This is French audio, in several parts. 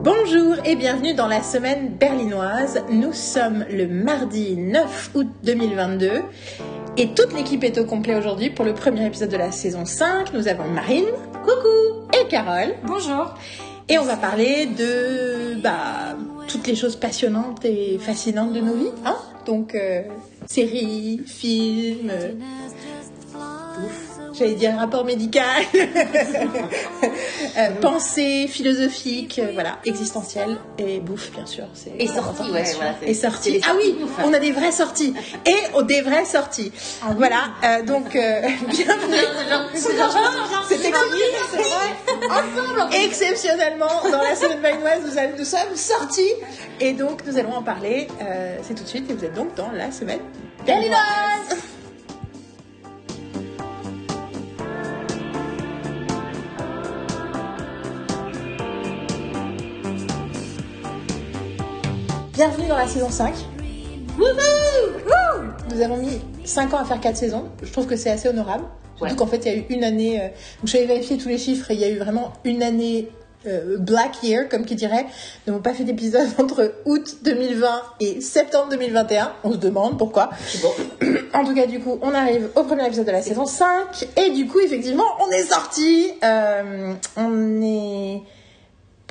Bonjour et bienvenue dans la semaine berlinoise. Nous sommes le mardi 9 août 2022 et toute l'équipe est au complet aujourd'hui pour le premier épisode de la saison 5. Nous avons Marine, coucou, et Carole. Bonjour. Et on va parler de bah, toutes les choses passionnantes et fascinantes de nos vies. Hein Donc, euh, séries, films, euh, j'allais dire rapport médical, euh, pensée philosophique, euh, voilà, existentielle et bouffe bien sûr. Et sortie, ouais, voilà, c'est- Et sortie. Ah oui, bouffe, hein. on a des vraies sorties et oh, des vraies sorties. Voilà, euh, donc euh, bienvenue. C'était Exceptionnellement, dans la semaine nous, allons- nous sommes sortis et donc nous allons en parler. euh, C'est tout de suite et vous êtes donc dans la semaine berlinoise. Bienvenue dans la saison 5. Wouhou Nous avons mis 5 ans à faire 4 saisons. Je trouve que c'est assez honorable. Surtout Ouais. qu'en fait, il y a eu une année. euh, j'avais vérifié tous les chiffres et il y a eu vraiment une année euh, black year, comme qui dirait. Nous n'avons pas fait d'épisode entre août 2020 et septembre 2021. On se demande pourquoi. Bon. En tout cas, du coup, on arrive au premier épisode de la saison 5. Et du coup, effectivement, on est sorti. Euh, on est.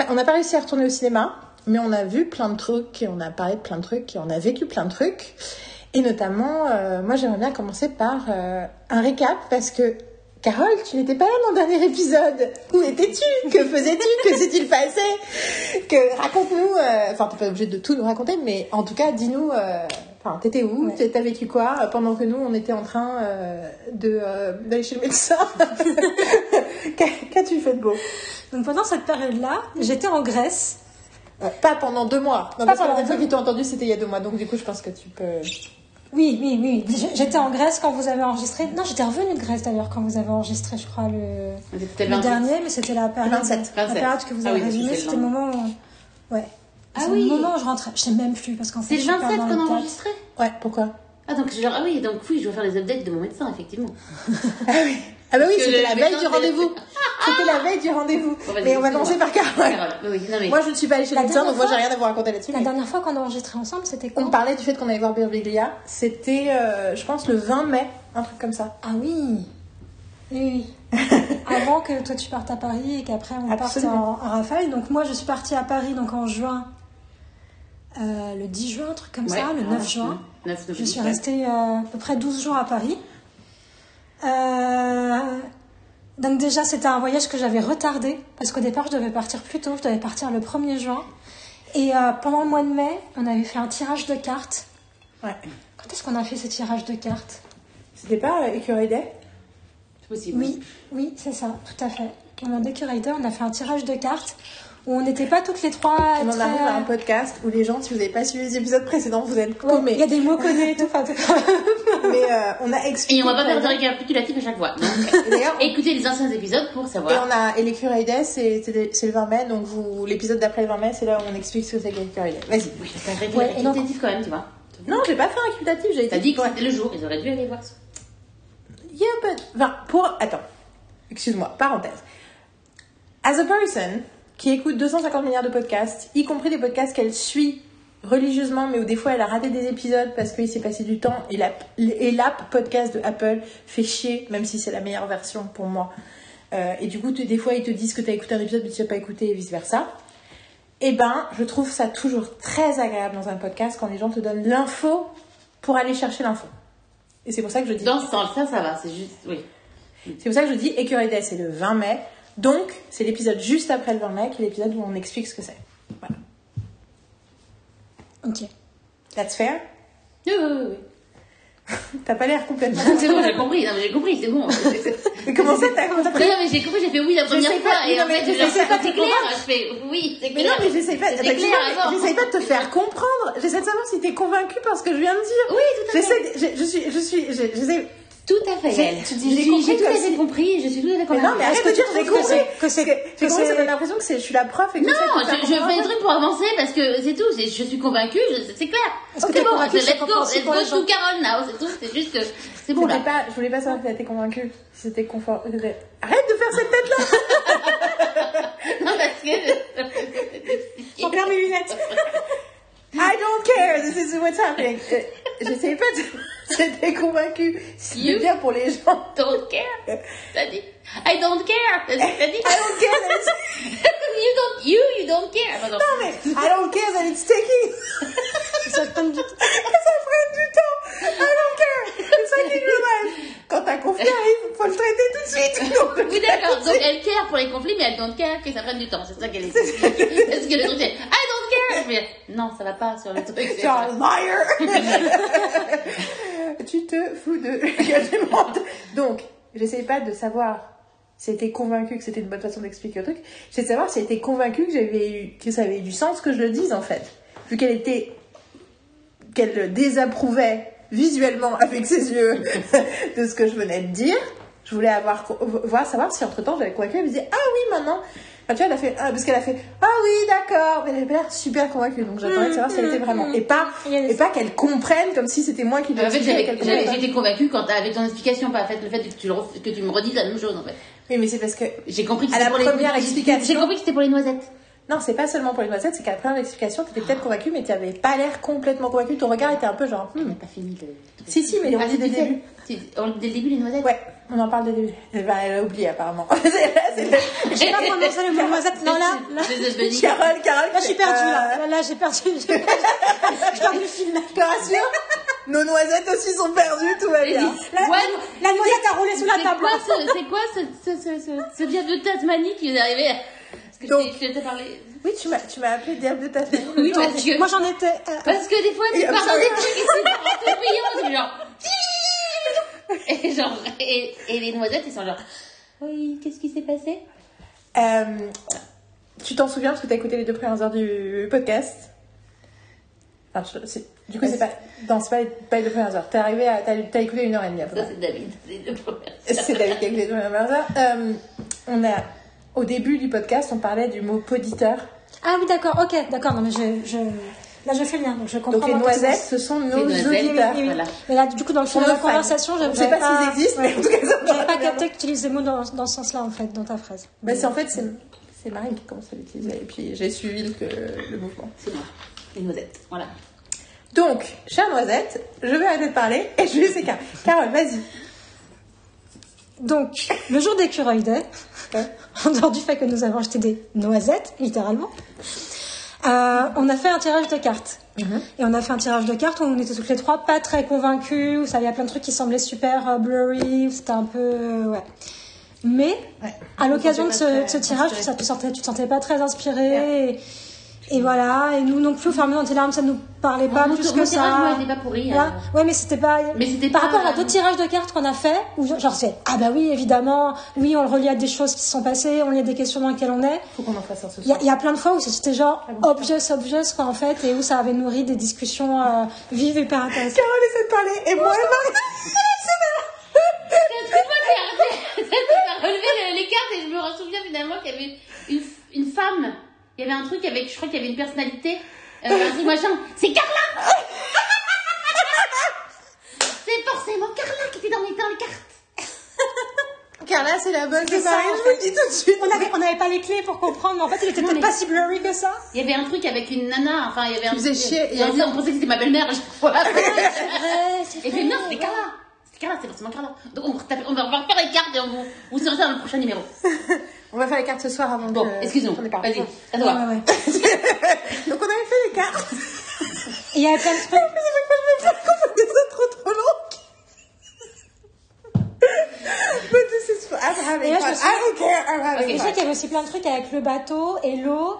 On n'a pas réussi à retourner au cinéma, mais on a vu plein de trucs et on a parlé de plein de trucs et on a vécu plein de trucs. Et notamment, euh, moi, j'aimerais bien commencer par euh, un récap parce que. Carole, tu n'étais pas là dans le dernier épisode. Où étais-tu? Que faisais-tu? Que s'est-il passé? Que raconte-nous. euh, Enfin, t'es pas obligé de tout nous raconter, mais en tout cas, dis-nous. euh, Enfin, t'étais où? Ouais. T'as vécu quoi euh, pendant que nous, on était en train euh, de euh, d'aller chez le médecin? Qu'a- Qu'as-tu fait de beau? Donc pendant cette période-là, j'étais en Grèce. Euh, Pas pendant deux mois. Non, Pas parce que la pendant dernière fois deux- qu'ils t'ont entendu, c'était il y a deux mois. Donc, du coup, je pense que tu peux. Oui, oui, oui. J'étais en Grèce quand vous avez enregistré. Non, j'étais revenue de Grèce d'ailleurs quand vous avez enregistré, je crois, le, le 28. dernier, mais c'était la période, 27, la 27. période que vous Ah avez oui, que le C'était le moment où... Ouais. Ah C'est oui. le moment où je rentrais. Je sais même plus parce qu'en fait, C'est le suis pas 27 dans qu'on a enregistré? Ouais, pourquoi? Ah, donc genre, ah oui, donc oui, je dois faire les updates de mon médecin, effectivement. Ah oui. Ah bah oui, c'était la veille du c'est- rendez-vous. C'était la veille du rendez-vous. Mais on va commencer par Carole. Moi, je ne suis pas allée chez le La médecin, donc moi, j'ai rien à vous raconter là-dessus. La mais- dernière fois qu'on a enregistré ensemble, c'était quand On parlait du fait qu'on allait voir Birviglia. C'était, euh, je pense, le 20 mai, un truc comme ça. Ah oui Oui, oui. Avant que toi tu partes à Paris et qu'après on parte Absolument. en, en rafale. Donc moi je suis partie à Paris donc en juin, euh, le 10 juin, un truc comme Ouais, ça, le ah, 9 juin. 9, Je suis restée euh, à peu près 12 jours à Paris. Euh, donc déjà c'était un voyage que j'avais retardé parce qu'au départ je devais partir plus tôt, je devais partir le 1er juin. Et euh, pendant le mois de mai, on avait fait un tirage de cartes. Ouais. Quand est-ce qu'on a fait ce tirage de cartes? C'était pas euh, Écureuil Day? C'est possible. Oui, oui, c'est ça, tout à fait. On a Curator, on a fait un tirage de cartes où on n'était pas toutes les trois. On en très- arrive à un podcast où les gens, si vous n'avez pas suivi les épisodes précédents, vous êtes Ouais, Il y paumés. a des mots connus et tout. enfin, tout- Mais euh, on a expliqué. Et on va pas faire de récapitulatif à chaque fois. Donc, Et D'ailleurs, on- écoutez les anciens épisodes pour Et savoir. on a et l'écureuil Day, c'est le 20 mai, donc vous l'épisode d'après le 20 mai, c'est là où on explique ce que c'est que l'écureuil Day. Vas-y. Oui, c'est un Ouais, et récapitulatif quand même, tu vois. Non, j'ai pas fait un récapitulatif, j'ai T'as été. dit que c'était le jour, ils auraient dû aller voir ça. Yeah, but. Enfin, pour. Attends. Excuse-moi, parenthèse. As a person qui écoute 250 milliards de podcasts, y compris des podcasts qu'elle suit religieusement, mais où des fois elle a raté des épisodes parce qu'il s'est passé du temps, et l'app et l'app podcast de Apple fait chier, même si c'est la meilleure version pour moi. Euh, et du coup, tu- des fois, ils te disent que tu as écouté un épisode, mais tu n'as pas écouté, et vice-versa. Eh ben, je trouve ça toujours très agréable dans un podcast quand les gens te donnent l'info pour aller chercher l'info. Et c'est pour ça que je dis. Dans ce sens-là, ça va, c'est juste. Oui. C'est pour ça que je dis Écureuil c'est le 20 mai. Donc, c'est l'épisode juste après le 20 mai, qui est l'épisode où on explique ce que c'est. Voilà. Ok. That's fair? Oui, oui, oui. T'as pas l'air complètement. C'est bon, j'ai compris, non mais j'ai compris, c'est bon. Mais comment ça, t'as Oui, non, mais j'ai compris, j'ai fait oui la première fois, pas, et non, en mais fait, je sais pas c'est clair, je fais oui, c'est Mais clair. non, mais pas, non, mais avant. j'essaie pas de te faire comprendre. J'essaie de savoir si t'es convaincu par ce que je viens de dire. Oui, tout à fait. J'essaie, je, suis, je suis, je- j'essaie. Tout à fait, J'ai- elle. tu Je dis, j'ai suis- compris j'ai tout à fait compris, je suis tout à fait convaincue. non, mais arrête de dire j'ai que compris. c'est- que c'est- que ça c'est- donne l'impression que c'est, je suis la prof et que Non, je, je fais des trucs pour avancer parce que c'est tout. c'est- Je suis convaincue, je- c'est clair. Que t'es bon, let's c'est go, let's go to Carole now, c'est tout. C'est juste que c'est Je bon là. pas, je voulais pas savoir si t'étais convaincue. Si c'était confort. Arrête de faire cette tête-là! Non, parce que. perds mes lunettes. I don't care, this is what's happening. Euh, J'essayais pas de... J'étais convaincue. You- bien pour les gens. Don't care. T'as dit. I don't care. T'as dit. I don't care that it's... you don't. You, you don't care. Pardon. Non, mais I don't care that it's taking... Ça donne du temps. ça prend du temps. I don't care. C'est ça qui est dommage. Quand un conflit arrive, faut le traiter tout de suite. Donc, Oui, d'accord. Donc, elle care pour les conflits, mais elle don't care que ça prenne du temps. C'est ça qu'elle est. Parce que le truc, c'est I don't Je non, ça va pas sur le truc. c'est Tu es un liar Tu te fous de. Donc, j'essaye pas de savoir si elle était convaincue que c'était une bonne façon d'expliquer le truc. J'essaie de savoir si elle était convaincue que, j'avais eu, que ça avait eu du sens que je le dise, en fait. Vu qu'elle était... qu'elle le désapprouvait visuellement avec ses yeux de ce que je venais de dire. Je voulais avoir, voir, savoir si entre-temps j'avais convaincu. Elle me disait, ah oui, maintenant... Enfin, tu vois, elle a fait, ah, parce qu'elle a fait, ah oui, d'accord, mais elle avait l'air super convaincue, donc j'attendais de savoir si elle était vraiment. Et pas, Il y a des- et pas qu'elle comprenne comme si c'était moi qui lui En fait, j'étais convaincue quand avec ton explication, pas fait le fait que tu, le ref- que tu me redises la même chose en fait. pas. Oui, mais c'est parce que, J'ai compris que c'était la pour les première j'ai- explication- J'ai compris que c'était pour les noisettes. non, c'est pas seulement pour les noisettes, c'est qu'à la première explication, t'étais peut-être convaincue, mais tu avais pas l'air complètement convaincue. Ton regard était un peu genre, On hmm. n'a pas fini le. Si, si, mais on Ah, dit c'est dès le début. Dès le début, les noisettes. Ouais, on en parle dès le début. Eh ben, elle a oublié apparemment. J'ai pas prononcé le mot noisette. Non, là, Carole, Carole. là, je suis perdue, euh, là. Là, là, j'ai perdu. J'ai perdu le fil, là. Je te rassure, nos noisettes aussi sont perdues, tout va bien. La, Ouais. la noisette a roulé sous la table. c'est quoi ce, ce, ce, ce, ce diable de Tasmanie qui est arrivé? Parce que Donc- je t'ai- parlé. Oui, tu m'as, tu m'as appelé diable de ta famille. Oui, parce que, Moi, j'en étais. euh, parce que des fois, tu absolument. des trucs et c'est brillant, c'est genre. Et genre, et, et les noisettes, ils sont genre. Oui, qu'est-ce qui s'est passé? Euh, tu t'en souviens parce que t'as écouté les deux premières heures du podcast? Enfin, du coup, c'est pas, non, c'est pas, les- pas les deux premières heures. T'es arrivé à, t'as, t'as écouté une heure et demie à peu Ça, c'est David. C'est le premier. C'est David qui a écouté les deux premières heures. Euh, on a, au début du podcast, on parlait du mot poditeur. Ah oui, d'accord, ok, d'accord. Non, mais je, je... Là, je fais le lien, donc je comprends. Donc les noisettes, ce sont nos auditeurs. oui, oui. Voilà. Mais là, du coup, dans le fond de la conversation, On j'avais sait pas s'ils existent, mais en tout cas, J'avais pas capté que tu utilises des mots dans, dans ce sens-là, en fait, dans ta phrase. Bah, c'est en fait, c'est, c'est Marine qui commence à l'utiliser. Et puis, j'ai suivi le, le mouvement. C'est moi. Les noisettes. Voilà. Donc, chère Noisette, je vais arrêter de parler et je vais laisser Carole. Carole, vas-y. Donc, le jour d'écureuil day, en dehors du fait que nous avons acheté des noisettes, littéralement, euh, on a fait un tirage de cartes. Mhm. Et on a fait un tirage de cartes où on était toutes les trois pas très convaincus, où ça, il y a plein de trucs qui semblaient super euh, blurry, c'était un peu... euh, ouais. Mais, Ouais. à l'occasion de ce, de tirage, tu, inspirée. tu, sentais, tu te sentais pas très inspiré. Et, et voilà, et nous non plus, au fur et à mesure, on était là, ça nous parlait pas plus que moi, ça. était pas pourri. Voilà. euh. Ouais, mais c'était pas. Mais c'était Par pas- rapport à d'autres tirages de cartes qu'on a fait, où genre c'est ah bah oui évidemment, oui on le relie à des choses qui se sont passées, on lit à des questions dans lesquelles on est. Faut qu'on en fasse un ce Il y, a- soir. il y a plein de fois où c'était genre obvious obvious quoi en fait et où ça avait nourri des discussions euh, vives et hyper intéressantes. Carole essaie de parler et moi, elle moi m'a relevé le- les cartes et je me souviens finalement qu'il y avait une, une femme. Il y avait un truc avec, je crois qu'il y avait une personnalité. Euh, un machin. C'est Carla C'est forcément Carla qui était dans les, dans les cartes. Carla, c'est la bonne de ça, en je vous le dis tout de suite. On avait on n'avait pas les clés pour comprendre, mais en fait il était Non, peut-être mais- pas si blurry que ça. Il y avait un truc avec une nana. Enfin, il y avait un faisait truc- chier, il y Et on, pensait que c'était ma belle-mère. je crois. Ouais, c'est Et puis non, c'était Carla. C'était Carla, c'est forcément Carla. Donc on, retape- on va refaire les cartes et on vous, vous saurez ça dans le prochain numéro. On va faire les cartes ce soir avant Bon, que- excuse-nous. qu'on ait parlé. Vas-y, à toi. ouais, ouais. Donc, on avait fait les cartes. Il y avait plein de trucs. Mais chaque fois, je me fais qu'on fait des trop trop longues. But this is. I'm having Et là, je fun. I don't care. I'm having Ok. Je sais qu'il y avait aussi plein de trucs avec le bateau et l'eau.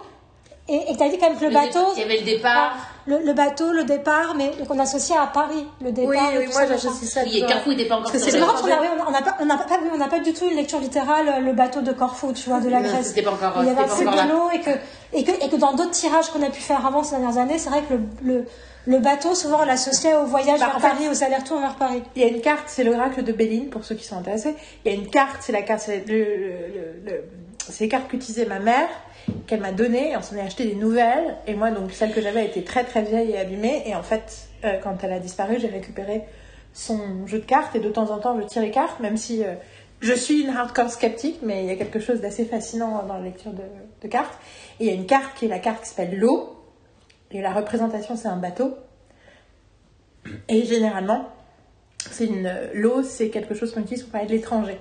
Et, et t'as dit quand même que le, Le bateau. Il y avait le départ. Le, le bateau, le départ, mais qu'on associe à Paris, le départ. Oui, oui, tout moi j'associe ça. Oui, et toujours. Carrefour n'était pas encore c'est marrant a- on n'a pas, on n'a pas, oui, on n'a pas du tout une lecture littérale, le bateau de Corfou, tu vois, de la Grèce. c'était pas encore- Il y avait un de l'eau et que, et, que, et que dans d'autres tirages qu'on a pu faire avant ces dernières années, c'est vrai que le, le, le bateau, souvent, on l'associait au voyage Bah, vers Paris, aux allers-retours vers Paris. Il y a une carte, c'est l'oracle de Béline, pour ceux qui sont intéressés. Il y a une carte, c'est la carte, c'est le, le- le- les cartes qu'utilisait ma mère, qu'elle m'a données, et on s'en est acheté des nouvelles. Et moi, donc, celle que j'avais était très très vieille et abîmée. Et en fait, euh, quand elle a disparu, j'ai récupéré son jeu de cartes, et de temps en temps, je tire les cartes, même si euh, je suis une hardcore sceptique, mais il y a quelque chose d'assez fascinant dans la lecture de, cartes. Et il y a une carte qui est la carte qui s'appelle l'eau, Et la représentation, c'est un bateau. Et généralement, c'est une l'eau, c'est quelque chose qu'on utilise pour parler de l'étranger.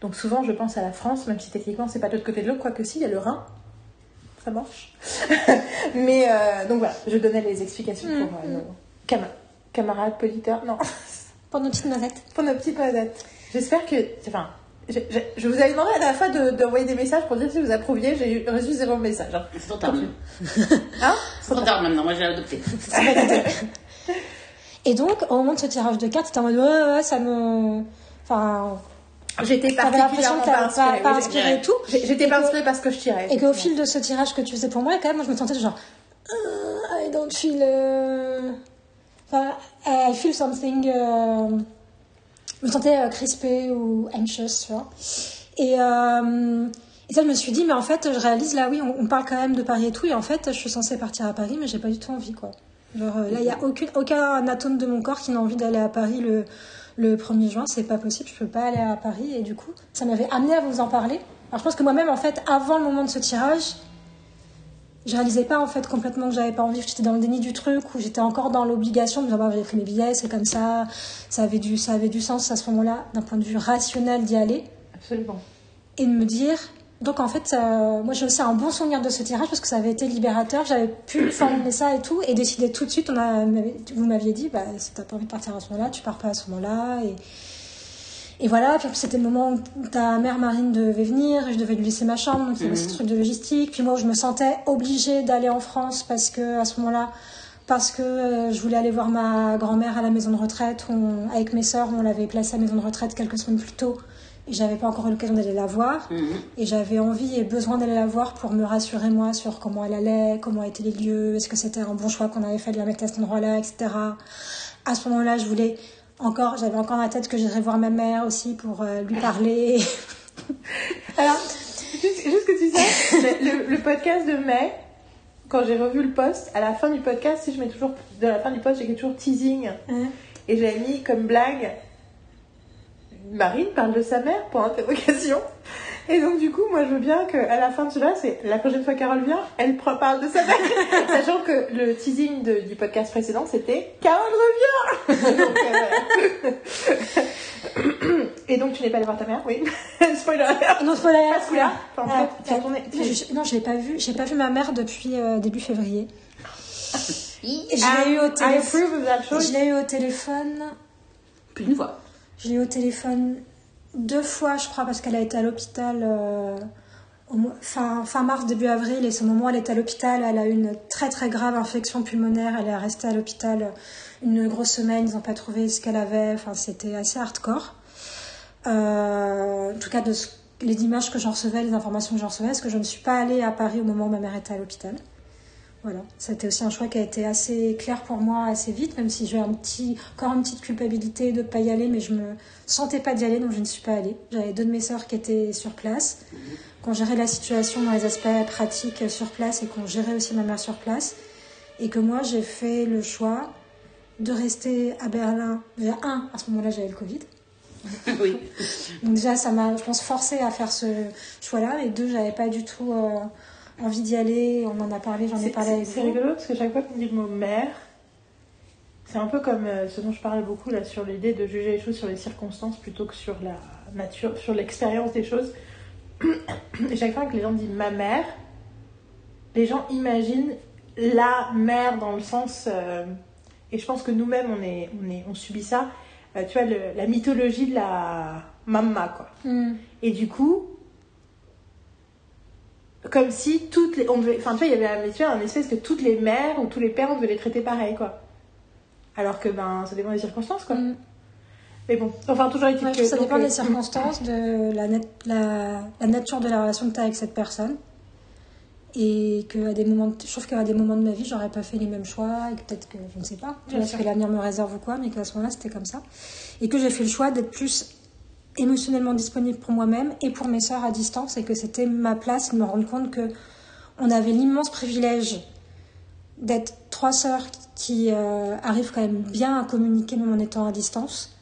Donc souvent, je pense à la France, même si techniquement, c'est pas de l'autre côté de l'eau, quoique si, il y a le Rhin. Ça marche. Mais euh, donc voilà, je donnais les explications pour euh, nos cam- camarades politeurs. Non, Pour nos petites noisettes. pour nos petites noisettes. J'espère que. Enfin, je, je- je vous avais demandé à la fois de- d'envoyer des messages pour dire si vous approuviez. J'ai reçu zéro message. hein. C'est trop tard. Hein C'est trop tard maintenant, moi j'ai adopté. Et donc, au moment de ce tirage de cartes, c'était en mode ouais, ouais, ça me. Enfin, J'étais particulièrement que pas pas, inspirée. pas oui, inspiré j'ai- et tout. J'étais pas inspirée parce que je tirais. Et qu'au fil de ce tirage que tu faisais pour moi, quand même, moi je me sentais genre. euh, I don't feel. euh, Enfin, I feel something. euh, Je me sentais euh, crispée ou anxious, tu vois. Et, et ça, je me suis dit, mais en fait, je réalise là, oui, on, on parle quand même de Paris et tout, et en fait, je suis censée partir à Paris, mais j'ai pas du tout envie, quoi. Genre, là, il n'y a aucune, aucun atome de mon corps qui n'a envie d'aller à Paris le, le 1er juin, c'est pas possible, je peux pas aller à Paris, et du coup, ça m'avait amené à vous en parler. Alors, je pense que moi-même, en fait, avant le moment de ce tirage, je réalisais pas en fait complètement que j'avais pas envie, que j'étais dans le déni du truc, où j'étais encore dans l'obligation de me dire bah, j'ai pris mes billets, c'est comme ça, ça avait du, ça avait du sens à ce moment-là, d'un point de vue rationnel d'y aller, Absolument. et de me dire. Donc en fait, euh, moi j'ai aussi un bon souvenir de ce tirage parce que ça avait été libérateur, j'avais pu formuler ça et tout, et décider tout de suite. On a, vous m'aviez dit, bah, si t'as pas envie de partir à ce moment-là, tu pars pas à ce moment-là. Et, et voilà, puis c'était le moment où ta mère Marine devait venir, et je devais lui laisser ma chambre, donc il y avait Mhm. ce truc de logistique. Puis moi, je me sentais obligée d'aller en France parce que à ce moment-là, parce que euh, je voulais aller voir ma grand-mère à la maison de retraite, où on- avec mes sœurs, on l'avait placée à la maison de retraite quelques semaines plus tôt, et j'avais pas encore eu l'occasion d'aller la voir. Mhm. Et j'avais envie et besoin d'aller la voir pour me rassurer moi sur comment elle allait, comment étaient les lieux, est-ce que c'était un bon choix qu'on avait fait de la mettre à cet endroit-là, etc. À ce moment-là, je voulais encore, j'avais encore en tête que j'irais voir ma mère aussi pour euh, lui parler. Alors, juste, juste que tu sais, le, podcast de mai, quand j'ai revu le post, à la fin du podcast, si je mets toujours, de la fin du post, j'ai toujours teasing. Hein Et j'avais mis comme blague, Marine parle de sa mère pour interrogation. Et donc du coup, moi je veux bien qu'à la fin de cela, c'est la prochaine fois Carole vient, elle parle de sa mère. Sachant que le teasing de- du podcast précédent, c'était Carole revient Donc, euh, Et donc tu n'es pas allée voir ta mère, oui. Spoiler non, aller- Pas celui-là. Enfin, Ah, retournée- tu non, je, non, je l'ai pas vu. J'ai pas vu ma mère depuis euh, début février. Et je l'ai eu au téléphone. Je l'ai eu au téléphone. Plus d'une fois. Je l'ai eu au téléphone deux fois, je crois, parce qu'elle a été à l'hôpital euh, fin, fin mars, début avril. Et ce moment, elle est à l'hôpital. Elle a eu une très très grave infection pulmonaire. Elle est restée à l'hôpital une grosse semaine. Ils n'ont pas trouvé ce qu'elle avait. Enfin, c'était assez hardcore. Euh, en tout cas, les images que j'en recevais, les informations que j'en recevais, parce que je ne suis pas allée à Paris au moment où ma mère était à l'hôpital. Voilà, c'était aussi un choix qui a été assez clair pour moi assez vite, même si j'ai un petit, encore une petite culpabilité de ne pas y aller, mais je me sentais pas d'y aller, donc je ne suis pas allée. J'avais deux de mes sœurs qui étaient sur place, qui ont géré la situation dans les aspects pratiques sur place et qui ont géré aussi ma mère sur place. Et que moi, j'ai fait le choix de rester à Berlin. Déjà, un, à ce moment-là, j'avais le Covid. oui. Donc déjà, ça m'a, je pense, forcé à faire ce choix-là. Et deux, j'avais pas du tout euh, envie d'y aller. On en a parlé, j'en ai parlé c'est- avec C'est rigolo parce que chaque fois qu'on dit le mot mère, c'est un peu comme euh, ce dont je parlais beaucoup là sur l'idée de juger les choses sur les circonstances plutôt que sur la nature, sur l'expérience des choses. Et chaque fois que les gens disent ma mère, les gens imaginent la mère dans le sens. euh, et je pense que nous-mêmes on, est, on, est, on subit ça. euh, tu vois, le- la mythologie de la mamma quoi. Hmm. Et du coup, comme si toutes les. On devait, enfin, tu vois, il y avait un, tu vois, un espèce que toutes les mères ou tous les pères, on devait les traiter pareil, quoi. Alors que, ben, ça dépend des circonstances, quoi. Mm. Mais bon, enfin, toujours est-il Ouais, que. ça donc, dépend euh, des circonstances, de la, nat- la, la nature de la relation que tu as avec cette personne. Et que à des moments, de- je trouve qu'à des moments de ma vie, j'aurais pas fait les mêmes choix, et que peut-être que je ne sais pas, Bien ce sûr. que l'avenir me réserve ou quoi, mais qu'à ce moment-là, c'était comme ça. Et que j'ai fait le choix d'être plus émotionnellement disponible pour moi-même et pour mes sœurs à distance, et que c'était ma place de me rendre compte que on avait l'immense privilège d'être trois sœurs qui euh, arrivent quand même bien à communiquer même en étant à distance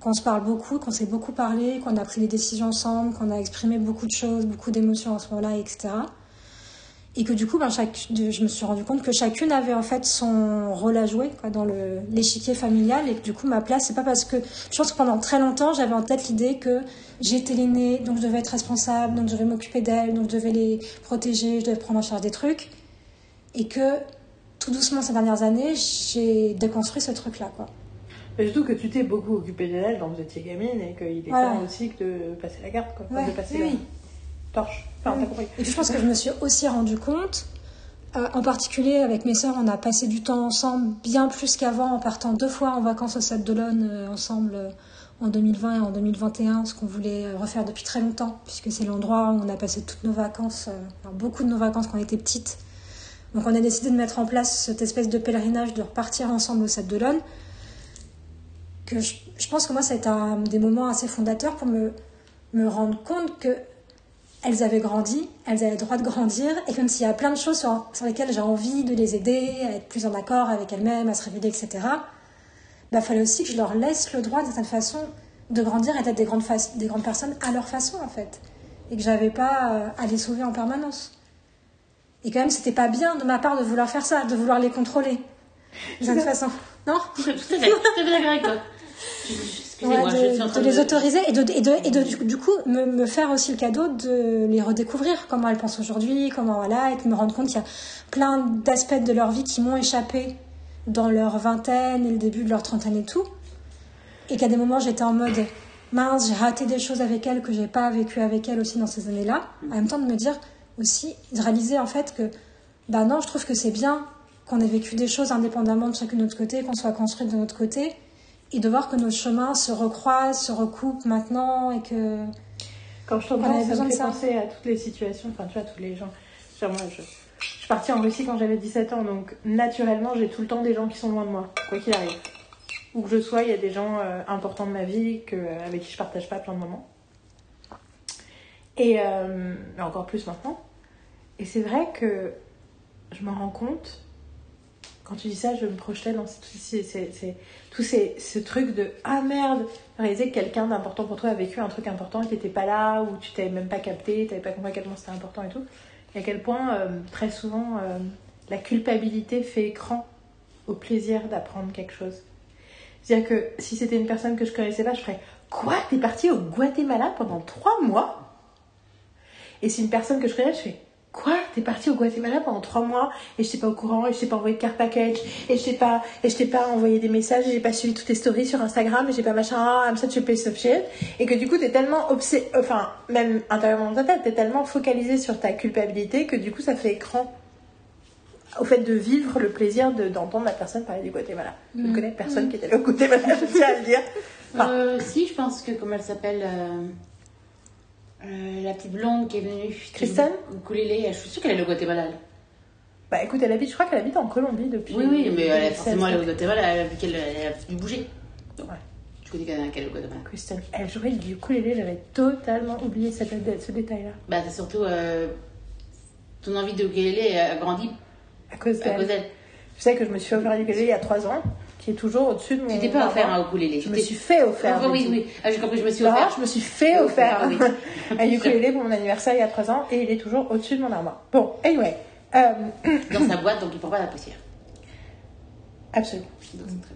qu'on se parle beaucoup, qu'on s'est beaucoup parlé, qu'on a pris des décisions ensemble, qu'on a exprimé beaucoup de choses, beaucoup d'émotions à ce moment-là, etc. Et que du coup, ben, chaque, je me suis rendu compte que chacune avait en fait son rôle à jouer quoi, dans l'échiquier familial et que du coup, ma place, c'est pas parce que. Je pense que pendant très longtemps, j'avais en tête l'idée que j'étais l'aînée, donc je devais être responsable, donc je devais m'occuper d'elles, donc je devais les protéger, je devais prendre en charge des trucs. Et que tout doucement, ces dernières années, j'ai déconstruit ce truc-là. quoi. Mais surtout que tu t'es beaucoup occupée d'elle quand vous étiez gamine et qu'il est Voilà. temps aussi de passer la garde, quoi. Ouais, de passer oui, la oui. Torche. Enfin. Et je pense que je me suis aussi rendu compte, euh, en particulier avec mes sœurs, on a passé du temps ensemble bien plus qu'avant en partant deux fois en vacances au Sable d'Olonne euh, ensemble euh, en 2020 et en 2021, ce qu'on voulait euh, refaire depuis très longtemps, puisque c'est l'endroit où on a passé toutes nos vacances, euh, beaucoup de nos vacances quand on était petites. Donc on a décidé de mettre en place cette espèce de pèlerinage, de repartir ensemble au Sable d'Olonne. Que je, je pense que moi, ça a été un des moments assez fondateurs pour me, me rendre compte que elles avaient grandi, elles avaient le droit de grandir, et comme s'il y a plein de choses sur, sur lesquelles j'ai envie de les aider, à être plus en accord avec elles-mêmes, à se révéler, etc., il fallait aussi que je leur laisse le droit, d'une certaine façon, de grandir et d'être des grandes, fa- des grandes personnes à leur façon, en fait. Et que j'avais pas euh, à les sauver en permanence. Et quand même, c'était pas bien de ma part de vouloir faire ça, de vouloir les contrôler. D'une certaine façon. Non? À fait d'accord avec toi. Excusez-moi, Ouais, je suis de, les autoriser et, de, et, de, et de, du, du coup me, me faire aussi le cadeau de les redécouvrir, comment elles pensent aujourd'hui, comment voilà, et de me rendre compte qu'il y a plein d'aspects de leur vie qui m'ont échappé dans leur vingtaine et le début de leur trentaine et tout. Et qu'à des moments j'étais en mode mince, j'ai raté des choses avec elles que j'ai pas vécu avec elles aussi dans ces années-là. En même temps de me dire aussi, de réaliser en fait que bah non, je trouve que c'est bien qu'on ait vécu des choses indépendamment de chacun de notre côté, qu'on soit construit de notre côté et de voir que nos chemins se recroisent, se recoupent maintenant et que Quand je t'entends, ça me fait penser à toutes les situations, enfin, tu vois, tous les gens. Genre, moi, je, je suis partie en Russie quand j'avais 17 ans, donc naturellement, j'ai tout le temps des gens qui sont loin de moi, quoi qu'il arrive. Où que je sois, il y a des gens euh, importants de ma vie que, avec qui je partage pas plein de moments. Et euh, encore plus maintenant. Et c'est vrai que je me rends compte, quand tu dis ça, je me projetais dans ces, ce truc de ah merde, réaliser que quelqu'un d'important pour toi a vécu un truc important et t'étais pas là, ou tu t'avais même pas capté, t'avais pas compris à quel point c'était important et tout. Et à quel point, euh, très souvent, euh, la culpabilité fait écran au plaisir d'apprendre quelque chose. C'est-à-dire que si c'était une personne que je connaissais pas, je ferais Quoi? T'es parti au Guatemala pendant trois mois? Et si une personne que je connais, je fais Quoi? T'es parti au Guatemala pendant trois mois et je t'ai pas au courant et je t'ai pas envoyé de carte package et je t'ai pas et je t'ai pas envoyé des messages et j'ai pas suivi toutes tes stories sur Instagram et j'ai pas machin ah, I'm such a piece of shit et que du coup t'es tellement obsé enfin même intérieurement dans ta tête t'es tellement focalisé sur ta culpabilité que du coup ça fait écran au fait de vivre le plaisir de- d'entendre la personne parler du Guatemala. Je ne Mm. connais personne qui était allé au Guatemala, je tiens à le dire. Enfin, Euh, si, je pense que, comment elle s'appelle euh, euh, La petite blonde qui est venue. Kristen ukulélé. Je suis sûre qu'elle est au Guatemala. elle. Bah écoute, elle habite, je crois qu'elle habite en Colombie depuis. Oui, oui, mais elle est 2016. forcément allée au Guatemala vu qu'elle elle a dû bouger. Donc, Ouais. Tu connais qu'elle est au Guatemala. Kristen, elle jouait du ukulélé, j'avais totalement oublié cette- ce détail-là. Bah, c'est surtout euh, ton envie de ukulélé a grandi À cause d'elle. Je sais que je me suis offert ukulélé il y a 3 ans, qui est toujours au-dessus de mon. Tu t'es pas offert un ukulélé. Je me suis fait offert. Ah, oui, oui. Ah, j'ai compris, je me suis offert. je me suis fait offert Ah oui. un ukulélé pour mon anniversaire il y a 3 ans et il est toujours au-dessus de mon armoire. Bon, anyway. Euh, dans sa boîte, donc il prend pas la poussière. absolument. Donc, très bien.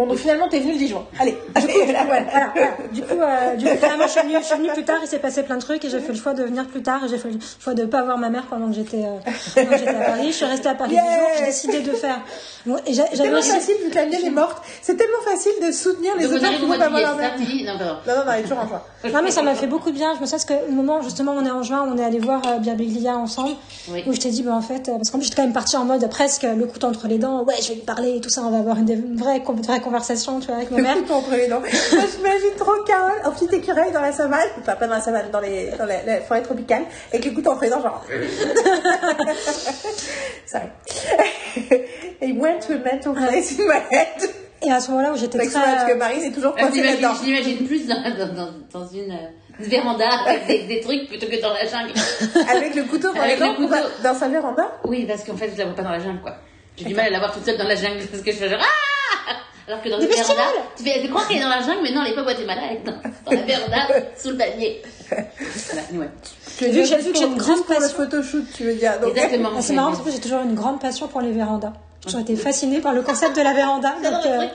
Bon, donc finalement, t'es venu le 10 juin. Allez, allez, là, voilà. voilà, voilà. Du coup, euh, du coup finalement, je suis, venue, je suis venue plus tard, il s'est passé plein de trucs et j'ai fait le choix de venir plus tard et j'ai fait le choix de ne pas voir ma mère pendant que j'étais euh, pendant que j'étais à Paris. Je suis restée à Paris Yeah. 10 jours, j'ai décidé de faire. Bon, et j'a- C'est tellement aussi. facile vu que la mienne est morte. C'est tellement facile de soutenir les arrive qui au vont pas voir leur mère. Non, pardon. Non, non, non, elle est toujours en juin. Non mais ça m'a fait beaucoup de bien. Je me souviens que le moment justement on est en juin, on est allé voir euh, Birbiglia ensemble, Oui. où je t'ai dit bah en fait euh, parce qu'en plus j'étais quand même partie en mode presque le couteau entre les dents. Ouais, je vais lui parler et tout ça, on va avoir une, une vraie, une vraie conversation, tu vois, avec ma mère. Dents. Moi, j'imagine trop Carole en petit écureuil dans la savane, enfin pas dans la savane, dans les, dans les, les forêts tropicales, avec les couteaux entre les dents, genre. Sorry. It went to a mental place in my head. Et à ce moment-là où j'étais c'est parce très que Marine est toujours Ah, coincée là-dedans. Je l'imagine plus dans, dans, dans, dans une, une véranda avec des, des trucs plutôt que dans la jungle. Avec le couteau dans les Avec le dents, couteau. dans sa véranda? Oui, parce qu'en fait, je la vois pas dans la jungle, quoi. J'ai du mal à la voir toute seule dans la jungle parce que je fais genre Ah Alors que dans le véranda, bestioles tu fais, tu crois qu'elle est dans la jungle, mais non, elle est pas au Guatemala, elle est dans, dans la véranda, sous le palmier. Voilà, anyway. Tu veux Vu que dire j'ai- juste vu que j'ai une grande pour le passion. photoshoot, tu veux dire. Donc, Exactement. Ah, C'est marrant parce que j'ai toujours une grande passion pour les vérandas. J'ai toujours été fascinée par le concept de la véranda. Donc, euh,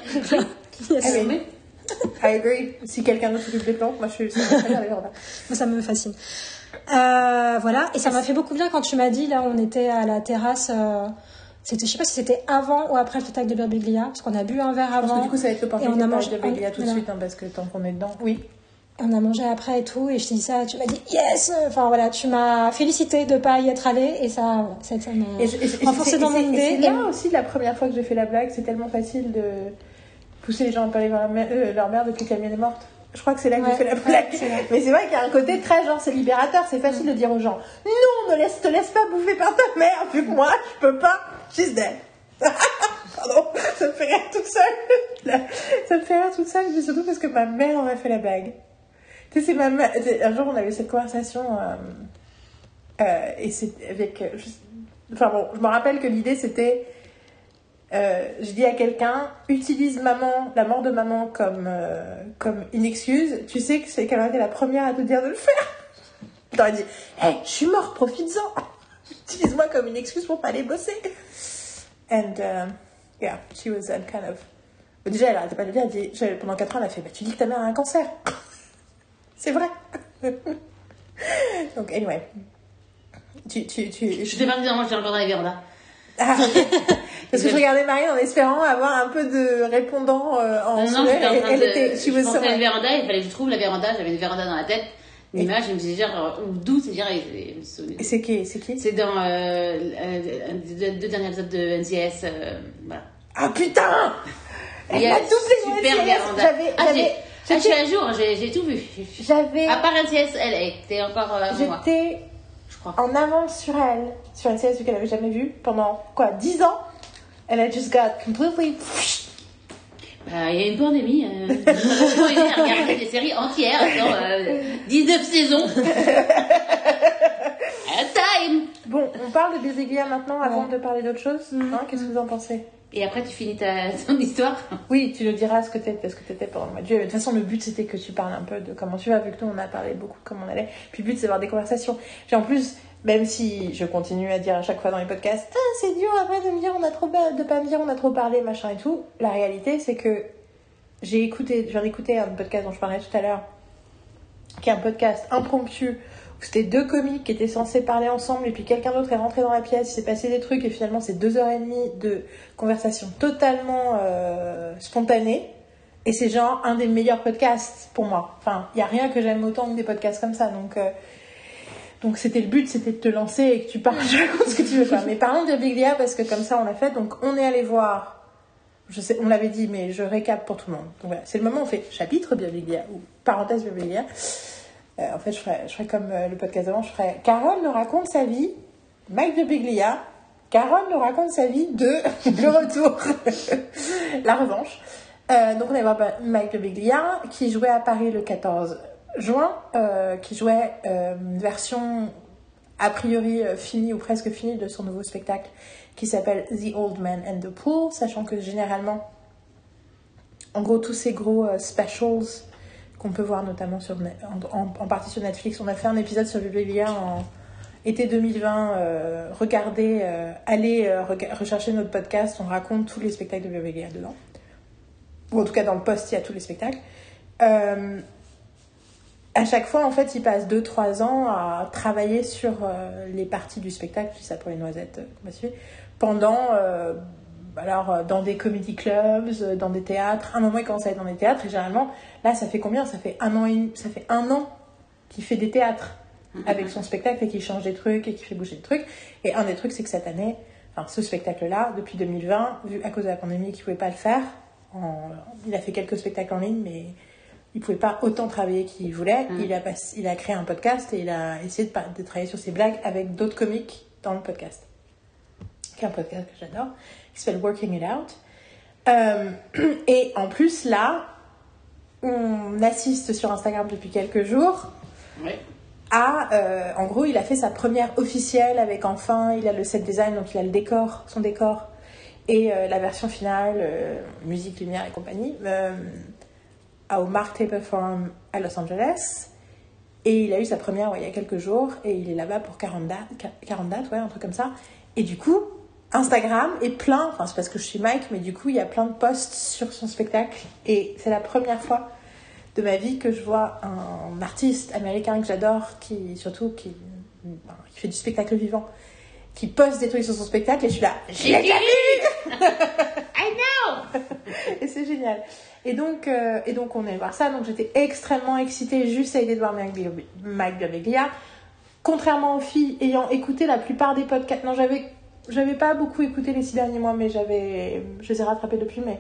yes. I agree. Si quelqu'un d'autre s'occupe des plantes, moi je suis. Moi, ça me fascine. Euh, voilà, et ça m'a fait beaucoup bien quand tu m'as dit, là, on était à la terrasse. euh, je sais pas si c'était avant ou après le spectacle de Birbiglia, parce qu'on a bu un verre Parce que avant. du coup, ça va être Et l'opportunité on a de mangé- de Bélia tout de suite, hein, parce que tant qu'on est dedans. Oui. On a mangé après et tout, et je t'ai dit ça, tu m'as dit yes Enfin voilà, tu m'as félicité de pas y être allée, et ça, ça, ça m'a Et, et- et- renforcé c'est- dans mon et et idée. C'est Et- là aussi la première fois que j'ai fait la blague, c'est tellement facile de pousser les gens à pas aller voir leur mère, euh, leur mère depuis que la mienne est morte. Je crois que c'est là que Ouais, j'ai fait la blague. Mais c'est vrai qu'il y a un côté très genre, c'est libérateur, c'est facile de dire aux gens Non, ne laisse, te laisse pas bouffer par ta mère, vu que moi, je peux pas, she's dead. Pardon, ça me fait rire toute seule. ça me fait rire toute seule, mais surtout parce que ma mère en a fait la blague. Tu sais, c'est ma mère. Un jour, on avait cette conversation, euh, euh, et c'est avec. euh, Enfin bon, je me rappelle que l'idée c'était. Euh, je dis à quelqu'un, utilise maman, la mort de maman comme, euh, comme une excuse. Tu sais que c'est qu'elle aurait été la première à te dire de le faire. Je t'aurais dit, hé, je suis morte, profites-en. Utilise-moi comme une excuse pour pas aller bosser. And uh, yeah, she was uh, kind of. Déjà, elle arrêtait pas de le dire. Elle dit, pendant 4 ans, elle a fait, bah, tu dis que ta mère a un cancer. c'est vrai. Donc, anyway. Tu, tu, tu, Je t'ai pas non, moi, j'étais encore dans la véranda. Ah. Parce que je regardais Marine en espérant avoir un peu de répondants euh, en Non, non, j'étais en train elle de. était, je pensais à une véranda, il fallait que je trouve la véranda, j'avais une véranda dans la tête. Une image, je me disais, genre, ou d'où c'est dire, c'est qui, c'est qui? C'est dans euh, euh, des deux derniers épisodes de NCS. euh, voilà. Ah putain Elle a doublé mon super véranda. J'avais, Ah, ah, je suis à jour, j'ai tout vu. j'avais, À part NCS, elle. T'es encore euh, avant moi, j'étais crois. en avance sur elle, sur une série qu'elle avait jamais vue pendant quoi, 10 ans. And I just got completely. Bah, Il y a une pandémie. Euh, on a regardé des séries entières dans euh, 19 saisons. Time Bon, on parle de Birziglia maintenant avant Ouais. de parler d'autre chose. Hein, Qu'est-ce que vous en pensez? Et après, tu finis ta, ton histoire. Oui, tu nous diras ce que t'étais, ce que t'étais pendant le mois de juillet. De toute façon, le but c'était que tu parles un peu de comment tu vas, vu que nous on a parlé beaucoup de comment on allait. Puis le but c'est d'avoir des conversations. J'ai en plus, même si je continue à dire à chaque fois dans les podcasts, ah c'est dur après de me dire on a trop de pas me dire on a trop parlé machin et tout. La réalité c'est que j'ai écouté, je viens d'écouter un podcast dont je parlais tout à l'heure, qui est un podcast impromptu c'était deux comiques qui étaient censés parler ensemble et puis quelqu'un d'autre est rentré dans la pièce, il s'est passé des trucs et finalement c'est deux heures et demie de conversation totalement euh, spontanée et c'est genre un des meilleurs podcasts pour moi. Enfin, il y a rien que j'aime autant que des podcasts comme ça donc euh, donc c'était le but, c'était de te lancer et que tu parles, raconte ce que tu veux faire. Mais parlons de Big parce que comme ça on l'a fait. Donc on est allé voir, je sais, on l'avait dit, mais je récap pour tout le monde. Donc voilà, c'est le moment où on fait chapitre Birbiglia ou parenthèse Birbiglia. Euh, en fait, je ferais, je comme euh, le podcast d'avant, je ferais Carole nous raconte sa vie, Mike de Biglia. Carole nous raconte sa vie de Le Retour, la revanche. Euh, donc on allait voir Mike de Biglia qui jouait à Paris le 14 juin, qui jouait une version a priori finie ou presque finie de son nouveau spectacle qui s'appelle The Old Man and the Pool, sachant que généralement, en gros, tous ces gros specials qu'on peut voir notamment sur, en, en- partie sur Netflix, on a fait un épisode sur Biblilia en été 2020. euh, regardez, euh, allez euh, rechercher notre podcast, on raconte tous les spectacles de Biblilia dedans. Ou en tout cas, dans le post, il y a tous les spectacles. Euh, à chaque fois, en fait, il passe 2-3 ans à travailler sur les parties du spectacle, je dis ça pour les noisettes, suivre, pendant, alors, euh, dans des comedy clubs, euh, dans des théâtres. À un moment, il commence à être dans des théâtres, et généralement, là, ça fait combien? Ça fait un an, et, ça fait un an qu'il fait des théâtres avec son spectacle et qu'il change des trucs et qu'il fait bouger des trucs. Et un des trucs, c'est que cette année, enfin, ce spectacle-là, depuis 2020, vu à cause de la pandémie, qu'il ne pouvait pas le faire, en- il a fait quelques spectacles en ligne, mais il pouvait pas autant travailler qu'il voulait. Mm. Il, a il a créé un podcast et il a essayé de, de travailler sur ses blagues avec d'autres comiques dans le podcast. Qui est un podcast que j'adore, qui s'appelle Working It Out. Euh, et en plus, là, on assiste sur Instagram depuis quelques jours à, euh, en gros, il a fait sa première officielle avec enfin, il a le set design, donc il a le décor, son décor. Et euh, la version finale, musique, lumière et compagnie, au Mark Taper Forum à Los Angeles. Et il a eu sa première ouais, il y a quelques jours et il est là-bas pour 40 dates, 40 dates, ouais, un truc comme ça. Et du coup, Instagram est plein, enfin c'est parce que je suis Mike, mais du coup il y a plein de posts sur son spectacle. Et c'est la première fois de ma vie que je vois un artiste américain que j'adore, qui surtout qui, qui fait du spectacle vivant, qui poste des trucs sur son spectacle et je suis là, je l'ai déjà vu I know Et c'est génial. Et donc, euh, et donc on est voir ça, donc j'étais extrêmement excitée juste à l'idée de voir Mike Birbiglia. Contrairement aux filles ayant écouté la plupart des podcasts, non j'avais j'avais pas beaucoup écouté les six derniers mois, mais j'avais, je les ai rattrapés depuis, mais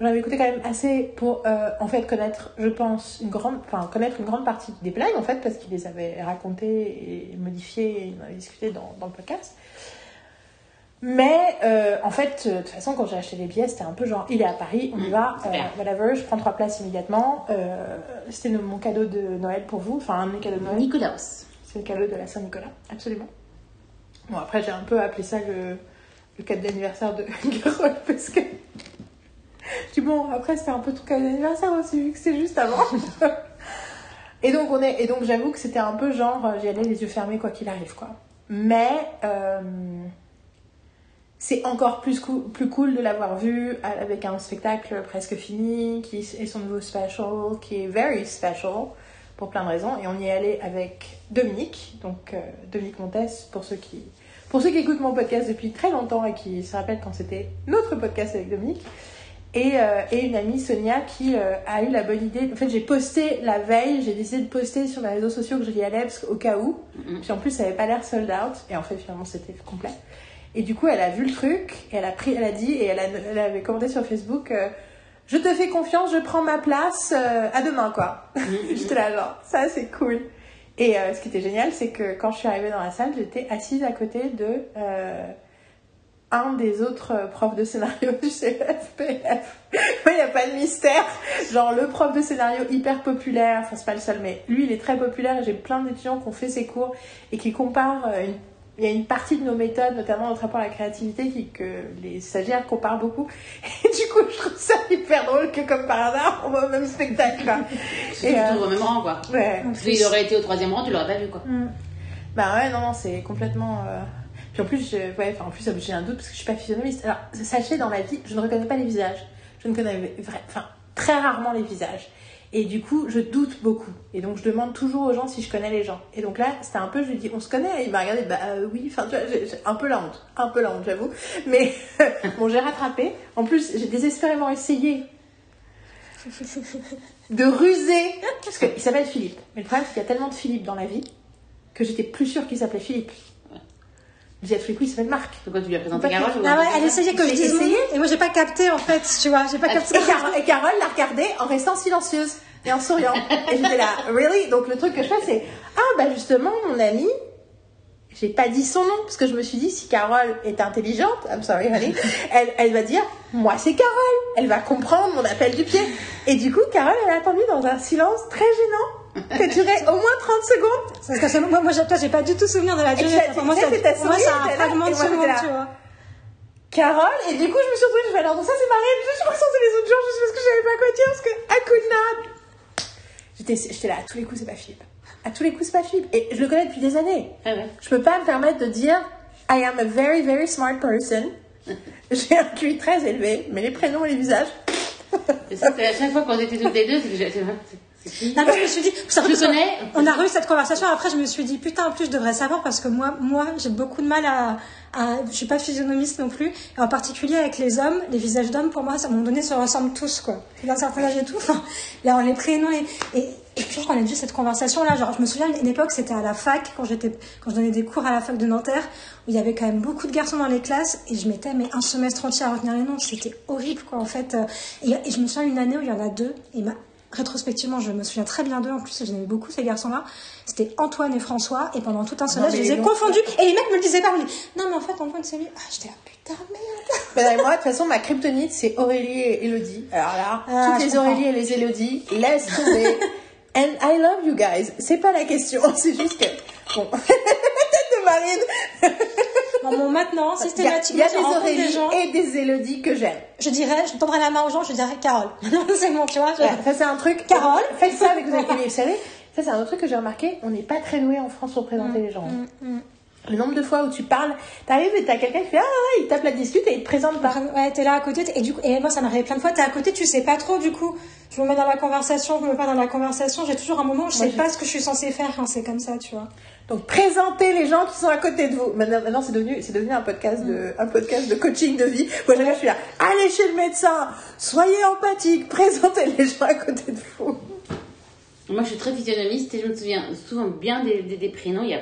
j'en avais écouté quand même assez pour euh, en fait connaître, je pense, une grande, enfin connaître une grande partie des blagues en fait parce qu'il les avait racontées et modifiées et on avait discuté dans, dans le podcast. Mais euh, en fait, euh, de toute façon, quand j'ai acheté les billets, c'était un peu genre, il est à Paris, on y va, euh, super. whatever, je prends trois places immédiatement. Euh, c'était mon cadeau de Noël pour vous, enfin un de mes cadeaux de Noël. Nikolaos. C'est le cadeau de la Saint-Nicolas, absolument. Bon, après, j'ai un peu appelé ça le, le cadeau d'anniversaire de Garol parce que. Je dis, bon, après, c'était un peu ton cadeau d'anniversaire aussi, vu que c'est juste avant. et donc, on est, et donc j'avoue que c'était un peu genre, euh, j'y allais les yeux fermés, quoi qu'il arrive, quoi. Mais. euh, c'est encore plus, cou- plus cool de l'avoir vu avec un spectacle presque fini, qui est son nouveau special, qui est very special pour plein de raisons. Et on y est allé avec Dominique, donc euh, Dominique Montes, pour ceux qui pour ceux qui écoutent mon podcast depuis très longtemps et qui se rappellent quand c'était notre podcast avec Dominique. Et, euh, et une amie, Sonia, qui euh, a eu la bonne idée. En fait, j'ai posté la veille, j'ai décidé de poster sur les réseaux sociaux que je y allais parce qu'au cas où. Puis en plus, ça avait pas l'air sold out. Et en fait, finalement, c'était complet. Et du coup, elle a vu le truc, et elle a pris, elle a dit, et elle, a- elle avait commenté sur Facebook, euh, je te fais confiance, je prends ma place, à demain, quoi. J'étais là, genre, ça, c'est cool. Et euh, ce qui était génial, c'est que quand je suis arrivée dans la salle, j'étais assise à côté de euh, un des autres euh, profs de scénario du CFPF. Il n'y a pas de mystère. Genre, le prof de scénario hyper populaire, enfin, c'est pas le seul, mais lui, il est très populaire et j'ai plein d'étudiants qui ont fait ses cours et qui comparent une il y a une partie de nos méthodes, notamment notre rapport à la créativité, qui, que les stagiaires comparent beaucoup. Et du coup, je trouve ça hyper drôle que, comme par hasard, on va au même spectacle. quoi. Et, euh, toujours au même rang, quoi. Ouais. En S'il aurait été au troisième rang, tu l'aurais pas vu, quoi. Mm. Bah ouais, non, non, c'est complètement. euh, Puis en plus, je... ouais, enfin, en plus, j'ai un doute parce que je suis pas physionomiste. Alors, sachez, dans la vie, je ne reconnais pas les visages. Je ne connais enfin, très rarement les visages. Et du coup, je doute beaucoup. Et donc, je demande toujours aux gens si je connais les gens. Et donc là, c'était un peu, je lui dis, on se connaît Et il m'a regardé, bah euh, oui, enfin, tu vois, j'ai un peu la honte. Un peu la honte, j'avoue. Mais bon, j'ai rattrapé. En plus, j'ai désespérément essayé de ruser. Parce qu'il s'appelle Philippe. Mais le problème, c'est qu'il y a tellement de Philippe dans la vie que j'étais plus sûre qu'il s'appelait Philippe. Je disais à tous les coups, il s'appelle Marc. Pourquoi tu lui as présenté Carole Ah ouais, elle essayait que je dise essayé. et moi j'ai pas capté en fait, tu vois, j'ai pas capté. Et, Car- et Carole l'a regardé en restant silencieuse et en souriant. Et j'étais là, really? Donc le truc que je fais, c'est Ah, bah justement, mon amie, j'ai pas dit son nom parce que je me suis dit, si Carole est intelligente, I'm sorry, honey, elle, elle va dire Moi, c'est Carole. Elle va comprendre mon appel du pied. Et du coup, Carole, elle a attendu dans un silence très gênant a duré au moins 30 secondes. Parce que selon moi, moi j'ai toi, j'ai pas du tout souvenir de la durée. ça- Pour moi, c'est un fragment de seconde, j'étais tu vois. Carole, et du coup, je me suis retrouvée, je vais alors, donc ça c'est Marine, je suis pas ressentie les autres jours, juste parce que je savais pas quoi dire, parce que I could not. J'étais, j'étais là, à tous les coups, c'est pas Philippe. À tous les coups, c'est pas Philippe. Et je le connais depuis des années. Ah ouais. Je peux pas me permettre de dire I am a very, very smart person. J'ai un QI très élevé, mais les prénoms et les visages. C'était à chaque fois qu'on était toutes les deux, c'est que qui Non, mais je me suis dit, surtout Je connais. On a eu cette conversation. Après, je me suis dit, putain, en plus, je devrais savoir parce que moi, moi, j'ai beaucoup de mal à, à, je suis pas physionomiste non plus. Et en particulier avec les hommes, les visages d'hommes, pour moi, à un moment donné, se ressemblent tous, quoi. D'un certain âge et tout. Enfin, là, les prénoms, les, et, et puis, on a eu cette conversation-là. Genre, je me souviens, une époque, c'était à la fac, quand j'étais, quand je donnais des cours à la fac de Nanterre, où il y avait quand même beaucoup de garçons dans les classes, et je mettais, mais un semestre entier à retenir les noms. C'était horrible, quoi, en fait. Et, et je me souviens une année où il y en a deux, et ma, rétrospectivement, je me souviens très bien d'eux. En plus, j'aimais beaucoup ces garçons-là. C'était Antoine et François. Et pendant tout un semestre, je les ai confondus. Et les mecs me le disaient me disaient, non, mais en fait, Antoine, c'est lui. Ah, j'étais là, putain, merde. Ben, moi, de toute façon, ma kryptonite, c'est Aurélie et Elodie. Alors là, Ah, toutes les comprends. Aurélie et les Elodie, laisse tomber. And I love you guys. C'est pas la question, c'est juste que. Bon. Tête de Marine. Non, mon, maintenant, Il y a, il y systématiquement, a des des gens, et des Élodie que j'aime. je dirais, je tendrais la main aux gens, je dirais Carole. c'est bon, tu vois. je- Ouais, ça c'est un truc. Carole. Faites ça avec vos amis. Vous savez, ça c'est un autre truc que j'ai remarqué. On n'est pas très doué en France pour présenter les gens. Mm, mm. Le nombre de fois où tu parles, t'arrives et t'as quelqu'un qui fait ah ouais, il tape la dispute et il te présente pas. Ouais, t'es là à côté, et du coup, et moi ça m'arrive plein de fois, t'es à côté, tu sais pas trop, du coup, je me mets dans la conversation, je me mets pas dans la conversation, j'ai toujours un moment où je sais pas ce que je suis censée faire quand c'est comme ça, tu vois. Donc présentez les gens qui sont à côté de vous. Maintenant, maintenant, c'est devenu, c'est devenu un podcast de, un podcast de coaching de vie. Moi, je suis là. Allez chez le médecin, soyez empathique, présentez les gens à côté de vous. Moi, je suis très physionomiste et je me souviens souvent bien des, des, des prénoms. Il y a...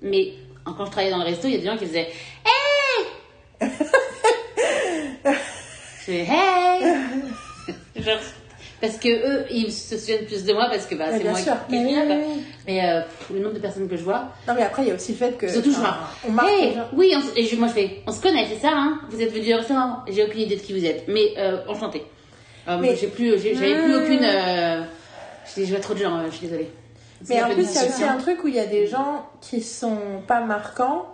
Mais quand je travaillais dans le resto, il y a des gens qui faisaient Hey Je fais Hey Genre, parce que eux, ils se souviennent plus de moi parce que bah, c'est moi sûr. qui, qui Mais viens. oui. Mais euh, pff, le nombre de personnes que je vois, Non, mais après, il y a aussi le fait que. surtout je marque. On marque Hey, oui, on et je- moi je fais, on se connaît, c'est ça, hein Vous êtes venu au restaurant J'ai aucune idée de qui vous êtes, mais euh, enchanté. Euh, Mais- j'ai plus, j'avais plus Mmh. aucune. Euh... Je, je vois trop de gens, je suis désolée. Mais en plus, il y a aussi un truc où il y a des gens qui sont pas marquants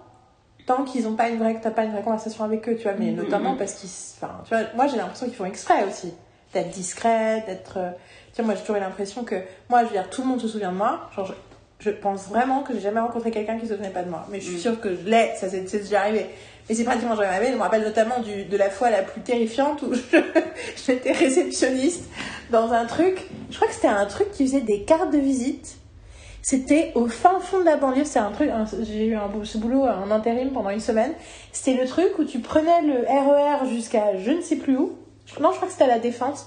tant qu'ils ont pas une vraie, t'as pas une vraie conversation avec eux, tu vois, mais Mhm. notamment parce qu'ils, enfin, tu vois, moi j'ai l'impression qu'ils font exprès aussi d'être discrets, d'être, euh, vois, moi j'ai toujours eu l'impression que, moi je veux dire, tout le monde se souvient de moi, genre je, je pense vraiment que j'ai jamais rencontré quelqu'un qui se souvenait pas de moi, mais je suis Mhm. sûre que je l'ai, ça c'est déjà arrivé. Mais c'est pratiquement jamais arrivé. Je me rappelle notamment du, de la fois la plus terrifiante où j'étais réceptionniste dans un truc. Je crois que c'était un truc qui faisait des cartes de visite. C'était au fin fond de la banlieue. C'est un truc. J'ai eu un, ce boulot en intérim pendant une semaine. C'était le truc où tu prenais le RER jusqu'à je ne sais plus où. Non, je crois que c'était à la Défense.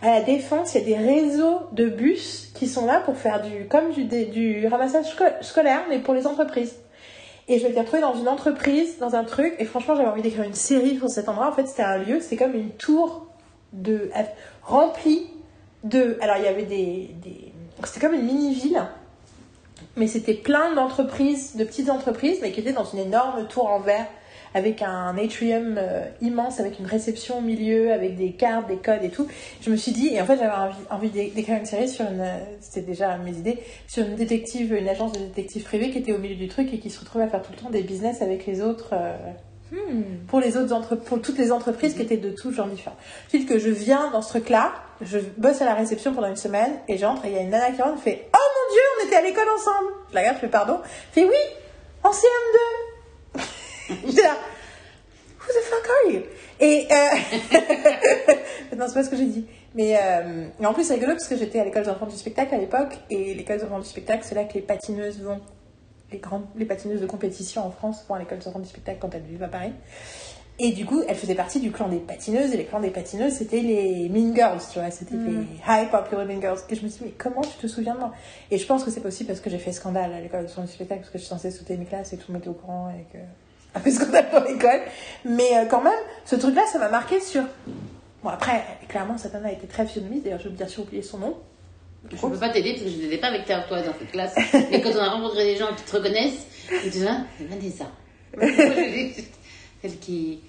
À la Défense, il y a des réseaux de bus qui sont là pour faire du comme du, du ramassage sco- scolaire, mais pour les entreprises. Et je m'étais retrouvée dans une entreprise, dans un truc, et franchement, j'avais envie d'écrire une série sur cet endroit. En fait, c'était un lieu, c'était comme une tour de remplie de. Alors, il y avait des. des... C'était comme une mini-ville, mais c'était plein d'entreprises, de petites entreprises, mais qui étaient dans une énorme tour en verre, avec un atrium euh, immense, avec une réception au milieu, avec des cartes, des codes et tout. Je me suis dit, et en fait, j'avais envie, envie d'é- d'écrire une série sur une. euh, C'était déjà mes idées, sur une détective, une agence de détective privée qui était au milieu du truc et qui se retrouvait à faire tout le temps des business avec les autres. euh, pour les autres entre... pour toutes les entreprises qui étaient de tout genre différents. Suite que je viens dans ce truc-là, je bosse à la réception pendant une semaine et j'entre et il y a une nana qui rentre et fait Oh mon dieu, on était à l'école ensemble. Je la regarde, je fais pardon. Elle fait oui, en CM2. J'étais là, Who the fuck are you? Et euh... non, c'est pas ce que j'ai dit. Mais, euh... en plus, c'est rigolo parce que j'étais à l'école des enfants du spectacle à l'époque et l'école des enfants du spectacle, c'est là que les patineuses vont les grandes les patineuses de compétition en France vont à l'école des enfants du spectacle quand elles vivent à Paris. Et du coup, elle faisait partie du clan des patineuses. Et les clans des patineuses, c'était les Mean Girls, tu vois. C'était les High Popular Mean Girls. Et je me suis dit, mais comment tu te souviens de moi? Et je pense que c'est possible parce que j'ai fait scandale à l'école des enfants du spectacle, parce que je suis censée sauter une classe et tout le monde était au courant et que. A fait scandale dans l'école. Mais euh, quand même, ce truc-là, ça m'a marqué sur. Bon, après, clairement, cette nana était très physionomiste. D'ailleurs, je vais bien sûr oublier son nom. Je peux pas t'aider parce que je n'étais pas avec toi dans cette classe. Mais quand on a rencontré des gens qui te reconnaissent, ils te disent Ah, c'est Vanessa. Celle qui.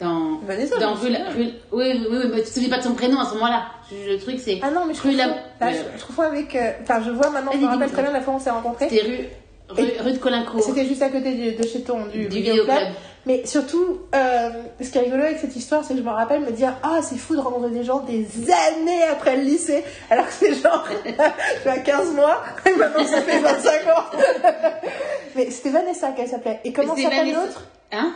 Dans. Vanessa, dans rue, la- rue- oui, oui, oui, mais tu te souviens pas de son prénom à ce moment-là. Le truc, c'est. Ah non, mais je confonds. la- Là, je, confonds avec. euh, Enfin, je vois maintenant, je me rappelle très bien la fois où on s'est rencontrés. C'était rue, rue, rue de Colincourt. C'était juste à côté de chez ton, du, Du vidéoclub. Mais surtout, euh, ce qui est rigolo avec cette histoire, c'est que je me rappelle me dire Ah, c'est fou de rencontrer des gens des années après le lycée, alors que c'est genre, tu as 15 mois, et maintenant ça fait 25 ans. Mais c'était Vanessa qu'elle s'appelait. Et comment s'appelle Vanessa. l'autre? Hein?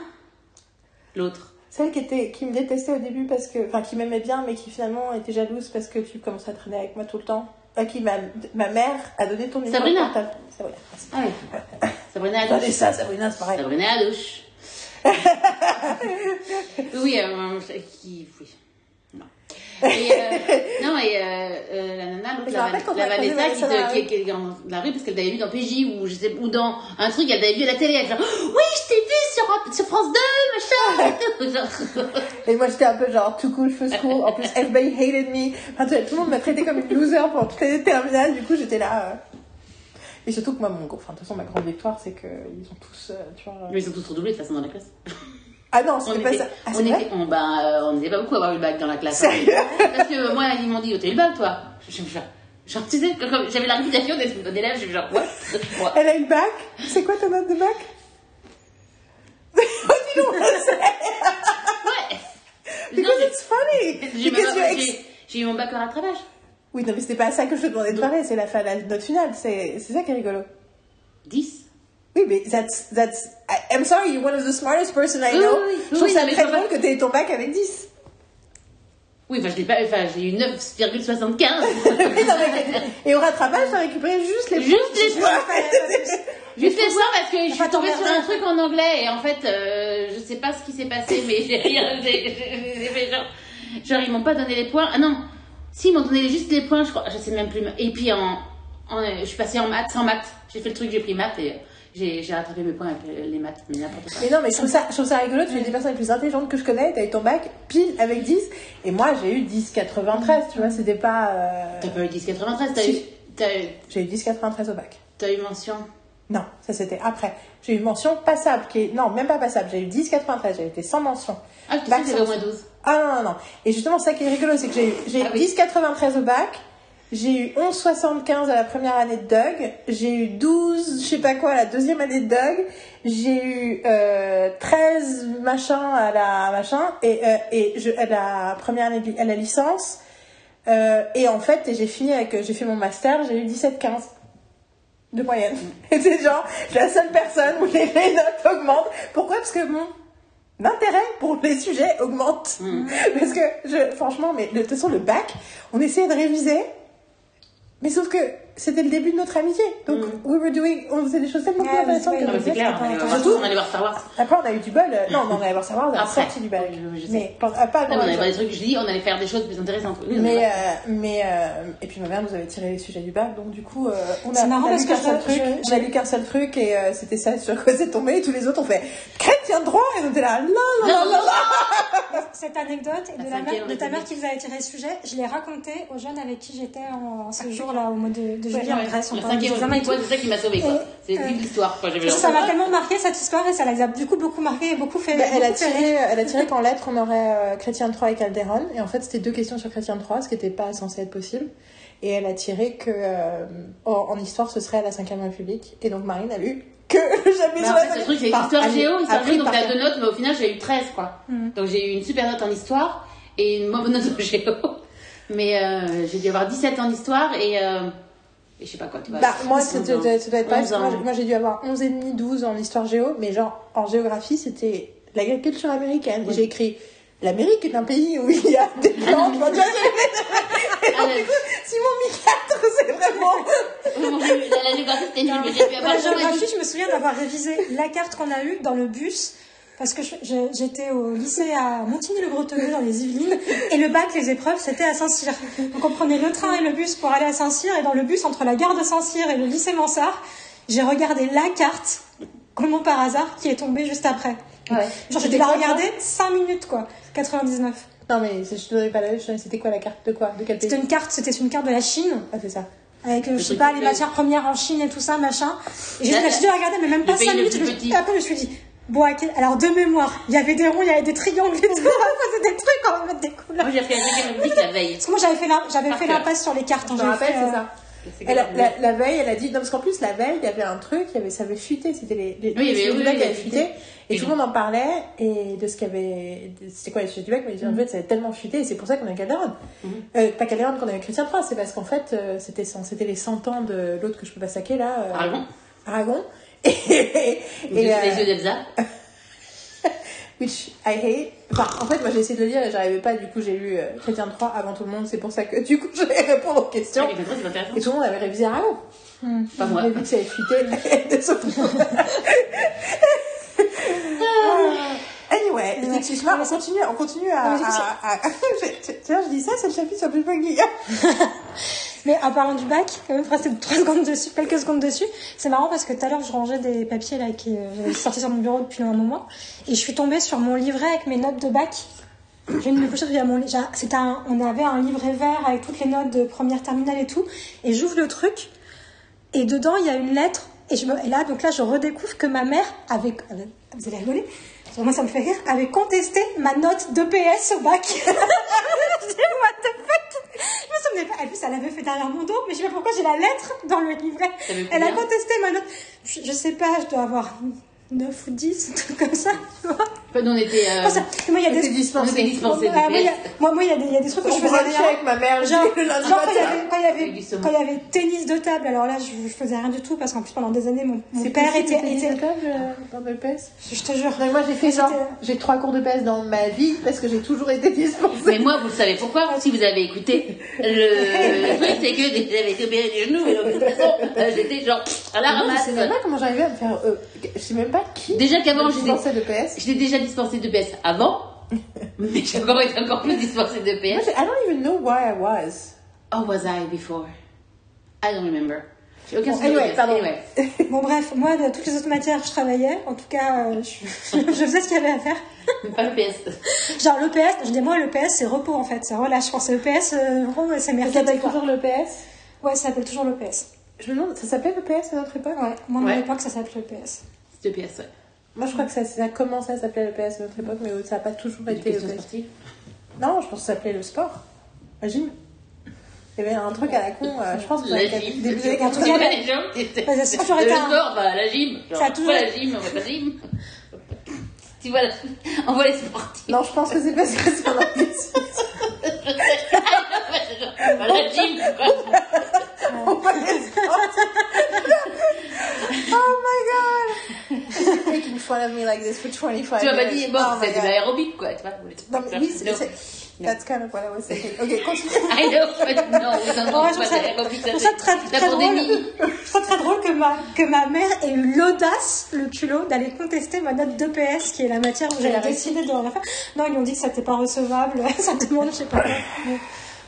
L'autre. Celle qui, était, qui me détestait au début parce que. Enfin, qui m'aimait bien, mais qui finalement était jalouse parce que tu commençais à traîner avec moi tout le temps. À qui ma, ma mère a donné ton numéro Sabrina. portable. Sabrina. Ah oui. Sabrina à douche. Vanessa, Sabrina, c'est pareil. Sabrina à douche. oui, euh, qui. Oui. Non. Et, euh, non, et euh, euh, la nana, l'autre, la, la Vanessa, qui, la qui, est dans la rue parce qu'elle t'avait vu dans PJ ou je sais ou dans un truc, elle t'avait vu à la télé, elle genre oui, je t'ai vu sur, sur France 2, machin. Et moi j'étais un peu genre tout cool, feu school. En plus, everybody hated me. Enfin, tout le monde m'a traité comme une loser pendant toutes les terminales. Du coup, j'étais là. Et surtout que moi, mon, enfin, de toute façon, ma grande victoire, c'est qu'ils ont tous, euh, tu vois. Mais ils sont tous redoublés de toute façon dans la classe. Ah non, On c'était pas était, ça. Ah, on, était, on, euh, on n'était pas beaucoup à avoir eu le bac dans la classe. Sérieux Parce que moi, ils m'ont dit, oh, t'as eu le bac, toi Je suis genre, genre, tu sais, j'avais la réputation d'être bonne élève, je suis genre, what. Elle a eu le bac? C'est quoi ta note de bac? You wanna say? Ouais. Non, Because j'ai- it's funny. j'ai Because you're j'ai- eu mon bac au rattrapage. Oui, non, mais c'était pas ça que je te demandais de parler, c'est la, fin- la note finale, c'est ça qui est rigolo. 10. Oui, mais that's, that's, I'm sorry, you're one of the smartest person I Oui, know. oui, oui. je trouve Oui, ça très drôle que t'aies eu ton bac avec 10. Oui, enfin, je l'ai pas, enfin, j'ai eu 9,75. Oui, non, mais- et au rattrapage, t'as récupéré juste les Juste les points. Juste ça parce que je suis tombée sur un truc en anglais et en fait, euh, je sais pas ce qui s'est passé, mais j'ai rien, j'ai fait genre, genre, ils m'ont pas donné les points. Ah non, si, ils m'ont donné juste les points, je crois, je sais même plus. Et puis en, en je suis passée en maths, sans maths. J'ai fait le truc, j'ai pris maths et j'ai rattrapé mes points avec les maths, mais n'importe quoi. Mais non, mais je trouve ça, je trouve ça rigolo, tu es une des personnes les plus intelligentes que je connais, t'as eu ton bac pile avec 10, et moi j'ai eu 10,93, tu vois, c'était pas. euh, T'as pas eu 10,93, t'as eu, J'ai eu 10,93 au bac. t'as eu mention. Non, ça c'était après. J'ai eu mention passable, qui est. Non, même pas passable, j'ai eu 10,93, j'ai été sans mention. Ah, que t'avais au moins 12. Ah non, non, non. Et justement, ça qui est rigolo, c'est que j'ai eu, j'ai eu Ah oui. 10,93 au bac, j'ai eu 11,75 à la première année de Doug, j'ai eu 12, je sais pas quoi, à la deuxième année de Doug, j'ai eu euh, 13 machin à la machin, et, euh, et je, à la première année de, à la licence, euh, et en fait, j'ai fini avec, j'ai fait mon master, j'ai eu 17,15 de moyenne. Et c'est genre, je suis la seule personne où les, les notes augmentent. Pourquoi? Parce que mon intérêt pour les sujets augmente. Parce que, je, franchement, mais de toute façon, le bac, on essayait de réviser, mais sauf que c'était le début de notre amitié. Donc, we were doing, on faisait des choses tellement plus Ouais, intéressantes que le c'est clair, on allait voir- surtout- on allait voir Star Wars. Après, on a eu du bol. euh, Non, on allait voir savoir, on a sorti du je sais. Mais pas, pas on allait voir des trucs, je dis, on allait faire des choses plus intéressantes. Oui, Mais, euh, mais euh, et puis ma mère nous avait tiré les sujets du bac, donc du coup, euh, on a, C'est marrant on a parce lu que qu'un seul je- truc, je- on a lu qu'un seul truc et euh, c'était ça sur quoi c'est tombé. Et tous les autres ont fait chrétien de droit. Et on était là, non, non, non, non, non. Cette anecdote de, La mère, de ta mère qui vous avait tiré le sujet, je l'ai raconté aux jeunes avec qui j'étais en ce jour-là, au mois de, de juillet en Ouais, Grèce. On la parlait des cinquième examens et République, tout. ouais, c'est ça qui m'a sauvé quoi. Et, C'est euh, l'histoire genre- ça m'a tellement marqué cette histoire et ça les a du coup beaucoup marqué et beaucoup fait. Bah, elle, a beaucoup fait tiré, elle a tiré qu'en lettres on aurait euh, Chrétien de Troyes et Calderon et en fait c'était deux questions sur Chrétien de Troyes ce qui n'était pas censé être possible et elle a tiré que euh, en, en histoire ce serait à la 5ème République et donc Marine a lu que jamais Mais sur en la le truc, c'est histoire géo, histoire appris géo, donc t'as deux notes, mais au final, j'ai eu 13, quoi. Mm. Donc j'ai eu une super note en histoire et une mauvaise note en géo. Mais euh, j'ai dû avoir 17 en histoire et, euh, et je sais pas quoi, tu vois. Bah, moi, 11 ça doit, être. 11 que Moi, j'ai- dû avoir 11,5, 12 en histoire géo, mais genre, en géographie, c'était l'agriculture américaine. Et J'ai écrit l'Amérique est un pays où il y a des plantes. Enfin, tu vois, Et Ah, donc, du coup, si mon mi 4, c'est vraiment. La géographie, c'était nul, mais j'ai pu Dans avoir la et géographie, demi. je me souviens d'avoir révisé la carte qu'on a eue dans le bus. Parce que j'étais au lycée à Montigny-le-Gros-Teneux dans les Yvelines et le bac, les épreuves, c'était à Saint-Cyr. Donc on prenait le train et le bus pour aller à Saint-Cyr et dans le bus entre la gare de Saint-Cyr et le lycée Mansart, j'ai regardé la carte, comment par hasard, qui est tombée juste après. Ouais. Genre j'ai dû la regarder 5 minutes quoi, 99. Non, mais je ne donnais pas la je- C'était quoi la carte? De quoi? De quel C'était une carte, c'était une carte de la Chine Ah, c'est ça. avec euh, je sais pas le les matières premières en Chine et tout ça machin. Et j'ai La- regarder mais même pas pays 5 le minutes. je après je me suis dit bon alors de mémoire, il y avait des ronds, il y avait des triangles et tout. faisait des trucs, on va mettre des couleurs. Moi, j'ai fait la veille. Parce que moi j'avais fait la- j'avais fait l'impasse sur les cartes. Je hein, me j'avais rappelle, fait, c'est euh, ça. Elle, la, la veille, elle a dit. Non, parce qu'en plus, la veille, il y avait un truc, il y avait, ça avait fuité. C'était les, les, Oui, les oui, qui avaient a fuité. Et, Et tout le monde en parlait. Et de ce qu'il y avait. C'était quoi les sujets du bac Mais en fait, ça avait tellement fuité. Et c'est pour ça qu'on a eu Calderon. Mhm. Euh, pas Calderon, qu'on a eu Chrétien de France. C'est parce qu'en fait, euh, c'était c'était les 100 ans de l'autre que je peux pas saquer là. euh, Aragon. Aragon. Et. et, J'ai euh, les yeux d'Elsa. Which I hate. Enfin, en fait, moi j'ai essayé de le lire et j'arrivais pas. Du coup, j'ai lu euh, Chrétien de 3 avant tout le monde. C'est pour ça que du coup, je vais répondre aux questions. Et tout le monde avait révisé Aragon. Pas moi. J'ai vu que ça avait fuité. Ah. Anyway, Ouais. excuse-moi, on continue, on continue à. À, à- vois, je dis ça, c'est le chapitre sur le buggy. Mais en parlant du bac, quand même, rester 3 secondes dessus, quelques secondes dessus, c'est marrant parce que tout à l'heure je rangeais des papiers là qui euh, j'avais sortis sur mon bureau depuis un moment. Et je suis tombée sur mon livret avec mes notes de bac. J'ai une a mon li- un, on avait un livret vert avec toutes les notes de première terminale et tout. Et j'ouvre le truc et dedans il y a une lettre. Et, là donc là je redécouvre que ma mère avait, vous allez rigoler, moi ça me fait rire, avait contesté ma note de PS au bac. what the fuck? Je me souvenais pas. En plus, elle avait fait derrière mon dos, mais je sais pas pourquoi j'ai la lettre dans le livret. Elle a contesté ma note. Je, je sais pas, je dois avoir 9 ou 10, un truc comme ça, tu vois. Enfin, nous, on était. euh, Moi, ça- moi, il y a On était des. dispensés. on était dispensés Moi, il y a- PS. moi, moi, il y a des, il y a des trucs que je faisais rien. avec ma mère Genre, genre, quand il y avait, quand il y avait, du saumon. quand il y avait tennis de table, alors là, je, je faisais rien du tout parce qu'en plus pendant des années, mon, mon C'est père était, le tennis était- de table, euh, dans le PS je te jure. Non, moi j'ai fait genre, j'ai trois cours de PS dans ma vie parce que j'ai toujours été dispensée. Mais moi, vous le savez pourquoi? Si vous avez écouté, le truc, c'est que j'avais été opéré du genou, et donc, de toute façon, j'étais genre à la je ramasse. sais même pas comment j'arrivais à me faire. euh, je sais même pas qui. Déjà qu'avant, j'étais de PS. j'étais déjà dispensée de PS avant, mais j'ai encore été encore plus dispensée de PS. I don't even know why I was. Oh, was I before? I don't remember. J'ai aucun Bon, anyway, pardon. Anyway. Bon, bref, moi, de toutes les autres matières, je travaillais. En tout cas, euh, je, je faisais ce qu'il y avait à faire. Mais pas le PS. Genre, l'EPS, je dis moi, l'EPS, c'est repos en fait, c'est relâche. Je pense l'EPS, euh, c'est Ça mercredi. s'appelle quoi. toujours le PS Ouais, ça s'appelle toujours l'EPS. Je me demande, ça s'appelait le PS à notre époque? Ouais, moi, à Ouais. mon époque, ça s'appelait l'EPS. C'est le PS, ouais. Moi, je crois que ça, ça a commencé à s'appeler le PS à notre époque, mais ça n'a pas toujours été le PS. Non, je pense que ça s'appelait le sport. La gym. Il y avait un truc à la con, euh, je pense que gym. début des années En tout 80. cas, les gens toujours Le un- sport, bah, la gym. Genre, Ça a toujours- la gym On va pas la gym. Tu vois, la- on voit les sportifs. Non, je pense que c'est parce que c'est anglais. Bah, la gym, quoi. On voit les sportifs. Oh my god! Making fun of me like this for 25 Tu m'as pas years. dit, bon, Oh c'est de l'aérobic, quoi. Tu vois, Non, mais oui, c'est- That's kind of what I was thinking. Ok, continue. I know, but no, Ouais, know je trouve ça, très, très drôle. Je trouve très drôle que ma, que ma mère ait eu l'audace, le culot, d'aller contester ma note d'EPS, qui est la matière où j'avais décidé de la faire. Non, ils lui ont dit que ça n'était pas recevable, ça demande, je sais pas quoi.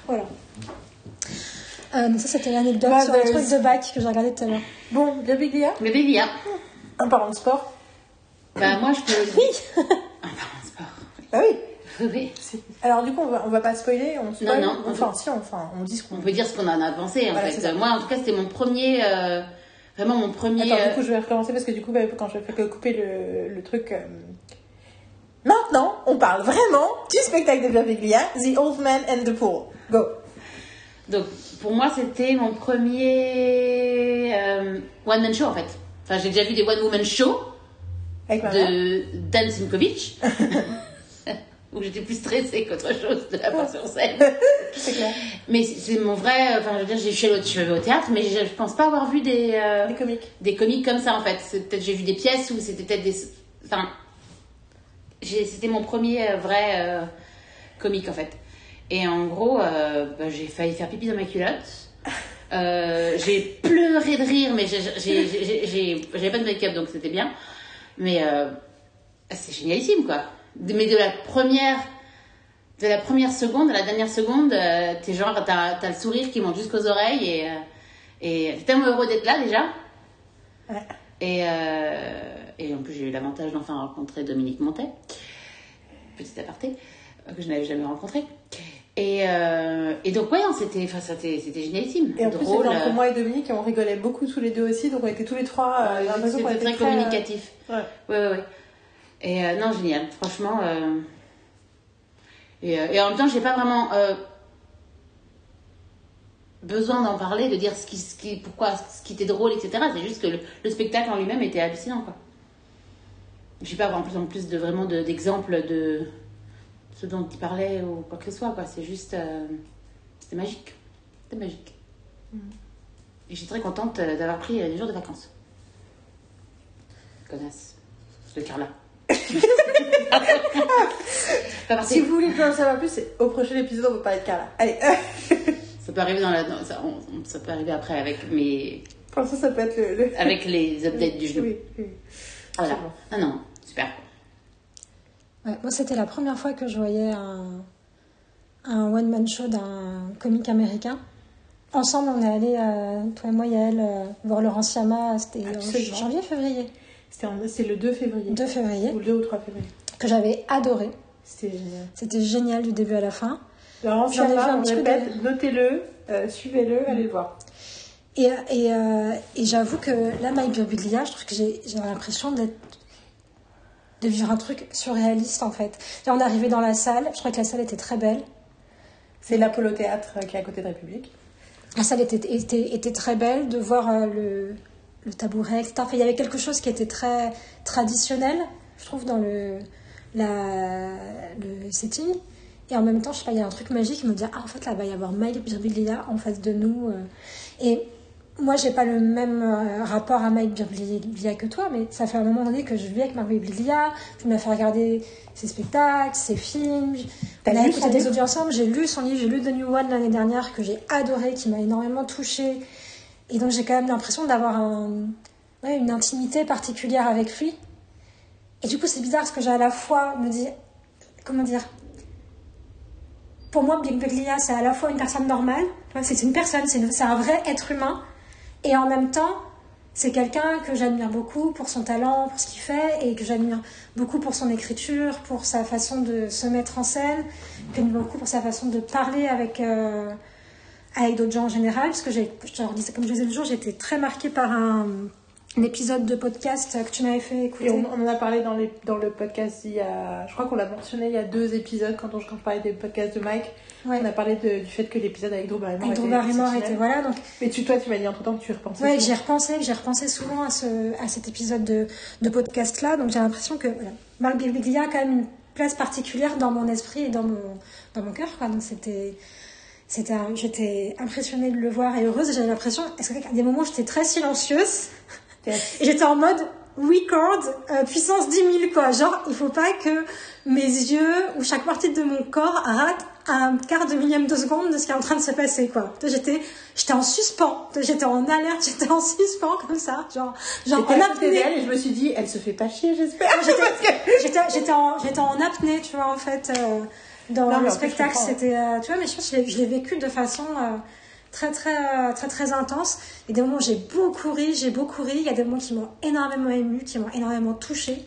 Voilà. Euh, donc ça, c'était l'anecdote sur Mothers. trucs de bac que j'ai regardé tout à l'heure. Bon, Biglia. Mais baby, hein. En parlant de sport. Bah, moi, je peux. Oui En parlant de sport. Bah oui. Oui. Alors du coup, on va, on va pas spoiler, on spoil. Non, non, on Enfin, si, enfin, on dit ce qu'on On peut dire ce qu'on en a pensé, en Voilà, fait. Moi, en tout cas, c'était mon premier. euh, Vraiment mon premier. Attends, euh, du coup, je vais recommencer parce que du coup, bah, quand je fais que couper le, le truc. euh, Maintenant, on parle vraiment du spectacle de Birbiglia, The Old Man and the Pool. Go. Donc, pour moi, c'était mon premier euh, one-man show, en fait. Enfin, j'ai déjà vu des Avec ma mère. de Dan Simkovic, où j'étais plus stressée qu'autre chose de la voir sur scène. C'est clair. Mais c'est mon vrai. Enfin, je veux dire, j'ai- je suis allée au- je suis allée au théâtre, mais je, je pense pas avoir vu des, euh, Des comiques. des comiques comme ça, en fait. Peut-être j'ai vu des pièces ou c'était peut-être des. Enfin, c'était mon premier euh, vrai euh, comique, en fait. Et en gros, euh, bah, j'ai failli faire pipi dans ma culotte. Euh, j'ai pleuré de rire, mais j'avais pas de make-up, donc c'était bien. Mais euh, c'est génialissime, quoi. Mais de la première, de la première seconde à la dernière seconde, t'es genre, t'as as le sourire qui monte jusqu'aux oreilles et, et t'es tellement heureux d'être là déjà. Ouais. Et, et en plus, j'ai eu l'avantage d'enfin rencontrer Dominique Montet, petit aparté, que je n'avais jamais rencontré. Et, euh, et donc, ouais, non, c'était enfin, c'était c'était génialissime. Et en plus, drôle. euh, moi et Dominique, on rigolait beaucoup tous les deux aussi, donc on était tous les trois. euh, c'était était très euh, communicatif. ouais. Ouais, ouais, ouais. Et non, génial. Franchement. Et, et en même temps, j'ai pas vraiment besoin d'en parler, de dire ce qui, ce qui, pourquoi, ce qui était drôle, etc. C'est juste que le, le spectacle en lui-même était hallucinant, quoi. J'ai pas en plus en plus de vraiment de- d'exemples de, ce dont il parlait ou quoi que ce soit, quoi. C'est juste, euh, c'était magique, c'était magique. Et je suis très contente euh, d'avoir pris euh, des jours de vacances. Connasse. De Carla. Si vous voulez en savoir plus, au prochain épisode, on va parler de Carla. Allez, Ça peut arriver dans la, dans- ça, on- ça peut arriver après avec mes, pour l'instant, ça peut être le. le- avec les updates du genou. Oui, oui. Voilà. c'est bon. Ah non, super. Ouais, moi, c'était la première fois que je voyais un, un one-man show d'un comique américain. Ensemble, on est allé, euh, toi et moi, Yael, euh, voir Laurent Siama, c'était en C'était en- C'est le 2 février. 2 février, Ou le 2 ou 3 février. que j'avais adoré. C'était génial. C'était génial du début à la fin. Vu un on répète, notez-le, euh, suivez-le, allez le voir. Et, et, euh, et j'avoue que là, Mike Birbiglia, je trouve que j'ai l'impression d'être de vivre un truc surréaliste en fait. Là, on est arrivé dans la salle, je crois que la salle était très belle. C'est l'Apollo Théâtre euh, qui est à côté de République. La salle était, était, était très belle, de voir euh, le, le tabouret, etc. Enfin, il y avait quelque chose qui était très traditionnel, je trouve, dans le, la, le setting. Et en même temps, je sais pas, il y a un truc magique qui me dit Ah, en fait, là, il va y avoir Mike Birbiglia en face de nous. euh. Et moi, j'ai pas le même euh, rapport à Mike Birbiglia que toi, mais ça fait un moment donné que je vis avec Mike Birbiglia. Tu m'as fait regarder ses spectacles, ses films. On a écouté des audios ensemble. J'ai lu son livre, j'ai lu The New One l'année dernière que j'ai adoré, qui m'a énormément touchée. Et donc, j'ai quand même l'impression d'avoir un, ouais, une intimité particulière avec lui. Et du coup, c'est bizarre parce que j'ai à la fois me dit, comment dire, pour moi, Big Beglia, c'est à la fois une personne normale, c'est une personne, c'est un vrai être humain, et en même temps, c'est quelqu'un que j'admire beaucoup pour son talent, pour ce qu'il fait, et que j'admire beaucoup pour son écriture, pour sa façon de se mettre en scène, que j'admire beaucoup pour sa façon de parler avec, euh, avec d'autres gens en général, parce que je te disais, comme je disais le jour, été très marquée par un, un épisode de podcast que tu m'avais fait écouter. Et on, on en a parlé dans, les, dans le podcast il y a. Je crois qu'on l'a mentionné il y a deux épisodes quand, on, quand je parlais des podcasts de Mike. Ouais. On a parlé de- du fait que l'épisode avec Drew Barrymore était Barrymore était voilà donc Mais tu, toi, tu m'as dit entre temps que tu repensais. Ouais, j'ai repensé, j'ai repensé souvent à, ce, à cet épisode de, de podcast-là. Donc j'ai l'impression que voilà, Marc Birbiglia a quand même une place particulière dans mon esprit et dans mon, dans mon cœur. Quoi. Donc c'était, j'étais impressionnée de le voir et heureuse. J'avais l'impression, est-ce qu'à des moments j'étais très silencieuse. Et j'étais en mode record euh, puissance 10 000 quoi. Genre il faut pas que mes yeux ou chaque partie de mon corps rate un quart de millième de seconde de ce qui est en train de se passer quoi. J'étais j'étais en suspens, j'étais en alerte, j'étais en suspens comme ça, genre en apnée. et je me suis dit, elle se fait pas chier, j'espère. J'étais- que- J'étais j'étais en j'étais en apnée, tu vois en fait euh, dans Non, le spectacle, c'était euh, tu vois mais je pense que je l'ai- je l'ai vécu de façon très très euh, très très intense. A des moments où j'ai beaucoup ri, j'ai beaucoup ri, il y a des moments qui m'ont énormément ému, qui m'ont énormément touchée.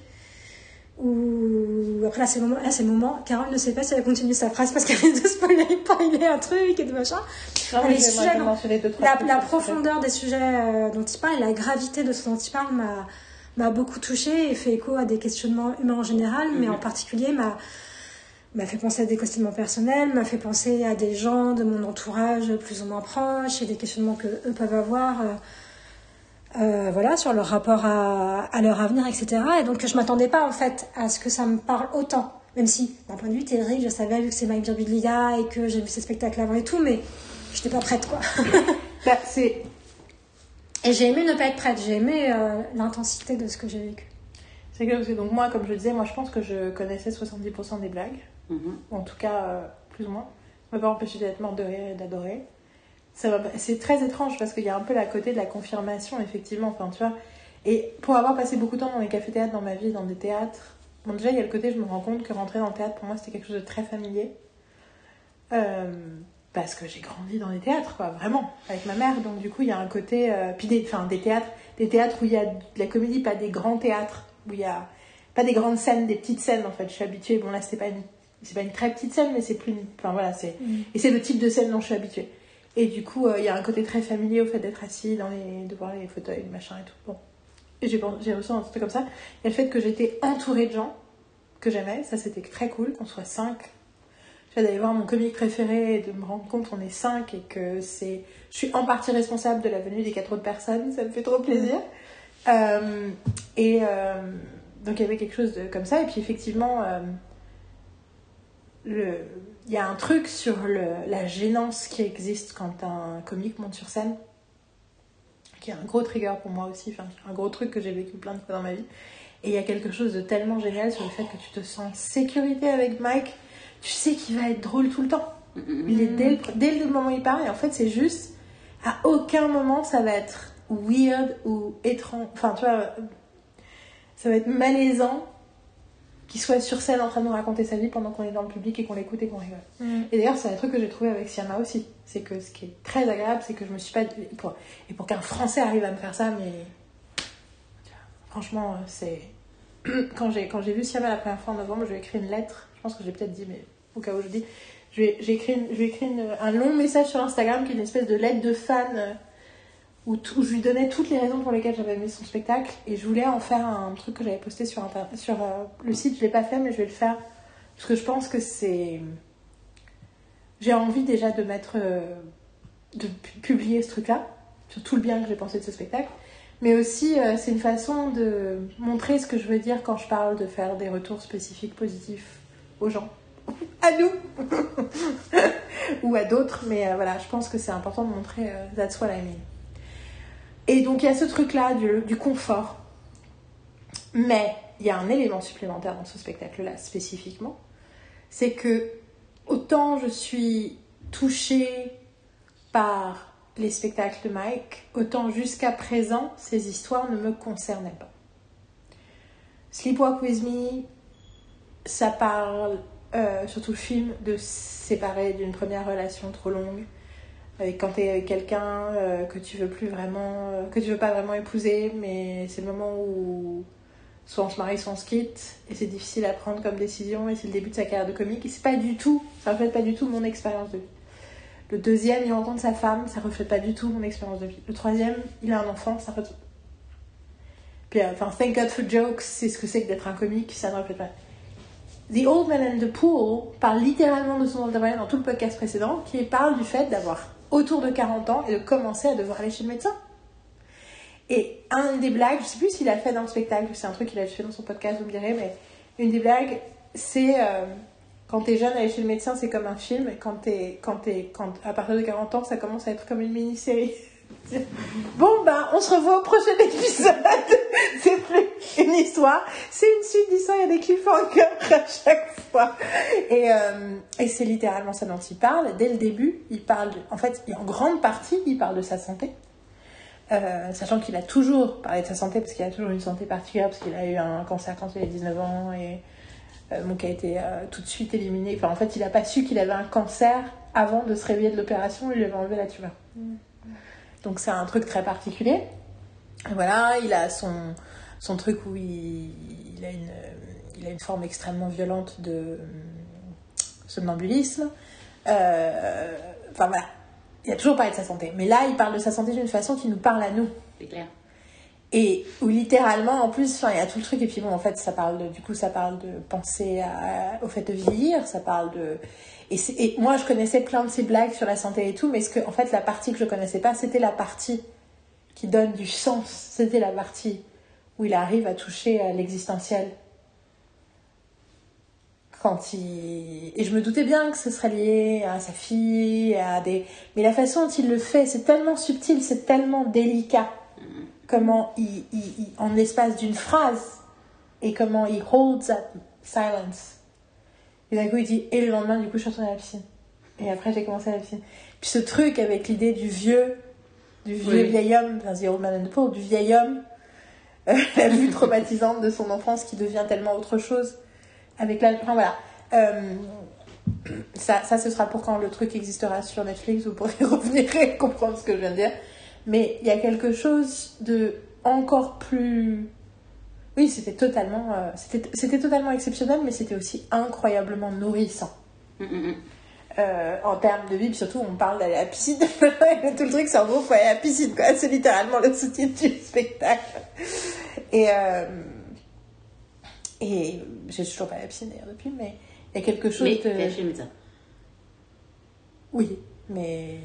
Ou après là c'est le moment, là c'est le moment. Carole ne sait pas si elle continue sa phrase parce qu'elle vient de spoiler, spoiler un truc et de machin. Non, mais sujets, La, profondeur des sujets euh, dont il parle et la gravité de ce dont il parle m'a m'a beaucoup touchée et fait écho à des questionnements humains en général, mais en particulier m'a m'a fait penser à des questionnements personnels, m'a fait penser à des gens de mon entourage plus ou moins proches et des questionnements que eux peuvent avoir. euh, euh, voilà, sur leur rapport à, à leur avenir, etc. Et donc, je m'attendais pas, en fait, à ce que ça me parle autant. Même si, d'un point de vue théorique, je savais, vu que c'est Mike Birbiglia et que j'ai vu ses spectacles avant et tout, mais j'étais pas prête, quoi. Bah, c'est et j'ai aimé ne pas être prête. J'ai aimé euh, l'intensité de ce que j'ai vécu. c'est que donc moi, comme je disais, moi je pense que je connaissais 70% des blagues. Mhm. en tout cas euh, plus ou moins. Ça m'a pas empêché d'être morte de rire et d'adorer. C'est très étrange parce qu'il y a un peu la côté de la confirmation, effectivement. Enfin, tu vois. Et pour avoir passé beaucoup de temps dans les cafés-théâtres dans ma vie, dans des théâtres, bon, déjà il y a le côté, je me rends compte que rentrer dans le théâtre pour moi c'était quelque chose de très familier. Euh, parce que j'ai grandi dans les théâtres, quoi, vraiment, avec ma mère. Donc du coup, il y a un côté. euh, puis des, enfin, des théâtres, des théâtres où il y a de la comédie, pas des grands théâtres, où il y a pas des grandes scènes, des petites scènes en fait. Je suis habituée. Bon là, c'était pas une, c'est pas une très petite scène, mais c'est plus. Enfin voilà, c'est. Et c'est le type de scène dont je suis habituée. Et du coup, euh, il y a un côté très familier au fait d'être assis dans les, de voir les fauteuils, machin et tout. Bon. Et j'ai, j'ai reçu un truc comme ça. Il y a le fait que j'étais entourée de gens que j'aimais. Ça, c'était très cool, qu'on soit cinq. Je vais d'aller voir mon comique préféré et de me rendre compte qu'on est cinq et que c'est. Je suis en partie responsable de la venue des quatre autres personnes. Ça me fait trop plaisir. Euh, et euh, donc, il y avait quelque chose de, comme ça. Et puis, effectivement. Le- il y a un truc sur le, la gênance qui existe quand un comique monte sur scène, qui est un gros trigger pour moi aussi, enfin, un gros truc que j'ai vécu plein de fois dans ma vie. Et il y a quelque chose de tellement génial sur le fait que tu te sens en sécurité avec Mike. Tu sais qu'il va être drôle tout le temps. Il est dès le, dès le moment où il parle, et en fait, c'est juste, à aucun moment ça va être weird ou étrange. Enfin, tu vois, ça va être malaisant qu'il soit sur scène en train de nous raconter sa vie pendant qu'on est dans le public et qu'on l'écoute et qu'on rigole. Et d'ailleurs, c'est un truc que j'ai trouvé avec Siama aussi. C'est que ce qui est très agréable, c'est que je me suis pas. Pour, et pour qu'un Français arrive à me faire ça, mais. Franchement, euh, c'est. Quand j'ai, quand j'ai vu Siama la première fois en novembre, je lui ai écrit une lettre. Je pense que j'ai peut-être dit, mais au cas où je dis. J'ai une- écrit une- un long message sur Instagram qui est une espèce de lettre de fan euh, où, tout- je lui donnais toutes les raisons pour lesquelles j'avais aimé son spectacle. Et je voulais en faire un truc que j'avais posté sur, Inter- sur euh, le site. Je l'ai pas fait, mais je vais le faire parce que je pense que c'est. J'ai envie déjà de mettre. euh, de pu- publier ce truc-là, sur tout le bien que j'ai pensé de ce spectacle. Mais aussi, euh, c'est une façon de montrer ce que je veux dire quand je parle de faire des retours spécifiques positifs aux gens. À nous Ou à d'autres, mais voilà, je pense que c'est important de montrer that's what I mean. Et donc, il y a ce truc-là du, du confort. Mais il y a un élément supplémentaire dans ce spectacle-là, spécifiquement. C'est que autant je suis touchée par les spectacles de Mike, autant jusqu'à présent, ces histoires ne me concernaient pas. Sleepwalk With Me, ça parle, euh, surtout le film, de séparer d'une première relation trop longue. Avec quand t'es avec quelqu'un euh, que tu veux plus vraiment, euh, que tu veux pas vraiment épouser, mais c'est le moment où soit on se marie, soit on se quitte, et c'est difficile à prendre comme décision, et c'est le début de sa carrière de comique, et c'est pas du tout, ça reflète pas du tout mon expérience de vie. Le deuxième, il rencontre sa femme, ça reflète pas du tout mon expérience de vie. Le troisième, il a un enfant, ça reflète. Puis, euh, enfin, Thank God for Jokes, c'est ce que c'est que d'être un comique, ça ne reflète pas. The Old Man and the Pool parle littéralement de son entrepreneur dans tout le podcast précédent, qui parle du fait d'avoir autour de 40 ans et de commencer à devoir aller chez le médecin. Et un des blagues, je sais plus s'il a fait dans le spectacle, c'est un truc qu'il a fait dans son podcast, vous me direz, mais une des blagues, c'est euh, quand t'es jeune, aller chez le médecin, c'est comme un film, et quand t'es, quand t'es, quand, à partir de 40 ans, ça commence à être comme une mini-série. Bon, ben, on se revoit au prochain épisode. c'est plus une histoire, c'est une suite d'histoires, il y a des cliffhangers à chaque fois. Et, euh, et c'est littéralement ça dont il parle. Dès le début, il parle, en fait, en grande partie, il parle de sa santé. Euh, sachant qu'il a toujours parlé de sa santé, parce qu'il a toujours une santé particulière, parce qu'il a eu un cancer quand il avait 19 ans, et euh, donc a été euh, tout de suite éliminé. En fait, il n'a pas su qu'il avait un cancer avant de se réveiller de l'opération, il lui avait enlevé la tumeur. Donc c'est un truc très particulier. Voilà, il a son, son truc où il, il a une, il a une forme extrêmement violente de euh, somnambulisme. Euh, enfin voilà, il a toujours parlé de sa santé. Mais là, il parle de sa santé d'une façon qui nous parle à nous. C'est clair. Et où littéralement, en plus, il y a tout le truc. Et puis bon, en fait, ça parle de, du coup, ça parle de penser au fait de vieillir. Ça parle de. Et, moi, je connaissais plein de ces blagues sur la santé et tout, mais ce que, en fait, la partie que je connaissais pas, c'était la partie qui donne du sens. C'était la partie où il arrive à toucher à l'existentiel. Quand il... Et je me doutais bien que ce serait lié à sa fille, à des... Mais la façon dont il le fait, c'est tellement subtil, c'est tellement délicat. Comment il, il- il- en l'espace d'une phrase, et comment il holds that silence. Et d'un coup, il dit, et le lendemain, du coup, je suis retournée à la piscine. Et après, j'ai commencé à la piscine. Puis ce truc avec l'idée du vieux, du vieux Oui. vieil homme, enfin, The Old Man and the Poor, du vieil homme, euh, la vue traumatisante de son enfance qui devient tellement autre chose avec la. Enfin voilà. Euh, ça, ça, ce sera pour quand le truc existera sur Netflix, vous pourrez revenir et comprendre ce que je viens de dire. Mais il y a quelque chose de encore plus. Oui, c'était totalement, euh, c'était, totalement exceptionnel, mais c'était aussi incroyablement nourrissant. Mm, mm, mm. Euh, en termes de vie, puis surtout on parle d'aller à la piscine. Tout le truc, c'est en gros, faut aller à la piscine, quoi. C'est littéralement le sous-titre du spectacle. Et, euh, et j'ai toujours pas à la piscine d'ailleurs depuis, mais il y a quelque chose Mais de. t'es allé chez le médecin. Oui, mais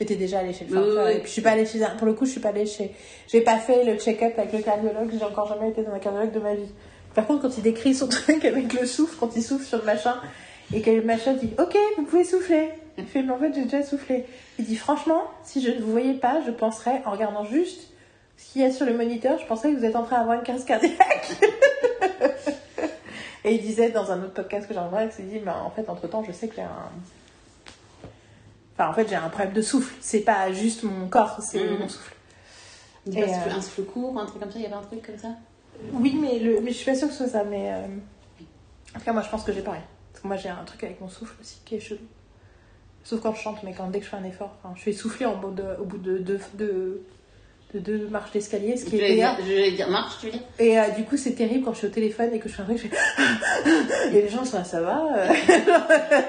j'étais déjà allée chez le oui, Et puis je suis pas allée chez un. Pour le coup, je suis pas allée chez. J'ai pas fait le check-up avec le cardiologue. J'ai encore jamais été dans un cardiologue de ma vie. Par contre, quand il décrit son truc avec le souffle, quand il souffle sur le machin, et que le machin dit Ok, vous pouvez souffler. Il fait Mais en fait, j'ai déjà soufflé. Il dit Franchement, si je ne vous voyais pas, je penserais, en regardant juste ce qu'il y a sur le moniteur, je penserais que vous êtes en train d'avoir une crise cardiaque. et il disait dans un autre podcast que j'ai entendu, il s'est dit Mais en fait, entre temps, je sais que j'ai un. Enfin, en fait, j'ai un problème de souffle. C'est pas juste mon corps, c'est Mhm. mon souffle. Il Et, passe euh, un souffle court, un truc comme ça, il y avait un truc comme ça? Oui, mais, le... mais je suis pas sûre que ce soit ça. Mais euh, en tout cas, moi, je pense que j'ai pareil. Parce que moi, j'ai un truc avec mon souffle aussi qui est chelou. Sauf quand je chante, mais quand dès que je fais un effort, enfin, je fais souffler en bout de... au bout de deux de... de deux marches d'escalier, ce Je qui est dire, je vais dire marche, tu veux dire? Et euh, du coup, c'est terrible quand je suis au téléphone et que je fais un truc, je fais. et les gens sont là, ça va euh.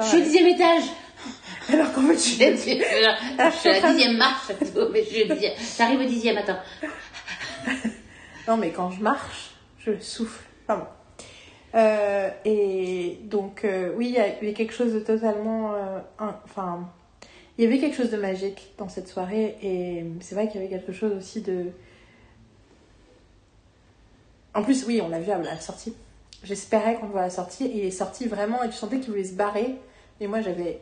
Je suis au dixième étage Alors qu'en fait, je suis. Je suis à la dixième marche, mais je dixième. J'arrive au dixième, attends. Non, mais quand je marche, je souffle. Enfin bon. Euh, et donc, euh, oui, il y a eu quelque chose de totalement. euh, un- Enfin, il y avait quelque chose de magique dans cette soirée. Et c'est vrai qu'il y avait quelque chose aussi de. En plus, oui, on l'a vu à la sortie. J'espérais qu'on le voit à la sortie. Et il est sorti vraiment et tu sentais qu'il voulait se barrer. Et moi, j'avais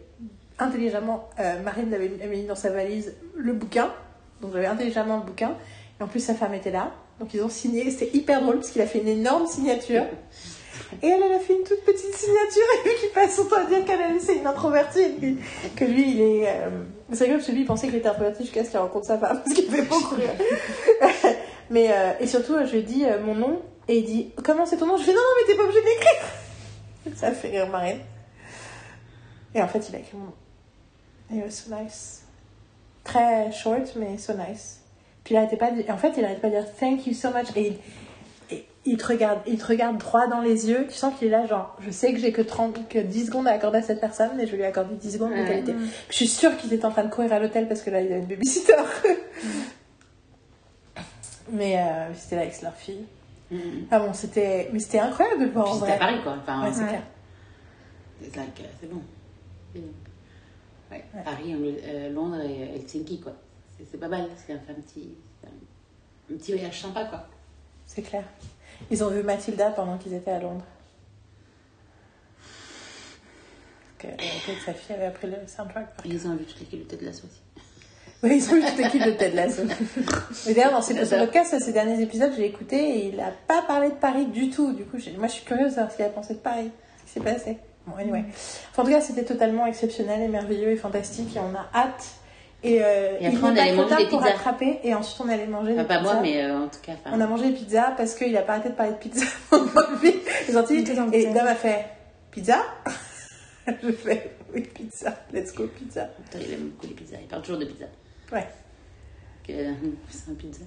intelligemment, euh, Marine avait mis dans sa valise le bouquin. Donc j'avais intelligemment le bouquin. Et en plus, sa femme était là. Donc ils ont signé. C'était hyper drôle parce qu'il a fait une énorme signature. Et elle, elle a fait une toute petite signature et lui qui passe son temps à dire qu'elle elle, c'est une introvertie que lui il est. euh, C'est vrai que lui il pensait qu'il était introverti jusqu'à ce qu'il rencontre sa femme parce qu'il fait beaucoup rire. mais euh, et surtout je lui dit euh, mon nom et il dit comment c'est ton nom? Je fais non non mais t'es pas obligé d'écrire. Ça fait rire Marine. Et en fait il a écrit mon nom. It was so nice. Très short mais so nice. Puis il arrêtait pas de... en fait il arrêtait pas de dire thank you so much et il et il te regarde, il te regarde droit dans les yeux. Tu sens qu'il est là, genre, je sais que j'ai que 30, que 10 secondes à accorder à cette personne, mais je lui accorder 10 secondes de Ouais. qualité. Je suis sûre qu'il était en train de courir à l'hôtel parce que là, il a une babysitter. mais euh, c'était là avec leur fille. Mm. Ah bon, c'était, mais c'était incroyable de le voir en c'était à vrai. Paris, quoi. Enfin, Ouais, c'est Ouais. clair. c'est like, euh, c'est bon. Ouais, Paris, euh, Londres et Helsinki, quoi. C'est pas mal. C'est un, un petit, un, un petit voyage sympa, quoi. C'est clair. Ils ont vu Mathilda pendant qu'ils étaient à Londres. Que, euh, sa fille avait appris le soundtrack. Ils ont vu toute l'équipe de Ted Lasso aussi. Oui, ils ont eu toute l'équipe de Ted Lasso. Mais d'ailleurs, dans ces, ce podcast, ces derniers épisodes, j'ai écouté et il n'a pas parlé de Paris du tout. Du coup, moi, je suis curieuse de savoir ce qu'il a pensé de Paris. Ce qui s'est passé? Bon, anyway. Enfin, en tout cas, c'était totalement exceptionnel et merveilleux et fantastique et on a hâte. Et, euh, Et après, il on allait manger des pour pizzas. rattraper et ensuite on allait manger Enfin, des pas moi, mais euh, en tout cas. enfin, On a mangé des pizzas parce qu'il a pas arrêté de parler de pizza pendant lui. Il est sorti Il était dans le et. Dom a fait Pizza? Je fais Oui, pizza. Let's go, pizza. Il aime beaucoup les pizzas. Il parle toujours de pizza. Ouais. Que, euh, c'est un pizza.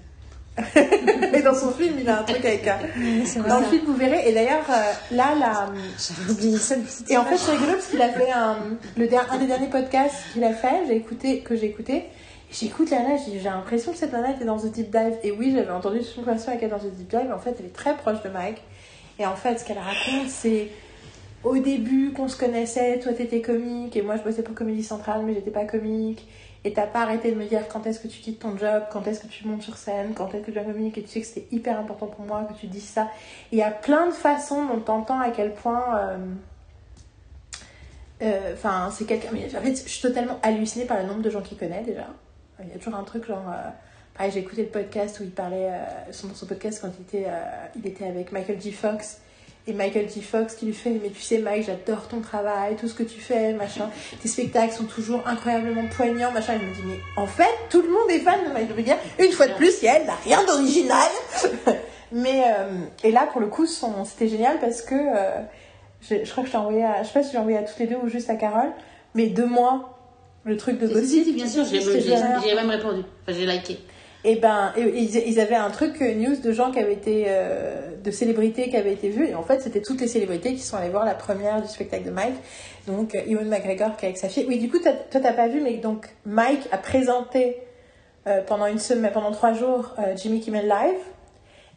Et dans son film, il a un truc avec un. Vrai. Dans le film, vous verrez. Et d'ailleurs, euh, là, la. J'avais oublié cette petite Et en fait, c'est rigolo parce qu'il a fait un, le un des derniers podcasts qu'il a fait, j'ai écouté, que j'ai écouté. J'écoute la j'ai l'impression que cette nana était dans The Deep Dive. Et oui, j'avais entendu une conversation avec elle dans The Deep Dive. En fait, elle est très proche de Mike. Et en fait, ce qu'elle raconte, c'est au début qu'on se connaissait, toi t'étais comique et moi je bossais pour Comédie Centrale, mais j'étais pas comique. Et t'as pas arrêté de me dire quand est-ce que tu quittes ton job, quand est-ce que tu montes sur scène, quand est-ce que tu comique. Et tu sais que c'était hyper important pour moi que tu dises ça. Il y a plein de façons dont t'entends à quel point. euh, euh, Enfin, c'est quelqu'un. En fait, je suis totalement hallucinée par le nombre de gens qu'il connaît déjà. Il y a toujours un truc genre. euh, Pareil, j'ai écouté le podcast où il parlait. son, podcast quand il était, il était avec Michael G. Fox. Et Michael G. Fox qui lui fait Mais tu sais, Mike, j'adore ton travail, tout ce que tu fais, machin. Tes spectacles sont toujours incroyablement poignants, machin. Il me dit Mais en fait, tout le monde est fan de Michael G. Une fois de plus, elle n'a rien d'original. Mais. euh, et là, pour le coup, son- c'était génial parce que. euh, je, je crois que je t'ai envoyé à. Je sais pas si j'ai envoyé à toutes les deux ou juste à Carole. Mais deux mois, le truc de Si, Gossip. si, si, bien sûr, génial. j'ai même répondu. Enfin, j'ai liké. Et ben, et- et ils, avaient un truc euh, news de gens qui avaient été, euh, de célébrités qui avaient été vues. Et en fait, c'était toutes les célébrités qui sont allées voir la première du spectacle de Mike. Donc, euh, Ewan McGregor qui est avec sa fille. Oui, du coup, toi, t'as pas vu, mais donc, Mike a présenté pendant une semaine, pendant trois jours, Jimmy Kimmel Live.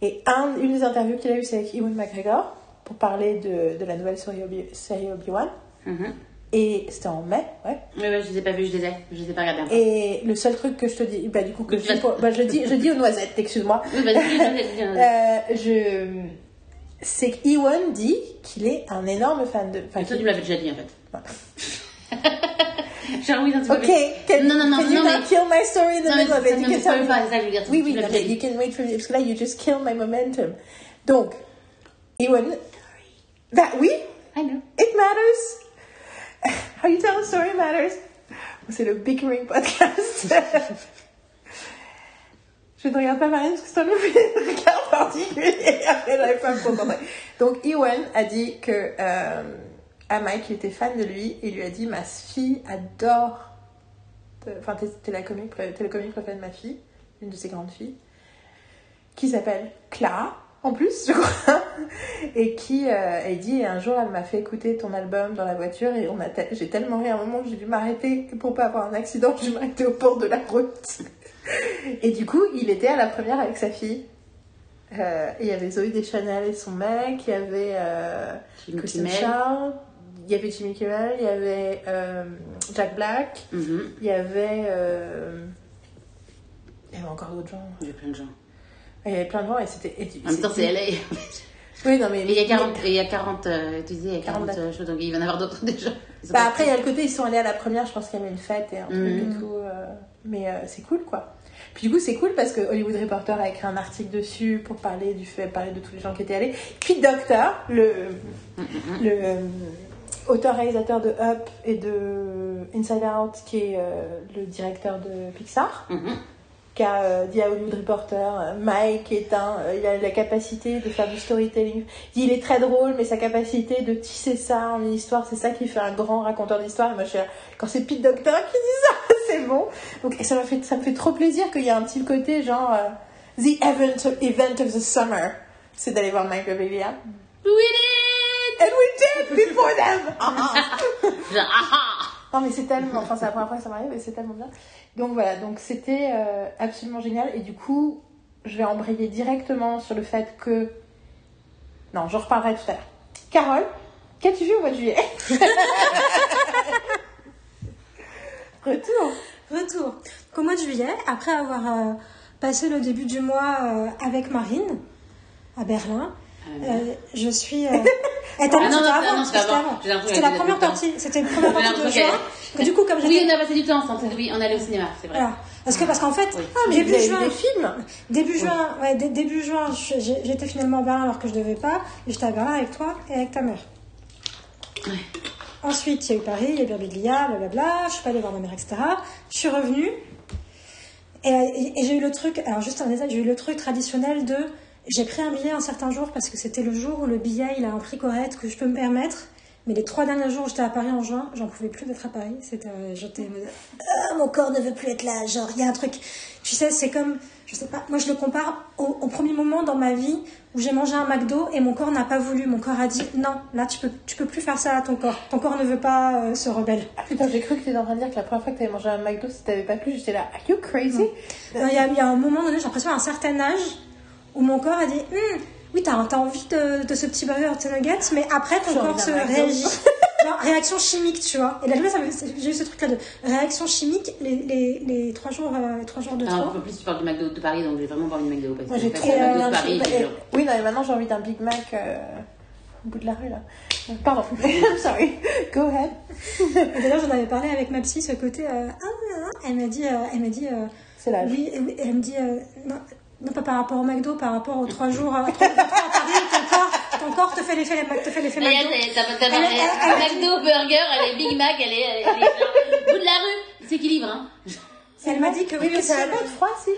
Et un, une des interviews qu'il a eues, c'est avec Ewan McGregor pour parler de, de la nouvelle série Obi- série Obi-Wan. Mhm. Et c'était en mai, ouais. Ouais, ouais, je les ai pas vus, je les ai. Je les ai pas regardés. Et le seul truc que je te dis, bah du coup que Oui, je dis, pour- bah, je dis, je dis aux noisettes, excuse-moi. Oui, vas-y, dis. Euh, je, c'est qu'Ewan dit qu'il est un énorme fan de. Enfin, toi, tu me l'avais déjà dit, en fait. Genre, oui, non, tu m'avais Ok, can, Non, non, non, can you non, not mais- kill my story in the Non, middle of it? You can tell me- pas, ça je veux dire. Oui, oui, non, mais you can wait for me, parce que là, you just kill my momentum. Donc, Ewan, bah oui, I know. it matters. How you tell a story matters? C'est le bickering podcast. Je ne regarde pas Marine parce que c'est un regard particulier. Après, pas me. Donc, Ewan a dit que euh, à Mike, il était fan de lui il lui a dit Ma fille adore. Enfin, t'es la comique, t'es le comique préféré de ma fille, une de ses grandes filles, qui s'appelle Clara, en plus, je crois. Et qui, euh, elle dit Un jour, elle m'a fait écouter ton album dans la voiture et on a te- j'ai tellement ri à un moment que j'ai dû m'arrêter pour pas avoir un accident. Dû m'arrêter au bord de la route. Et du coup, il était à la première avec sa fille. Euh, il y avait Zoé Deschanel et son mec, il y avait euh. Charles, il y avait Jimmy Kimmel, il y avait euh, Jack Black, Mhm. il y avait. euh, il y avait encore d'autres gens. Il y a plein de gens. Il y avait plein de gens et c'était. En même temps, c'est LA. Oui, non, mais. Et il y a 40, et il y a 40, euh, tu disais, il y a 40 40 euh, choses, donc il va y en avoir d'autres déjà. Bah après, il y a le côté, ils sont allés à la première, je pense qu'il y avait une fête et un truc et tout. euh, mais euh, c'est cool, quoi. Puis du coup, c'est cool parce que Hollywood Reporter a écrit un article dessus pour parler du fait, parler de tous les gens qui étaient allés. Puis Doctor, le, le euh, auteur-réalisateur de Up et de Inside Out, qui est le directeur de Pixar, Mhm. qui a euh, dit à Hollywood Reporter, euh, Mike est un, euh, il a la capacité de faire du storytelling. Il est très drôle, mais sa capacité de tisser ça en une histoire, c'est ça qui fait un grand raconteur d'histoire. Et moi, je suis là, quand c'est Pete Docter qui dit ça, c'est bon. Donc, ça m'a fait, ça me fait trop plaisir qu'il y ait un petit côté genre, euh, the event, event of the summer, c'est d'aller voir Mike Birbiglia. We did And we did before them! Ah ah Non mais c'est tellement, enfin c'est la première fois que ça m'arrive et c'est tellement bien. Donc voilà, donc c'était euh, absolument génial et du coup je vais embrayer directement sur le fait que... Non, j'en reparlerai tout à l'heure. Carole, qu'as-tu vu au mois de juillet? Retour Retour. Donc, Au mois de juillet, après avoir euh, passé le début du mois euh, avec Marine à Berlin, euh, je suis. euh, Ah non, c'était non, avant, non, c'était avant. C'était la première partie. C'était la première partie de juin. Du coup, comme Oui, on a passé du temps ensemble, oui, on allait au cinéma, c'est vrai. Voilà. Parce que, parce qu'en fait, Oui. Ah mais début juin, des films début juin, ouais, début j'étais finalement à Berlin alors que je devais pas. Et j'étais à Berlin avec toi et avec ta mère. Ensuite, il y a eu Paris, il y a eu Birbiglia, blablabla. Je suis pas allée voir ma mère, etc. Je suis revenue. Et, et- et j'ai eu le truc, alors juste un détail, j'ai eu le truc traditionnel de j'ai pris un billet un certain jour parce que c'était le jour où le billet il a un prix correct que je peux me permettre. Mais les trois derniers jours où j'étais à Paris en juin, j'en pouvais plus d'être à Paris. C'était, euh, j'étais, Ah, mon corps ne veut plus être là. Genre, il y a un truc. Tu sais, c'est comme, je sais pas, moi je le compare au, au premier moment dans ma vie où j'ai mangé un McDo et mon corps n'a pas voulu. Mon corps a dit non, là tu peux, tu peux plus faire ça à ton corps. Ton corps ne veut pas euh, se rebelle. Ah putain, j'ai cru que t'étais en train de dire que la première fois que t'avais mangé un McDo, si t'avais pas plu, j'étais là, are you crazy? Euh, Il y, y a un moment donné, j'ai l'impression à un certain âge où mon corps a dit Hum, oui, t'as as envie de, de ce petit burger de nuggets, mais après ton corps se réagit. Genre, réaction chimique, tu vois. Et là, ça me- j'ai eu ce truc-là de réaction chimique les, les, les trois, jours, euh, les trois jours de Ah, peu plus, tu parles du McDo de Paris, donc j'ai vraiment pas envie de McDo. Parce Moi que j'ai en trop McDo de Paris, genre- Oui, non, mais maintenant j'ai envie d'un Big Mac euh, au bout de la rue là. Pardon, sorry. Go ahead. Et D'ailleurs, j'en avais parlé avec ma psy, ce côté. euh, ah, ah, ah. elle m'a dit, euh, elle m'a dit euh, C'est l'âge. oui, et- et elle me dit, euh, non, non, pas par rapport au McDo, par rapport aux trois jours, trois jours à Paris, ton corps, ton corps te fait l'effet, te fait l'effet McDo. t'as- t'as- t'as- Elle- elle- elle- McDo, burger, elle est Big Mac, elle est, elle est, elle est bout de la rue. Il s'équilibre, hein. Elle m'a dit que oui, mais ça va pas être froid, si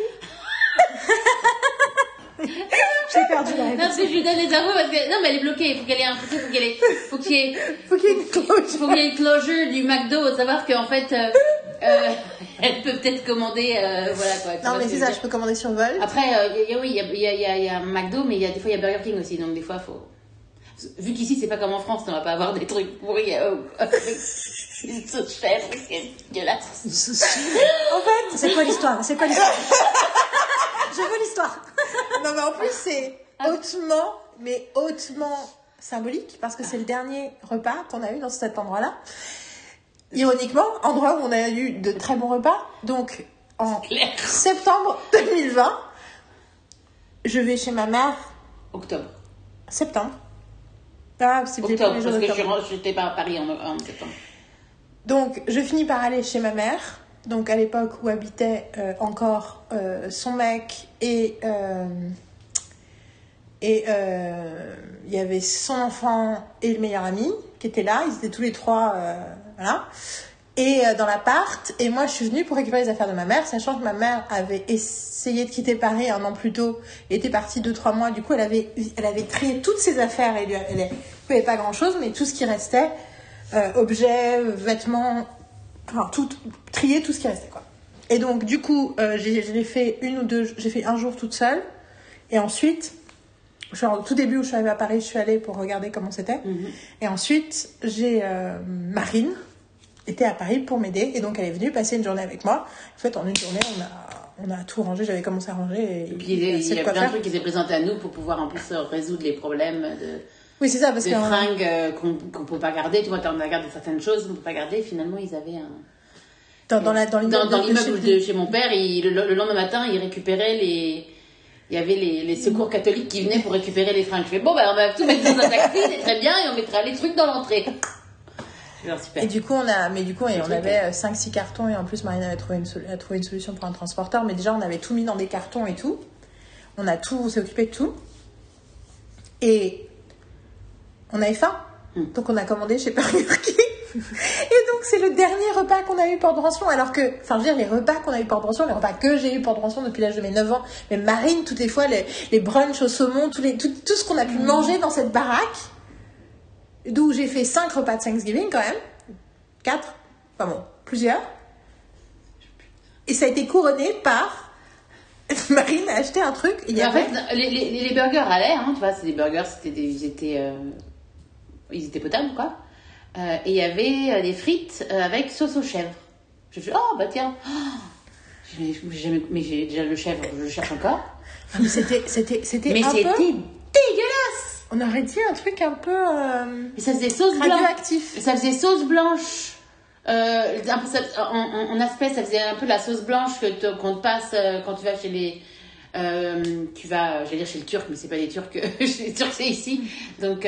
J'ai perdu la Non, parce que je lui donne les infos parce que, non, mais elle est bloquée. Il faut qu'elle ait un, faut qu'elle ait, faut qu'il y ait, Faut qu'il y ait une cloche. faut qu'il y ait une closure du McDo, de savoir qu'en fait, euh, euh, elle peut peut-être commander, euh, voilà quoi. tu Non, mais c'est je ça, je peux commander sur Volt. Après, euh, y a- y a- oui, il y a, y, a, y, a, y a McDo, mais il y a des fois il y a Burger King aussi, donc des fois faut. Vu qu'ici c'est pas comme en France, on va pas avoir des trucs pourris. Euh, une sauce chèvre, c'est dégueulasse. En fait, C'est quoi l'histoire? C'est quoi l'histoire? Je veux l'histoire. non, mais en plus, c'est hautement, mais hautement symbolique parce que c'est le dernier repas qu'on a eu dans cet endroit-là. Ironiquement, endroit où on a eu de très bons repas. Donc, en septembre 2020, je vais chez ma mère. Octobre. Septembre. C'est les Octobre, parce que j'étais pas à Paris en, en septembre. Donc, je finis par aller chez ma mère. Donc, à l'époque où habitait euh, encore euh, son mec et euh, et il y avait son enfant et le meilleur ami qui étaient là. Ils étaient tous les trois, voilà. Et euh, dans l'appart. Et moi, je suis venue pour récupérer les affaires de ma mère, sachant que ma mère avait essayé de quitter Paris un an plus tôt et était partie deux trois mois. Du coup, elle avait elle avait trié toutes ses affaires. Et lui, elle, elle, n'y avait pas grand chose, mais tout ce qui restait euh, objets, vêtements, enfin tout, trier tout ce qui restait quoi. Et donc du coup, euh, j'ai fait une ou deux, j'ai fait un jour toute seule, et ensuite, au tout début où je suis arrivée à Paris, je suis allée pour regarder comment c'était, et ensuite j'ai euh, Marine était à Paris pour m'aider, et donc elle est venue passer une journée avec moi. En fait, en une journée, on a on a tout rangé, j'avais commencé à ranger et, Et puis il il c'est y a plein de trucs qui s'est présenté à nous pour pouvoir en plus résoudre les problèmes de, Oui, c'est ça parce de que fringues euh, qu'on qu'on peut pas garder. Tu vois, on a gardé certaines choses, on peut pas garder. Finalement, ils avaient un. dans, dans la dans Dans, l'immeuble de- chez- de chez mon père, il- le, le lendemain matin, il récupérait les, il y avait les, les secours catholiques qui venaient pour récupérer les fringues. Je fais bon, bah, on va tout mettre dans un taxi, c'est très bien, et on mettra les trucs dans l'entrée. Super. Et du coup, on a, mais du coup, et on avait 5-6 cartons et en plus, Marine avait trouvé une, sol- a trouvé une solution pour un transporteur. Mais déjà, on avait tout mis dans des cartons et tout. On a tout, on s'est occupé de tout. Et on avait faim. Hmm. Donc, on a commandé chez Burger King. Et donc, c'est le dernier repas qu'on a eu pour pension. Alors que, enfin, je veux dire, les repas qu'on a eu pour pension, les repas que j'ai eu pour pension depuis l'âge de mes 9 ans, mais Marine, toutes les fois, les, les brunchs au saumon, tous les, tout, tout ce qu'on a pu manger dans cette baraque, d'où j'ai fait 5 repas de Thanksgiving quand même. 4, enfin bon, plusieurs. Et ça a été couronné par. Marine a acheté un truc. Il y Mais en avait. fait, les, les, les burgers allaient, hein, tu vois, c'est des burgers, c'était des, ils étaient, euh, ils étaient potables, quoi. Euh, et il y avait euh, des frites avec sauce aux chèvres. Je oh, bah tiens. Oh, j'ai j'ai jamais, mais j'ai déjà le chèvre, je le cherche encore. Ah, mais C'était, c'était, c'était Mais c'était peu. dégueulasse! On aurait dit un truc un peu. euh, ça faisait sauce blanche. radioactif. Ça faisait sauce blanche. Euh, en, aspect, ça faisait un peu la sauce blanche que qu'on te passe euh, quand tu vas chez les. euh, tu vas, j'allais dire chez le turc, mais c'est pas les turcs, chez les turcs c'est ici. Donc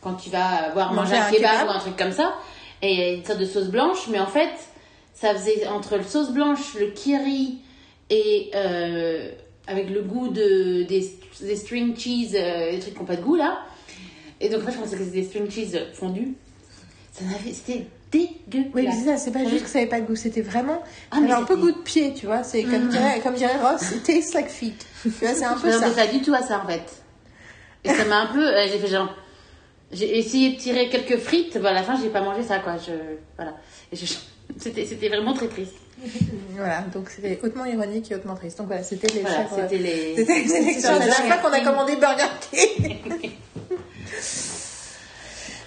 quand tu vas voir manger, un un kebab, kebab. ou un truc comme ça, et une sorte de sauce blanche, mais en fait, ça faisait entre le sauce blanche, le kiri et euh, avec le goût de, des, des string cheese, euh, les trucs qui n'ont pas de goût là. Et donc, en fait, je pensais que c'était des string cheese fondus. Ça n'avait, c'était dégueulasse. Oui, mais c'est ça, c'est pas juste que ça avait pas de goût, c'était vraiment. Ah, ça mais un peu goût de pied, tu vois. C'est comme, dirait, comme dirait Ross, it tastes like feet. Tu vois, c'est un Je peu ça. faisais ça du tout à ça en fait. Et ça m'a un peu. euh, j'ai fait genre. J'ai essayé de tirer quelques frites, bah, à la fin j'ai pas mangé ça quoi. Je, voilà. Et je- c'était, c'était vraiment très triste. Voilà, donc c'était hautement ironique et hautement triste. Donc voilà, c'était les Voilà, c'était les. C'était les sélections. La dernière fois qu'on a commandé Burger King.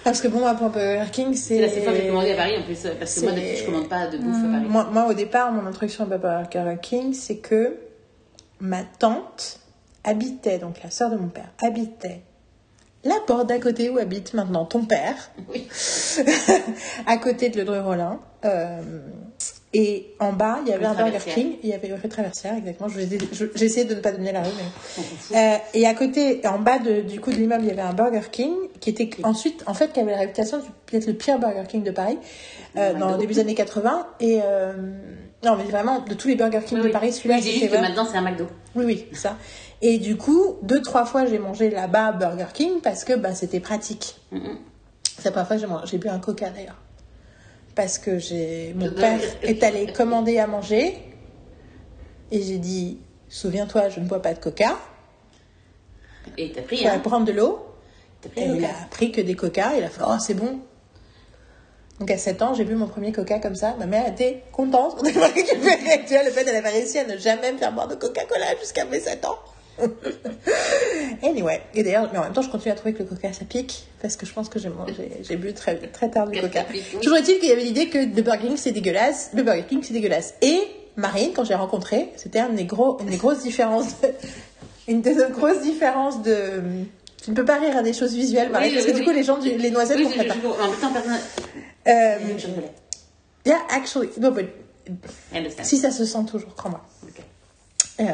Parce que bon, moi, pour Burger King, c'est. C'est la seule fois que j'ai commandé à Paris en plus, parce que moi C'est- depuis je commande pas de bouffe à Paris. Moi, moi, au départ, mon introduction à Burger King, c'est que ma tante habitait, donc la sœur de mon père, habitait la porte d'à côté où habite maintenant ton père, Oui. à côté de Le Dreux-Rollin. Euh, et en bas, il y avait un Burger. King. Il y avait rue Traversière, exactement. Je- je- J'ai essayé de ne pas donner la rue, mais. Euh, et à côté, en bas de- du coup de l'immeuble, il y avait un Burger King qui était ensuite, en fait, qui avait la réputation d'être le pire Burger King de Paris euh, dans le début des années 80. Et euh, non, mais vraiment, de tous les Burger King Oui, de. Paris, celui-là, Oui, c'était vraiment- maintenant c'est un McDo. Oui, oui, c'est ça. Et du coup, deux, trois fois, j'ai mangé là-bas Burger King parce que bah, c'était pratique. C'est la première fois que j'ai bu un coca d'ailleurs. Parce que j'ai mon père est allé commander à manger et j'ai dit Souviens-toi, je ne bois pas de coca. Et t'as pris, vas hein prendre de l'eau. Et il a pris que des coca. Il a fait Oh, c'est bon. Donc à 7 ans, j'ai bu mon premier coca comme ça. Ma mère était contente. On avait récupéré. Tu vois, le fait, elle avait réussi à ne jamais me faire boire de Coca-Cola jusqu'à mes 7 ans. anyway. Et d'ailleurs, mais en même temps, je continue à trouver que le coca, ça pique. Parce que je pense que j'ai mangé, j'ai bu très, très tard du coca. Toujours est-il qu'il y avait l'idée que le Burger King, c'est dégueulasse. Le Burger King, c'est dégueulasse. Et Marine, quand j'ai rencontré, c'était une des, gros, une des grosses différences. de- une des grosses différences de. Tu ne peux pas rire à des choses visuelles, Marine, Oui, parce que oui, du coup, les gens, du- les noisettes, Oui, ne je, pas. en même temps, personne. Euh, Je rigolais. yeah, actually. No, but si ça se sent toujours, crois-moi. Ok. Euh,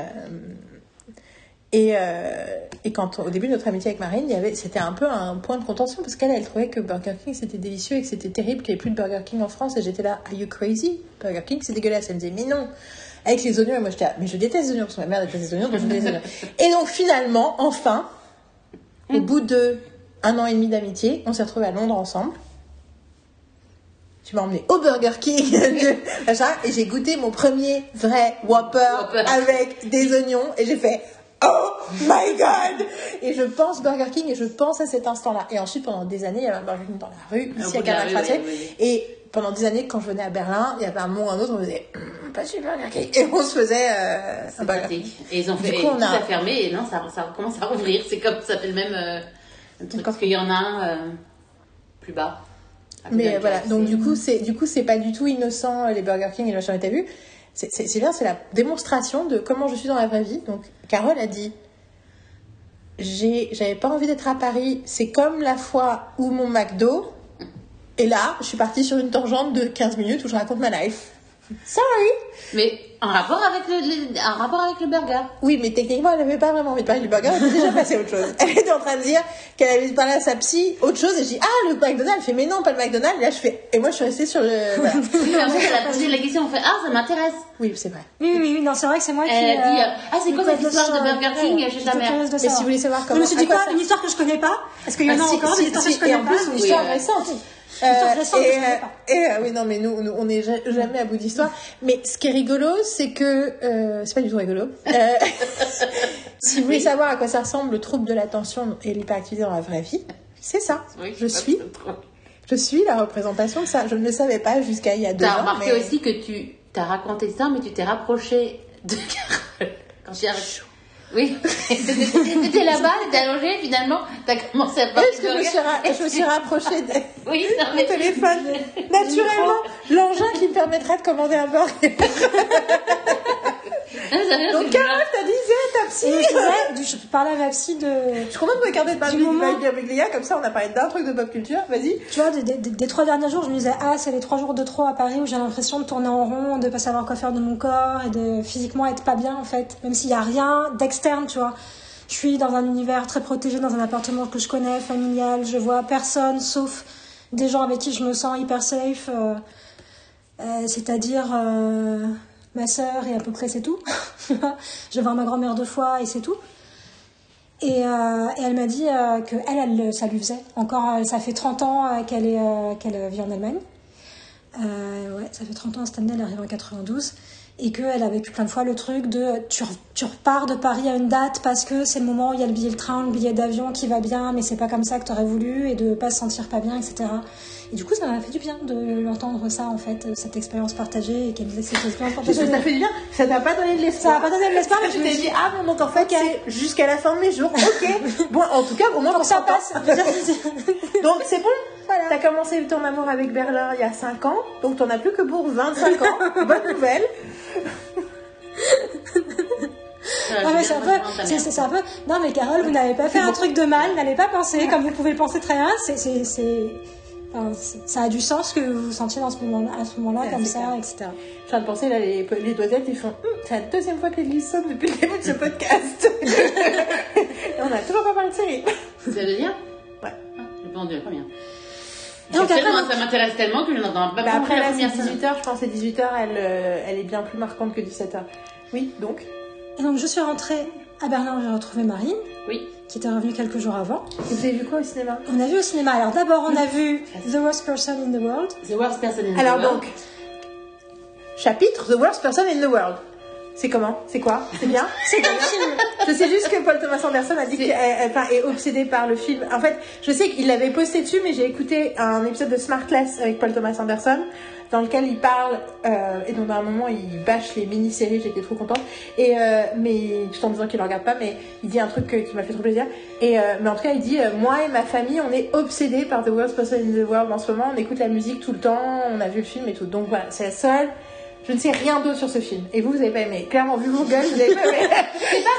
et, euh, et quand au début de notre amitié avec Marine, il y avait, c'était un peu un point de contention parce qu'elle, elle trouvait que Burger King c'était délicieux et que c'était terrible qu'il n'y ait plus de Burger King en France. Et j'étais là, are you crazy? Burger King c'est dégueulasse. Elle me disait, mais non, avec les oignons. Et moi j'étais là, mais je déteste les oignons parce que ma mère déteste les oignons, donc je déteste les oignons. Et donc finalement, enfin, au bout de un an et demi d'amitié, on s'est retrouvés à Londres ensemble. Tu m'as emmené au Burger King, de- machin, et j'ai goûté mon premier vrai Whopper, Whopper. avec des oignons, et j'ai fait Oh my God Et je pense Burger King, et je pense à cet instant-là. Et ensuite, pendant des années, il y avait un Burger King dans la rue, ici à Carnal oui, oui, Et pendant des années, quand je venais à Berlin, il y avait un moment ou un autre, on faisait Hum, Pas chez Burger King. Et on se faisait euh, un C'est Burger King. Et ils ont Du fait coup, et on tout a- fermé et non, ça, ça commence à rouvrir. C'est comme ça fait le même euh, truc. Parce qu'il y en a un euh, plus bas. Mais euh, voilà, donc du coup, c'est du coup c'est pas du tout innocent euh, les Burger King et le machin. T'as vu, c'est bien, c'est la démonstration de comment je suis dans la vraie vie. Donc Carole a dit, j'avais pas envie d'être à Paris. C'est comme la fois où mon McDo. Et là, je suis partie sur une tangente de 15 minutes où je raconte ma life. Sorry. Mais en rapport avec le, le- en rapport avec le burger. Oui, mais techniquement, elle n'avait pas vraiment envie de parler du burger, elle était déjà passée à autre chose. Elle était en train de dire qu'elle avait parlé à sa psy autre chose, et je dis, ah, le McDonald's, elle fait, mais non, pas le McDonald's, et là, je fais, et moi, je suis restée sur le, voilà. Mais en fait, elle a posé la question, on fait Ah, ça m'intéresse. Oui, c'est vrai. Oui, oui, oui, non, c'est vrai que c'est moi qui. Elle a dit euh, Ah, c'est quoi cette histoire de Burger King chez j'étais ta mère curieuse de Mais si savoir. vous voulez savoir Je comment. me suis dit quoi Une histoire que je connais pas Est-ce qu'il y en Ah, a encore des histoires que je connais et en pas plus, une histoire récente. Euh, que et, euh, euh, oui, non, mais nous, nous, on n'est ja- jamais à bout d'histoire. Mais ce qui est rigolo, c'est que c'est pas du tout rigolo. Si vous voulez savoir à quoi ça ressemble le trouble de l'attention et l'hyperactivité dans la vraie vie, c'est ça. Oui, je suis, je suis la représentation de ça. Je ne le savais pas jusqu'à il y a deux T'as ans. remarqué mais- aussi que tu t'as raconté ça, mais tu t'es rapproché de Carole. Quand as... Oui, t'étais là-bas, t'étais allongée, finalement, t'as commencé à parler parce que de je me suis, ra- je me suis rapprochée de Oui, non, mon mais... téléphone. Naturellement, l'engin qui me permettrait de commander un burger. Rien, Donc, Carole, t'as disais, ta psy. Et je parlais à ma psy de. Je suis contente de me garder de Du Barbie moment- Biglia, comme ça on a parlé d'un truc de pop culture. Vas-y. Tu vois, des, des- des trois derniers jours, je me disais, ah, c'est les trois jours de trop à Paris où j'ai l'impression de tourner en rond, de pas savoir quoi faire de mon corps et de physiquement être pas bien en fait. Même s'il y a rien d'externe, tu vois. Je suis dans un univers très protégé, dans un appartement que je connais, familial. Je vois personne sauf des gens avec qui je me sens hyper safe. euh, euh, C'est-à-dire euh, ma sœur et à peu près c'est tout. je vais voir ma grand-mère deux fois et c'est tout. Et, euh, elle m'a dit euh, que elle, ça lui faisait. Encore, euh, ça fait 30 ans qu'elle vit en Allemagne. Ouais, ça fait 30 ans cette année, elle arrive en 92. Et qu'elle a vécu plein de fois le truc de tu, tu repars de Paris à une date parce que c'est le moment où il y a le billet de train, le billet d'avion qui va bien, mais c'est pas comme ça que tu aurais voulu, et de pas se sentir pas bien, etc. Et du coup, ça m'a fait du bien de l'entendre ça, en fait, cette expérience partagée, et qu'elle disait cette expérience Ça partagée. t'a fait du bien. Ça t'a pas donné de Ça l'espoir. m'a pas donné de l'espoir, mais je me suis dit, ah bon, donc en fait, c'est jusqu'à la fin de mes jours. Ok. bon, en tout cas, au moins que ça passe. Donc c'est bon. Voilà. T'as commencé ton amour avec Berlin il y a 5 ans, donc t'en as plus que pour 25 ans. Bonne nouvelle. Voilà, Ah, mais c'est un peu, c'est, un peu. Non, mais Carole, vous n'avez pas fait un truc de mal, n'allez pas penser, comme vous pouvez penser très bien. C'est, c'est, enfin, ça a du sens que vous vous sentiez dans ce moment, à ce moment-là, Ouais, comme ça, clair. etc. Je suis en train de penser, là, les, les doigtettes, ils font Hum, c'est la deuxième fois que l'église sonne depuis le début de ce podcast. Et on a toujours pas parlé de série. C'est la deuxième Ouais. Ah, J'ai pas entendu la première. Et donc, après, ça m'intéresse tellement que je n'entends pas Bah après, la première scène. 18h, je pense, et 18h, elle, euh, elle est bien plus marquante que 17h. Oui, donc? Et donc, je suis rentrée à Berlin, j'ai retrouvé Marine, Oui. qui était revenue quelques jours avant. Et vous avez vu quoi au cinéma? On a vu au cinéma. Alors, d'abord, on a vu The Worst Person in the World. The worst person in the Alors world. donc, chapitre The Worst Person in the World. C'est comment? C'est quoi? C'est bien? C'est un film. Je sais juste que Paul Thomas Anderson a dit qu'il est, enfin, est obsédé par le film. En fait, je sais qu'il l'avait posté dessus, mais j'ai écouté un épisode de Smartless avec Paul Thomas Anderson, dans lequel il parle, euh, et donc à un moment il bâche les mini-séries, j'étais trop contente. Et euh, mais tout en disant qu'il ne regarde pas, mais il dit un truc qui m'a fait trop plaisir. Et euh, mais en tout cas, il dit moi et ma famille, on est obsédés par The Worst Person in the World en ce moment. On écoute la musique tout le temps, on a vu le film et tout. Donc voilà, c'est la seule. Je ne sais rien d'autre sur ce film. Et vous, vous avez pas aimé. Clairement, vu vos gueules, vous avez pas aimé.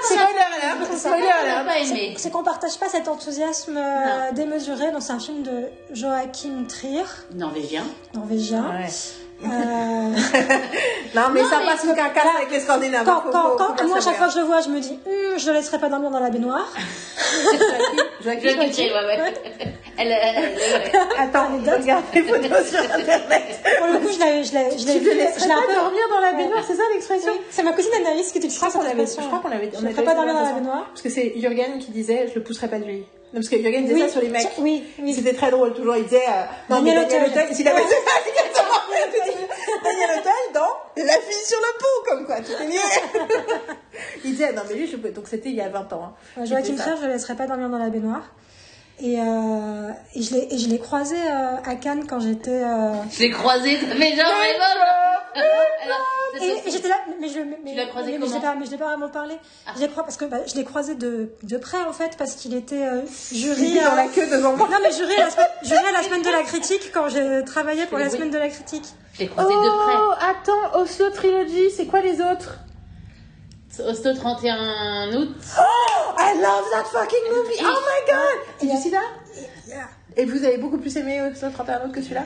Spoiler alert. Spoiler alert. pas. C'est qu'on partage pas cet enthousiasme euh, Non. démesuré. Donc, c'est un film de Joachim Trier, Norvégien. norvégien. Ouais. Euh, Non, mais Non, ça mais passe aucun cas avec les Scandinaves. quand, quand, faut- quand- bien moi, à chaque fois que je le vois, je me dis, Hum, je le laisserai pas dormir dans la baignoire. Joachim, Je Joachim, le ouais, ouais. Elle, elle, elle- Attends, regarde les photos sur internet. Pour le coup, je l'ai, je l'ai, je l'ai te Je un pas peu. dormir dans la baignoire, c'est ça l'expression Oui, c'est ma cousine Anaïs qui Je cette qu'on avait, je crois qu'on avait, Je on ne avait ferai pas dormir dans la baignoire. Parce que c'est Jürgen qui disait, je le pousserai pas de lui. Non, parce que Jürgen disait Oui, ça sur les mecs. oui, oui. C'était très drôle, toujours. Il disait, euh, non, mais Daniel Daniel Auteuil. Auteuil, s'il avait. Daniel Auteuil dans La fille sur le pot, comme quoi, tout est lié. Il disait, non, mais lui, je peux, donc c'était il y a 20 ans, hein. Ouais, Il Joachim. Trier, je ne laisserai pas dormir dans la baignoire. Et, euh, et je l'ai, et je l'ai croisé euh, à Cannes quand j'étais. euh, Je l'ai croisé, mais genre, mais. Alors, Et, et j'étais là, mais je, mais, mais- l'as croisé mais, mais je l'ai pas, mais je l'ai pas vraiment parlé. Ah. Je l'ai croisé parce que bah, je l'ai croisé de, de près en fait parce qu'il était euh, jury. Dans euh, la queue devant moi. Non mais jury à, la semaine, jury à la semaine de la critique quand j'ai travaillé pour la semaine de la critique. Je l'ai croisé de près. Oh, attends, Oslo Trilogy, c'est quoi les autres Oslo 31 août. Oh, I love that fucking movie. Oh my god. Et- you see that Et vous avez beaucoup plus aimé Oslo 31 août que celui-là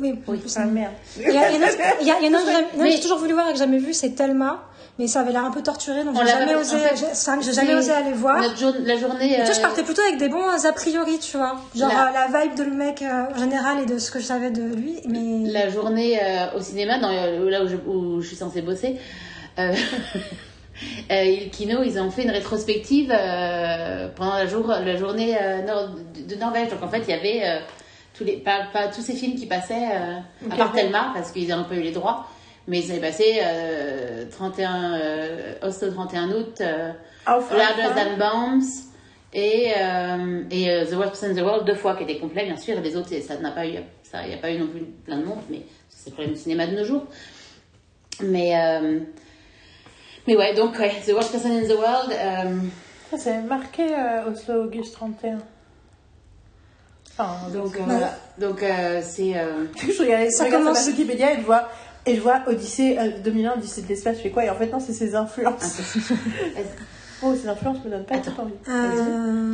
Oui, Oui. plus merde. Il y a, il y en a- il y a- il y en a un que j'ai- Mais- toujours voulu voir et que j'ai jamais vu, c'est Thelma. Mais ça avait l'air un peu torturé, donc On j'ai jamais osé, en fait, j'ai- jamais osé aller voir. Notre jour- la journée. Vois, je euh, partais plutôt avec des bons a priori, tu vois. Genre La- euh, la vibe de le mec euh, en général et de ce que je savais de lui. Mais la journée euh, au cinéma, dans, euh, là où je, où je suis censée bosser, euh, euh, il- Kino, ils ont fait une rétrospective euh, pendant la, jour, la journée euh, nord- de, de Norvège. Donc en fait, il y avait euh, tous, les, pas, pas tous ces films qui passaient, euh, à part Thelma, parce qu'ils n'ont pas eu les droits. Mais ils avaient passé euh, 31, euh, Oslo 31 août, euh, Enfin, enfin. Than Bombs et, euh, et euh, The Worst Person in the World deux fois qui était complet bien sûr et les autres ça n'a pas eu ça il n'y a pas eu non plus plein de monde mais c'est le problème du cinéma de nos jours mais mais ouais donc ouais, The Worst Person in the World Ça, C'est marqué Oslo Auguste 31. Enfin, donc euh, voilà donc euh, c'est euh, je regardais Ça regarde commence- Wikipédia et je vois, et je vois Odyssée euh, 2001, Odyssée de l'espace, je fais quoi Et en fait, non, c'est ses influences. oh, ses influences me donnent pas Attends. trop envie. Euh,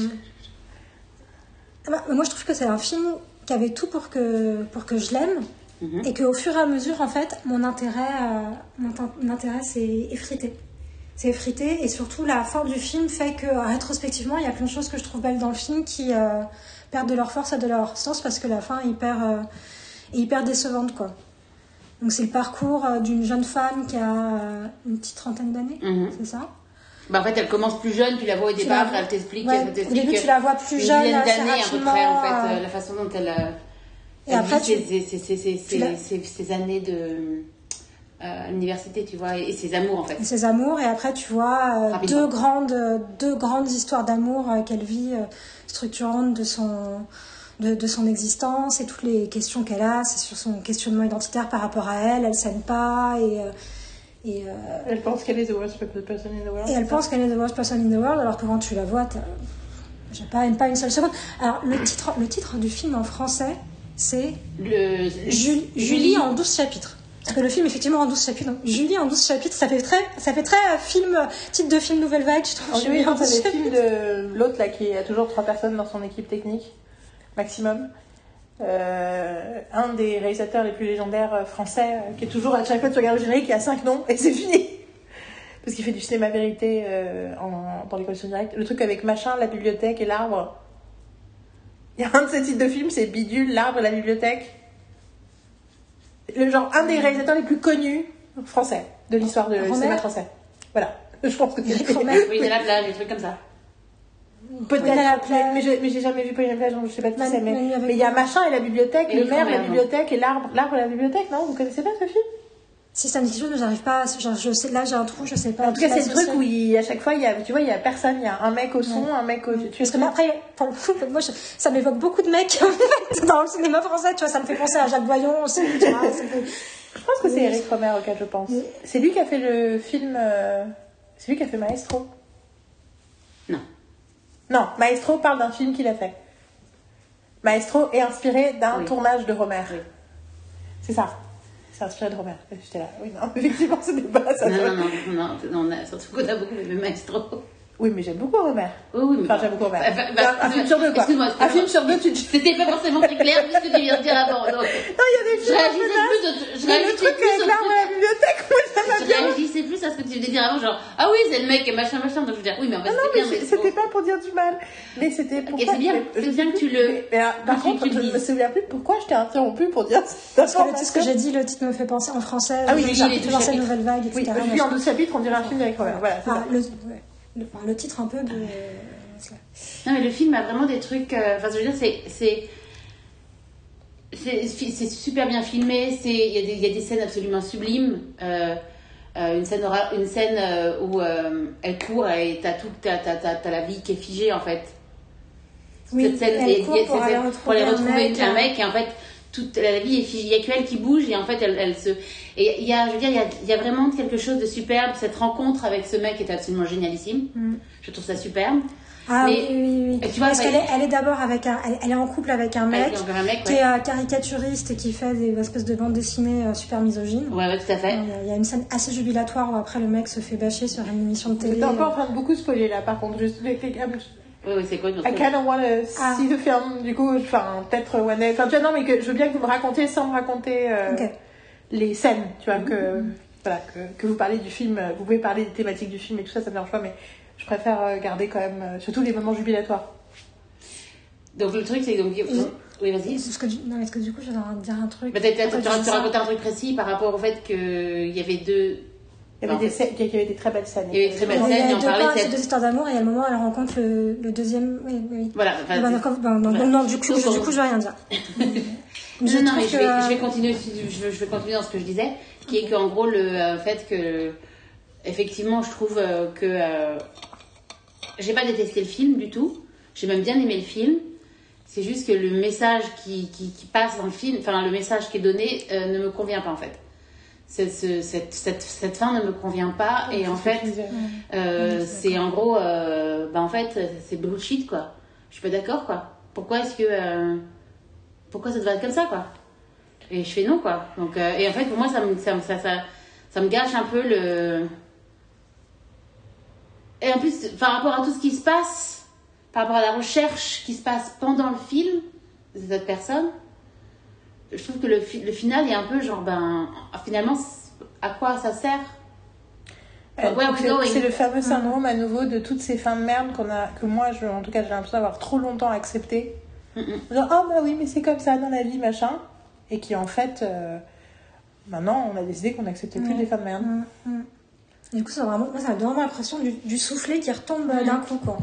ah bah, moi, je trouve que c'est un film qui avait tout pour que, pour que je l'aime. Mhm. Et qu'au fur et à mesure, en fait, mon intérêt, euh, mon, tin- mon intérêt s'est effrité. C'est effrité. Et surtout, la fin du film fait que, euh, rétrospectivement, il y a plein de choses que je trouve belles dans le film qui euh, perdent de leur force et de leur sens parce que la fin est hyper, euh, est hyper décevante, quoi. Donc, c'est le parcours euh, d'une jeune femme qui a euh, une petite trentaine d'années, mhm. c'est ça? Bah, en fait elle commence plus jeune tu la vois au départ elle t'explique Ouais, au début, tu la vois plus une jeune, assez d'années à peu près en fait euh, la façon dont elle Et elle après, vit tu- ses, ses, ses, ses, années de à l'université tu vois et, et ses amours en fait et ses amours et après tu vois euh, deux grandes euh, deux grandes histoires d'amour euh, qu'elle vit euh, structurantes de son de, de son existence et toutes les questions qu'elle a c'est sur son questionnement identitaire par rapport à elle elle s'aime pas et euh, et, euh, Elle pense qu'elle est the worst person in the world. et elle pense qu'elle est the worst person in the world alors que quand tu la vois j'ai pas même pas une seule seconde alors le titre le titre du film en français c'est le Ju- Julie en 12 chapitres. Parce que le film, effectivement, en 12 chapitres. Donc, Julie en 12 chapitres, ça fait très, ça fait très euh, film, euh, titre de film Nouvelle Vague, je trouve. Julie en c'est 12 des chapitres. films de l'autre là qui a toujours trois personnes dans son équipe technique, maximum. Euh, un des réalisateurs les plus légendaires français qui est toujours à chaque fois tu regardes le générique, il y a cinq noms et c'est fini. Parce qu'il fait du cinéma vérité euh, en, dans les collections directes. Le truc avec machin, la bibliothèque et l'arbre. Il y a un de ces titres de films, c'est Bidule, l'arbre et la bibliothèque. Le genre, un des réalisateurs les plus connus français de l'histoire de cinéma français. Voilà. Je pense que c'est oui de la plage des trucs comme ça Peut-être, mais, mais j'ai, mais j'ai jamais vu Pauline plage, je sais pas qui Manu- c'est. Mais il y a machin et la bibliothèque, Et le maire, la bibliothèque et l'arbre. L'arbre et la bibliothèque, non Vous connaissez pas ce film? Si ça me dit quelque chose, mais j'arrive pas. à- Genre, je sais, là, j'ai un trou, je sais pas. En tout cas, c'est le truc où il, à chaque fois, il y a, tu vois, il y a personne. Il y a un mec au son, un mec au. Tu Parce que après, pour le coup, moi, je- ça m'évoque beaucoup de mecs dans le cinéma français. Tu vois, ça me fait penser à Jacques Voyon aussi. Tu vois, ça me fait- Je pense que c'est Oui. Eric Romer auquel je pense. Oui. C'est lui qui a fait le film. euh, C'est lui qui a fait Maestro. non Non, Maestro parle d'un film qu'il a fait. Maestro est inspiré d'un Oui. tournage de Romer. Oui. C'est ça. C'est inspiré de Romer. J'étais là. Oui, non, effectivement, c'était pas ça. non non non non, non, surtout qu'on a beaucoup aimé Maestro Oui, mais j'aime beaucoup Romer. oui oui mais Enfin, j'aime beaucoup Romer. Bah, bah, un film sur deux, quoi. excuse-moi, Un film sur deux, tu c'était pas forcément très clair ce que tu viens de dire avant donc Non, il y a des je films. réagissais plus au- je Mais le réagissais truc plus avec au à la bibliothèque, moi, ça m'a je réagissais plus à ce que tu venais de dire avant genre ah oui c'est le mec et machin machin donc je veux dire oui mais en fait Non, non, c'était mais bien c'est- mais c'était pas pour dire du mal. Mais c'était pour. Ok, c'est bien, c'est je bien que tu le- euh, par contre, tu le je me souviens plus pourquoi je t'ai interrompu pour dire Parce que titre que j'ai dit, le titre me fait penser en français. Ah oui, je deux cette chapitres. nouvelle vague, etc. Oui, je en 12 chapitres, on dirait un film d'Eric Romer. Voilà, c'est ça. Le, le, enfin, le titre un peu de. Non, mais le film a vraiment des trucs. euh, Enfin, je veux dire, c'est. c'est super bien filmé, il y, a des- il y a des scènes absolument sublimes. euh, euh, une scène, une scène euh, où elle court et t'as t'as, t'as- t'as la vie qui est figée en fait. Oui, Cette scène, elle court pour aller retrouver un mec, un euh, mec et en fait toute la vie est figée, il y a qu'elle qui bouge et en fait elle, elle se et il y a je veux dire il y a, il y a vraiment quelque chose de superbe cette rencontre avec ce mec est absolument génialissime. Mm. Je trouve ça superbe. Ah Mais- oui, oui, oui. et tu vois, Parce qu'elle est, elle est d'abord avec un, elle, elle est en couple avec un mec Avec encore un mec, qui ouais. est euh, caricaturiste et qui fait des espèces de bandes dessinées euh, super misogynes. Ouais, ouais, tout à fait. Il y a- il y a une scène assez jubilatoire où après le mec se fait bâcher sur une émission de télé. T'es peu en train de beaucoup spoiler là, par contre. Les- Oui, oui, c'est quoi une I kind of want to Ah. see the film. Du coup, enfin, peut-être one day. Enfin, tu vois, non, mais que je veux bien que vous me racontiez sans me raconter euh, les scènes, tu vois, que, voilà, que, que vous parlez du film. euh, Vous pouvez parler des thématiques du film et tout ça, ça me dérange pas, mais je préfère euh, garder quand même, euh, surtout les moments jubilatoires. Donc le truc, c'est donc. Oui, vas-y. Est-ce que, du- non, est-ce que du coup, envie de dire un truc? Bah, tu raconté un truc précis par rapport au fait qu'il y avait deux. Il y avait, des, fait. il y avait des très belles scènes. Il y avait des très belles Il y scènes, a et on deux, parlait de deux histoires d'amour et il y a le moment elle rencontre le, le deuxième. Oui, oui. oui. Voilà, enfin, bah, voilà. non, du coup, je, du pour- coup, je vais rien dire. Non, Je non, mais je vais, que- je vais continuer, je vais, je vais continuer dans ce que je disais, qui est qu'en gros, le euh, fait que, effectivement, je trouve euh, que euh, j'ai pas détesté le film du tout, j'ai même bien aimé le film, c'est juste que le message qui, qui, qui passe dans le film, enfin, le message qui est donné euh, ne me convient pas en fait. Cette, ce- cette, cette, cette fin ne me convient pas, et en fait, euh, c'est en gros, euh, bah en fait, c'est bullshit quoi. Je suis pas d'accord quoi. Pourquoi est-ce que. euh, pourquoi ça devrait être comme ça quoi? Et je fais non quoi. Donc, euh, et en fait, pour moi, ça me, ça, ça, ça, ça me gâche un peu le. Et en plus, par rapport à tout ce qui se passe, par rapport à la recherche qui se passe pendant le film de cette personne, je trouve que le, fi- le final est un peu genre, ben, finalement, à quoi ça sert? Euh, c'est- le fameux syndrome à nouveau de toutes ces fins de merde qu'on a, que moi, je, en tout cas, j'ai l'impression d'avoir trop longtemps accepté. Mm-mm. Genre, oh bah oui, mais c'est comme ça dans la vie, machin. Et qui en fait, euh, maintenant, on a décidé qu'on n'acceptait plus Ouais. des fins de merde. Du coup, ça, vraiment, moi, ça me donne vraiment l'impression du, du soufflet qui retombe d'un coup, quoi.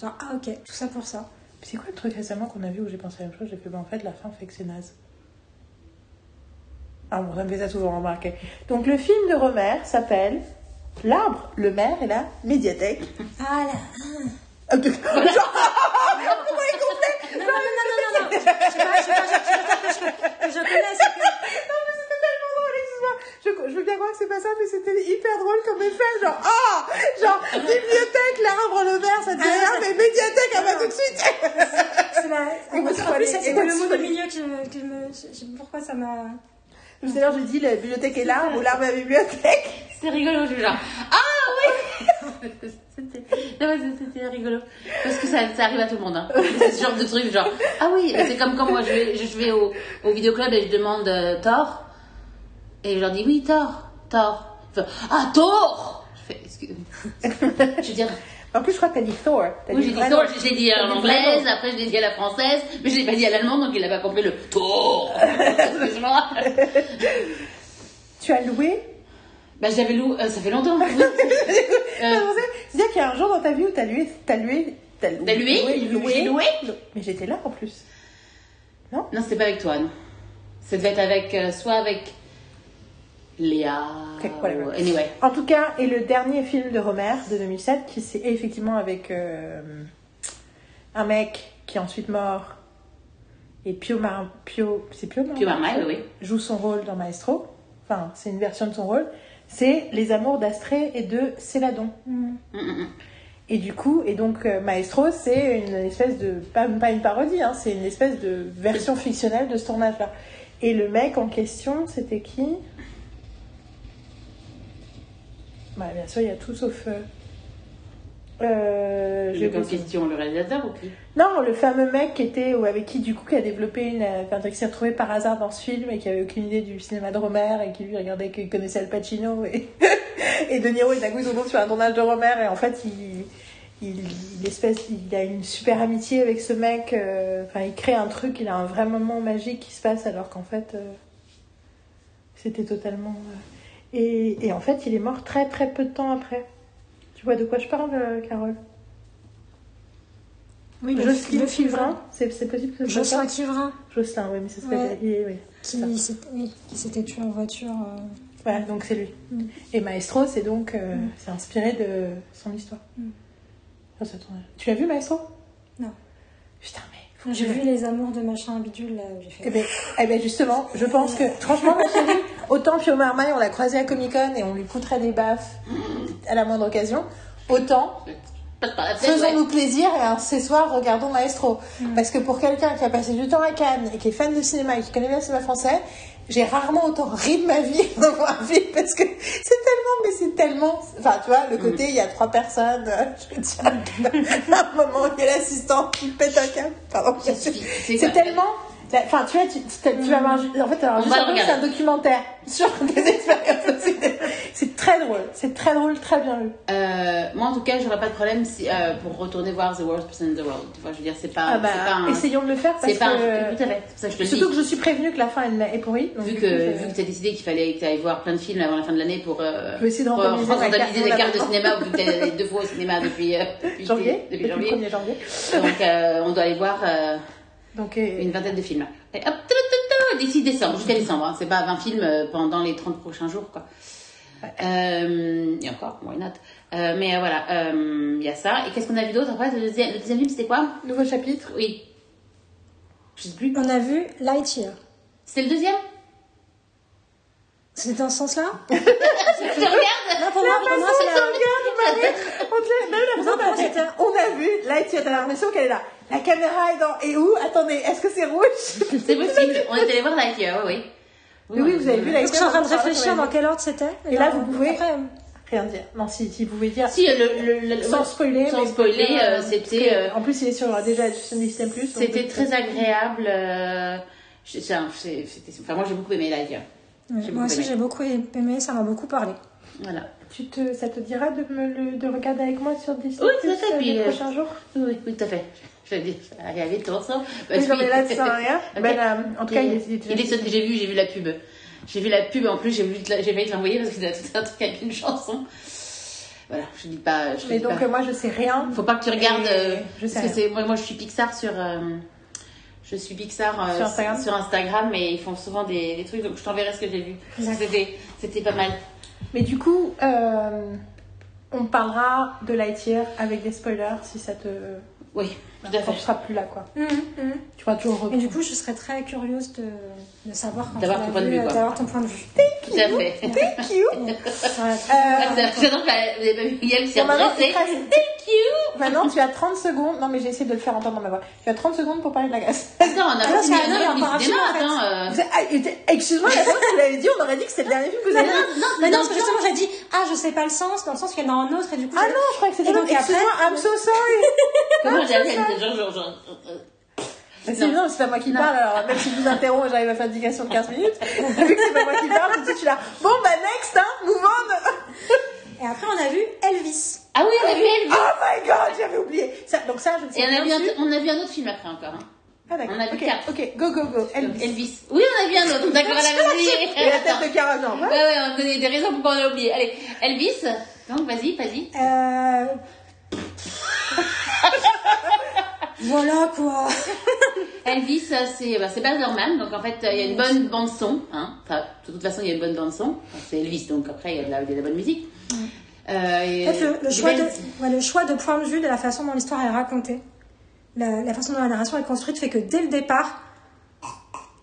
Genre, ah ok, tout ça pour ça. C'est quoi le truc récemment qu'on a vu où j'ai pensé à la même chose J'ai fait, bah en fait, la fin fait que c'est naze. Ah bon, ça me fait ça souvent remarquer. Donc le film de Romer s'appelle L'arbre, le maire et la médiathèque. Ah là Ah, de- Genre, complète Non, non, non, non, non, non, je sais pas, je sais pas, je sais pas, je connais, c'est que... Non, mais c'était tellement drôle, excuse-moi. Je, je veux bien croire que c'est pas ça, mais c'était hyper drôle comme effet. Genre, ah Genre, bibliothèque, l'arbre, le verre, ça te dit rien, mais médiathèque, ah bah tout de suite C'est la... Moi, En plus, c'était le mot les- milieu que je- pourquoi ça m'a... Tout à l'heure, j'ai dit la bibliothèque et l'arbre, ou et la bibliothèque. C'est rigolo, je suis genre Ah oui C'était rigolo. Parce que ça, ça arrive à tout le monde. Hein. C'est ce genre de truc, genre Ah oui, c'est comme quand moi je vais, je vais au, au vidéoclub et je demande euh, Thor. Et je leur dis Oui, Thor, Thor. Ah, Thor Je fais Excuse. Je veux dire, En plus, je crois que t'as dit Thor. Oui, j'ai dit vraiment- Thor, je l'ai dit à l'anglaise, après je l'ai dit à la française, mais je l'ai pas dit à l'allemand, donc il a pas compris le Thor. Tu as loué Bah, j'avais loué, euh, ça fait longtemps. T'as Euh, C'est-à-dire qu'il y a un jour dans ta vie où t'as loué, t'as loué, t'as loué, T'as loué J'ai loué Mais j'étais là en plus. Non, c'était pas avec toi, non. Ça devait être avec, euh, soit avec Léa. Ok, whatever. ou- Anyway. En tout cas, et le dernier film de Romer de 2007, qui c'est effectivement avec euh, un mec qui est ensuite mort. Et Pio Mar... Pio... C'est Pio Pio Marmaille, oui, Joue son rôle dans Maestro. Enfin, c'est une version de son rôle. C'est Les Amours d'Astrée et de Céladon. Mm, mm, mm. Et du coup, et donc euh, Maestro, c'est une espèce de, pas, pas une parodie, hein, c'est une espèce de version fictionnelle de ce tournage-là. Et le mec en question, c'était qui? Bah, Bien sûr, il y a tout sauf. Euh, euh, son- question le réalisateur ou qui? Non, le fameux mec qui était, ou avec qui du coup, qui a développé une. euh, Enfin, qui s'est retrouvé par hasard dans ce film et qui avait aucune idée du cinéma de Romer et qui lui regardait, qui connaissait Al Pacino et, et De Niro et d'un coup ils sont sur un tournage de Romer et en fait il. Il, il, espèce, il a une super amitié avec ce mec. euh, Enfin, il crée un truc, il a un vrai moment magique qui se passe alors qu'en fait, euh, c'était totalement. Et, et en fait, il est mort très très peu de temps après. Tu vois de quoi je parle, euh, Carole? Oui, film Quivrin, c'est possible que ce soit Jocelyn Quivrin, Jocelyn, oui, mais c'est ce Ouais. oui. qui s'était tué en voiture. euh. Voilà, donc c'est lui. Mm. Et Maestro, c'est donc euh, Mm. c'est inspiré de son histoire. Mm. Oh, ça. Tu l'as vu, Maestro? Non. Putain, mais. J'ai vu le- les amours de machin bidule, là, j'ai fait... Eh ben, eh ben, justement, je pense que, franchement, ma chérie, autant Pio Marmaille, on l'a croisé à Comic Con et on lui coûterait des baffes à la moindre occasion, autant. Faisons-nous plaisir et un ce soir, regardons Maestro. Parce que pour quelqu'un qui a passé du temps à Cannes et qui est fan de cinéma et qui connaît bien le cinéma français, j'ai rarement autant ri de ma vie dans un film parce que c'est tellement, mais c'est tellement. Enfin, tu vois, le côté, il y a trois personnes, euh, je dire, à un moment, il y a l'assistant qui pète un câble. Pardon. C'est- tellement. Enfin, tu vois, tu, tu, tu vas voir, en fait, alors, juste c'est regarder. un documentaire sur des expériences au cinéma. C'est très drôle, c'est très drôle, très bien vu. Euh, moi, en tout cas, j'aurais pas de problème si, euh, pour retourner voir The Worst Person in the World. Tu vois, je veux dire, c'est pas, Ah bah, pas un. essayons de le faire parce C'est pas un. que. Tout à fait. C'est pour ça que je te le dis. Surtout que je suis prévenue que la fin elle est pourrie. Vu que, je- vu que tu as décidé qu'il fallait que tu ailles voir plein de films avant la fin de l'année pour, euh, Je vais essayer de pour rentabiliser ma rentabiliser carte- des cartes de cinéma, vu que tu allé deux fois au cinéma depuis, euh, depuis, janvier, depuis janvier. le 1er janvier. Donc, euh, on doit aller voir euh, Donc, euh, une vingtaine de films. Et hop, tout, tout, tout, d'ici décembre, jusqu'à décembre. Hein. C'est pas 20 films euh, pendant les 30 prochains jours, quoi. Euh, et encore, why not? Euh, Mais euh, voilà, euh, il y a ça. Et qu'est-ce qu'on a vu d'autre après? Le deuxième, le deuxième film, c'était quoi? Nouveau chapitre. Oui. Je sais plus. On a vu Lightyear. C'était le deuxième? C'est dans ce sens-là? Tu regardes Non, pour moi, pour moi, c'est la... On la Non, c'était- On a vu, là, tu as l'impression qu'elle est là. La caméra est dans. Et où Attendez, est-ce que c'est rouge C'est possible. On est allé voir Lightyear, oui, oui. Oui, oui, vous avez vu la je suis en train de réfléchir dans quel ordre c'était. Et là, vous pouvez- Après, Rien dire. Non, si, si vous pouvez dire. Si, le, le, le- Sans spoiler. Sans spoiler, euh, c'était, euh, En plus, il est sur déjà sur Disney Plus. C'était très agréable. euh, je- Enfin, moi, j'ai beaucoup aimé ouais, J'ai moi aussi, j'ai beaucoup aimé, ça m'a beaucoup parlé. Voilà. Tu te, ça te dira de, me le, de regarder avec moi sur Disney Oui, tout à Plus fait, euh, puis, les euh, prochains jours? Oui, oui, oui, tout à fait. De toute façon. Oui, non, mais là, ça sert à rien. Ben, euh, en tout cas, il est. il est- Il est j'ai vu, j'ai vu la pub. J'ai vu la pub, en plus, j'ai failli te l'envoyer parce que c'était tout un truc avec une chanson. Voilà, je dis pas. Je Mais dis donc, pas. moi, je sais rien. Faut pas que tu regardes. Euh, je sais parce rien. moi, moi, je suis Pixar sur. euh, je suis Pixar euh, Sur Instagram sur Instagram, mais ils font souvent des, des trucs, donc je t'enverrai ce que j'ai vu. C'était, c'était pas mal. Mais du coup, on parlera de Lightyear avec des spoilers si ça te. Oui, tout à Quand tu seras plus là, quoi. Mhm, mhm. Tu pourras toujours Et reprendre. du coup, je serais très curieuse de, de savoir D'avoir ton point de vu, vue, euh, d'avoir ton point de vue. Tout à fait. Thank you! Euh, J'adore que vous avez pas vu Guillaume s'est redressé. Thank you! Maintenant, tu as 30 secondes. Non, mais j'ai essayé de le faire entendre dans ma voix. Tu as 30 secondes pour parler de la graisse. Attends, on a Ah pas non, fini c'est- non, il y a la encore un attends. euh. Ah, Excuse-moi, la fois que vous l'avez dit, on aurait dit que c'était le dernier film que vous avez non, vu. non, non, parce que justement, j'ai dit, ah, je sais pas le sens, dans le sens qu'il y en a un autre, et du coup. Ah non, je crois que c'était donc, Excuse-moi, I'm so sorry. Comment j'ai dit genre, genre, c'est non, c'est pas moi qui parle, alors même si je vous interromps, j'arrive à faire une digression de 15 minutes. Vu que c'est pas moi qui parle, tout de suite, je suis là. Bon, bah, next, hein, move on. Et après, on a vu Elvis. Ah oui, on a vu Elvis. Oh my god, j'avais oublié. Ça, donc ça, je ne sais Et on a, vu un, on a vu un autre film après encore. Hein. Ah d'accord. on a vu ok, quatre. ok, go, go, go. Elvis. Elvis. Oui, on a vu un autre. D'accord, elle a oublié. Et la tête de Cara, non. Ouais, ouais, on a donné des raisons pourquoi on a oublié. Allez, Elvis. Donc, vas-y, vas-y. Euh... voilà quoi. Elvis, euh, c'est bah, Baz Luhrmann. Donc, en fait, euh, il y a une bonne bande-son. Hein. Enfin, de toute façon, il y a une bonne bande-son. Enfin, C'est Elvis, donc après, il y a de la, de bonne musique. Euh, et- En fait, le, le choix de, Glenn- ouais, le choix de point de vue de la façon dont l'histoire est racontée, la, la façon dont la narration est construite fait que dès le départ,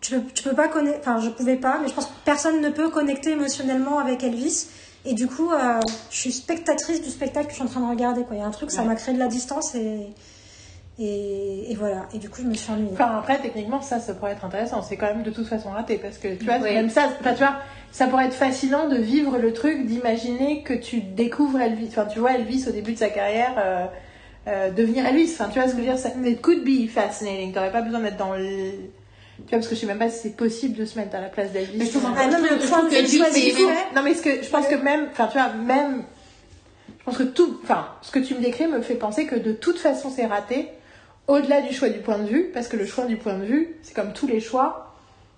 tu tu peux pas connecter, enfin je pouvais pas, mais je pense que personne ne peut connecter émotionnellement avec Elvis. Et du coup, euh, je suis spectatrice du spectacle que je suis en train de regarder. Quoi. Il y a un truc, ça Ouais. m'a créé de la distance et, et, et voilà. Et du coup, je me suis ennuyée. Enfin, après, techniquement, ça, ça pourrait être intéressant. C'est quand même de toute façon raté parce que tu vois, Oui. même ça, tu vois, ça pourrait être fascinant de vivre le truc, d'imaginer que tu découvres Elvis. Enfin, tu vois Elvis au début de sa carrière euh, euh, devenir Elvis. Enfin, tu vois ce que je veux dire ça, It could be fascinating. T'aurais pas besoin d'être dans le. Tu vois, parce que je sais même pas si c'est possible de se mettre à la place d'Elvis. Mais je trouve Ah, non, mais le point. Non, ce que je pense que même, enfin, tu vois, même, je pense que tout, enfin, ce que tu me décris me fait penser que de toute façon c'est raté, au-delà du choix du point de vue, parce que le choix du point de vue, c'est comme tous les choix,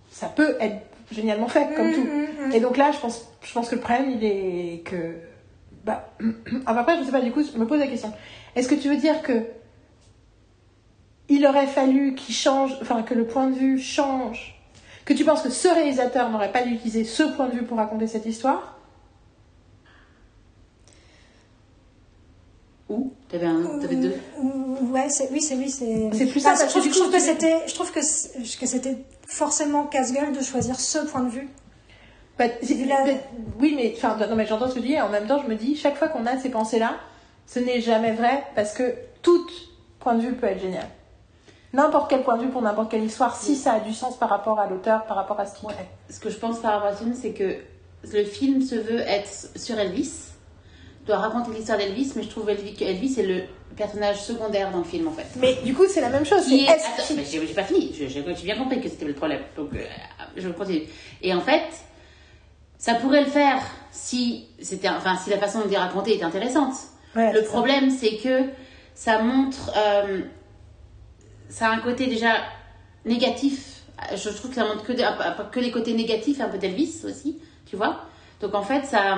ça peut être génialement fait, comme Mm, tout. Et donc là, je pense, je pense que le problème, il est que, bah, enfin, après, je sais pas, du coup, je me pose la question. Est-ce que tu veux dire que il aurait fallu qu'il change, enfin, que le point de vue change, que tu penses que ce réalisateur n'aurait pas dû utiliser ce point de vue pour raconter cette histoire? Où T'avais un- t'avais deux. Ouais, c'est, oui, c'est oui, c'est. C'est plus Enfin, ça, je trouve, que je trouve c'était, je trouve que que c'était forcément casse-gueule de choisir ce point de vue. Bah, bah, Oui, mais enfin, non, mais j'entends ce que tu dis. Et en même temps, je me dis, chaque fois qu'on a ces pensées-là, ce n'est jamais vrai parce que tout point de vue peut être génial. N'importe quel point de vue pour n'importe quelle histoire, si ça a du sens par rapport à l'auteur, par rapport à ce qu'il Ouais. crée. Ce que je pense par rapport à ce film, c'est que le film se veut être sur Elvis, doit raconter l'histoire d'Elvis, mais je trouve Elvis, que Elvis est le personnage secondaire dans le film en fait. Mais du coup, c'est la même chose. Qui est... Attends, mais j'ai j'ai pas fini, Je- j'ai j'ai bien compris que c'était le problème, donc euh, je continue. Et en fait, ça pourrait le faire si, c'était, enfin, si la façon de les raconter est intéressante. Ouais, Le ça. problème, c'est que ça montre. euh, ça a un côté déjà négatif. Je trouve que ça montre que, des- que les côtés négatifs, un peu d'Elvis aussi, tu vois. Donc en fait, ça.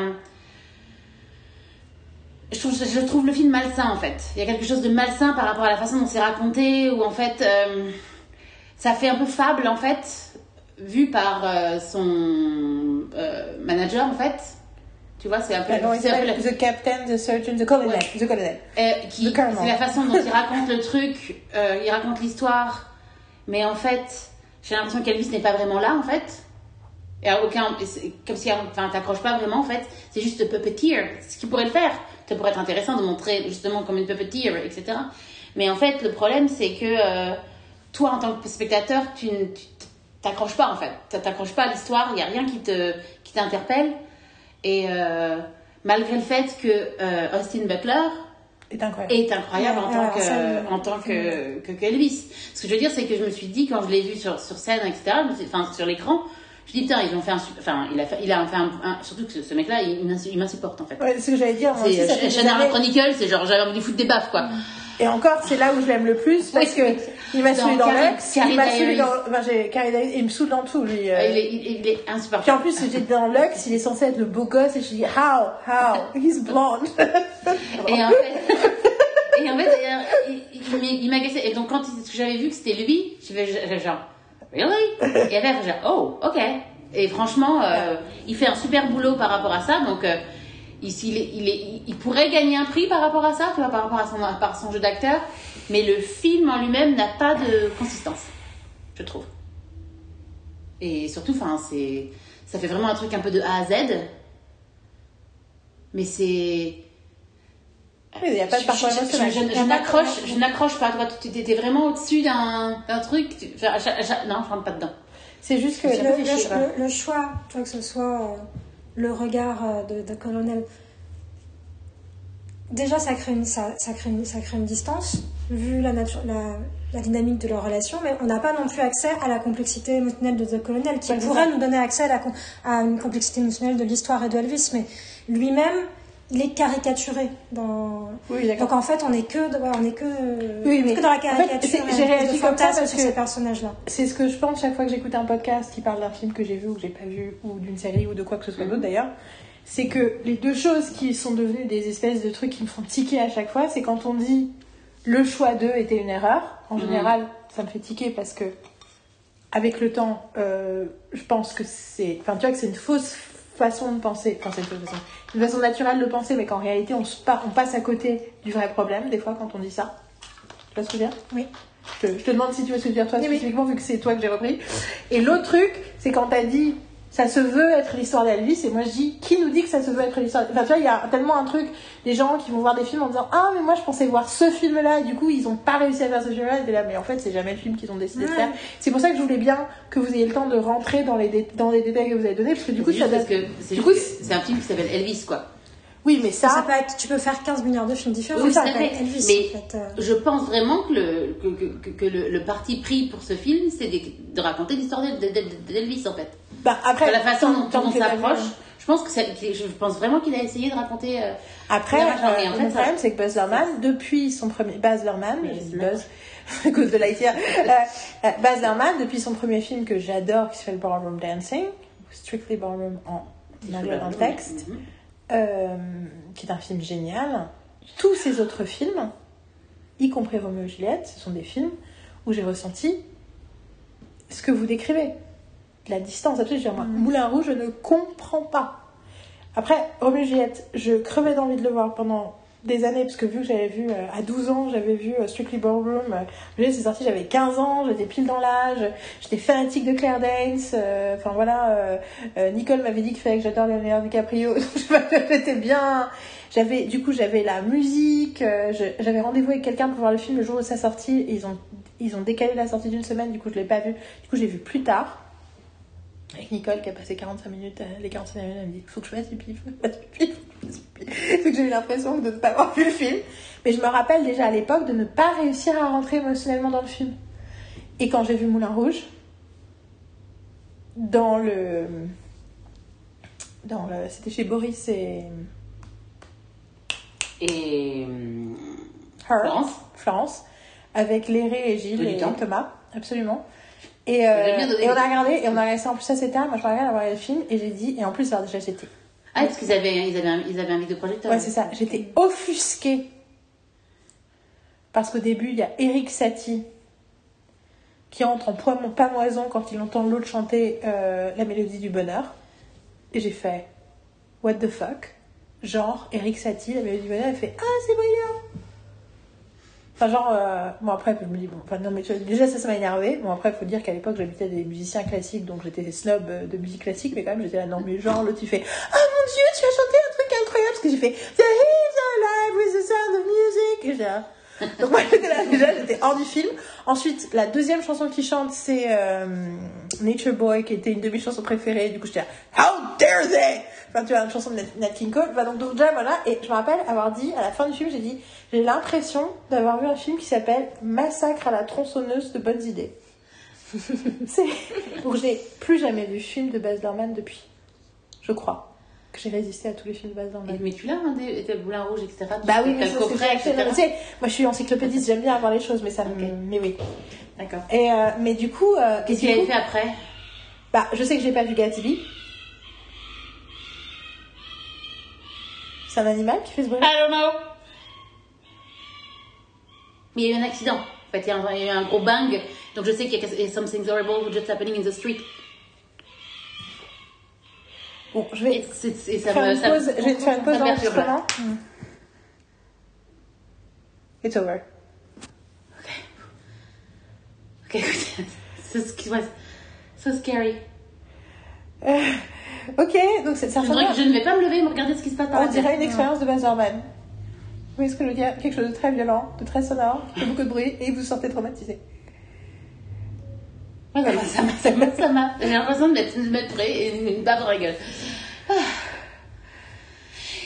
Je trouve, je trouve le film malsain en fait. Il y a quelque chose de malsain par rapport à la façon dont c'est raconté, où en fait. euh, ça fait un peu fable en fait, vu par euh, son euh, manager en fait. Tu vois, c'est un peu. Alors, il c'est un peu The Captain, The Surgeon, The Colonel. Ouais. The Colonel. qui, The Colonel. c'est la façon dont il raconte le truc, il raconte l'histoire, mais en fait, j'ai l'impression qu'Elvis n'est pas vraiment là en fait. Et à aucun, comme si, enfin, t'accroches pas vraiment en fait. C'est juste puppeteer, ce qui pourrait le faire. Ça pourrait être intéressant de montrer justement comme une puppeteer, etc. Mais en fait, le problème c'est que euh, toi, en tant que spectateur, tu t'accroches pas en fait. T'accroches pas à l'histoire. Il y a rien qui te qui t'interpelle. Et euh, malgré le fait que euh, Austin Butler C'est incroyable. est incroyable en Ouais, tant que en tant que, que, que Elvis. Ce que je veux dire, c'est que je me suis dit quand je l'ai vu sur, sur scène, etc. Enfin, sur l'écran, je dit putain, ils ont fait un, enfin, il a fait, il a fait un, un- surtout que ce, mec-là, il, m'ins- il m'insupporte en fait. Ouais, c'est ce que j'allais dire. C'est Shannara années- Chronicle, c'est genre j'avais envie de foutre des baffes quoi. Et encore, c'est là où je l'aime le plus parce Oui. que il m'a saoulé dans Carrie il m'a saoulé dans. Enfin, j'ai il me saoule dans tout, lui. euh. Il, est, il, est Puis en insupportable. plus, j'étais dans Lux, il est censé être le beau gosse et je dis how, how, he's blonde. Et en fait, et en fait d'ailleurs, il, il, m'agaçait. Et donc, quand j'avais vu que c'était lui, j'avais j'avais genre, really? Et après, j'ai genre, oh, ok. Et franchement, euh, il fait un super boulot par rapport à ça. Donc, euh, il, il, est- il, est- il pourrait gagner un prix par rapport à ça, tu vois, par rapport à son, par son jeu d'acteur. Mais le film en lui-même n'a pas de consistance, je trouve. Et surtout, c'est, ça fait vraiment un truc un peu de A à Z. Mais c'est. Mais il n'y a pas de Je- n'accroche, je n'accroche pas. Toi, tu étais vraiment au-dessus d'un d'un truc. enfin, non, je rentre pas dedans. C'est juste que. Le, choix, tu vois, que ce soit euh, le regard euh, de, de colonel. Déjà, ça crée une, ça, ça crée une, ça crée une distance, vu la, nature, la, la dynamique de leur relation, mais on n'a pas non plus accès à la complexité émotionnelle de The Colonel, qui Ouais, pourrait nous donner accès à, la, à une complexité émotionnelle de l'histoire et de Elvis, mais lui-même, il est caricaturé dans. Oui. Donc en fait, on n'est que, on est que, Oui, on est mais que dans la en fait, caricature. c'est- et j'ai de réagi comme ça parce que- ces personnages-là. C'est ce que je pense chaque fois que j'écoute un podcast qui parle d'un film que j'ai vu ou que j'ai pas vu, ou d'une série ou de quoi que ce soit d'autre d'ailleurs. C'est que les deux choses qui sont devenues des espèces de trucs qui me font tiquer à chaque fois, c'est quand on dit le choix d'eux était une erreur. En Mhm. général, ça me fait tiquer parce que avec le temps, euh, je pense que c'est, enfin tu vois que c'est une fausse façon de penser, enfin c'est une façon, une façon naturelle de penser, mais qu'en réalité on, se pa- on passe à côté du vrai problème des fois quand on dit ça. Tu vois ce que je veux dire? Oui. je te, je te demande si tu veux ce que je veux dire toi Oui, oui. spécifiquement vu que c'est toi que j'ai repris. Et l'autre truc, c'est quand t'as dit ça se veut être l'histoire d'Elvis et moi je dis qui nous dit que ça se veut être l'histoire? Enfin tu vois il y a tellement un truc des gens qui vont voir des films en disant ah mais moi je pensais voir ce film là et du coup ils ont pas réussi à faire ce film là et là mais en fait c'est jamais le film qu'ils ont décidé de faire c'est pour ça que je voulais bien que vous ayez le temps de rentrer dans les dé- dans les détails que vous avez donnés parce que du coup C'est ça donne que c'est coup, c'est un film qui s'appelle Elvis, quoi. oui mais Ça, ça peut être, tu peux faire 15 milliards de films différents. Oui, ça fait. Elvis, Mais- en fait. euh. Je pense vraiment que le, que, que, que- le, le parti pris pour ce film, c'est de, de raconter l'histoire de- de- de- d'Elvis, en fait. Bah après la façon dont, on s'approche, avions- je pense que je pense vraiment qu'il a essayé de raconter. euh, Après, euh, en fait, mon ça- problème, c'est que Buzz Lerman, depuis son premier... Baz Lerman, Buzz, à cause de Lightyear. euh, euh, Baz Lerman, depuis son premier film que j'adore, qui s'appelle Ballroom Dancing, Strictly Ballroom en anglais dans le texte, Mhm. euh, qui est un film génial, tous ses autres films, y compris Roméo et Juliette, ce sont des films où j'ai ressenti ce que vous décrivez. La distance, veux dire, moi, Moulin Rouge, je ne comprends pas. Après, Roméo et Juliette, je crevais d'envie de le voir pendant des années, parce que vu que j'avais vu euh, à 12 ans, j'avais vu euh, Strictly Ballroom, euh, c'est sorti, j'avais 15 ans, j'étais pile dans l'âge, j'étais fanatique de Claire Danes, euh, enfin voilà, euh, Nicole m'avait dit qu'il fallait que j'adore Leonardo DiCaprio, donc j'étais bien, j'avais, du coup j'avais la musique, j'avais rendez-vous avec quelqu'un pour voir le film le jour de sa sortie, et ils ont, ils ont décalé la sortie d'une semaine, du coup je l'ai pas vu, du coup j'ai vu plus tard, avec Nicole qui a passé 45 minutes, euh, les 45 minutes, elle me dit faut que je fasse pipi, faut que je fasse pipi, faut que je fasse pipi. Donc j'ai eu l'impression de ne pas avoir vu le film. Mais je me rappelle déjà à l'époque de ne pas réussir à rentrer émotionnellement dans le film. Et quand j'ai vu Moulin Rouge, dans le. Dans le C'était chez Boris et. Et. Her, Florence. Florence, avec Léré et Gilles et. Thomas, absolument. Et, euh, et on a regardé, et on a resté en plus assez tard. Moi je me regarde avoir le film et j'ai dit, et en plus alors déjà j'étais Ah, parce qu'ils avaient, ils avaient, un, ils avaient un vidéoprojecteur. Ouais, c'est ça. J'étais offusquée. Parce qu'au début, il y a Eric Satie qui entre en poids- pamoison quand il entend l'autre chanter euh, la mélodie du bonheur. Et j'ai fait What the fuck? Genre, Eric Satie, la mélodie du bonheur, elle fait Ah, c'est brillant Enfin, genre, euh, bon, après, je me dis, bon, enfin, non, mais tu vois, déjà, ça, ça m'a énervé. Bon, après, il faut dire qu'à l'époque, j'habitais des musiciens classiques, donc j'étais snob euh, de musique classique, mais quand même, j'étais là, non, mais genre, l'autre, il fait Ah mon dieu, tu as chanté un truc incroyable, parce que j'ai fait The Hills alive with the sound of music. Et. Donc, moi, j'étais là, déjà, j'étais hors du film. Ensuite, la deuxième chanson qu'il chante, c'est euh, Nature Boy, qui était une de mes chansons préférées. Du coup, j'étais là, How dare they Enfin, tu vois, une chanson de Nat, King Cole. Enfin, donc, donc, déjà, voilà. Et je me rappelle avoir dit, à la fin du film, j'ai dit, j'ai l'impression d'avoir vu un film qui s'appelle Massacre à la tronçonneuse de bonnes idées. c'est... Donc, j'ai plus jamais vu film de Baz Luhrmann depuis. Je crois que j'ai résisté à tous les films de Baz Luhrmann. Mais tu l'as, hein, des, des boulins rouges, etc. Bah oui, mais c'est moi, je suis encyclopédiste, j'aime bien avoir les choses, mais ça me... Ok. Mais oui. D'accord. Et, euh, mais du coup... euh, Qu'est-ce qu'il coup- fait après? Bah, je sais que j'ai pas vu Gatsby. C'est un animal qui fait ce bruit I don't know. Mais il y a eu un accident. En fait, il y a, un, il y a eu un gros bang. Donc je sais qu'il y a something horrible just happening in the street. Bon, je vais Et, ça faire me. une ça pause, me- je vais faire une pause d'enregistrement. It's over. Ok, écoute. So, sc- ouais, so scary. Ok, donc c'est- ça Je, je ne vais pas me lever et me regarder ce qui se passe par On dirait une expérience de Baz Luhrmann. Vous voyez ce que je veux dire? Quelque chose de très violent, de très sonore, fait beaucoup de bruit, et vous sortez traumatisé. Ouais, ça m'a- ça m'a- ça m'a- ça m'a. J'ai l'impression de mettre, de mettre près et une, une baffe dans la gueule. Ah.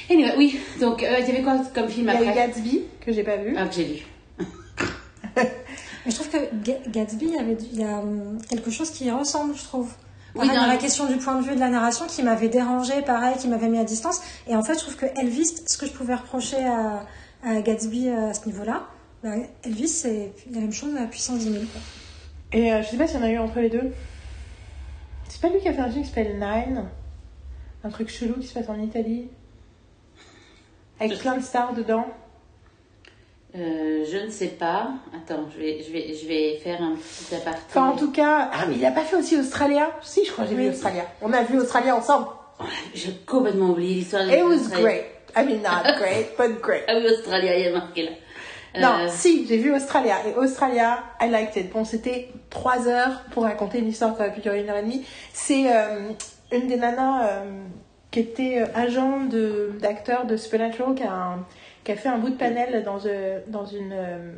Anyway, oui. Donc, euh, il y avait quoi comme film Il y a eu après? Gatsby, que j'ai pas vu. Ah, que j'ai lu. Mais je trouve que Ga- Gatsby, il y, avait, a hum, quelque chose qui ressemble, je trouve. Oui, dans dans la question du point de vue de la narration qui m'avait dérangé, pareil, qui m'avait mis à distance. Et en fait, je trouve que Elvis, ce que je pouvais reprocher à, à Gatsby euh, à ce niveau-là, bah, Elvis, c'est la même chose à la puissance 10 000. quoi. Et euh, je sais pas s'il y en a eu entre les deux. C'est pas lui qui a fait un film qui s'appelle Nine? Un truc chelou qui se passe en Italie Avec plein de stars dedans. Euh, je ne sais pas. Attends, je vais, je vais, je vais faire un petit aparté. Enfin, en tout cas. Ah, mais il a pas fait aussi Australia? Si, je crois que j'ai vu. Australia. On a vu Australia ensemble. J'ai complètement oublié l'histoire de It was great. I mean, not great, but great. Ah oui, Australia, il y a marqué là. Non, Euh, si, j'ai vu Australia. Et Australia, I liked it. Bon, c'était trois heures pour raconter une histoire qui aurait pu durer une heure et demie. C'est euh, une des nanas euh, qui était agent de- d'acteur de, Supernatural qui a, un- qui a fait un bout de panel dans, euh, dans une, euh,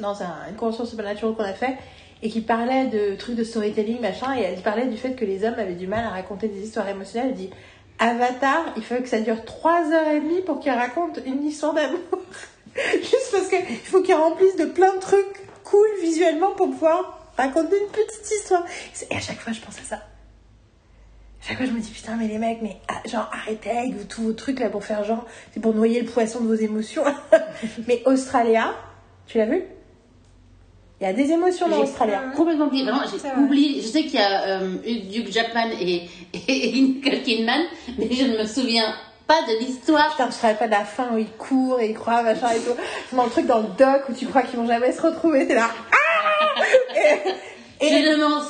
dans un- une convention Supernatural qu'on a fait et qui parlait de trucs de storytelling, machin, et elle parlait du fait que les hommes avaient du mal à raconter des histoires émotionnelles. Elle dit Avatar, il faut que ça dure trois heures et demie pour qu'il raconte une histoire d'amour. Juste parce qu'il faut qu'il remplisse de plein de trucs cool visuellement pour pouvoir raconter une petite histoire. Et à chaque fois, je pense à ça. Chaque fois, je me dis, putain, mais les mecs, mais ah, genre, arrêtez avec tous vos trucs là pour faire genre, c'est pour noyer le poisson de vos émotions. mais Australia, tu l'as vu? Il y a des émotions dans Australia. complètement oublié. Vraiment, j'ai oublié. Je sais qu'il y a euh, Hugh Jackman et, et, Nicole Kidman, mais je ne me souviens pas de l'histoire. Putain, tu te rappelles pas de la fin où ils courent et ils croient, machin et tout. Dans le truc dans le doc où tu crois qu'ils vont jamais se retrouver, t'es là. Ah et, et- Je ne m'en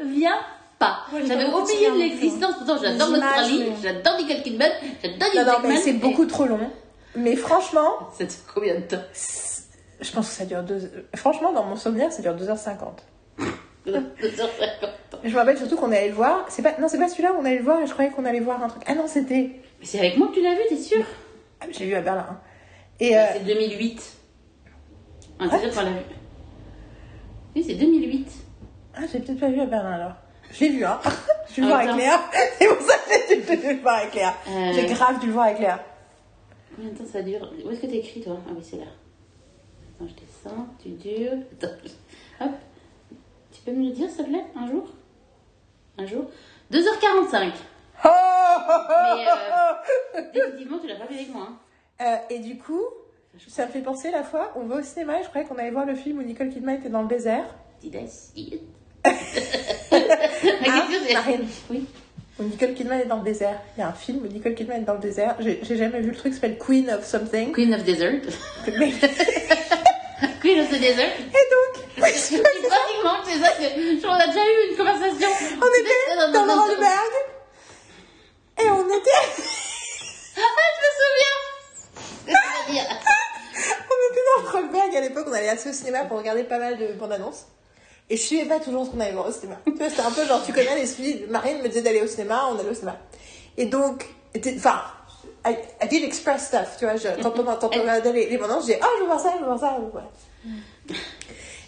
souviens pas. J'ai J'avais oublié de l'existence. Pourtant, j'adore l'Australie, j'adore Nicole Kidman, j'adore Hugh Non, non, mais c'est beaucoup trop long. Mais franchement, Ça dure combien de temps? je pense que ça dure deux... Franchement, dans mon souvenir, ça dure 2h50. 2h50. Je me rappelle surtout qu'on allait le voir. C'est pas... Non, c'est pas celui-là où on allait le voir et je croyais qu'on allait voir un truc. Ah non, c'était... Mais c'est avec moi que tu l'as vu, t'es sûr? Ah, J'ai vu à Berlin. Et... euh, C'est 2008. Ah, c'est. Oui, c'est 2008. Ah, j'ai peut-être pas vu à Berlin alors. Je l'ai vu, hein. Je Ah, le voir avec attends. Léa. C'est pour ça que j'ai dû le voir avec Léa. Euh. J'ai grave dû le voir avec Léa. Combien de temps ça dure? Où est-ce que t'as écrit, toi? Ah oui, c'est là. Attends, je descends, tu dures. Attends, hop. Tu peux me le dire, s'il te plaît, un jour? Un jour? 2h45. Oh, oh, Mais, euh, Définitivement, tu l'as pas vu avec moi. hein. Euh, et du coup, ça me fait penser la fois, on va au cinéma et je croyais qu'on allait voir le film où Nicole Kidman était dans le désert. Did I see it? Marine Oui. Où Nicole Kidman est dans le désert. Il y a un film où Nicole Kidman est dans le désert. J'ai jamais vu le truc, ça s'appelle Queen of Something. Queen of Desert. Mais- Queen of the Desert. Et donc, oui, je- C'est pratiquement, c'est ça qu'on a déjà eu une conversation. on était dans le Rollberg et on était, Ah, je me souviens on était dans le Rollberg à l'époque, on allait assez au cinéma pour regarder pas mal de bandes annonces. Et je suivais pas toujours ce qu'on allait voir au cinéma. Tu vois, c'était un peu genre, tu connais l'esprit, Marine me disait d'aller au cinéma, on allait au cinéma. Et donc, enfin, I, I did express stuff, tu vois, je, quand on, regardait les, les bandes je disais, ah, je veux voir ça, je veux voir ça, voilà.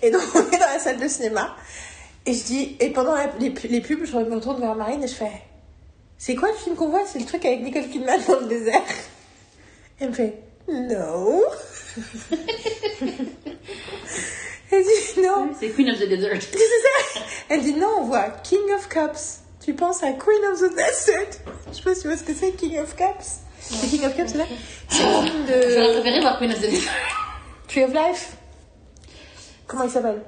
Et donc, on est dans la salle de cinéma. Et je dis, et pendant la- les, les pubs, je me retourne vers Marine et je fais, c'est quoi le film qu'on voit? C'est le truc avec Nicole Kidman dans le désert. Elle me fait, no. Elle dit, non. C'est Queen of the Desert. C'est ça. Elle dit, non, on voit King of Cups. Tu penses à Queen of the Desert. Je sais pas si tu vois ce que c'est, King of Cups. C'est King of Cups, là? C'est le film J'aurais de préféré voir Queen of the Desert. Tree of Life. Comment il s'appelle?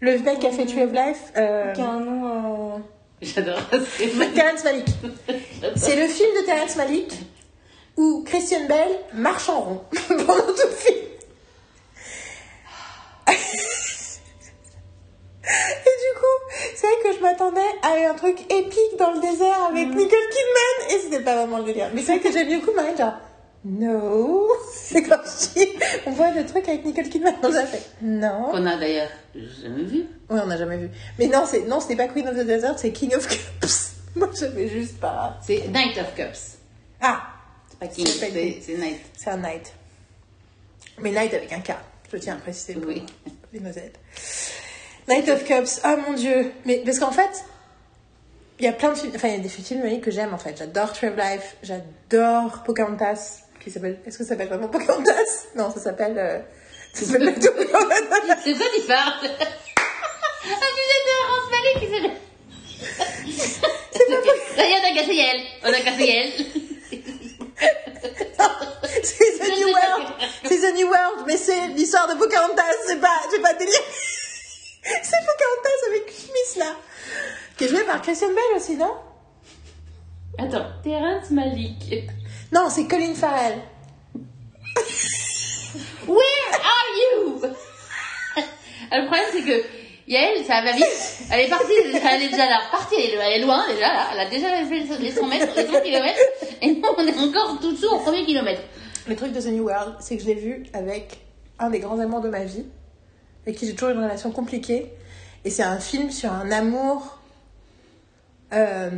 Le mec qui a fait Tree of Life. Euh... Qui a un nom. euh, J'adore. Terrence Malick. C'est le film de Terrence Malick où Christian Bell marche en rond pendant tout le film. Et du coup, c'est vrai que je m'attendais à un truc épique dans le désert avec Nicole Kidman et c'était pas vraiment le délire. Mais c'est vrai que j'ai bien coup Marine genre no, c'est comme si on voit le truc avec Nicole Kidman. On a fait non. Qu'on a d'ailleurs jamais vu. Oui, on n'a jamais vu. Mais non, c'est non, ce n'est pas Queen of the Desert, c'est King of Cups. Moi, je vais juste pas. C'est Night of Cups. Ah, C'est pas King, C'est pas c'est un Night. Mais Night avec un K. Je tiens à préciser pour Oui. les noisettes. Night of Cups. Ah mon dieu. Mais parce qu'en fait, il y a plein de films. Enfin, il y a des films que j'aime en fait. J'adore Tree of Life. J'adore Pocahontas. Qui s'appelle. Est-ce que ça s'appelle vraiment Pocahontas? Non, ça s'appelle. euh, Ça s'appelle pas tout Pocahontas. C'est tu parles Ah, tu sais, de Rance Malik qui s'est. Regarde, on a cassé elle. On a cassé elle. C'est The New World. C'est The New World, mais c'est l'histoire de Pocahontas. C'est pas, j'ai pas délire. C'est Pocahontas avec Smith là. Qui est joué par Christian Bell aussi, non? Attends, Terrence Malik. Non, c'est Colin Farrell. Where are you? Le problème, c'est que Yael, ça va vite. Elle est partie, elle est déjà là. Partie, elle est, loin, déjà là. Elle a déjà fait les 100 mètres, les 100 kilomètres. Et nous, on est encore tout dessous au premier kilomètre. Le truc de The New World, c'est que je l'ai vu avec un des grands amours de ma vie, avec qui j'ai toujours une relation compliquée. Et c'est un film sur un amour. euh,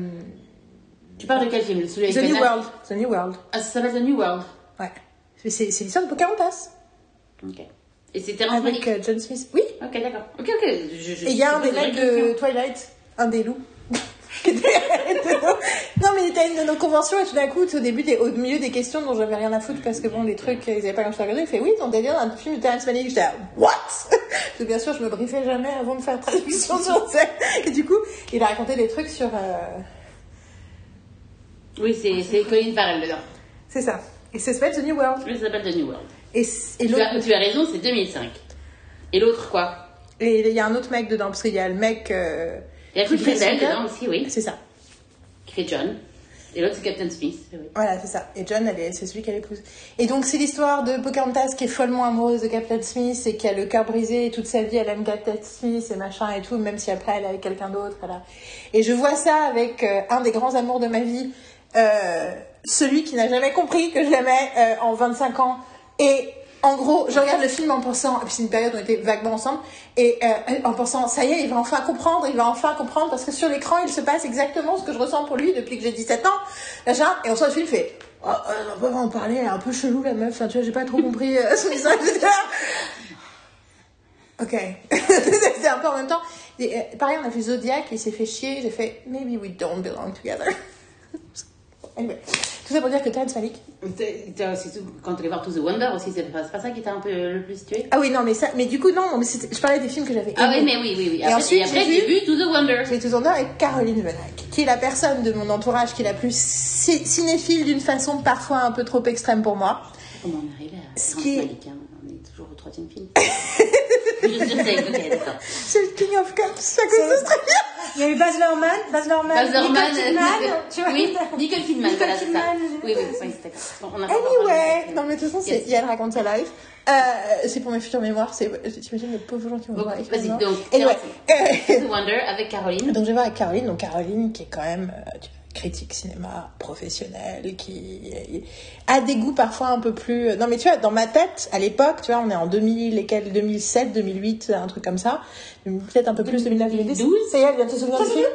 Tu parles de quel film? Celui The New World. The New World. Ah, ça s'appelle The New World. Ouais. C'est c'est l'histoire de Pocahontas. Ok. Et Terrence Avec euh, John Smith. Oui. Ok, d'accord. Ok, ok. Je, je, Et il y a un des mecs de Twilight, un des loups. non, mais il était à une de nos conventions et tout d'un coup, au début, des- au milieu des questions dont j'avais rien à foutre parce que bon, les trucs, ils avaient pas grand chose à regarder, il fait oui, ton délire, un film de Terrence Malick. J'étais là, what? Parce bien sûr, je me briefais jamais avant de faire traduction sur scène. Et du coup, il a raconté des trucs sur, euh, Oui, c'est Colin Farrell dedans. c'est ça. Et ça s'appelle The New World. Oui, ça s'appelle The New World. Et, et Tu as, tu as raison, c'est 2005. Et l'autre, quoi? Et il y a un autre mec dedans parce qu'il y a le mec, euh, Il y a Bell son dedans aussi, oui. c'est ça. Qui fait John. Et l'autre, c'est Captain Smith. Oui. Voilà, c'est ça. Et John, c'est celui qu'elle épouse. Et donc, c'est l'histoire de Pocahontas qui est follement amoureuse de Captain Smith et qui a le cœur brisé et toute sa vie, elle aime Captain Smith et machin et tout, même si après elle est avec quelqu'un d'autre. Voilà. Et je vois ça avec euh, un des grands amours de ma vie euh, celui qui n'a jamais compris que je l'aimais euh, en 25 ans. Et en gros, je regarde le film en pensant, et puis c'est une période où on était vaguement ensemble, et euh, en pensant, ça y est, il va enfin comprendre, il va enfin comprendre, parce que sur l'écran, il se passe exactement ce que je ressens pour lui depuis que j'ai 17 ans. Et on sort le film, il fait, oh, euh, on pas en parler, elle est un peu chelou la meuf, enfin, tu vois, j'ai pas trop compris euh, son là, Ok. C'était un peu en même temps. Et, euh, pareil, on a fait Zodiac, il s'est fait chier, j'ai fait Maybe we don't belong together. Anyway. Tout ça pour dire que aussi tout- Quand tu allais voir To the Wonder aussi, c'est pas, pas ça qui t'a un peu le plus tué? Ah oui, non, mais ça, mais du coup, non, mais je parlais des films que j'avais Ah oui, mais oui, oui, oui. Et Après, ensuite, j'ai j'ai vu To the Wonder. J'ai tous en or avec Caroline Venac, qui est la personne de mon entourage qui est la plus ci- cinéphile d'une façon parfois un peu trop extrême pour moi. Comment on est arrivé à Ce qui hein? On est toujours au troisième film. je suis t'as écouté, d'accord. C'est le King of Cups, à cause de Australia. Il y a eu Baz Luhrmann, Baz Luhrmann, Baz Nicole Luhrmann, Kidman, euh, tu vois. Oui, Nicole Kidman, voilà, c'est ça. Kidman. Oui, oui, oui, d'accord. Anyway, non mais de toute façon, c'est, elle raconte sa life. Euh, c'est pour mes futures mémoires, c'est, t'imagines les pauvres gens qui vont voir avec Vas-y, donc, Anyway, the Wonder avec Caroline. donc je vais voir avec Caroline, donc Caroline qui est quand même euh, tu vois, critique cinéma professionnelle, qui a des goûts parfois un peu plus... Non mais tu vois, dans ma tête, à l'époque, tu vois, on est en 2000, lesquels 2007, 2008, un truc comme ça, peut-être un peu plus 2009, 2010. 2012. Ça y est, elle vient de se souvenir du film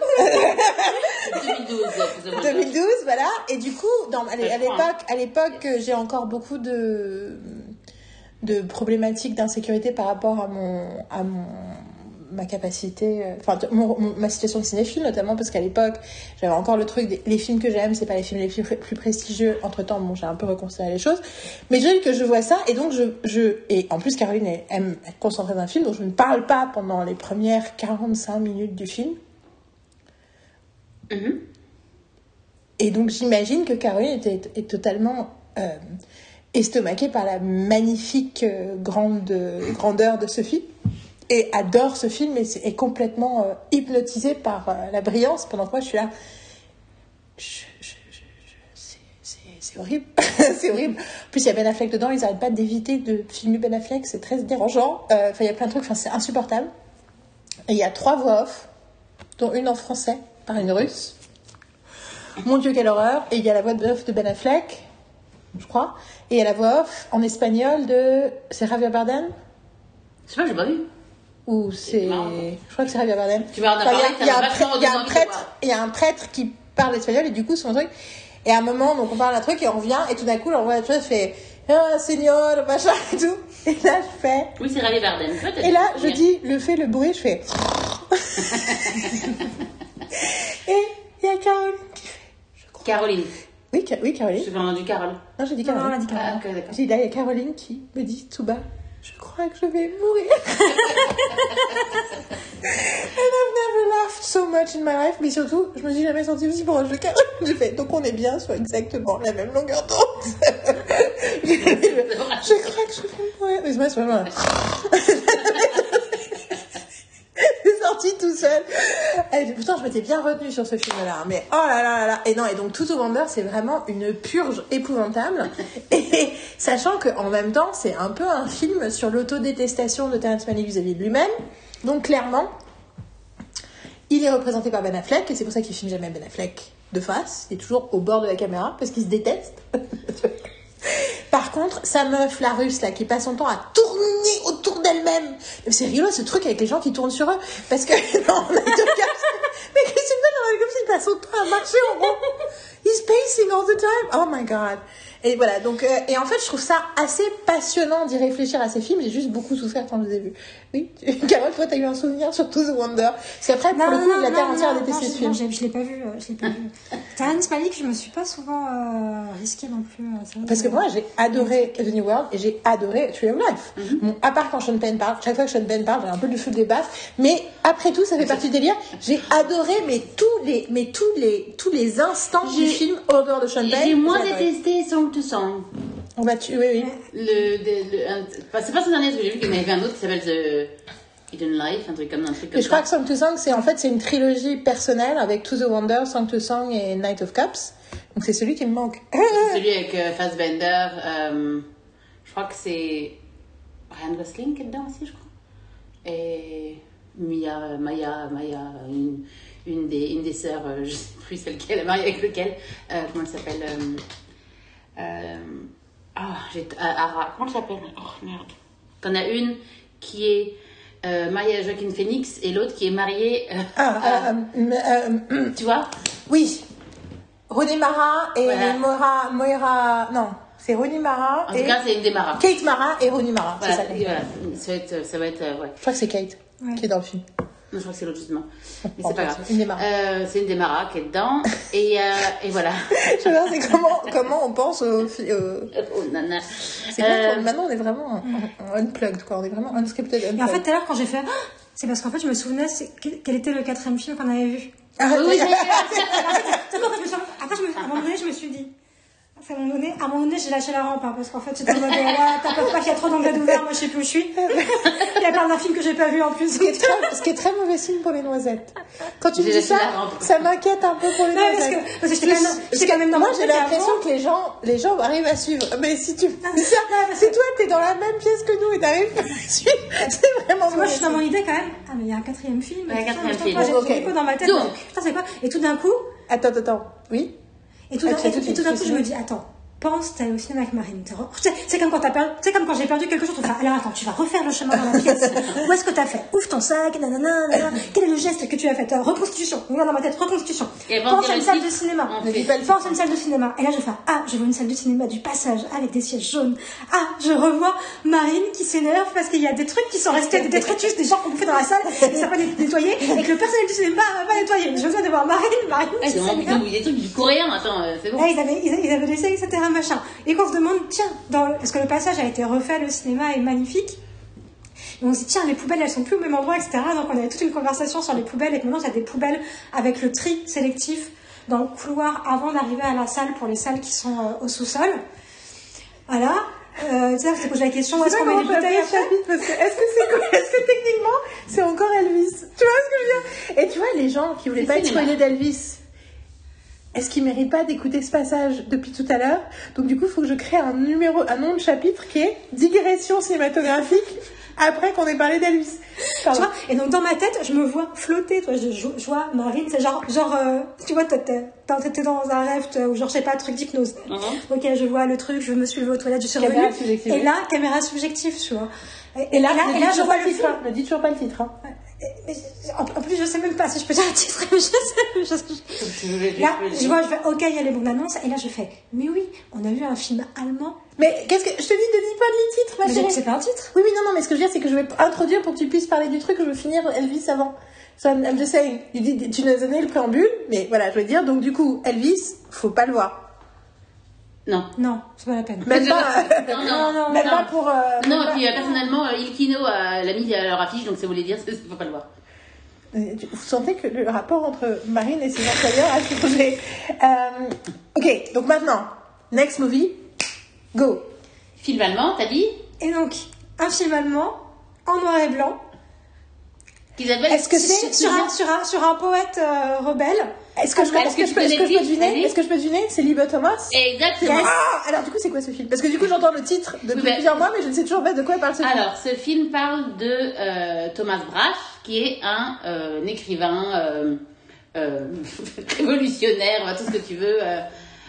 2012, To the Wonder. 2012, voilà. Et du coup, dans, à l'époque, à l'époque, j'ai encore beaucoup de de problématiques d'insécurité par rapport à mon à mon ma capacité, euh, enfin ma situation de cinéphile notamment parce qu'à l'époque j'avais encore le truc des les films que j'aime c'est pas les films les plus, plus prestigieux entre temps bon j'ai un peu reconsidéré les choses mais j'ai que je vois ça et donc je, je et en plus Caroline aime être concentrée dans un film donc je ne parle pas pendant les premières 45 minutes du film Mhm. Et donc j'imagine que Caroline était, est totalement euh, estomaquée par la magnifique euh, grande, grandeur de ce film. Et adore ce film et est complètement euh, hypnotisée par euh, la brillance. Pendant que moi je suis là. C'est- horrible. c'est horrible. En plus, il y a Ben Affleck dedans. Ils n'arrêtent pas d'éviter de filmer Ben Affleck. C'est très dérangeant. Euh, Enfin, il y a plein de trucs. C'est insupportable. Et il y a trois voix off, dont une en français par une russe. Mon Dieu, quelle horreur. Et il y a la voix off de Ben Affleck, je crois. Et il y a la voix off en espagnol de. C'est Javier Bardem? Je sais pas, j'ai pas vu. Ou c'est. Je crois que c'est Javier Bardem. Tu m'en as Enfin, il y a- parlé, il y a ça un prêtre- il y a un qui parle espagnol et du coup, son truc. Et à un moment, donc on parle d'un truc et on revient et tout d'un coup, on voit la chose, fait Ah, Seigneur, machin et tout. Et là, je fais. Oui, c'est Ravi Bardem. Et là, je dis le fait, le bruit, je fais. et il y a Caroline qui fait. Caroline. Oui, oui Caroline. Je suis entendu Carole. Non, j'ai dit Non, on a Caroline. dit Caroline. Ah, ok, d'accord. J'ai dit là, il y a Caroline qui me dit tout bas Je crois que je vais mourir. And I've never laughed so much in my life. Mais surtout, je me suis jamais sentie aussi proche de Caroline. J'ai fait, donc on est bien sur exactement la même longueur d'onde. je crois que je vais mourir. Mais c'est vraiment. Tout seul. Et pourtant, je m'étais bien retenue sur ce film-là. Mais oh là là là. Et non, et donc To the Wonder, c'est vraiment une purge épouvantable. Et sachant qu'en même temps, c'est un peu un film sur l'autodétestation de Terrence Malick vis-à-vis de lui-même. Donc clairement, il est représenté par Ben Affleck, et c'est pour ça qu'il filme jamais Ben Affleck de face. Il est toujours au bord de la caméra, parce qu'il se déteste. Par contre, sa meuf, la russe, là, qui passe son temps à tourner autour d'elle-même. C'est rigolo, ce truc avec les gens qui tournent sur eux. Parce que, non, on a deux. Mais Christine Bell, comme s'il passe son temps à marcher en rond? He's pacing all the time. Oh my god. Et voilà, donc, euh, et en fait, je trouve ça assez passionnant d'y réfléchir à ces films. J'ai juste beaucoup souffert quand je les ai vus. Oui, tu- Carole, toi, t'as eu un souvenir sur To the Wonder. Parce qu'après, pour le coup, la Terre entière a non, détesté non, ce film. non, je l'ai pas vu. euh, Je l'ai pas vu. Terrence Malick, je me suis pas souvent euh, risquée non plus. euh, Parce que moi, j'ai adoré The New World et j'ai adoré Tree of Life. Bon, à part quand Sean Penn parle, chaque fois que Sean Penn parle, j'ai un peu du feu des baffes. Mais après tout, ça fait partie du délire. J'ai adoré, mais tous les, mais tous les, tous les instants du film au dehors de Sean Penn. J'ai moins détesté Song to Song. On va tu, oui, oui. Le, c'est pas son dernier, parce que j'ai vu qu'il y en avait un autre qui s'appelle The Hidden Life, un truc comme, un truc comme Et je crois que Song to Song, c'est en fait, c'est une trilogie personnelle avec To the Wonder, Song to Song et Night of Cups. Donc c'est celui qui me manque. C'est celui avec euh, Fassbender. euh, je crois que c'est Ryan Gosling qui est dedans aussi, je crois. Et Mia, Maya, Maya, une, une des, une des sœurs, euh, je sais plus celle qui est mariée avec lequel, euh, comment elle s'appelle euh, euh, Ah, j'ai. euh, Ara, comment elle s'appelle Oh merde. T'en as une qui est euh, mariée à Joaquin Phoenix et l'autre qui est mariée. euh, Ah, à- euh, euh, euh, tu vois oui. Rooney Mara et Voilà. Moira, Moira, non, c'est Rooney Mara En et tout cas, c'est une des maras. Kate Mara et Rooney Mara. Voilà, ça. voilà. Ça va être. Ça va être ouais. Je crois que c'est Kate Ouais. qui est dans le film. Non, je crois que c'est l'autre justement. Mais c'est pas grave. c'est une des maras. Euh, c'est une des maras qui est dedans. et, euh, et voilà. Je veux dire, c'est comment, comment on pense au. fi- au- Oh, nana. C'est Euh, maintenant on est vraiment en, en unplugged quoi, on est vraiment unscripted unplugged. Et en fait, tout à l'heure, quand j'ai fait. Ah C'est parce qu'en fait, je me souvenais quel était le quatrième film qu'on avait vu. Arrête, Oui, oui, je me suis- Après, je me- à un moment donné, je me suis dit. À un moment donné, à un moment donné j'ai lâché la rampe, hein, parce qu'en fait, j'étais en mode, là, t'as peur pas qu'il y a trop d'anglais d'ouvert, moi je sais plus où je suis. Il y a plein d'un film que j'ai pas vu en plus. ce, qui est très, ce qui est très mauvais signe pour les noisettes. Quand tu me dis ça, ça m'inquiète un peu pour les Non, parce noisettes. que, parce que j'étais quand même, j'étais quand même dans Moi j'ai l'impression que les gens, les gens arrivent à suivre. Mais si tu c'est toi, t'es dans la même pièce que nous et t'arrives pas à suivre. C'est vraiment Moi, je suis dans mon idée quand même. Ah, mais il y a un quatrième film. Ouais, un Putain, quatrième putain, film. moi, j'ai- dans ma tête. Putain, c'est quoi? Et tout d'un coup, attends, attends. Oui? Et tout d'un coup, je me dis, attends, pense, t'es allé au cinéma avec Marine. sais, C'est comme quand t'as perdu, sais, comme quand j'ai perdu quelque chose, fait, alors attends, tu vas refaire le chemin dans la pièce. Où est-ce que t'as fait Ouvre ton sac, nanana, nanana. Quel est le geste que tu as fait Euh, Reconstitution. Regarde dans ma tête, reconstitution. Pense à une le salle de cinéma. fait- Pense à une salle de cinéma. Et là, je fais Ah, je vois une salle de cinéma du passage avec des sièges jaunes. Ah, je revois Marine qui s'énerve parce qu'il y a des trucs qui sont restés, des détritus, des gens qu'on bouffait dans la salle et ça n'a pas été nettoyé et que le personnel du cinéma n'a pas nettoyé. Je viens de voir Marine, Marine Ah, qui ils ont des trucs du coréen, attends, euh, c'est bon. Là, ils avaient, ils, ils avaient laissé, etc. machin. Et qu'on se demande, tiens, dans, le- parce que le passage a été refait, le cinéma est magnifique? Et on se dit, tiens, les poubelles, elles sont plus au même endroit, etc. Donc on avait toute une conversation sur les poubelles et que maintenant, il y a des poubelles avec le tri sélectif dans le couloir avant d'arriver à la salle pour les salles qui sont euh, au sous-sol. Voilà. Euh, tu sais, posé la question, est-ce qu'on met les bouteilles est-ce que c'est quoi Est-ce que techniquement c'est encore Elvis? Tu vois ce que je veux dire? Et tu vois les gens qui voulaient pas être spoilés d'Elvis. Est-ce qu'ils méritent pas d'écouter ce passage depuis tout à l'heure? Donc du coup, il faut que je crée un numéro, un nom de chapitre qui est digression cinématographique après qu'on ait parlé d'Elvis. Tu vois? Et donc dans ma tête, je me vois flotter, toi, je, je, je vois Marine, c'est genre, genre euh, tu vois, t'es- t'es t'es- t'es dans un rêve, t'es- ou genre, je sais pas, truc d'hypnose. Mhm. Ok, je vois le truc, je me suis levée aux toilettes, je suis Caméra revenue. subjective. Et là, caméra subjective, tu vois. Et, Et là, et là, et je vois le film. hein. Ne dis toujours pas le titre. hein. En, en plus, je sais même pas si je peux dire le titre. Je sais, je, je- Là, je vois, je fais, ok, il y a les bandes annonces. Et là, je fais, mais oui, on a vu un film allemand. Mais qu'est-ce que je te dis Ne dis pas le titre, ma Mais chérie. c'est pas un titre. Oui, oui, non, non, mais ce que je veux dire, c'est que je vais introduire pour que tu puisses parler du truc, je veux finir Elvis avant. So I'm, I'm just saying, you did- tu nous as donné le préambule, mais voilà, je veux dire, donc du coup, Elvis, faut pas le voir. Non. Non, c'est pas la peine. Même pas, Non, non, non. même non. pas pour. euh, Non, même et pas- puis euh, personnellement, euh, Ilkino euh, l'a mis à leur affiche, donc ça voulait dire qu'il ne faut pas le voir. Euh, Vous sentez que le rapport entre Marine et ses employeurs a changé. Euh, ok, donc maintenant, next movie, go. Film allemand, t'as dit? Et donc, un film allemand, en noir et blanc, Qu'ils appellent. Est-ce que c'est sur, un, sur, un, sur un poète euh, rebelle? Est-ce que, je, que que, peux, est-ce que je peux deviner? Est-ce que je peux deviner? C'est Libba Thomas? Exactement. Ah Alors du coup, c'est quoi ce film? Parce que du coup, j'entends le titre depuis Oui, ben- plusieurs mois, mais je ne sais toujours pas de quoi parle ce film. Alors, ce film parle de euh, Thomas Brach, qui est un, euh, un écrivain euh, révolutionnaire, tout ce que tu veux,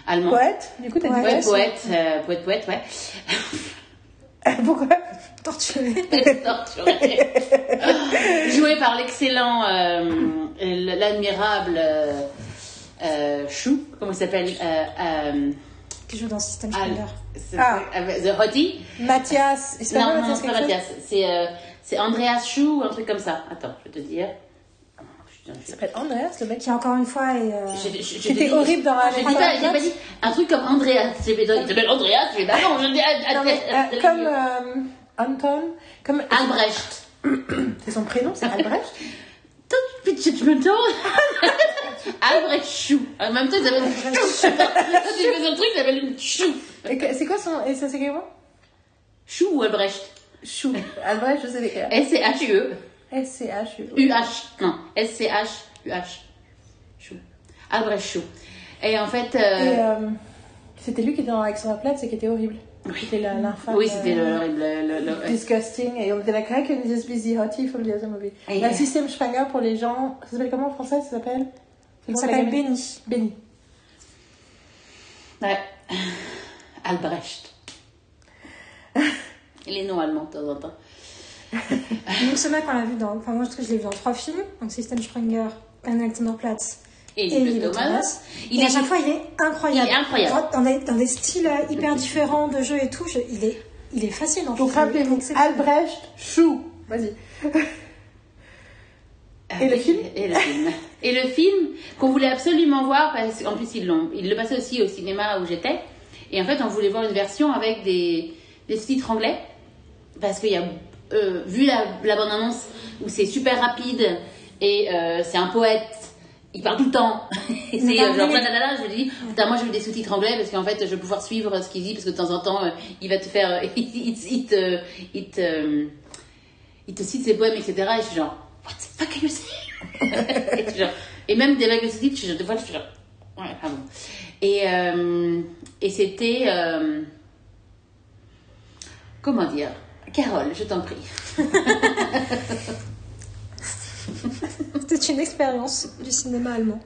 allemand. Poète? Du coup, t'as dit. Poète, poète, poète, poète, ouais. Pourquoi? Torturé. Torturé. Joué par l'excellent, euh, l'admirable euh, euh, Chou, comment il s'appelle euh, euh, Qui joue dans System c'est- Ah. euh, The Hottie Mathias. Non, s'appelle non, c'est pas Mathias. C'est euh, Andreas Chou, un truc comme ça. Attends, je vais te dire. Il s'appelle Andreas, le mec. Qui encore une fois est. euh, je- je- je C'était te dis- horrible dans Alex dis pas, j'ai pas dit un truc comme Andreas. J'ai pas Il s'appelle Andreas, je vais bah non, je dis mais, euh, comme euh, Anton, comme Albrecht. c'est son prénom, c'est Albrecht. Toi, tu me tends Albrecht Chou. En même temps, il s'appelle Chou. Toi, tu fais un truc, il s'appelle une Chou. C'est quoi son et ça s'écrit comment Chou ou Albrecht? Chou. Albrecht, je sais l'écrire. S-C-H-U-E. S C H U. U-H. Non, S-C-H-U-H. Chou. Albrecht Chou. Et en fait. euh, euh, c'était lui qui était dans Alexandra Platz et qui était horrible. C'était la-. Oui, c'était euh, le- le- le- Disgusting. Et on était là, can this be the hottie from the other movie? Et- La système Spranger pour les gens. Ça s'appelle comment en français ça s'appelle le Ça s'appelle Benny. Benny. Ouais. Albrecht. Les noms allemands de temps en temps. Donc ce mec, on l'a vu dans. Enfin, moi, je trouve que je l'ai vu dans trois films. Donc System Springer, Alexanderplatz Et, et Lilo Thomas. Il et à est chaque fois, il est incroyable. Il est incroyable. Dans, des, dans des styles euh, hyper différents de jeu et tout, je- il, est, il est fascinant. Donc rappelez-vous. Albrecht, Chou. Vas-y. Et le film Et le film. Et le film qu'on voulait absolument voir, parce qu'en plus ils l'ont, ils le passaient aussi au cinéma où j'étais. Et en fait, on voulait voir une version avec des, des sous-titres anglais. Parce qu'il y a, euh, vu la, la bande-annonce où c'est super rapide et euh, c'est un poète, il parle tout le temps. C'est euh, genre, je dis, putain, moi je veux des sous-titres anglais parce qu'en fait, je vais pouvoir suivre ce qu'il dit parce que de temps en temps, euh, il va te faire, il, il, il te, il te, euh, il te cite ses poèmes, etc. Et je suis genre, what the fuck are you saying? et, genre- même des vagues de sous-titres, je suis genre, des fois, je suis genre, ouais, pardon. Et, euh, et c'était, euh, comment dire, Carole, je t'en prie. C'était une expérience du cinéma allemand.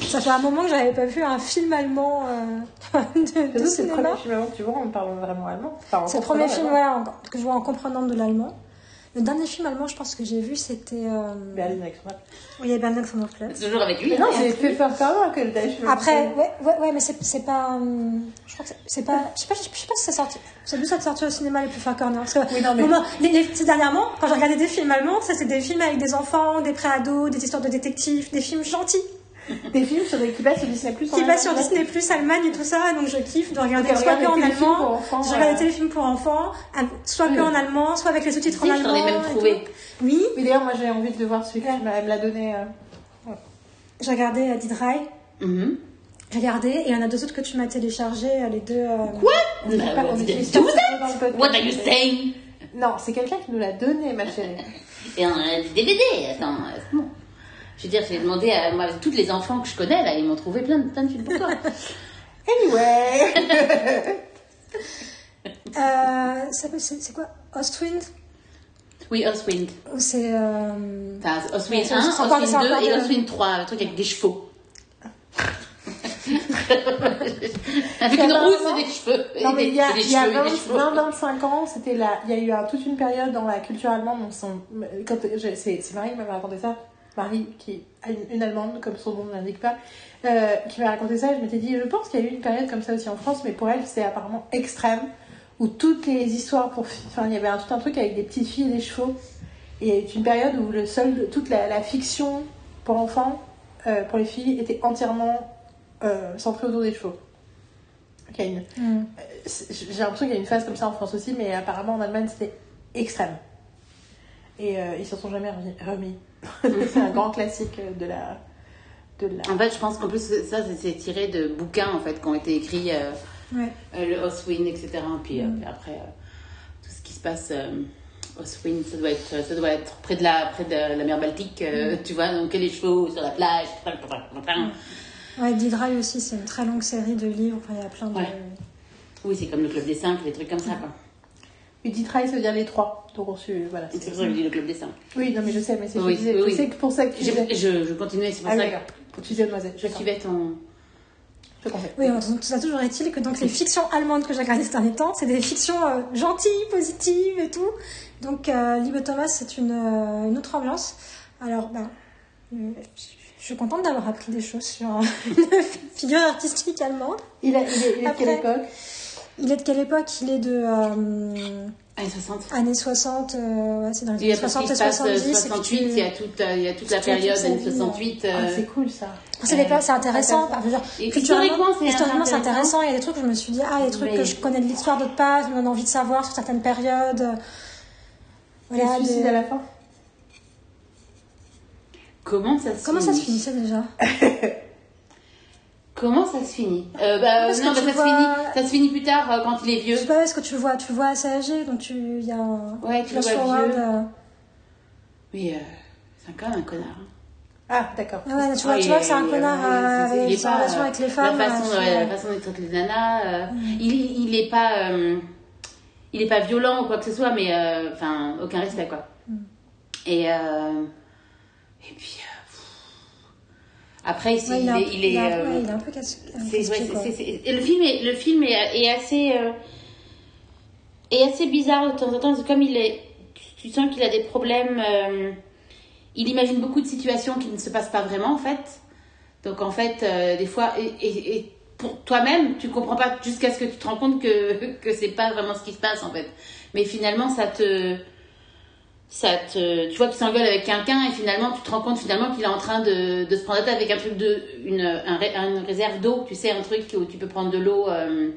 Ça fait un moment que j'avais pas vu un film allemand euh, de, de C'est le premier cinéma. film allemand que tu vois, on parle vraiment allemand. Enfin, en C'est le premier film ouais, en- que je vois en comprenant de l'allemand. Le dernier film allemand, je pense que j'ai vu, c'était. Euh... Berlin Express. Oui, il y a Bernard Sonnenfeld. C'est toujours avec lui. Mais non, c'est Pfeffer Corner que le. Après, ouais, ouais, ouais, mais c'est c'est pas. hum, je crois que c'est- c'est pas. Je sais pas, je sais pas si c'est sorti. C'est d'où ça sorti au cinéma les plus Corner. Parce que, Oui, non, mais- moi, les, les- ces dernièrement, quand j'ai regardé des films allemands, ça c'est des films avec des enfants, des pré-ados, des histoires de détectives, des films gentils. Des films sur des qui passent sur Disney Plus. Qui passent sur Disney Plus, Allemagne et tout ça, donc je kiffe de regarder Donc, soit regarde que en allemand, enfants, je voilà. regarde des téléfilms pour enfants, soit que en allemand, soit avec les sous-titres en allemand. j'en ai même trouvé. Oui, Oui, d'ailleurs, moi j'ai envie de voir celui que tu m'as- elle me l'a donné. euh. j'ai regardé Die Drei, Mhm. j'ai regardé, et il y en a deux autres que tu m'as téléchargé, euh, les deux. euh, On pas- ouais, on pas podcast. What are you saying? Non, c'est quelqu'un qui nous l'a donné, ma chérie. Et on a des DVD, attends, c'est bon. Je veux dire, j'ai demandé à moi, tous les enfants que je connais, là, ils m'ont trouvé plein de, plein de films pour toi. Anyway. euh, c'est quoi? Ostwind Oui, Oswind. Ou c'est. euh, C'est 1, encore- c'est Oswind 2 encore et Oswind 3, le truc avec des chevaux. avec C'est une rousse et des cheveux. Non, mais il y a, il y a cheveux, et 20, des cheveux. 25 ans, c'était là. Il y a eu un- toute une période dans la culture allemande. Quand c'est, c'est Marie qui m'avait raconté ça. Marie, qui est une, allemande, comme son nom ne l'indique pas, euh, qui m'a raconté ça. Je m'étais dit, je pense qu'il y a eu une période comme ça aussi en France, mais pour elle, c'est apparemment extrême. Où toutes les histoires pour. fi- Enfin, il y avait un, tout un truc avec des petites filles et des chevaux. Et il y a eu une période où le seul, toute la, la fiction pour enfants, euh, pour les filles, était entièrement euh, centrée autour des chevaux. Une, c'est- j'ai l'impression qu'il y a une phase comme ça en France aussi, mais apparemment en Allemagne c'était extrême. Et ils s'en sont jamais remis. C'est un grand classique de la. De la... En fait, je pense qu'en plus, ça, c'est- tiré de bouquins, en fait, qui ont été écrits, euh, Ouais. euh, le Oswind, etc. Puis, euh, puis après, euh, tout ce qui se passe... Euh, Oswind, ça doit être, ça doit être près de la, près de la mer Baltique, euh, tu vois, donc les chevaux sur la plage. Ouais, Die Drei aussi, c'est une très longue série de livres. Il y a plein de. Ouais. Oui, c'est comme le club des cinq, des trucs comme ça, quoi. Uditrai, ça veut dire les trois. Donc on suit, voilà. C'est pour ça que je dis le club des cinq. Oui, non mais je sais, mais c'est Oui, je oui, je oui. sais que pour ça que tu Je, disais. je, je continuais, c'est pour Ah ça que tu disais Noisette. je ton... Je comprends. Oui, donc, tout ça toujours est-il que donc les fictions allemandes que j'ai regardées ces derniers temps, c'est des fictions euh, gentilles, positives et tout. Donc euh, Liebe Thomas, c'est une, euh, une autre ambiance. Alors, ben, euh, je suis contente d'avoir appris des choses sur une figure artistique allemande. Il, a, il, est, il est quelle époque? Il est de quelle époque? Il est de euh, Années 60. années 60, euh, ouais, c'est dans les Il y années a parce 60 qu'il et se passe euh, 70. et puis 68, tu- il y a toute, euh, il y a toute la période années vie, 68. Ah, euh, c'est cool ça. C'est places- c'est intéressant. Et culturellement, historiquement, c'est intéressant. intéressant. Il y a des trucs où je me suis dit, ah, il y a des trucs Mais- que je connais de l'histoire d'autres pas, ça me donne envie de savoir sur certaines périodes. Voilà, il se suicide des- à la fin Comment ça se Comment ça finit? se finissait déjà? Comment ça se finit? Euh, bah, Parce que Non, bah, tu ça, vois- se finit, ça se finit plus tard euh, quand il est Je vieux. sais pas, est-ce que tu le vois, tu le vois assez âgé, donc tu, il y a un Ouais, tu le vois vieux. euh, Oui, euh, c'est quand même un connard. hein. Ah, d'accord. Ah ouais, tu vois, Ah, tu vois que c'est un connard il est- euh, il est avec sa pas, relation euh, avec les femmes. La façon, euh, la euh, d'être avec les nanas. euh, il, il est pas. euh, il est pas violent ou quoi que ce soit, mais euh, enfin aucun respect quoi. Et euh, et puis euh. Après Ouais, il, est, il est, il a- euh, ouais, il a un peu cassé. un peu c'est- ouais, le film est le film est, est assez euh, est assez bizarre de temps en temps. Comme il est, tu, tu sens qu'il a des problèmes. euh, il imagine beaucoup de situations qui ne se passent pas vraiment en fait. Donc en fait, euh, des fois, et, et- et pour toi-même, tu comprends pas jusqu'à ce que tu te rends compte que que c'est pas vraiment ce qui se passe en fait. Mais finalement, ça te tu vois qu'il s'engueule avec quelqu'un et finalement tu te rends compte finalement qu'il est en train de, de se prendre la tête avec un truc de une, une réserve d'eau tu sais un truc où tu peux prendre de l'eau euh,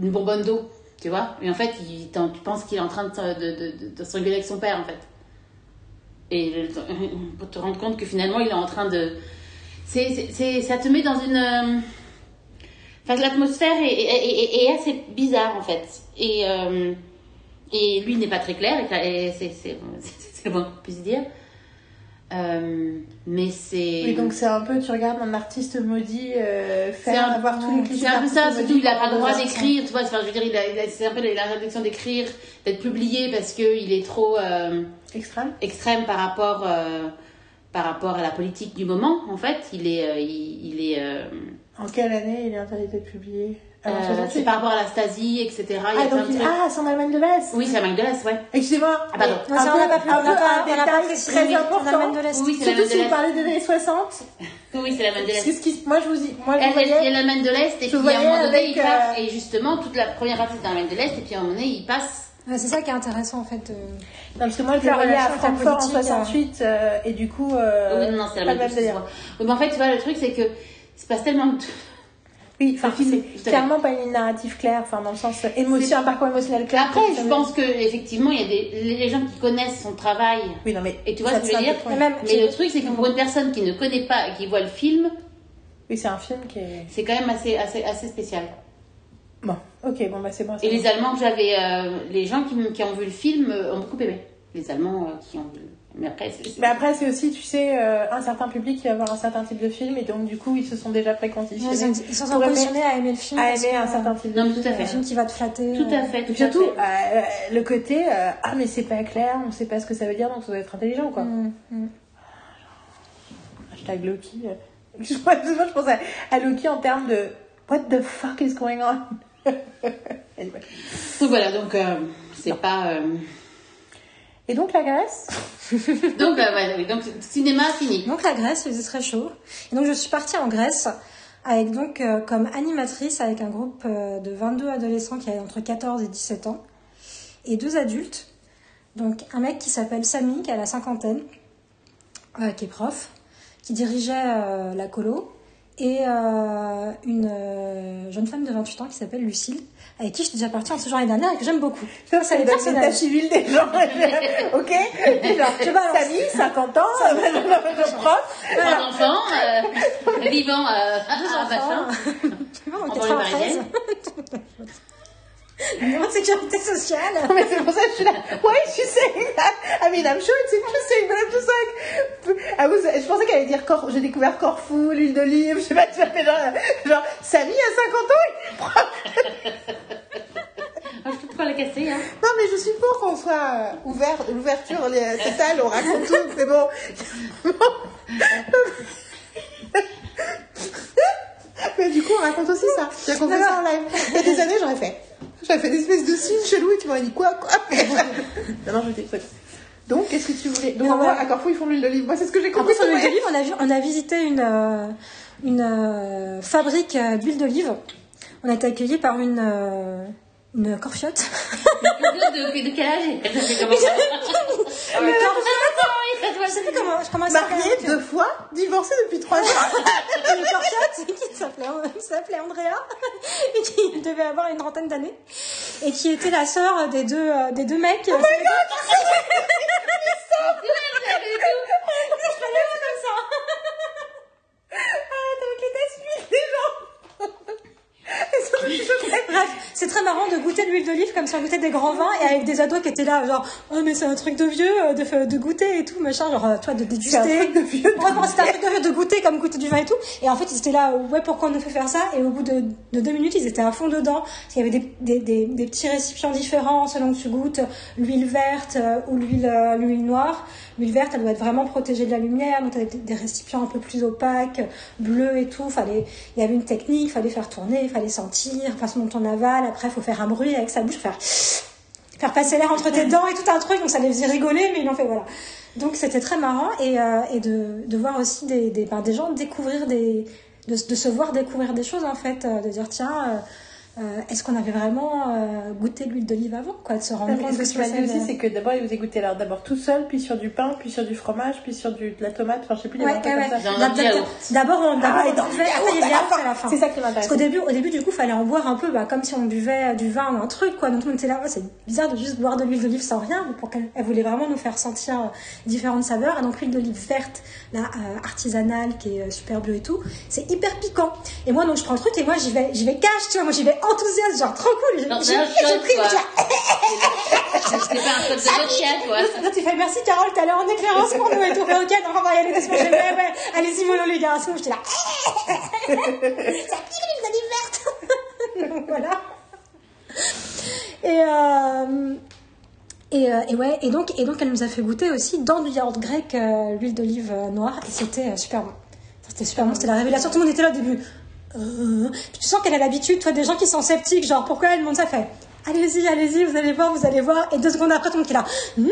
une bonbonne d'eau tu vois. Et en fait tu penses qu'il est en train de, de, s'engueuler avec son père en fait. Et pour te rendre compte que finalement il est en train de c'est c'est- ça te met dans une euh, enfin l'atmosphère est, est, est- est assez bizarre en fait. Et euh, et lui n'est pas très clair, et, et c'est le moins qu'on puisse dire. Euh, mais c'est. Oui, donc c'est un peu, tu regardes un artiste maudit euh, faire un- avoir tous les clichés. C'est un peu ça, surtout il a pas le droit d'écrire, tu vois. Enfin, je veux dire, il a, c'est un peu la rédaction d'écrire, d'être publié parce qu'il est trop euh, Extrême. extrême par rapport, par rapport à la politique du moment. En fait, il est. il, il est En quelle année il est interdit d'être publié? Euh, 68. c'est par rapport à la Stasi, etc. Il y a Ah, donc de ah, c'est en Allemagne de l'Est. Oui, c'est la Mac de l'Est, ouais. Excusez-moi. Ah, pardon. Non, ça, un on n'a peu- pas pu- un peu pas- un détail très oui, important. l'Allemagne de l'Est. Oui, c'est la Surtout si de vous parlez des années 60. Oui, c'est la Mac de l'Est. que ce qui- moi, je vous dis, moi, je elle, il y a voyais. l'Allemagne de l'Est, et puis à un moment voyais donné, il passe, euh, et justement, toute la première partie c'est l'Allemagne de l'Est, et puis à un moment donné, il passe. Ouais, c'est ça qui est intéressant en fait. euh. Non, parce que moi, je La le voyais à Francfort en politique, 68, euh, et du coup. euh, oui, non, non, c'est la même chose. mais en fait, tu vois, le truc, c'est que il se passe tellement de. Oui, enfin, c'est clairement pas une narrative claire, enfin, dans le sens euh, émotion, un parcours émotionnel clair. Après, je pense que effectivement, il y a des les gens qui connaissent son travail. Oui, non, mais. Et tu vois ce que je veux dire même- Mais le truc, c'est que pour une personne qui ne connaît pas, qui voit le film, Oui, c'est un film qui est. c'est quand même assez, assez, assez spécial. Bon, ok, bon, bah, c'est bon. Et bon. les Allemands que j'avais, euh, les gens qui, ont vu le film euh, ont beaucoup aimé. Les Allemands euh, qui ont vu. Mais après, c'est. c'est- Mais après, c'est aussi, tu sais, euh, un certain public qui va voir un certain type de film, et donc, du coup, ils se sont déjà Ils préconditionnés sont, ils sont Pour aimer- conditionnés à aimer le film. à aimer un certain type de Non, film. tout à fait. Un film qui va te flatter. Tout à euh, fait. Tout surtout, à fait. euh, le côté, euh, ah, mais c'est pas clair, on sait pas ce que ça veut dire, donc ça doit être intelligent, quoi. mm, mm. Hashtag Loki. euh. Je, pense à, à Loki en termes de What the fuck is going on? Anyway. Donc voilà, donc euh, c'est pas. Et donc, la Grèce? Donc, euh, oui, donc cinéma fini. Donc la Grèce, il faisait très chaud. Et donc je suis partie en Grèce avec donc euh, comme animatrice avec un groupe euh, de 22 adolescents qui avaient entre 14 et 17 ans et deux adultes. Donc un mec qui s'appelle Samy qui a la cinquantaine, euh, qui est prof, qui dirigeait euh, la colo et euh, une euh, jeune femme de 28 ans qui s'appelle Lucille avec qui j'étais déjà partie en ce l'année dernière et que j'aime beaucoup. Ça, c'est les l'état personnages. civil des gens. ok? Genre, Je balance. Samy, 50 ans, euh, prof. Trois enfants, euh, vivant euh, Deux à enfants. machin. en En 93. Banlieue parisienne. Numéro de sécurité sociale. Mais c'est pour ça que je suis là. Why is she saying that? I mean, I'm sure it's interesting, but I'm just like. I was, je pensais qu'elle allait dire Cor... j'ai découvert Corfou, l'huile d'olive, je sais pas, tu vois, mais genre, genre, Samy a 50 ans, il. Ah, je peux pas la casser, hein. Non, mais je suis pour qu'on soit euh, ouvert, l'ouverture les- totale, on raconte tout, c'est bon. mais du coup, on raconte aussi ça. J'ai raconté ça en live. Il y a des années, j'aurais fait. J'aurais fait des espèces de signes chelous et tu m'aurais dit quoi, quoi. non, je truc. Donc, qu'est-ce que tu voulais Donc, en à Corfou, ils font l'huile d'olive. Moi, c'est ce que j'ai En compris. plus, sur l'huile d'olive, on a, vu, on a visité une, euh, une euh, fabrique euh, d'huile d'olive. On a été accueillis par une, euh, une corfiote. De, de, de quel âge Elle fait comment ça. Je sais plus comment, comment elle s'appelle. Mariée deux fois, divorcée depuis trois ans. Une corfiote qui s'appelait, Andrea et qui devait avoir une trentaine d'années et qui était la sœur des deux, euh, des deux mecs. Oh my comme ça. Arrête avec l'état civil des gens. Bref, c'est très marrant de goûter de l'huile d'olive comme si on goûtait des grands vins et avec des ados qui étaient là, genre, oh, mais c'est un truc de vieux, euh, de, de goûter et tout, machin, genre, euh, toi, de déguster. C'est un truc de vieux. de Ouais, bon, c'était un truc de vieux de goûter comme goûter du vin et tout. Et en fait, ils étaient là, ouais, pourquoi on nous fait faire ça? Et au bout de, de deux minutes, ils étaient à fond dedans. Qu'il y avait des, des, des, des petits récipients différents selon que tu goûtes l'huile verte euh, ou l'huile l'huile noire. L'huile verte, elle doit être vraiment protégée de la lumière, donc t'avais des récipients un peu plus opaques, bleus et tout. Fallait, il y avait une technique, fallait faire tourner, fallait sentir, façon dont on avale. Après, faut faire un bruit avec sa bouche, faire faire passer l'air entre tes dents et tout un truc, donc ça les faisait rigoler, mais ils l'ont fait, voilà. Donc c'était très marrant et, euh, de, de voir aussi des, des, ben, des gens découvrir des, de, de se voir découvrir des choses en fait, euh, de dire tiens, euh, euh, est-ce qu'on avait vraiment euh, goûté l'huile d'olive avant, quoi, de se rendre Non, compte ce que tu m'as dit aussi, c'est que d'abord, il vous goûté alors d'abord tout seul, puis sur du pain, puis sur du fromage, puis sur du, de la tomate, enfin je sais plus, il y Ouais, un ouais, D'abord, on, d'abord, Ah, on buvait, après, il la fin. à la fin. C'est ça qui Parce m'intéresse. qu'au début, au début, du coup, fallait en boire un peu, bah, comme si on buvait du vin ou un truc, quoi. Donc, tout le monde était là, oh, c'est bizarre de juste boire de l'huile d'olive sans rien. Pour qu'elle, elle voulait vraiment nous faire sentir euh, différentes saveurs. Et donc, l'huile d'olive verte, là, euh, artisanale, qui est euh, super bleue et tout, c'est hyper piquant. Et moi, donc, je prends le truc et moi, j'y vais, j'y vais cash, tu vois. Moi, j'y vais enthousiaste, genre, trop cool. J'ai, Non, pris, quoi. j'ai- C'est pas un de quoi. Là, tu fais merci Carole, t'es allée en éclairance pour nous et tout. Mais ok, donc on va y aller. J'ai fait, ouais, ouais, allez-y, mollo les gars. Sinon, j'étais là. Ça pique l'huile d'olive verte. Donc voilà. Et, euh, et, euh, et ouais, et donc, et donc elle nous a fait goûter aussi dans du yaourt grec euh, l'huile d'olive noire et c'était super bon. C'était super bon, c'était la révélation. Tout le monde était là au début. Euh, tu sens qu'elle a l'habitude, toi, des gens qui sont sceptiques, genre pourquoi elle monte ça? Fait Allez-y, allez-y, vous allez voir, vous allez voir. Et deux secondes après, tout le monde qui est là. Hum,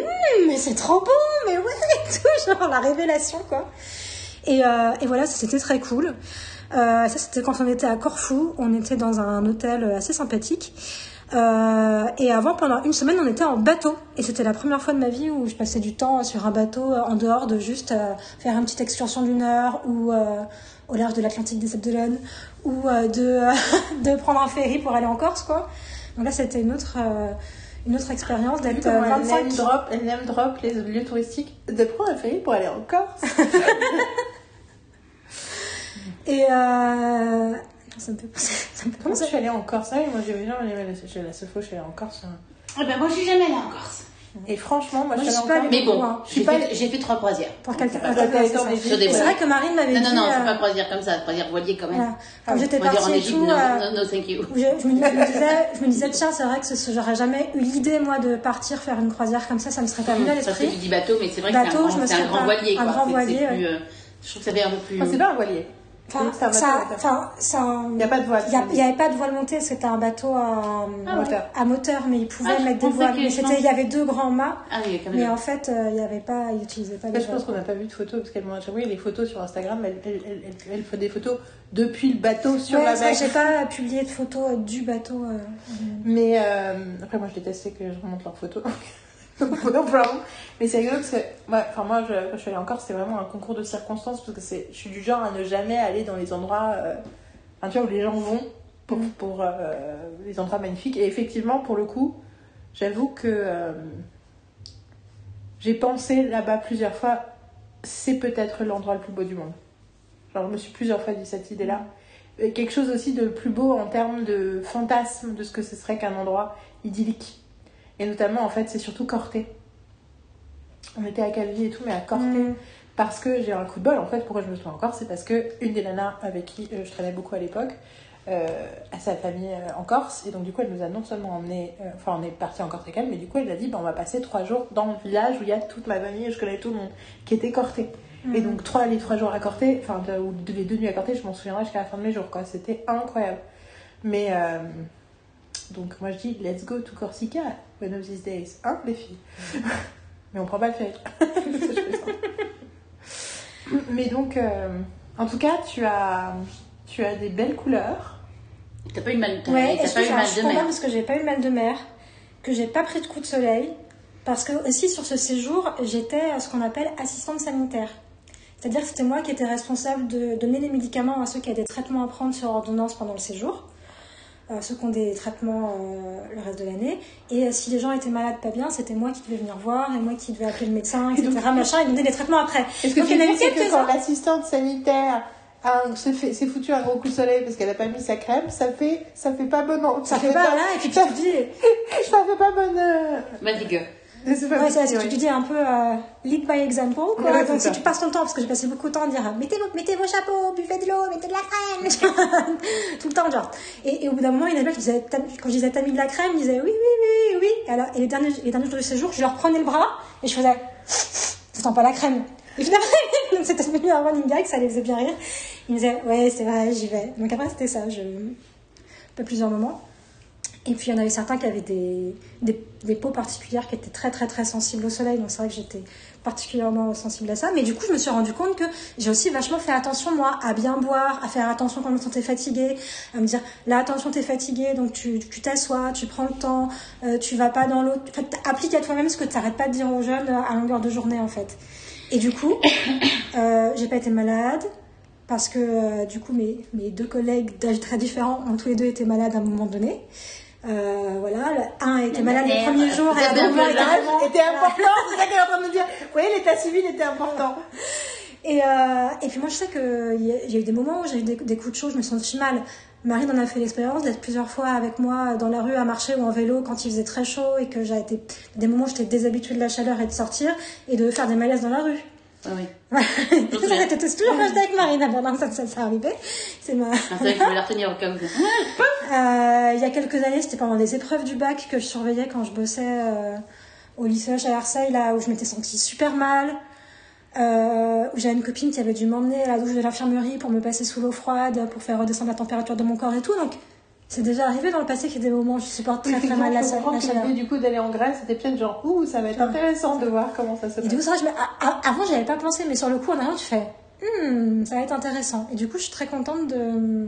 mais c'est trop bon, mais ouais, et tout, genre la révélation, quoi. Et, euh, et voilà, c'était très cool. Euh, ça c'était quand on était à Corfou, on était dans un hôtel assez sympathique. Et avant, pendant une semaine, on était en bateau. Et c'était la première fois de ma vie où je passais du temps sur un bateau en dehors de juste faire une petite excursion d'une heure ou au large de l'Atlantique des Sables d'Olonne ou euh, de, de prendre un ferry pour aller en Corse, quoi. Donc là, c'était une autre, euh, une autre expérience d'être euh, comment elle 25 name drop, elle name drop les lieux touristiques de prendre un ferry pour aller en Corse. Et euh... non, ça me fait penser. Ça me fait Comment je suis allée en Corse? Ah oui, moi j'ai je suis allée à la seule fois, je suis allée en Corse. Ah ben, moi, je suis jamais allée en Corse. Et franchement, moi, Moi, je suis je suis en pas Mais bon, j'ai pas fait, trois croisières. Pour quelqu'un. Ah, ah, en c'est vrai que Marine m'avait Non, dit. non, non, euh, c'est pas croisière comme ça, croisière voilier quand même. voilà. Quand j'étais en partie et Égypte, non, euh, non, no thank you. je, me, je me disais, je me disais, tiens, c'est vrai que j'aurais jamais eu l'idée, moi, de partir faire une croisière comme ça, ça me serait pas venu à l'esprit. du dit bateau, mais c'est vrai que c'est un grand, voilier. un grand voilier, euh, Je trouve que ça fait un peu plus. C'est pas un voilier. Enfin, ça, enfin, Il n'y a pas de voile. Il n'y avait pas de voile montée, c'était un bateau à, Ah moteur. à moteur, mais il pouvait Ah, mettre des voiles. Mais c'était, il y avait deux grands mâts, Ah oui, mais en fait, euh, il y avait pas, il n'utilisait pas les je pense qu'on n'a pas vu de photos parce qu'elle m'a oui, les photos sur Instagram, elle, elle, elle, elle- elle fait des photos depuis le bateau sur Ouais, la mer. j'ai pas publié de photos euh, du bateau. euh, Mais euh, après, moi, je détestais que je remonte leurs photos. Non, pardon. Mais c'est rigolo parce que moi, enfin, moi je, quand je suis allée en Corse, c'était vraiment un concours de circonstances parce que je suis du genre à ne jamais aller dans les endroits euh, tu vois, où les gens vont pour, Mm. pour euh, les endroits magnifiques. Et effectivement, pour le coup, j'avoue que euh, j'ai pensé là-bas plusieurs fois, c'est peut-être l'endroit le plus beau du monde. Genre, je me suis plusieurs fois dit cette idée-là. Et quelque chose aussi de plus beau en termes de fantasme de ce que ce serait qu'un endroit idyllique. Et notamment, en fait, c'est surtout Corté. On était à Calvi et tout, mais à Corté. Mm. Parce que j'ai un coup de bol, en fait, pourquoi je me souviens encore, c'est parce que une des nanas avec qui euh, je traînais beaucoup à l'époque, euh, a sa famille euh, en Corse, et donc du coup elle nous a non seulement emmené, euh, enfin on est parti en Corse avec elle, mais du coup elle a dit bah, on va passer trois jours dans le village où il y a toute ma famille, et je connais tout le monde, qui était Corté. Et Mhm. donc trois, les trois jours à Corté, enfin ou les deux nuits à Corté, je m'en souviendrai jusqu'à la fin de mes jours, quoi. C'était incroyable. Mais euh, donc moi je dis let's go to Corsica one of these days, hein les filles. mais on prend pas le ça. Mais donc, euh, en tout cas, tu as, tu as des belles couleurs. T'as pas eu mal, t'as Ouais, est-ce pas eu mal de mer. parce que j'ai pas eu mal de mer, que j'ai pas pris de coup de soleil, parce que aussi sur ce séjour, j'étais ce qu'on appelle assistante sanitaire. C'est-à-dire que c'était moi qui étais responsable de donner les médicaments à ceux qui avaient des traitements à prendre sur ordonnance pendant le séjour, ceux qui ont des traitements euh, le reste de l'année. Et euh, si les gens étaient malades, pas bien, c'était moi qui devais venir voir et moi qui devais appeler le médecin, etc. machin, et donner les traitements après. Est-ce que Donc, tu c'est que quelques-uns. quand l'assistante sanitaire s'est fait- s'est foutu un gros coup de soleil parce qu'elle a pas mis sa crème, ça fait, ça fait pas bon. Ça fait pas, voilà, et puis tu te dis, Ça fait pas bonne. euh, Vas-y, go. Ouais, c'est tu oui. dis un peu euh, lead by example, quoi. Ouais, Donc si ça. tu passes ton temps, parce que j'ai passé beaucoup de temps à dire, mettez, vos- mettez vos chapeaux, buvez de l'eau, mettez de la crème, tout le temps, genre. Et, et au bout d'un moment, il y en avait qui disaient, T'as- quand je disais, t'as mis de la crème, ils disaient, oui, oui, oui, oui. Et, alors, et les derniers, les derniers jours du séjour, je leur prenais le bras, et je faisais, tu sens pas la crème. Et finalement, donc c'était devenu un running gag, ça les faisait bien rire. Ils me disaient, ouais, c'est vrai, j'y vais. Donc après, c'était ça, je, pas plusieurs moments. Et puis il y en avait certains qui avaient des, des, peaux particulières qui étaient très très très sensibles au soleil. Donc c'est vrai que j'étais particulièrement sensible à ça. Mais du coup, je me suis rendu compte que j'ai aussi vachement fait attention, moi, à bien boire, à faire attention quand je me sentais fatiguée, à me dire, là, attention, t'es fatiguée, donc tu t'assois, tu prends le temps, euh, tu vas pas dans l'eau. En fait, applique à toi-même ce que tu n'arrêtes pas de dire aux jeunes à longueur de journée, en fait. Et du coup, euh, j'ai pas été malade. Parce que euh, du coup, mes, mes deux collègues d'âge très différents ont tous les deux été malades à un moment donné. Euh, voilà, le- un était La malade le premier jour et maman un était important, c'est ça qu'elle est en train de me dire. Oui, l'état civil était important. Et, euh, et puis moi, je sais qu'il y, y a eu des moments où j'ai eu des, des coups de chaud, je me sentais mal. Marine en a fait l'expérience d'être plusieurs fois avec moi dans la rue à marcher ou en vélo quand il faisait très chaud et que j'ai été des moments où j'étais déshabituée de la chaleur et de sortir et de faire des malaises dans la rue. Ah oui. Ça, j'étais toujours quand j'étais avec Marine avant que ça, ça, ça arrivait. C'est ma... Ah, c'est vrai que je vais la retenir où. Euh, il y a quelques années, c'était pendant les épreuves du bac que je surveillais quand je bossais euh, au lycée à Marseille, là où je m'étais sentie super mal. Euh, où j'avais une copine qui avait dû m'emmener à la douche de l'infirmerie pour me passer sous l'eau froide, pour faire redescendre la température de mon corps et tout. Donc, c'est déjà arrivé dans le passé qu'il y a des moments où je supporte très très mal la, chaleur. l'idée du coup d'aller en Grèce, c'était peut-être genre, ouh, ça va être intéressant de voir comment ça se Et du passe. coup, je me- avant, j'avais pas pensé, mais sur le coup, en arrivant, tu fais, hmm, ça va être intéressant. Et du coup, je suis très contente de,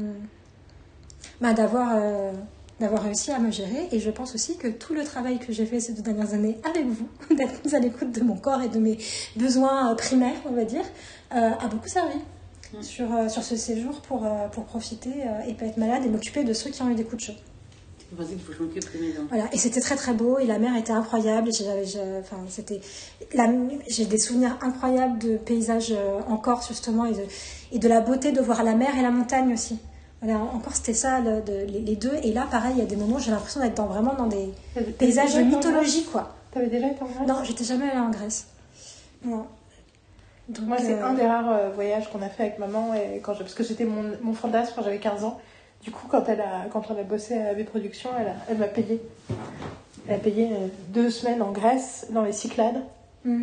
bah, d'avoir, euh, d'avoir réussi à me gérer. Et je pense aussi que tout le travail que j'ai fait ces deux dernières années avec vous, d'être à l'écoute de mon corps et de mes besoins euh, primaires, on va dire, euh, a beaucoup servi. Sur, euh, sur ce séjour pour, euh, pour profiter euh, et pas être malade et m'occuper de ceux qui ont eu des coups de chaud. Faut que je m'occupe. Voilà, et c'était très très beau et la mer était incroyable. Enfin, c'était, j'ai des souvenirs incroyables de paysages en Corse justement et de, et de la beauté de voir la mer et la montagne aussi. Voilà, en Corse c'était ça le- de- les, deux. Et là, pareil, il y a des moments où j'ai l'impression d'être dans, vraiment dans des paysages Grèce? quoi. T'avais déjà été en Grèce? Non, j'étais jamais allée en Grèce. Non. Donc, Moi, c'est euh, un des rares euh, voyages qu'on a fait avec maman, et quand je- parce que c'était mon, mon fantasme quand j'avais 15 ans. Du coup, quand, elle a, quand on a bossé à AB Productions, elle, a- elle m'a payé. Elle a payé euh, deux semaines en Grèce, dans les Cyclades, hmm.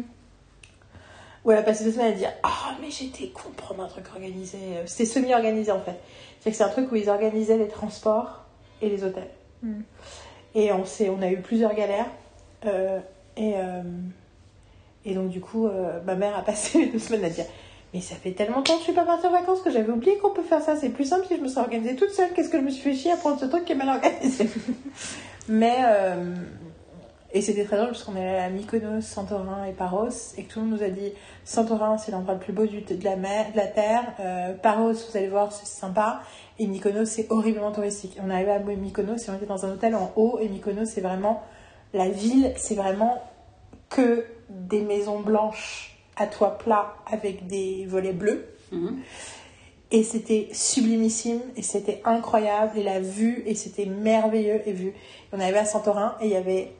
où elle a passé deux semaines à dire Ah, mais j'étais con prendre un truc organisé. C'était semi-organisé en fait. C'est que c'est un truc où ils organisaient les transports et les hôtels. Mm. Et on, s'est- on a eu plusieurs galères. euh, et, euh, et donc, du coup, euh, ma mère a passé les deux semaines à dire Mais ça fait tellement longtemps que je suis pas partie en vacances que j'avais oublié qu'on peut faire ça. C'est plus simple si je me serais organisée toute seule. Qu'est-ce que je me suis fait chier à prendre ce truc qui est mal organisé? Mais. euh, et c'était très drôle parce qu'on est allé à Mykonos, Santorin et Paros et que tout le monde nous a dit Santorin c'est l'endroit le plus beau du, de, la mer, de la terre, euh, Paros vous allez voir c'est sympa et Mykonos c'est horriblement touristique. On est arrivé à Mykonos et on était dans un hôtel en haut et Mykonos c'est vraiment la ville, c'est vraiment que des maisons blanches à toit plat avec des volets bleus. Mhm. Et c'était sublimissime, et c'était incroyable, et la vue, et c'était merveilleux, et vu. On arrivé à Santorin, et il y avait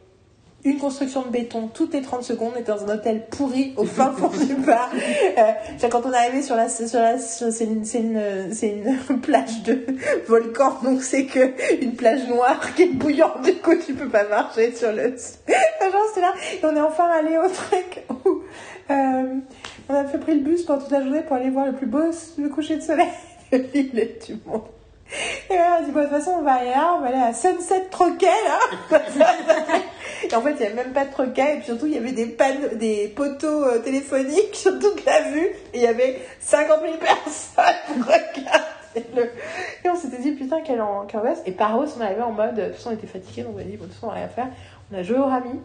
une construction de béton toutes les 30 secondes, on était dans un hôtel pourri au fin fond du bar. Euh, quand on est arrivé sur la, sur la, sur- c'est une, c'est une, c'est une plage de volcan, donc c'est que une plage noire qui est bouillante, du coup tu peux pas marcher sur le, genre c'est là, et on est enfin allé au truc où, euh, on a fait pris le bus pendant toute la journée pour aller voir le plus beau le coucher de soleil de l'île et du monde. Et là, on dit, bon, de toute façon, on va aller là, on va aller à Sunset Troquet, là. Et en fait, il n'y avait même pas de troquet, et puis surtout, il y avait des des poteaux euh, téléphoniques sur toute la vue, et il y avait 50 000 personnes pour regarder le. Et on s'était dit, putain, quelle, en... angoisse. Et Paros, on arrivait en mode, de toute façon, on était fatigués, donc on a dit, bon, de toute façon, on n'a rien à faire. On a joué au rami,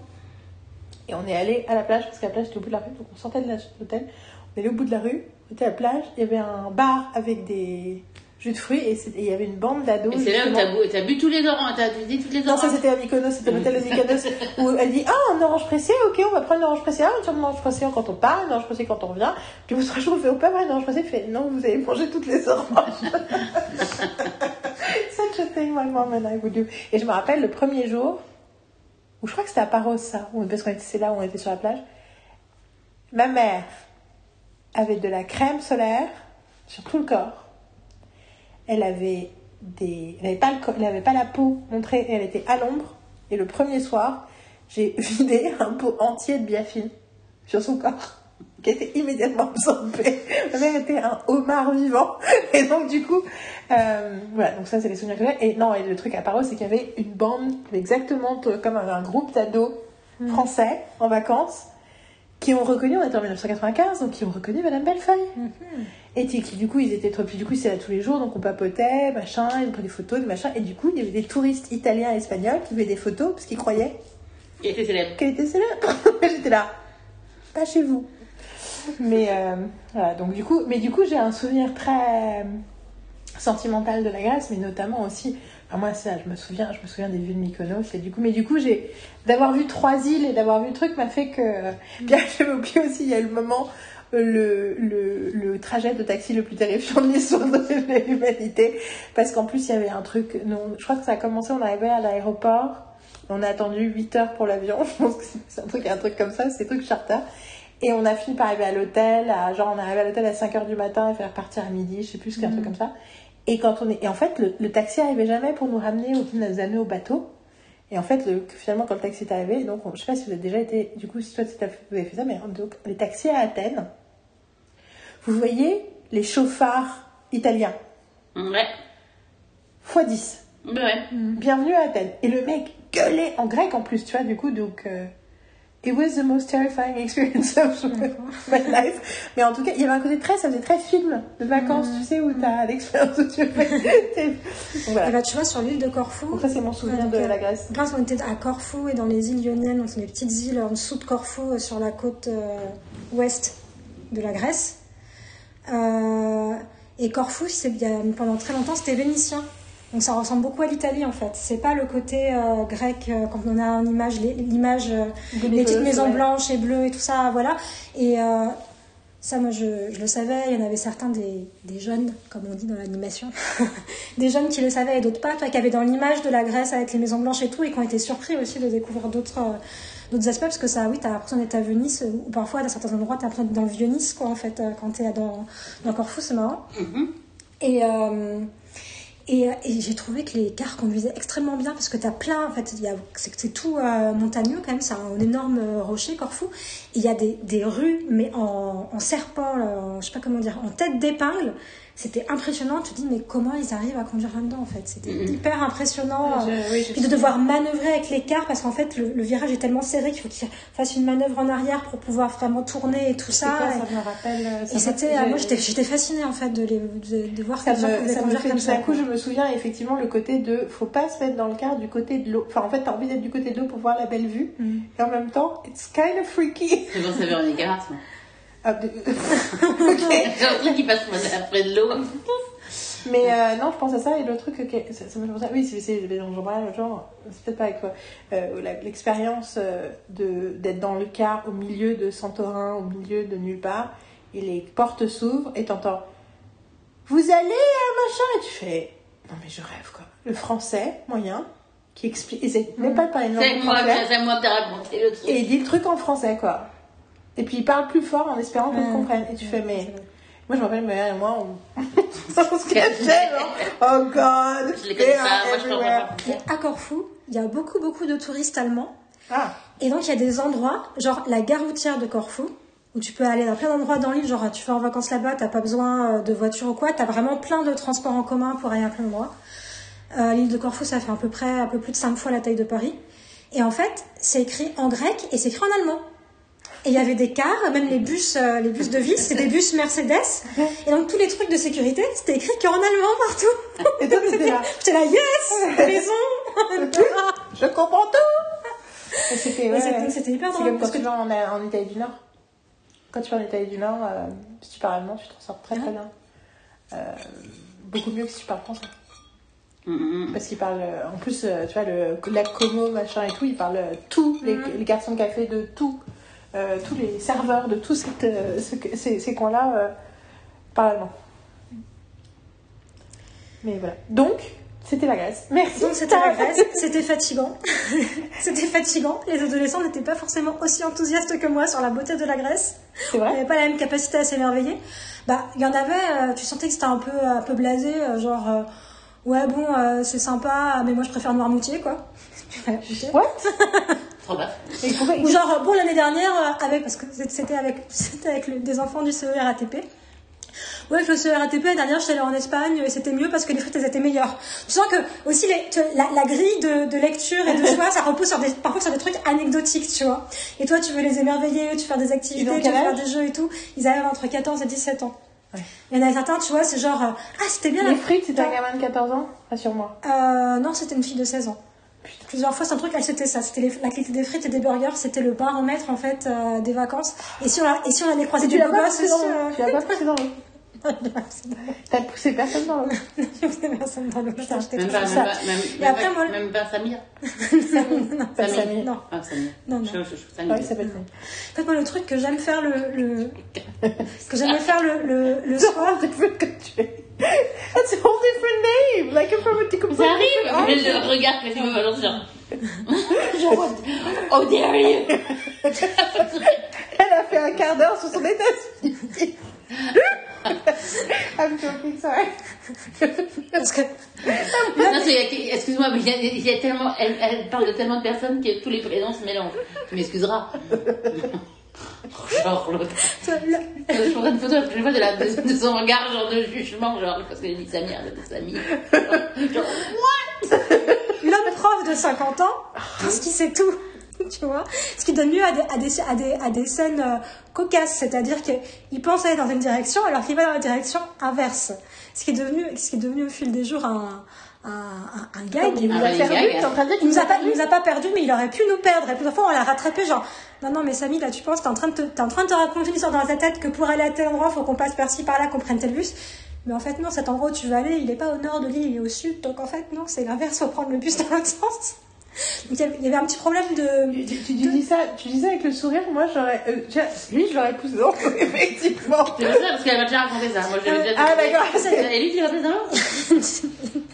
et on est allé à la plage, parce que la plage était au bout de la rue, donc on sortait de l'hôtel. On est allé au bout de la rue, on était à la plage, il y avait un bar avec des jus de fruits, et il y avait une bande d'ados. Et c'est là où t'as bu- t'as bu tous les oranges, t'as bu toutes les Non, oranges. ça c'était à Mykonos, c'était l'hôtel de Mykonos, où elle dit Ah, un orange pressé, ok, on va prendre une orange pressée. Ah, on tient une orange pressée quand on part, une orange pressée quand on revient. Puis au jours, on fait Oh, pas vrai, une orange pressée. Elle fait Non, vous allez manger toutes les oranges. Such a thing my mom and I would do. Et je me rappelle le premier jour, où je crois que c'était à Paros, ça, où- parce qu'on était, c'est là où on était sur la plage. Ma mère avait de la crème solaire sur tout le corps. Elle avait des, elle avait pas le pas la peau montrée, elle était à l'ombre. Et le premier soir, j'ai vidé un pot entier de biafine sur son corps, qui était immédiatement absorbé. Ma mère était un homard vivant. Et donc du coup, euh, voilà. Donc ça, c'est les souvenirs que j'ai. Et non, et le truc à Paros, c'est qu'il y avait une bande exactement comme un, groupe d'ados français en vacances qui ont reconnu, on était en 1995, donc qui ont reconnu Madame Bellefeuille. Qui, qui, du coup, ils étaient trop. Puis du coup, c'est là tous les jours, donc on papotait, machin, ils prenaient des photos, des machins. Et du coup, il y avait des touristes italiens et espagnols qui faisaient des photos parce qu'ils croyaient Il était célèbre. qu'elle était célèbre. J'étais là, pas chez vous. Mais euh, voilà, donc du coup, mais du coup, j'ai un souvenir très euh, sentimental de la Grèce, mais notamment aussi. Enfin, moi, ça, je me souviens, je me souviens des vues de Mykonos et du coup, mais du coup, j'ai d'avoir vu trois îles et d'avoir vu le truc m'a fait que. Bien, j'avais oublié aussi, il y a le moment euh, le, le, le trajet de taxi le plus terrifiant de l'histoire de l'humanité. Parce qu'en plus, il y avait un truc. Non, je crois que ça a commencé, on arrivait à l'aéroport. On a attendu 8 heures pour l'avion. Je pense que c'est- un truc, un truc comme ça, c'est des trucs charter. Et on a fini par arriver à l'hôtel. À, genre, on est arrivé à l'hôtel à 5 heures du matin et faire partir à midi, je sais plus, qu'un truc comme ça. Et quand on est, et en fait, le, le taxi arrivait jamais pour nous ramener ou nous amener au bateau. Et en fait, le, finalement, quand le taxi est arrivé, donc, on- je sais pas si vous avez déjà été, du coup, si toi, tu avez fait ça, mais donc, les taxis à Athènes, vous voyez les chauffards italiens, Ouais. x 10. Ouais. Bienvenue à Athènes. Et le mec gueulait en grec en plus, tu vois, du coup, donc. euh, It was the most terrifying experience of my life. Mais en tout cas, il y avait un côté très, ça faisait très film de vacances, tu sais, où t'as l'expérience où tu fais. Donc Et voilà. bah, tu vois, sur l'île de Corfou, Donc ça, c'est mon souvenir Ouais, de la Grèce. Grâce, on était à Corfou et dans les îles Ioniennes, donc c'est des petites îles en dessous de Corfou, euh, sur la côte euh, ouest de la Grèce. Euh, et Corfou, c'est bien, pendant très longtemps, c'était vénitien. Donc ça ressemble beaucoup à l'Italie en fait. C'est pas le côté euh, grec euh, quand on a en image l'image euh, les petites maisons ouais. blanches et bleues et tout ça, voilà. Et ça, moi, je, je le savais. Il y en avait certains des, des jeunes, comme on dit dans l'animation, des jeunes qui le savaient et d'autres pas, toi, qui avaient dans l'image de la Grèce avec les maisons blanches et tout, et qui ont été surpris aussi de découvrir d'autres d'autres aspects, parce que ça, oui, t'as l'impression d'être à Venise, ou parfois, dans certains endroits, t'as l'impression d'être dans le vieux Nice, quoi, en fait, euh, quand t'es dans, dans Corfou, c'est marrant. Mhm. Et, euh, et, et j'ai trouvé que les cars conduisaient extrêmement bien parce que tu as plein, en fait, il y a- c'est c'est tout euh, montagneux quand même, c'est un, énorme euh, rocher, Corfou. Il y a des, des rues, mais en, en serpent, là, en- je sais pas comment dire, en tête d'épingle. C'était impressionnant, tu te dis, mais comment ils arrivent à conduire là-dedans en fait? C'était Mhm. hyper impressionnant. Je- oui, je puis de devoir manœuvrer avec les cars parce qu'en fait le, le virage est tellement serré qu'il faut qu'ils fassent une manœuvre en arrière pour pouvoir vraiment tourner et tout C'est ça. quoi, Et- ça me rappelle. euh, ça et c'était, ah, moi j'étais, fascinée en fait de, les, de, de voir Ça me, ça me fait comme tout d'un ça. coup, je me souviens effectivement le côté de faut pas se mettre dans le car du côté de l'eau. Enfin, en fait, t'as envie d'être du côté de l'eau pour voir la belle vue. Mm. Et en même temps, it's kind of freaky. À Véronique Arras, moi. Ah, de- J'ai un truc qui passe après de l'eau. Mais euh, non, je pense à ça et le truc que ça, ça me fait penser- Oui, c'est les gens genre, c'est peut-être pas avec toi. Euh, L'expérience euh, de d'être dans le car au milieu de Santorin, au milieu de nulle part, et les portes s'ouvrent et t'entends Vous allez à machin? Et tu fais Non mais je rêve quoi. Le français moyen qui explique, et c'est même pas parler une C'est moi, c'est moi de te raconter le truc. et il dit le truc en français quoi. Et puis il parle plus fort en espérant qu'on Ouais. comprenne. Et tu fais mais moi, je me rappelle, ma mère et moi, on, se cachait, genre, oh god, Je les connais are pas, moi je comprends pas. Et à Corfou, il y a beaucoup beaucoup de touristes allemands. Ah, Et donc il y a des endroits, genre la gare routière de Corfou, où tu peux aller dans plein d'endroits dans l'île, genre tu fais en vacances là-bas, t'as pas besoin euh, de voiture ou quoi, t'as vraiment plein de transports en commun pour aller à plein d'endroits. Euh, L'île de Corfou, ça fait à peu près un peu plus de 5 fois la taille de Paris. Et en fait, c'est écrit en grec et c'est écrit en allemand. Et il y avait des cars, même les bus, euh, les bus de vie, c'est des bus Mercedes. Et donc tous les trucs de sécurité, c'était écrit qu'en allemand partout. et toi, t'étais là, J'étais là, yes, t'as raison. je comprends tout. C'était, ouais, hyper c'est drôle, comme parce quand tu que- vas en, en Italie du Nord. Quand tu vas en Italie du Nord, euh, si tu parles allemand, tu te ressors très très Ouais. bien. Euh, beaucoup mieux que si tu parles français. Mm, mm, mm. Parce qu'il parle, en plus, tu vois, le lac Como, machin et tout, il parle tous les, les garçons de café de tout, euh, tous les serveurs de tous cette, euh, ce- ces, ces coins-là euh, parlent allemand. Mais voilà. Donc, c'était la Grèce. Merci. Donc c'était la Grèce, c'était fatigant. c'était fatigant. Les adolescents n'étaient pas forcément aussi enthousiastes que moi sur la beauté de la Grèce. C'est Ils vrai n'avaient pas la même capacité à s'émerveiller. Bah, il y en avait, euh, tu sentais que c'était un peu, un peu blasé, genre, ouais, bon, c'est sympa, mais moi je préfère Noirmoutier, quoi. What Et Ou genre, bon, l'année dernière, euh, avec, parce que c'était avec, c'était avec le- des enfants du CERATP. Ouais, avec le CERATP, l'année dernière, j'étais allée en Espagne et c'était mieux parce que les frites, elles étaient meilleures. Tu sens que, aussi, les, tu- la, la grille de, de lecture et de choix, ça repose sur des, parfois sur des trucs anecdotiques, tu vois. Et toi, tu veux les émerveiller, tu veux faire des activités, tu veux faire des jeux et tout. Ils avaient entre 14 et 17 ans. Ouais. Il y en a certains, tu vois, c'est genre, euh, ah, c'était bien. Les frites, c'était un gamin de 14 ans? Rassure-moi. euh, non, c'était une fille de 16 ans. Plusieurs fois, c'est un truc, elle c'était ça. C'était la qualité des frites et des burgers, c'était le baromètre en fait euh, des vacances. Et si on, a- et si on allait croiser Tu du poussé aussi, dans l'eau euh, Tu l'as pas poussé dans l'eau T'as poussé personne dans l'eau je faisais personne dans le putain, j'étais Même pas, même ça. pas, même, Et même après, pas, moi- même pas Samir. non, Pas Samy. Samy. non, Ah, Samir. non, non. Je, je, je, Samir. oui, ça s'appelle. En fait, moi, le truc que j'aime faire le, le que j'aimais faire le, le, le soir, different country. That's a whole different name. Like from a Ça completely arrive, different mais answer. le regard que tu me balances, genre. genre, oh, dare you! Elle a fait un quart d'heure sur son état civil. I'm joking, sorry. excuse-moi, mais il y, a, il y a tellement, elle, elle parle de tellement de personnes que tous les prénoms se mélangent. Tu m'excuseras. Genre, l'autre. Je prendrai une photo la fois de, la, de, de son regard, genre de jugement, genre, parce qu'elle dit Samir, elle dit Samir. Genre, l'homme prof de 50 ans pense qu'il sait tout. Tu vois Ce qui donne lieu à des, à des, à des, à des scènes euh, cocasses, c'est-à-dire qu'il pense aller dans une direction alors qu'il va dans la direction inverse. Ce qui est devenu, ce qui est devenu au fil des jours un, un, un, gag. Il nous a perdu. Il nous, a pas, perdu il nous a pas perdu, mais il aurait pu nous perdre. Et plusieurs fois, on l'a rattrapé, genre, non, non, mais Samy, là, tu penses, t'es en train de te, t'es en train de te raconter une histoire dans ta tête que pour aller à tel endroit, faut qu'on passe par-ci, par-là, qu'on prenne tel bus. Mais en fait, non, cet endroit où tu veux aller, il est pas au nord de l'île, il est au sud. Donc, en fait, non, c'est l'inverse, faut prendre le bus dans l'autre sens. Donc, il y avait- un petit problème de, Tu, tu- tu dis ça, tu dis ça avec le sourire, moi j'aurais. euh, lui, je l'aurais poussé dans effectivement. C'est ça, parce qu'elle m'a déjà raconté ça. Moi, je l'avais déjà Ah, raconté. d'accord. Et lui, tu dans l'eau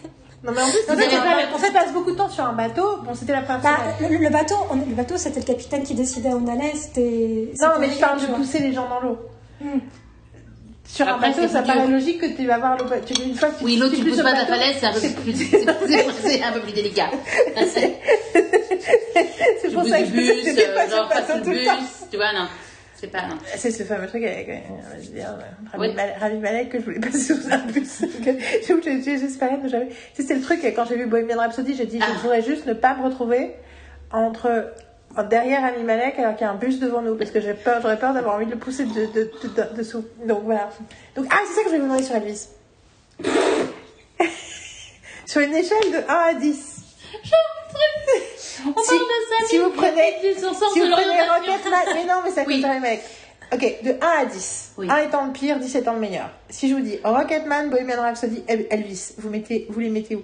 Non, mais en plus, on, pas le- on fait passe beaucoup de temps sur un bateau. Bon, c'était la première Bah, le, le bateau, on- le bateau, c'était le capitaine qui décidait où on allait, c'était. Non, mais je parle de pousser les gens dans l'eau. Hmm. Sur un bateau, ça paraît logique que tu vas voir le bateau. Tu- Une fois que tu Oui, es tu pousses pas ta falaise, c'est un peu plus, c'est- c'est- c'est un peu plus délicat. C'est- pour pousses ça que je bus, euh, pas sur genre, le passe le bus, tu vois, non. C'est pas, ce fameux truc avec, euh, dire, euh, Oui. Malek- Malek que je voulais passer sous un bus. J'ai- jamais. Tu sais, C'est le truc, quand j'ai vu Bohemian Rhapsody, j'ai dit, Ah. je voudrais juste ne pas me retrouver entre derrière Rami Malek alors qu'il y a un bus devant nous parce que j'ai peur, j'aurais peur d'avoir envie de le pousser de, de, de, de- dessous. Donc voilà. Donc, ah, c'est ça que je vais vous demander sur Elvis. sur une échelle de 1 à 10. On parle de ça, si vous prenez- sens Si vous prenez. Rocketman, mais non, mais ça coûte rien, mec. Ok, de 1 à 10. Oui. 1 étant le pire, 10 étant le meilleur. Si je vous dis Rocketman, Bohemian Rhapsody, El- Elvis, vous, mettez, vous les mettez où?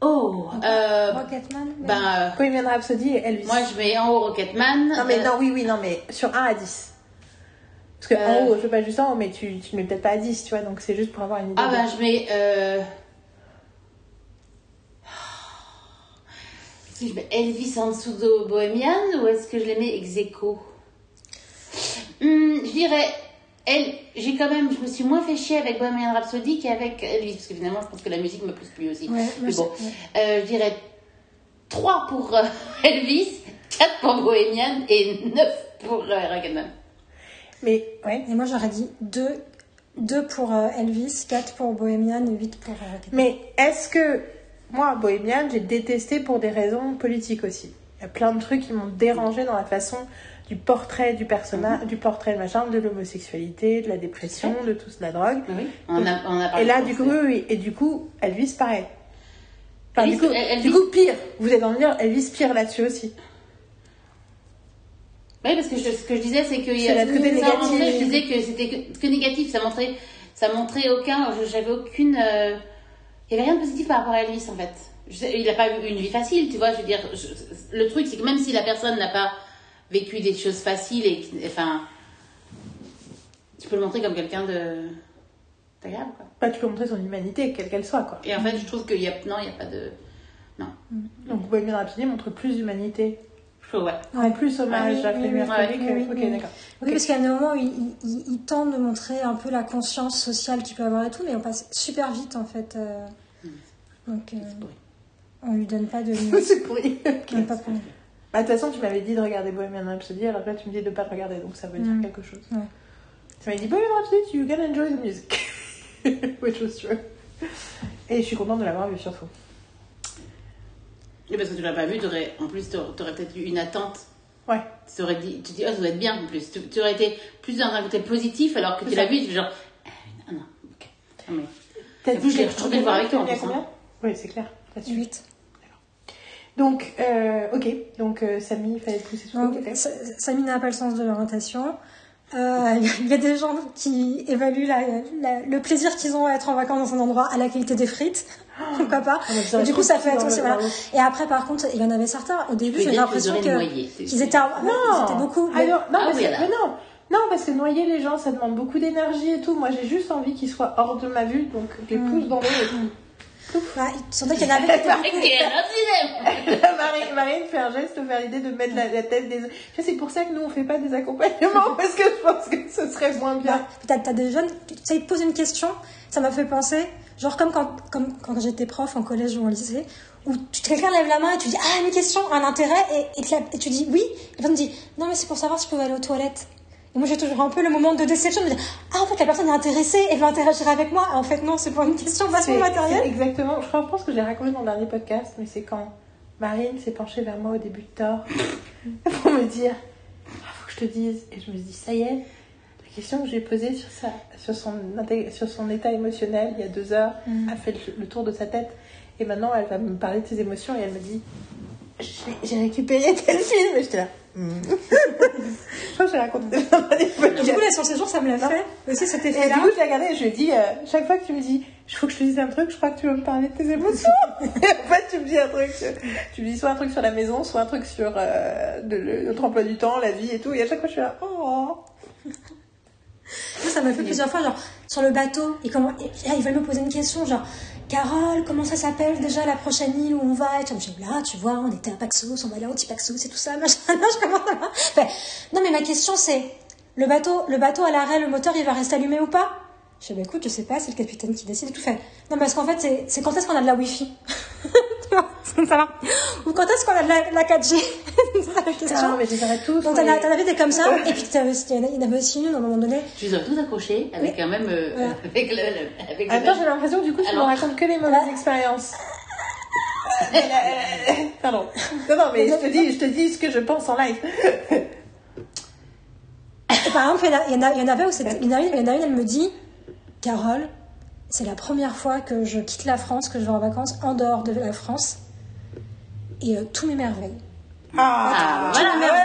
Oh, euh, Rocketman. ben, euh, Bohemian Rhapsody et Elvis. moi, je mets en haut Rocketman. Non, mais Euh, non, oui, oui, non, mais sur 1 à 10. Parce que en Euh. haut, je veux pas juste en haut, mais tu, tu mets peut-être pas à 10, tu vois, donc c'est juste pour avoir une idée. Ah, ben, je mets, euh... Est-ce que je mets Elvis en dessous de Bohemian ou est-ce que je les mets ex aequo Hmm, Je dirais, j'ai quand même, je me suis moins fait chier avec Bohemian Rhapsody qu'avec Elvis, parce que finalement, je pense que la musique me plus plu aussi. Ouais, mais bon, c'est- euh, je dirais 3 pour euh, Elvis, 4 pour Bohemian et 9 pour euh. Mais, ouais. Et moi, j'aurais dit 2, 2 pour euh, Elvis, 4 pour Bohemian et 8 pour euh, Rocketman. Mais est-ce que. Moi, Bohemian, j'ai détesté pour des raisons politiques aussi. Il y a plein de trucs qui m'ont dérangé dans la façon du portrait du personnage, du portrait de machin, de l'homosexualité, de la dépression, de tout de la drogue. Oui, on a, on a parlé Et là, du coup, oui. Et du coup, Elvis, pareil. Enfin, Elvis- du, coup, du coup, pire. Vous êtes en train de dire Elvis pire là-dessus aussi. Oui, parce que je- ce que je disais, c'est que il y a- côté négatif. montrait, je disais que c'était que, que négatif, ça montrait, ça montrait aucun. J'avais aucune. euh, Il y avait rien de positif par rapport à Elvis en fait. Je il n'a pas eu une vie facile, tu vois. Je veux dire, je- le truc c'est que même si la personne n'a pas vécu des choses faciles et enfin, tu peux le montrer comme quelqu'un de d'agréable quoi. Bah, tu peux montrer son humanité, quelle qu'elle soit, quoi. Et en fait, je trouve qu'il y a non, il y a pas de non. Donc, Bohemian Rhapsody montre plus d'humanité. Ouais. En plus hommage oui, à oui, Freddie oui, Mercury oui, que- oui, Ok, oui. d'accord. Oui, Ok. parce des moments où il, il, tente de montrer un peu la conscience sociale qu'il peut avoir et tout, mais on passe super vite en fait. euh, donc, euh, on lui donne pas de limite. C'est pourri. Bah, de toute façon, tu m'avais dit de regarder Bohemian Rhapsody, alors là, tu me dis de pas le regarder, donc ça veut dire Mm. quelque chose. Ouais. Tu m'avais dit Bohemian Rhapsody, you can enjoy the music. Which was true. Et je suis contente de l'avoir vu, surtout. Et parce que tu l'as pas vu, t'aurais, en plus, t'aurais, t'aurais peut-être eu une attente. Ouais. Tu aurais dit, tu te dis, oh, ça doit être bien en plus. Tu, tu aurais été plus dans un côté positif alors que tu l'as vu, tu fais genre, ah non, ok. Ah, mais- T'as plus, je l'ai retrouvé le voir avec toi, en T'as plus, combien? Oui, c'est clair. là-dessus. 8. Donc, euh, ok. Donc, euh, Samy, il fallait pousser. Sa- Samy n'a pas le sens de l'orientation. Euh, Il y a des gens qui évaluent la- la- le plaisir qu'ils ont à être en vacances dans un endroit à la qualité des frites. Pourquoi pas Et du coup, ça fait aussi. Voilà. Et après, par contre, il y en avait certains. Au début, j'ai l'impression qu'ils étaient, en- Non ils étaient beaucoup. Non, non, Ah parce oui, que, alors. mais non Non, parce que noyer les gens, ça demande beaucoup d'énergie et tout. Moi, j'ai juste envie qu'ils soient hors de ma vue, donc je les Mm. pousse dans l'eau Ouais, il semblait qu'il y en avait qui étaient. Marine, Marine fait un geste vers l'idée de mettre la, la tête des... C'est pour ça que nous, on fait pas des accompagnements, parce que je pense que ce serait moins bien. Puis t'as, t'as des jeunes, tu sais, ils te posent une question, ça m'a fait penser, genre comme quand, comme quand j'étais prof en collège ou en lycée, où quelqu'un lève la main et tu dis Ah, une question, un intérêt, et, et, tu dis oui, et me dit Non, mais c'est pour savoir si je peux aller aux toilettes. Et moi j'ai toujours un peu le moment de déception de me dire Ah, en fait, la personne est intéressée, elle veut interagir avec moi. En fait, non, c'est pour une question vachement matérielle. Exactement. Je pense que je l'ai raconté dans le dernier podcast, mais c'est quand Marine s'est penchée vers moi au début de Thor pour me dire Ah, faut que je te dise. Et je me dis Ça y est, la question que j'ai posée sur, sa, sur, son, sur son état émotionnel il y a deux heures Mm. a fait le, le tour de sa tête. Et maintenant, elle va me parler de ses émotions et elle me dit J'ai récupéré tel film. Et j'étais là. Hmm. je crois que j'ai raconté Et podcast. du coup, sur ces jours, ça me l'a fait. Aussi, cet Et effet-là. du coup, je l'ai regardé et je lui ai dit, euh, chaque fois que tu me dis, il faut que je te dise un truc, je crois que tu veux me parler de tes émotions. et en fait, tu me dis un truc, tu me dis soit un truc sur la maison, soit un truc sur euh, de- le- notre emploi du temps, la vie et tout. Et à chaque fois, je suis là, oh. Moi, ça m'a fait plusieurs fois, genre, sur le bateau, et comment, et là, ils veulent me poser une question, genre, Carole, comment ça s'appelle déjà la prochaine île où on va Et tu dis, là, tu vois, on était à Paxos, on va aller au petit Paxos, c'est tout ça, machin. Je non, mais ma question, c'est, le bateau, le bateau à l'arrêt, le moteur, il va rester allumé ou pas? Je dis, bah écoute, je sais pas, c'est le capitaine qui décide et tout fait. Non, parce qu'en fait, c'est- quand est-ce qu'on a de la Wi-Fi? ça va. Ou quand est-ce qu'on a de la, la 4G C'est ça la question. Non, mais je les arrête tous. Donc, mais- t'en avais des comme ça, et puis t'avais- il y en a- il y en avait aussi une, à un moment donné, Tu les as tous accrochés avec un même. euh, Voilà. avec le. le- avec le Attends, même- j'ai l'impression que du coup, tu me racontes que les mauvaises expériences. Mais, euh, Pardon. Non, non, mais je te dis, je te dis ce que je pense en live. Par exemple, il y en a- il y, en a- il y en avait où c'était- il y en a une, il y en a une, elle me dit Carole, c'est la première fois que je quitte la France, que je vais en vacances en dehors de la France. Et euh, tout m'émerveille. Ah, Tout voilà, m'émerveille.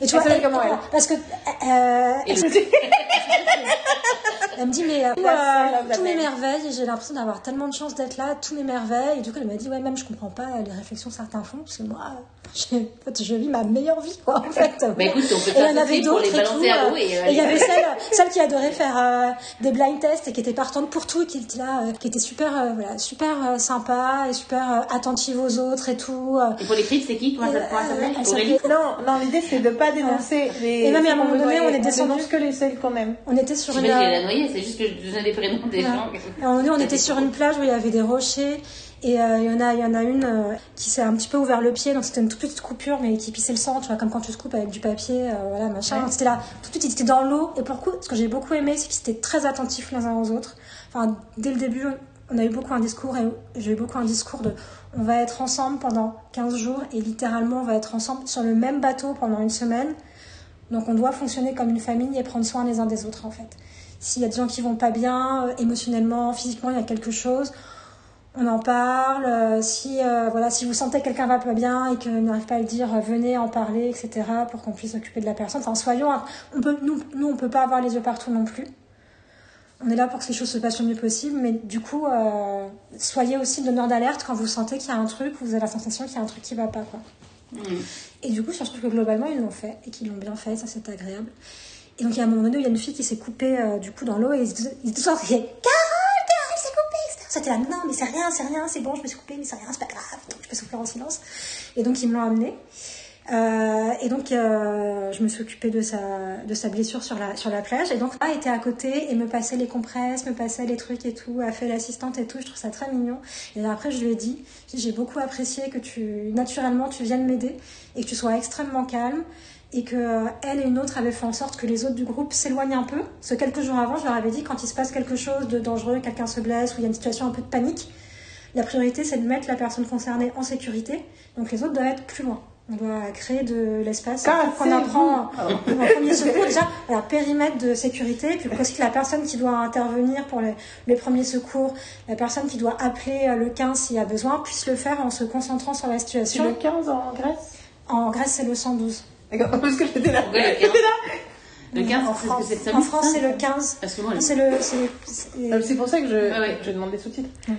Et tu Elle vois, et- comment, elle Parce que. euh, Et elle, elle me dit, mais euh, tout belle. m'émerveille, et j'ai l'impression d'avoir tellement de chance d'être là, tout m'émerveille. Et du coup, elle m'a dit, ouais, même je comprends pas les réflexions que certains font, parce que moi, j'ai- en fait, je vis ma meilleure vie, quoi, en fait. Bah écoute, on peut Et il y en faire avait d'autres les et balancer tout, à euh, l'eau et. Et il y avait celle, celle qui adorait faire euh, des blind tests et qui était partante pour tout, et qui était là, euh, qui était super, euh, voilà, super euh, sympa et super euh, attentive aux autres et tout. euh. Et pour les frites, c'est qui Comment ça Euh, s'appelle Non, non, l'idée c'est de pas dénoncer les. Et même à un moment donné, on est descendu. dénonce que les celles qu'on aime. On était Je sur une. C'est juste que je donnais des prénoms des Ouais. gens. À un moment donné, on était sur une plage où il y avait des rochers et euh, il y en a, il y en a une euh, qui s'est un petit peu ouvert le pied, donc c'était une toute petite coupure mais qui pissait le sang, tu vois, comme quand tu te coupes avec du papier, euh, voilà, machin. Ouais. C'était là, tout de suite, ils étaient dans l'eau et pour le coup, ce que j'ai beaucoup aimé, c'est qu'ils étaient très attentifs les uns aux autres. Enfin, dès le début, on a eu beaucoup un discours et j'ai eu beaucoup un discours de on va être ensemble pendant 15 jours et littéralement on va être ensemble sur le même bateau pendant une semaine. Donc on doit fonctionner comme une famille et prendre soin les uns des autres en fait. S'il y a des gens qui vont pas bien, euh, émotionnellement, physiquement, il y a quelque chose, on en parle. Euh, si, euh, voilà, si vous sentez que quelqu'un va pas bien et que n'arrive pas à le dire, venez en parler, etc. pour qu'on puisse s'occuper de la personne. Enfin, soyons, on peut, nous, nous, on peut pas avoir les yeux partout non plus. on est là pour que les choses se passent le mieux possible, mais du coup, euh, soyez aussi donneur d'alerte quand vous sentez qu'il y a un truc, vous avez la sensation qu'il y a un truc qui va pas, quoi. Mm. Et du coup, je trouve que globalement, ils l'ont fait et qu'ils l'ont bien fait, ça c'est agréable. Et donc, il y a un moment donné il y a une fille qui s'est coupée euh, du coup dans l'eau et ils se sont Carole, Carole s'est coupée, etc. C'était là, non, mais c'est rien, c'est rien, c'est bon, je me suis coupée, mais c'est rien, c'est pas grave, je peux souffler en silence. Et donc, ils me l'ont amenée. Euh, et donc, euh, je me suis occupée de sa, de sa blessure sur la, sur la plage. Et donc, a était à côté et me passait les compresses, me passait les trucs et tout, a fait l'assistante et tout. Je trouve ça très mignon. Et après, je lui ai dit, j'ai beaucoup apprécié que tu, naturellement, tu viennes m'aider et que tu sois extrêmement calme. Et que euh, elle et une autre avaient fait en sorte que les autres du groupe s'éloignent un peu. Parce que quelques jours avant, je leur avais dit, quand il se passe quelque chose de dangereux, quelqu'un se blesse ou il y a une situation un peu de panique, la priorité, c'est de mettre la personne concernée en sécurité. Donc, les autres doivent être plus loin. On doit créer de l'espace qu'on c'est apprend en premier secours. Déjà, un périmètre de sécurité, puis aussi que la personne qui doit intervenir pour les, les premiers secours, la personne qui doit appeler euh, le 15 s'il y a besoin, puisse le faire en se concentrant sur la C'est le situation. 15 en Grèce? En Grèce, c'est le 112. D'accord, parce que j'étais là. Pourquoi le 15 J'étais là. Le 15, en France, c'est le 15. Parce que moi, C'est le. c'est- c'est- C'est pour ça que je, Ouais, ouais. je demande des sous-titres. Ouais.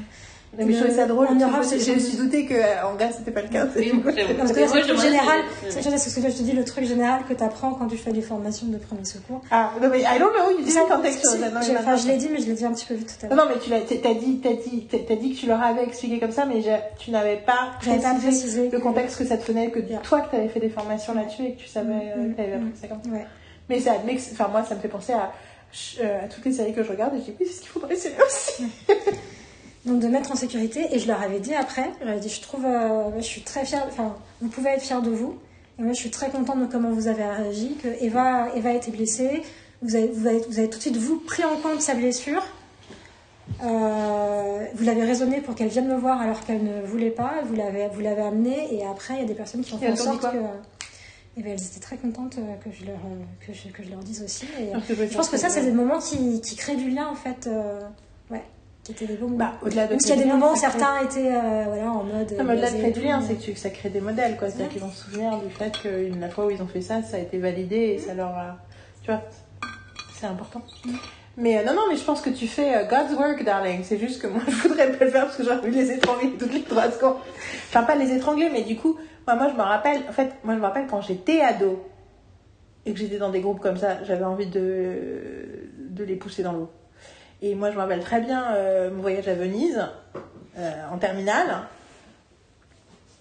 Mais je trouvais ça drôle. En Europe, je, me suis douté qu'en Grèce, c'était pas le 15. Oui. Parce que le truc général, c'est ce que je te dis, le truc général que tu apprends quand tu fais des formations de premier secours. Ah, non, mais I don't know, you Ça, didn't context. enfin, je l'ai dit, mais je l'ai dit un petit peu vite tout à l'heure. non, mais tu l'as, t'as dit, t'as dit, t'as dit que tu leur avais expliqué comme ça, mais tu n'avais pas précisé le contexte que ça te venait, que toi que t'avais fait des formations là-dessus et que tu savais euh, que t'avais appris ça comme ça. Mais ça, enfin moi, ça me fait penser à, euh, à toutes les séries que je regarde et je dis oui, c'est ce qu'il les séries aussi. Donc de mettre en sécurité, et je leur avais dit après, je leur ai dit, je trouve, euh, je suis très fière, enfin, vous pouvez être fiers de vous, et moi je suis très contente de comment vous avez réagi, que Eva, Eva a été blessée, vous avez, vous, avez, vous avez tout de suite, vous, pris en compte sa blessure, Euh, vous l'avez raisonné pour qu'elle vienne me voir alors qu'elle ne voulait pas, vous l'avez, vous l'avez amenée, et après il y a des personnes qui ont fait en sorte que... Et ben, elles étaient très contentes euh, que je leur, que je, que je leur dise aussi. Et, je je pense que ça, c'est des moments qui, qui créent du lien, en fait. Euh, qui étaient des moments. Bah, au-delà de Même s'il y a des moments où crée- certains étaient euh, voilà, en mode. Non, mais au-delà de créer du tout, lien, c'est que tu- ça crée des modèles, quoi. C'est-à-dire qu'ils vont se souvenir du fait que la fois où ils ont fait ça, ça a été validé et ça leur a. Tu vois, c'est important. Mais euh, non, non, mais je pense que tu fais euh, God's work, darling. C'est juste que moi, je voudrais pas le faire parce que j'aurais vu les étrangler toutes les trois secondes. Enfin, pas les étrangler, mais du coup, moi, moi, je me rappelle, en fait, moi, je me rappelle quand j'étais ado et que j'étais dans des groupes comme ça, j'avais envie de, de les pousser dans l'eau. Et moi, je me rappelle très bien euh, mon voyage à Venise, euh, en terminale,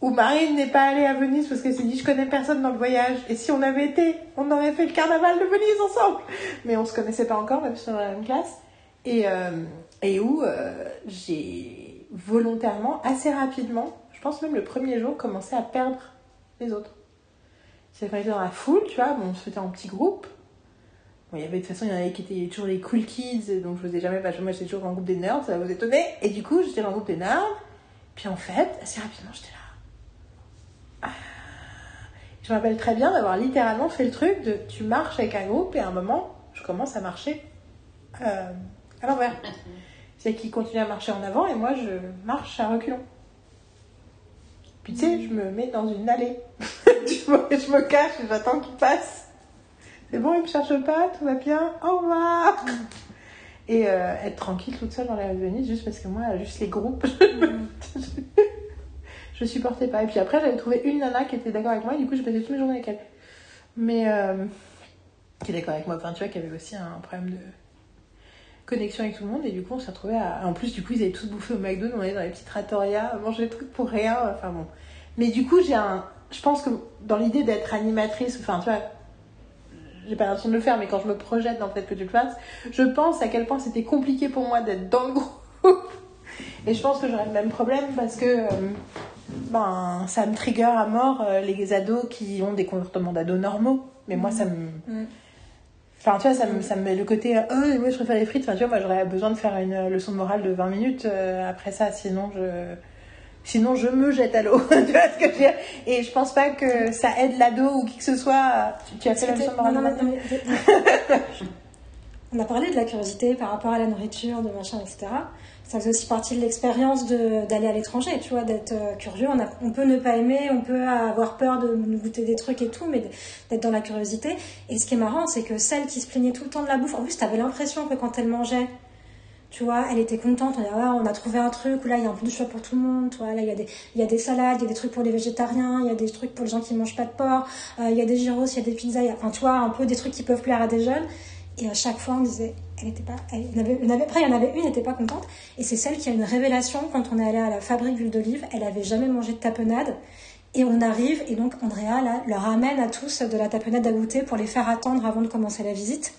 où Marine n'est pas allée à Venise parce qu'elle s'est dit je connais personne dans le voyage. Et si on avait été, on aurait fait le carnaval de Venise ensemble. Mais on se connaissait pas encore, même si on dans la même classe. Et, euh, et où j'ai volontairement, assez rapidement, je pense même le premier jour, commencé à perdre les autres. C'est quand j'étais dans la foule, tu vois, bon, on se faisait en petits groupes. Bon, il y avait de toute façon, il y en avait qui étaient toujours les cool kids, donc je faisais jamais, bah, moi j'étais toujours dans le groupe des nerds, ça va vous étonner. Et du coup, j'étais dans le groupe des nerds. Puis en fait, assez rapidement, j'étais là. Ah. Je me rappelle très bien d'avoir littéralement fait le truc de tu marches avec un groupe et à un moment, je commence à marcher euh, à l'envers. C'est qu'ils continuent à marcher en avant et moi je marche à reculons. Puis tu sais, je me mets dans une allée. je, me, je me cache et j'attends qu'il passe. C'est bon, il me cherche pas, tout va bien, au revoir. Et euh, être tranquille toute seule dans les Venise juste parce que moi, juste les groupes, je supportais pas. Et puis après, j'avais trouvé une nana qui était d'accord avec moi, et du coup, je passais toutes mes journées avec elle. Mais euh, qui est d'accord avec moi, enfin, tu vois, qui avait aussi un problème de connexion avec tout le monde, et du coup, on s'est retrouvés à. En plus, du coup, ils avaient tous bouffé au McDo, on allait dans les petites trattoria, manger des trucs pour rien, enfin bon. Mais du coup, j'ai un. Je pense que dans l'idée d'être animatrice, enfin, tu vois, j'ai pas l'intention de le faire, mais quand je me projette dans le fait que tu le fasses, je pense à quel point c'était compliqué pour moi d'être dans le groupe. Et je pense que j'aurais le même problème parce que euh, ben, ça me trigger à mort euh, les ados qui ont des comportements d'ados normaux. Mais moi, ça me. Mm. Enfin, tu vois, ça me, ça me met le côté euh, oh, moi je préfère les frites. Enfin, tu vois, moi j'aurais besoin de faire une leçon de morale de 20 minutes euh, après ça, sinon je. Sinon, je me jette à l'eau. tu vois ce que je veux dire? Et je pense pas que ça aide l'ado ou qui que ce soit. Tu, tu as fait la leçon morale Non, non, On a parlé de la curiosité par rapport à la nourriture, de machin, etc. Ça faisait aussi partie de l'expérience d'aller à l'étranger, tu vois, d'être euh, curieux. On, a- on peut ne pas aimer, on peut avoir peur de goûter des trucs et tout, mais d'être dans la curiosité. Et ce qui est marrant, c'est que celle qui se plaignait tout le temps de la bouffe, en plus, t'avais l'impression que quand elle mangeait, Tu vois, elle était contente. On a, ah, on a trouvé un truc où là, il y a un peu de choix pour tout le monde. Tu vois, là, il y, a des, des salades, il y a des trucs pour les végétariens, il y a des trucs pour les gens qui ne mangent pas de porc, euh, il y a des gyros, il y a des pizzas. il y a- Enfin, tu un peu des trucs qui peuvent plaire à des jeunes. Et à chaque fois, on disait, elle était pas, elle, avait, après, il y en avait une, elle n'était pas contente. Et c'est celle qui a une révélation quand on est allé à la fabrique d'huile d'olive. Elle avait jamais mangé de tapenade. Et on arrive, et donc Andrea là, leur ramène à tous de la tapenade à goûter pour les faire attendre avant de commencer la visite.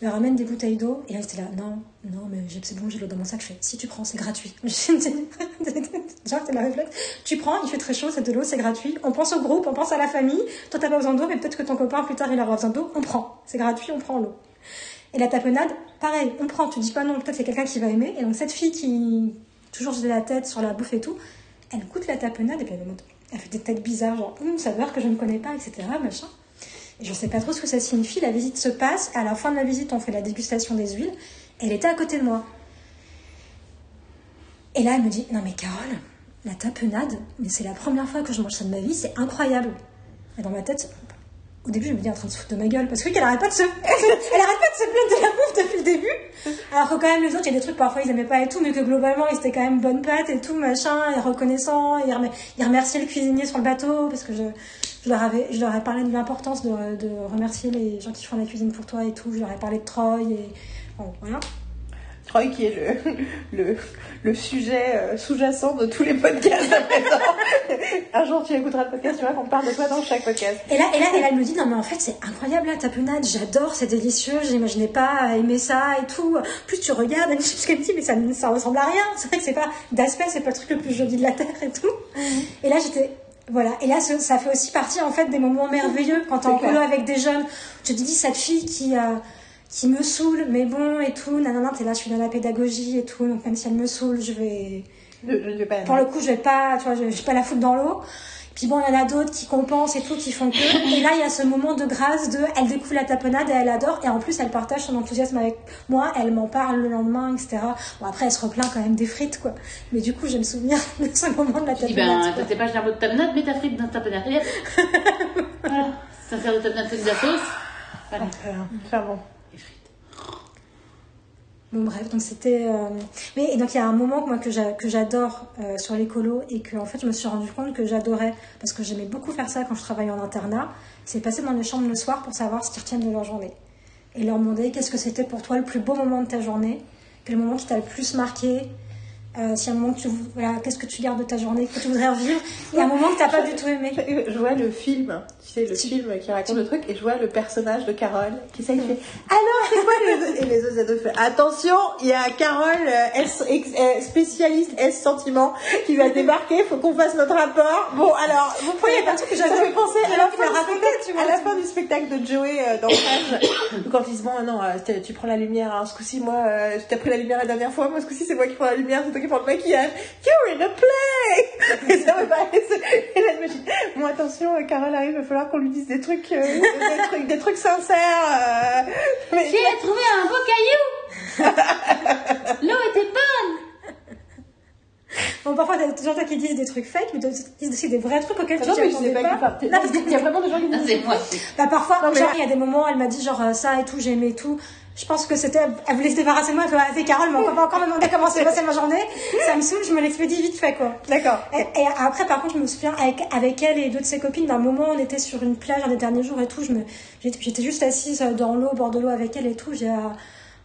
Leur ramène des bouteilles d'eau, et elle était là, non, non, mais c'est bon, j'ai l'eau dans mon sac. Je fais, si tu prends, c'est gratuit. Genre, t'es la réflexe. Tu prends, il fait très chaud, c'est de l'eau, c'est gratuit. On pense au groupe, on pense à la famille. Toi, t'as pas besoin d'eau, mais peut-être que ton copain, plus tard, il aura besoin d'eau. On prend. C'est gratuit, on prend l'eau. Et la tapenade, pareil, on prend, tu dis pas non, peut-être qu'il y a quelqu'un qui va aimer. Et donc cette fille qui, toujours j'ai la tête sur la bouffe et tout, elle goûte la tapenade et puis elle, me elle fait des têtes bizarres, genre, hum, saveur que je ne connais pas, etc. Machin. Je sais pas trop ce que ça signifie. La visite se passe. À la fin de la visite, on fait la dégustation des huiles. Elle était à côté de moi. Et là, elle me dit Non, mais Carole, la tapenade, mais c'est la première fois que je mange ça de ma vie, c'est incroyable. Et dans ma tête, au début, je me dis en train de se foutre de ma gueule parce que oui, qu'elle arrête pas de se, elle arrête pas de se plaindre de la bouffe depuis le début. Alors que quand même les autres, il y a des trucs parfois ils aimaient pas et tout, mais que globalement ils étaient quand même bonne pâte et tout machin, et reconnaissants, et ils remerciaient le cuisinier sur le bateau parce que je, je leur avais, je leur ai parlé de l'importance de, de remercier les gens qui font la cuisine pour toi et tout. Je leur ai parlé de Troy et bon, voilà. Troy qui est le, le, le sujet euh, sous-jacent de tous les podcasts à présent. Un jour tu écouteras le podcast, tu vois qu'on parle de toi dans chaque podcast. Et là, et là, et là, elle me dit non mais en fait c'est incroyable la tapenade, j'adore, c'est délicieux, j'imaginais pas aimer ça et tout. Plus tu regardes, elle me dit, parce qu'elle me dit mais ça, ça ressemble à rien. C'est vrai que c'est pas d'aspect, c'est pas le truc le plus joli de la terre et tout. Et là j'étais voilà. Et là ça fait aussi partie en fait des moments merveilleux quand t'es en clair. colo avec des jeunes. Tu te dis cette fille qui euh, qui me saoule, mais bon et tout. Nanana, t'es là, je suis dans la pédagogie et tout. Donc même si elle me saoule, je vais Je, je ne vais pas pour le coup, je vais pas, tu vois, je, je vais pas la foutre dans l'eau. Puis bon, il y en a d'autres qui compensent et tout, qui font que. Et là, il y a ce moment de grâce de, elle découvre la tapenade et elle adore. Et en plus, elle partage son enthousiasme avec moi. Elle m'en parle le lendemain, etc. Bon, après, elle se replaint quand même des frites, quoi. Mais du coup, je me souviens de ce moment de la tapenade. ben, pas cher de tapenade, mets ta frite dans ta tapenade. Voilà. Ça sert de tapenade, fais de la sauce. Voilà. Euh, Enfin bon. Bon bref, donc c'était... euh, Mais et donc il y a un moment moi, que j'adore euh, sur l'écolo et que en fait je me suis rendu compte que j'adorais, parce que j'aimais beaucoup faire ça quand je travaillais en internat, c'est passer dans les chambres le soir pour savoir ce qu'ils retiennent de leur journée. Et leur demander qu'est-ce que c'était pour toi le plus beau moment de ta journée, quel moment qui t'a le plus marqué, euh, si un moment que tu... Voilà, qu'est-ce que tu gardes de ta journée, que tu voudrais revivre, et un moment que t'as pas du tout aimé. Je vois le film, tu sais, le film qui raconte le truc, et je vois le personnage de Carole qui ça, il fait Alors, c'est quoi les Et les autres ados font Attention, il y a Carole, euh, euh, spécialiste S sentiment, qui va débarquer, faut qu'on fasse notre rapport. Bon, alors, vous pas de truc que fait penser à la, fin du raconter, tu vois. à la fin du spectacle de Joey euh, dans Frage, quand ils se bon, non, euh, tu prends la lumière, hein, ce coup-ci, moi, euh, t'as pris la lumière la dernière fois, moi, ce coup-ci, c'est moi qui prends la lumière, qui prends le maquillage. You're in a play! Et ça me paraît- Et là, je me dis, bon, attention, euh, Carole arrive, il va falloir qu'on lui dise des trucs, euh, des trucs, des trucs sincères. euh, mais- J'ai trouvé un beau caillou L'eau était bonne Bon, parfois, t'as des gens qui disent des trucs fake, mais disent aussi des vrais trucs auxquels Ah tu non, t'y mais je sais attendais pas pas. Non, parce que- Il y a vraiment des gens qui Non, disent c'est moi. Bah parfois, genre, il y a des moments, elle m'a dit genre ça et tout, j'ai aimé et tout. Je pense que c'était, elle voulait se débarrasser de moi, elle fait, c'est Carole, mais on va encore me demander comment s'est passée ma journée. Ça me saoule, je me l'expédie vite fait, quoi. D'accord. Et, et après, par contre, je me souviens avec, avec elle et deux de ses copines, d'un moment, on était sur une plage un des derniers jours et tout. Je me, j'étais juste assise dans l'eau, au bord de l'eau avec elle et tout. J'ai, ah,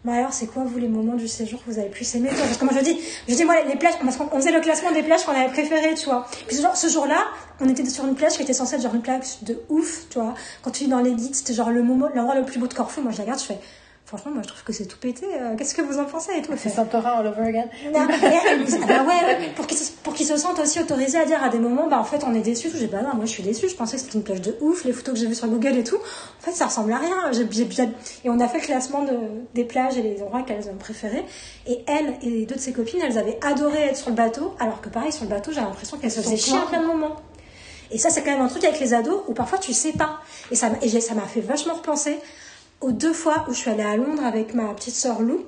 bah alors, c'est quoi, vous, les moments du séjour que vous avez plus aimé toi? Parce que moi, je dis, je dis, moi, les plages, parce qu'on on faisait le classement des plages qu'on avait préférées, tu vois. Puis ce, genre, ce jour-là, on était sur une plage qui était censée être genre une plage de ouf, tu vois. Quand tu lis dans les guides, c'était genre le moment, l'endroit le plus beau de Corfou. Moi, je la regarde, je fais, franchement, moi, je trouve que c'est tout pété. euh, Qu'est-ce que vous en pensez et tout C'est Santorin all over again. non, ah bah ouais, pour qu'ils se, sentent aussi autorisés à dire à des moments, bah en fait on est déçus. J'ai bah non, moi je suis déçue, je pensais que c'était une plage de ouf, les photos que j'ai vues sur Google et tout, en fait ça ressemble à rien. Et on a fait le classement de, des plages et les endroits qu'elles ont préférés. Et elle et deux de ses copines, elles avaient adoré être sur le bateau, alors que pareil, sur le bateau, j'ai l'impression qu'elles se faisaient chier à plein de moments. Et ça, c'est quand même un truc avec les ados où parfois tu sais pas. Et ça m'a fait vachement repenser aux deux fois où je suis allée à Londres avec ma petite sœur Lou,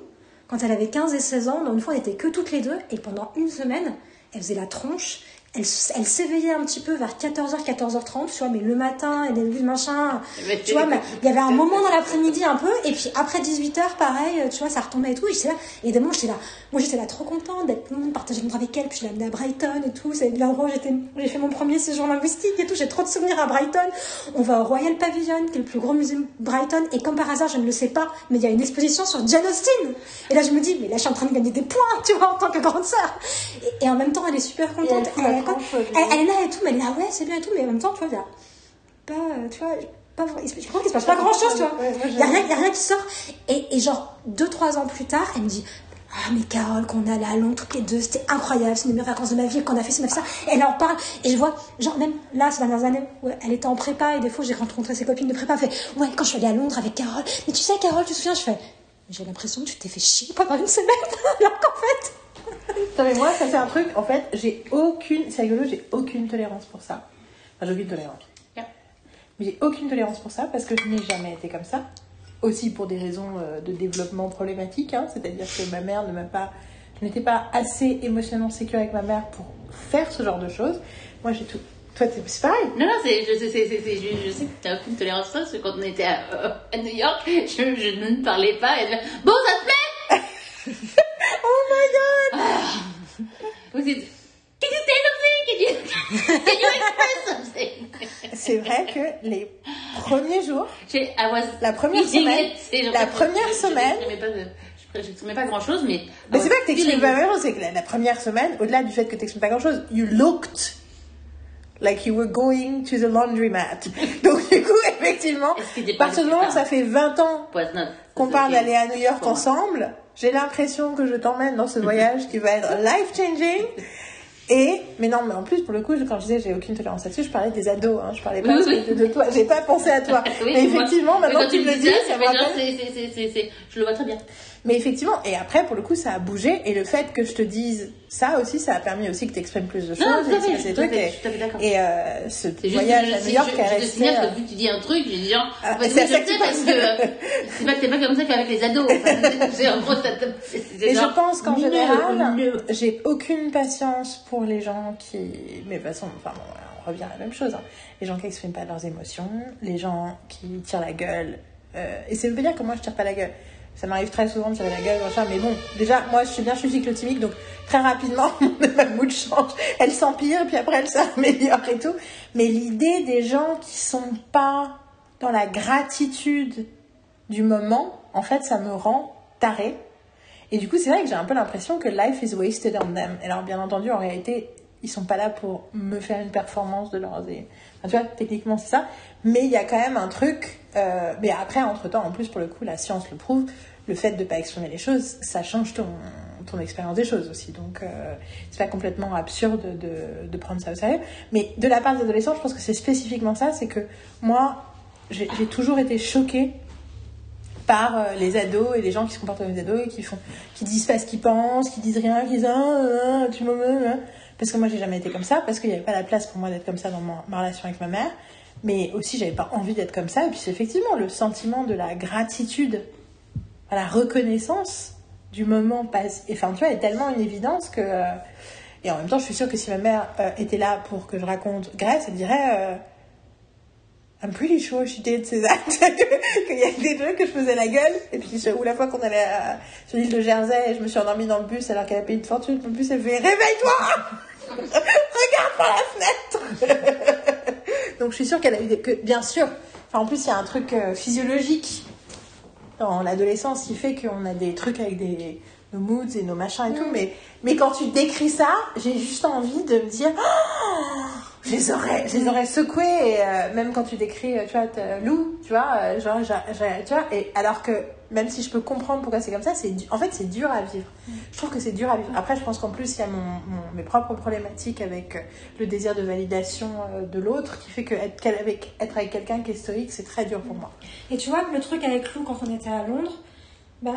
quand elle avait 15 et 16 ans. Donc une fois, on était que toutes les deux. Et pendant une semaine, elle faisait la tronche. Elle, elle s'éveillait un petit peu vers 14h, 14h30, tu vois, mais le matin, et des machin, Mais tu vois, mais il y avait un moment dans l'après-midi un peu, et puis après 18h, pareil, tu vois, ça retombait et tout, et j'étais là, et évidemment, j'étais là, moi j'étais là trop contente d'être de partager Londres avec elle, puis je l'ai amenée à Brighton et tout, c'est l'endroit où j'ai fait mon premier séjour linguistique et tout, j'ai trop de souvenirs à Brighton. On va au Royal Pavilion, qui est le plus gros musée de Brighton, et comme par hasard, je ne le sais pas, mais il y a une exposition sur Jane Austen. Et là, je me dis, mais là, je suis en train de gagner des points, tu vois, en tant que grande sœur. Et, et en même temps, elle est super contente. Elle, elle- elle est là et tout, mais elle est là, ouais, c'est bien et tout, mais en même temps, tu vois, il y a pas, euh, tu vois, pas, je crois qu'il se passe pas grand chose, tu vois. Il y a rien, qui sort. Et, et genre, deux, trois ans plus tard, elle me dit, ah, mais Carole, qu'on allait à Londres toutes les deux, c'était incroyable, c'est une des meilleures vacances de ma vie, qu'on a fait fait ça. Et elle en parle, et je vois, genre, même là, ces dernières années, elle était en prépa, et des fois, j'ai rencontré ses copines de prépa, elle fait, ouais, quand je suis allée à Londres avec Carole, mais tu sais, Carole, tu te souviens, je fais, j'ai l'impression que tu t'es fait chier pendant une semaine, alors qu'en fait, Non mais moi ça c'est un truc, en fait j'ai aucune, c'est rigolo, j'ai aucune tolérance pour ça. Enfin j'ai aucune tolérance. Yeah. Mais j'ai aucune tolérance pour ça parce que je n'ai jamais été comme ça. Aussi pour des raisons euh, de développement problématiques, hein. c'est-à-dire que ma mère ne m'a pas, je n'étais pas assez émotionnellement sécure avec ma mère pour faire ce genre de choses. Moi j'ai tout. Toi c'est pareil. Non, non, c'est, je, sais- c'est, c'est, je, je sais que tu n'as aucune tolérance à ça, parce que quand on était à, euh, à New York, je, je ne parlais pas. Et disait, bon, ça te plaît Oh my god Ou c'est, Can you say something? Can you, can you express something? C'est vrai que les premiers jours, J'ai- I was La première eating semaine- it. La première je- je- semaine- Je n'exprimais pas, de- je- je n'exprimais pas grand chose, mais. Mais c'est pas que t'exprimes feeling pas it. vraiment, c'est que la, la première semaine, au-delà du fait que t'exprimes pas grand-chose, you looked like you were going to the laundromat. Donc du coup, effectivement, Est-ce qu'il y a à pas partir du de- moment où ça fait 20 ans Was not- qu'on parle d'aller à New York ensemble, j'ai l'impression que je t'emmène dans ce voyage qui va être life-changing. Et, mais non, mais en plus, pour le coup, quand je disais j'ai aucune tolérance là-dessus, je parlais des ados, hein, je parlais pas Oui, de, oui. de- de toi, j'ai pas pensé à toi. Oui, mais moi- effectivement, mais maintenant quand que tu me le dis, ça ça me c'est, c'est, c'est- je le vois très bien. Mais effectivement, et après, pour le coup, ça a bougé. Et le fait que je te dise ça aussi, ça a permis aussi que tu exprimes plus de choses. Non, tout à et fait, tout à fait- et- tout à fait d'accord. Et euh, ce voyage à New York qui est je te resté. signale euh, que vu que tu dis un truc, j'ai dit genre, Ah, en fait, c'est ça que parce que euh, c'est pas, comme ça qu'avec les ados. C'est en gros, Mais je pense qu'en général, j'ai aucune patience pour les gens qui. Mais de toute façon, enfin, bon, on revient à la même chose. hein. Les gens qui expriment pas leurs émotions, les gens qui tirent la gueule. euh, Et ça veut pas dire que moi je tire pas la gueule. Ça m'arrive très souvent de tirer la gueule, machin. Mais bon, déjà, moi je suis bien, je suis cyclotimique, donc très rapidement, ma mood change. Elle s'empire, puis après elle s'améliore et tout. Mais l'idée des gens qui sont pas dans la gratitude du moment, en fait, ça me rend taré. Et du coup, c'est vrai que j'ai un peu l'impression que life is wasted on them. Alors, bien entendu, en réalité, ils sont pas là pour me faire une performance de leurs. Enfin, tu vois, techniquement, c'est ça. Mais il y a quand même un truc. euh, Mais après, entre-temps, en plus, pour le coup, la science le prouve, le fait de pas exprimer les choses, ça change ton, ton expérience des choses aussi. Donc, euh, c'est pas complètement absurde de, de prendre ça au sérieux. Mais de la part des adolescents, je pense que c'est spécifiquement ça. C'est que moi, j'ai toujours été choquée par euh, les ados et les gens qui se comportent comme des ados et qui font qui disent pas ce qu'ils pensent qui disent rien qui disent ah, tu me. parce que moi j'ai jamais été comme ça parce qu'il n'y avait pas la place pour moi d'être comme ça dans ma, ma relation avec ma mère mais aussi j'avais pas envie d'être comme ça et puis effectivement le sentiment de la gratitude à la reconnaissance du moment passe enfin tu vois est tellement une évidence que euh, et en même temps je suis sûre que si ma mère euh, était là pour que je raconte Grèce elle dirait euh, I'm pretty sure she did say that. Qu'il y a des trucs que je faisais la gueule. Et puis, ou la fois qu'on allait sur l'île de Jersey et je me suis endormie dans le bus alors qu'elle a payé une fortune. Le bus, elle fait Réveille-toi Regarde par la fenêtre Donc, je suis sûre qu'elle a eu des. Que, bien sûr. Enfin, en plus, il y a un truc euh, physiologique dans l'adolescence qui fait qu'on a des trucs avec des nos moods et nos machins et tout. Mais, mais quand tu décris ça, j'ai juste envie de me dire. Oh je les aurais, je les aurais secoués, et, euh, même quand tu décris, euh, tu vois, t'as Lou, tu vois, euh, genre, j'a- j'a- tu vois, et alors que même si je peux comprendre pourquoi c'est comme ça, c'est, en fait, c'est dur à vivre. Je trouve que c'est dur à vivre. Après, je pense qu'en plus, il y a mon, mon- mes propres problématiques avec le désir de validation de l'autre, qui fait que être, avec, être avec quelqu'un qui est stoïque, c'est très dur pour moi. Et tu vois, le truc avec Lou, quand on était à Londres, bah,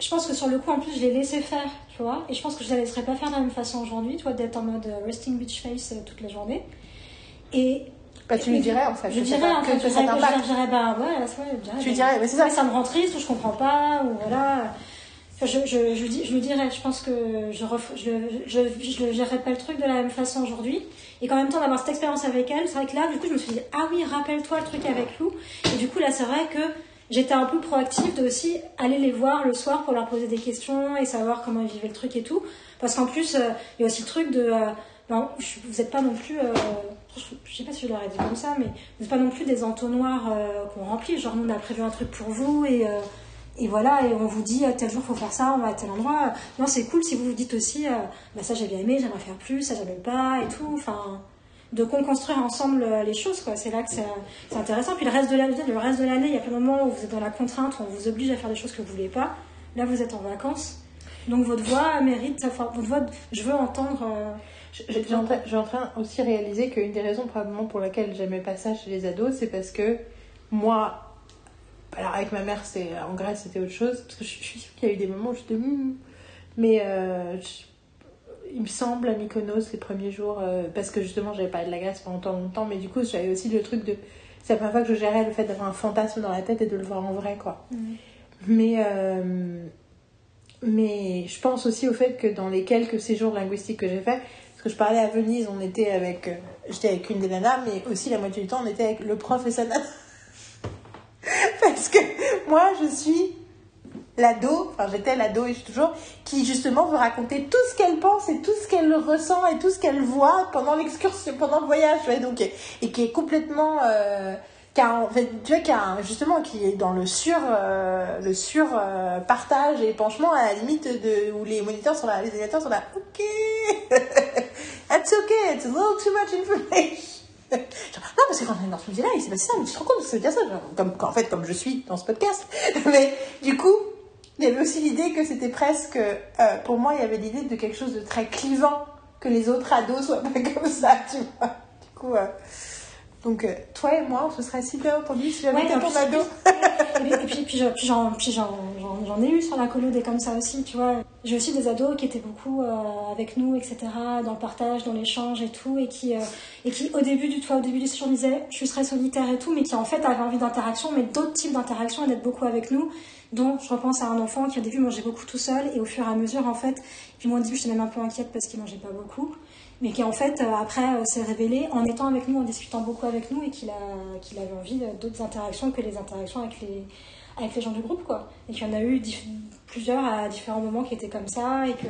je pense que sur le coup, en plus, je l'ai laissé faire, tu vois. Et je pense que je la laisserai pas faire de la même façon aujourd'hui, tu vois, d'être en mode euh, resting beach face euh, toute la journée. Et. Bah, tu lui dirais, en fait, Je que dirais, en que- fait, que je ça dirais, t'impacte. je dirais, bah ouais, ouais, je dirais, Tu bah, dirais, mais c'est ça. ouais, ça me rend triste, ou je comprends pas, ou voilà. Enfin, je, je, je, me dirais, je pense que je, ref, je, je, je ne gérerais pas le truc de la même façon aujourd'hui. Et qu'en même temps, d'avoir cette expérience avec elle, c'est vrai que là, du coup, je me suis dit, ah oui, rappelle-toi le truc avec Lou. Et du coup, là, c'est vrai que j'étais un peu proactive de aussi aller les voir le soir pour leur poser des questions et savoir comment ils vivaient le truc et tout. Parce qu'en plus, euh, il y a aussi le truc de. euh, ben, vous n'êtes pas non plus. euh, je sais pas si je leur ai dit comme ça, mais vous n'êtes pas non plus des entonnoirs euh, qu'on remplit. Genre, nous, on a prévu un truc pour vous et. et voilà, et on vous dit tel jour faut faire ça, on va à tel endroit. Non, c'est cool si vous vous dites aussi, bah ça j'ai bien aimé, j'aimerais faire plus, ça j'aime pas et tout. Enfin, de construire ensemble euh, les choses. C'est là que c'est intéressant. Puis le reste de l'année, le reste de l'année, il y a plein de moments où vous êtes dans la contrainte, où on vous oblige à faire des choses que vous voulez pas. Là, vous êtes en vacances, donc votre voix mérite, enfin, votre je veux entendre. euh, J'ai en, train- j'ai en train aussi réalisé qu'une des raisons probablement pour laquelle j'aimais pas ça chez les ados, c'est parce que moi, alors avec ma mère, c'est en Grèce, c'était autre chose, parce que je, suis sûre qu'il y a eu des moments où Hmm. mais euh, je- il me semble à Mykonos les premiers jours, euh, parce que justement j'avais parlé de la Grèce pendant tant longtemps, mais du coup j'avais aussi le truc de, c'est la première fois que je gérais le fait d'avoir un fantasme dans la tête et de le voir en vrai, quoi. Mais, euh, mais je pense aussi au fait que dans les quelques séjours linguistiques que j'ai fait, parce que je parlais à Venise, on était avec, euh, j'étais avec une des nanas, mais aussi la moitié du temps on était avec le prof et sa nana. parce que moi je suis l'ado, enfin j'étais l'ado et je suis toujours, qui justement veut raconter tout ce qu'elle pense et tout ce qu'elle ressent et tout ce qu'elle voit pendant l'excursion, pendant le voyage, ouais, donc, et qui est complètement, euh, qui en fait, tu vois, qui justement, qui est dans le sur, euh, le sur euh, partage et épanchement à la limite de, où les moniteurs sont là, les animateurs sont là, ok, it's okay, it's a little too much information. Genre, non, parce que quand on est dans ce musée-là, il s'est passé ça, mais tu te rends compte que veut dire ça genre, comme, En fait, comme je suis dans ce podcast. Mais du coup, il y avait aussi l'idée que c'était presque. euh, pour moi, il y avait l'idée de quelque chose de très clivant, que les autres ados soient pas comme ça, tu vois. Du coup, euh, donc, euh, toi et moi, on se serait si bien entendu si j'avais été ton ado. Et puis, puis, puis, je- puis j'en, ai eu sur la colo des comme ça aussi, tu vois. J'ai aussi des ados qui étaient beaucoup euh, avec nous, etc., dans le partage, dans l'échange et tout, et qui, euh, et qui au début du, toi, au début du séjour disaient, je suis très solitaire et tout, mais qui en fait avaient envie d'interaction, mais d'autres types d'interaction et d'être beaucoup avec nous. Donc, je repense à un enfant qui au début mangeait beaucoup tout seul, et au fur et à mesure, en fait, puis moi au début, j'étais même un peu inquiète parce qu'il mangeait pas beaucoup mais qui en fait euh, après euh, s'est révélé en étant avec nous, en discutant beaucoup avec nous et qu'il qu'il avait envie euh, d'autres interactions que les interactions avec les avec les gens du groupe quoi. Et qu'il y en a eu plusieurs à différents moments qui étaient comme ça et que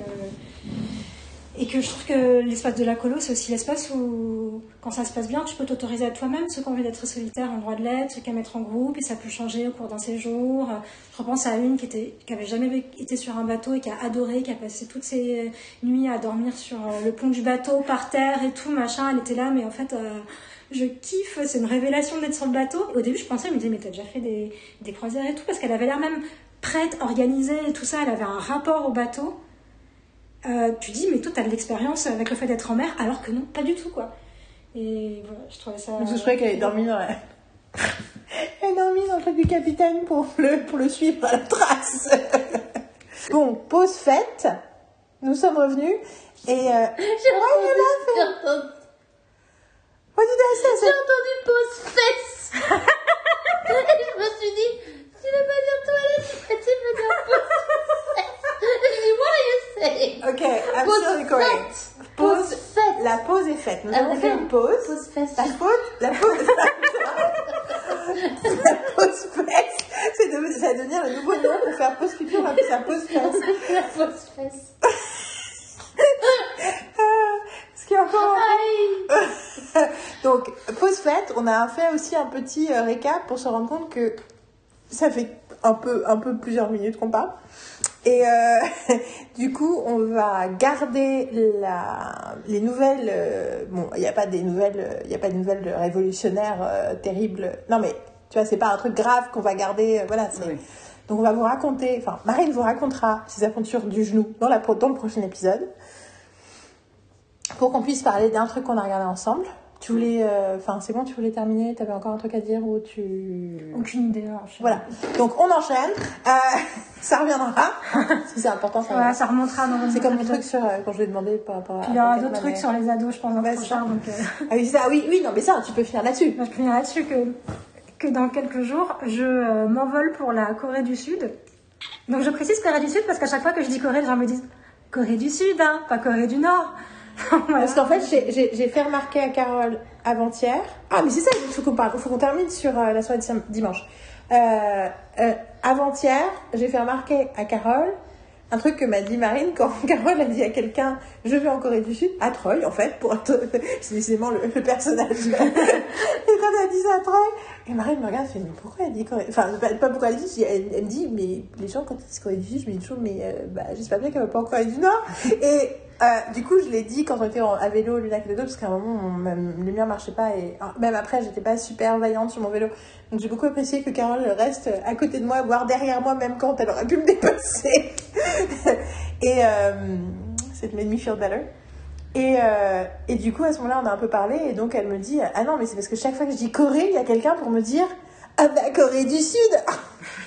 et que je trouve que l'espace de la colo, c'est aussi l'espace où, quand ça se passe bien, tu peux t'autoriser à toi-même. Ceux qui ont envie d'être solitaire ont le droit de l'être, ceux qui aiment être en groupe, et ça peut changer au cours d'un séjour. Je repense à une qui, était, qui jamais été sur un bateau et qui a adoré, qui a passé toutes ses nuits à dormir sur euh, le pont du bateau, par terre et tout, machin. Elle était là, mais en fait, euh, je kiffe, c'est une révélation d'être sur le bateau. Au début, je pensais, elle me disait, mais t'as déjà fait des, des croisières et tout, parce qu'elle avait l'air même prête, organisée et tout ça. Elle avait un rapport au bateau. Euh, tu dis, mais toi, t'as de l'expérience avec le fait d'être en mer, alors que non, pas du tout, quoi. Et voilà, je trouvais ça. Parce que je croyais qu'elle avait dormi dans la... Elle a dormi dans le truc du capitaine pour le, pour le suivre à la trace. bon, pause faite. Nous sommes revenus. Et... Euh... J'ai entendu, j'ai entendu, j'ai entendu pause fesse. Et je me suis dit, tu veux pas dire toilette, tu veux dire pause fesse. What are you saying? Ok, I'm Pause still recording. faite. Pause faite. La pause est faite. Nous avons fait une pause. Pause fesse. La pause, la pause, la pause fesse, c'est de, ça va devenir le nouveau nom pour faire pause culture, on va appeler ça pause fesse. La pause fesse. Ce qui est encore. Donc, pause faite, on a fait aussi un petit euh, récap pour se rendre compte que ça fait un peu, un peu plusieurs minutes qu'on parle. Et euh, du coup, on va garder la, les nouvelles. euh, bon, il n'y a pas des nouvelles, euh, il a pas de nouvelles révolutionnaires euh, terribles. Non, mais tu vois, c'est pas un truc grave qu'on va garder. voilà. Oui. Donc, on va vous raconter. Enfin, Marine vous racontera ses aventures du genou dans, la, dans le prochain épisode, pour qu'on puisse parler d'un truc qu'on a regardé ensemble. Tu voulais, euh, enfin, c'est bon, tu voulais terminer. T'avais encore un truc à dire ou tu. Aucune idée. Voilà. Donc on enchaîne. Euh, ça reviendra. Que c'est important. Ça reviendra. ça remontera dans C'est comme le truc sur euh, quand je lui ai demandé par rapport à. Il y aura d'autres trucs sur les ados, je pense, dans Ouais, le prochain. Donc, Ah oui, ça. Oui, oui, non, mais ça, tu peux finir là-dessus. moi, je peux finir là-dessus que, que dans quelques jours, je m'envole pour la Corée du Sud. Donc je précise Corée du Sud parce qu'à chaque fois que je dis Corée, les gens me disent Corée du Sud, hein, pas Corée du Nord. Voilà. Parce qu'en fait, j'ai- fait remarquer à Carole avant-hier. Ah, mais c'est ça, il faut qu'on parle. Il faut qu'on termine sur euh, la soirée de dimanche. Euh, euh, avant-hier, j'ai fait remarquer à Carole un truc que m'a dit Marine quand Carole a dit à quelqu'un Je vais en Corée du Sud, à Troy, en fait, pour être- c'est décidément le, le personnage. et quand elle a dit ça à Troy, et Marine me regarde, elle fait Mais pourquoi elle dit Corée Enfin, pas, pas pourquoi elle dit, elle, elle me dit Mais les gens, quand ils disent Corée du Sud, je me dis toujours Mais euh, bah, j'espère bien qu'elle va pas en Corée du Nord. Et euh, du coup, je l'ai dit quand on était à vélo côté de l'autre, parce qu'à un moment, les miens marchaient pas, et ah, même après, j'étais pas super vaillante sur mon vélo. Donc j'ai beaucoup apprécié que Carole reste à côté de moi, voire derrière moi, même quand elle aurait pu me dépasser. et euh, cette made me feel better. Et, euh, et du coup, à ce moment-là, on a un peu parlé, et donc elle me dit Ah non, mais c'est parce que chaque fois que je dis Corée, il y a quelqu'un pour me dire Ah bah, Corée du Sud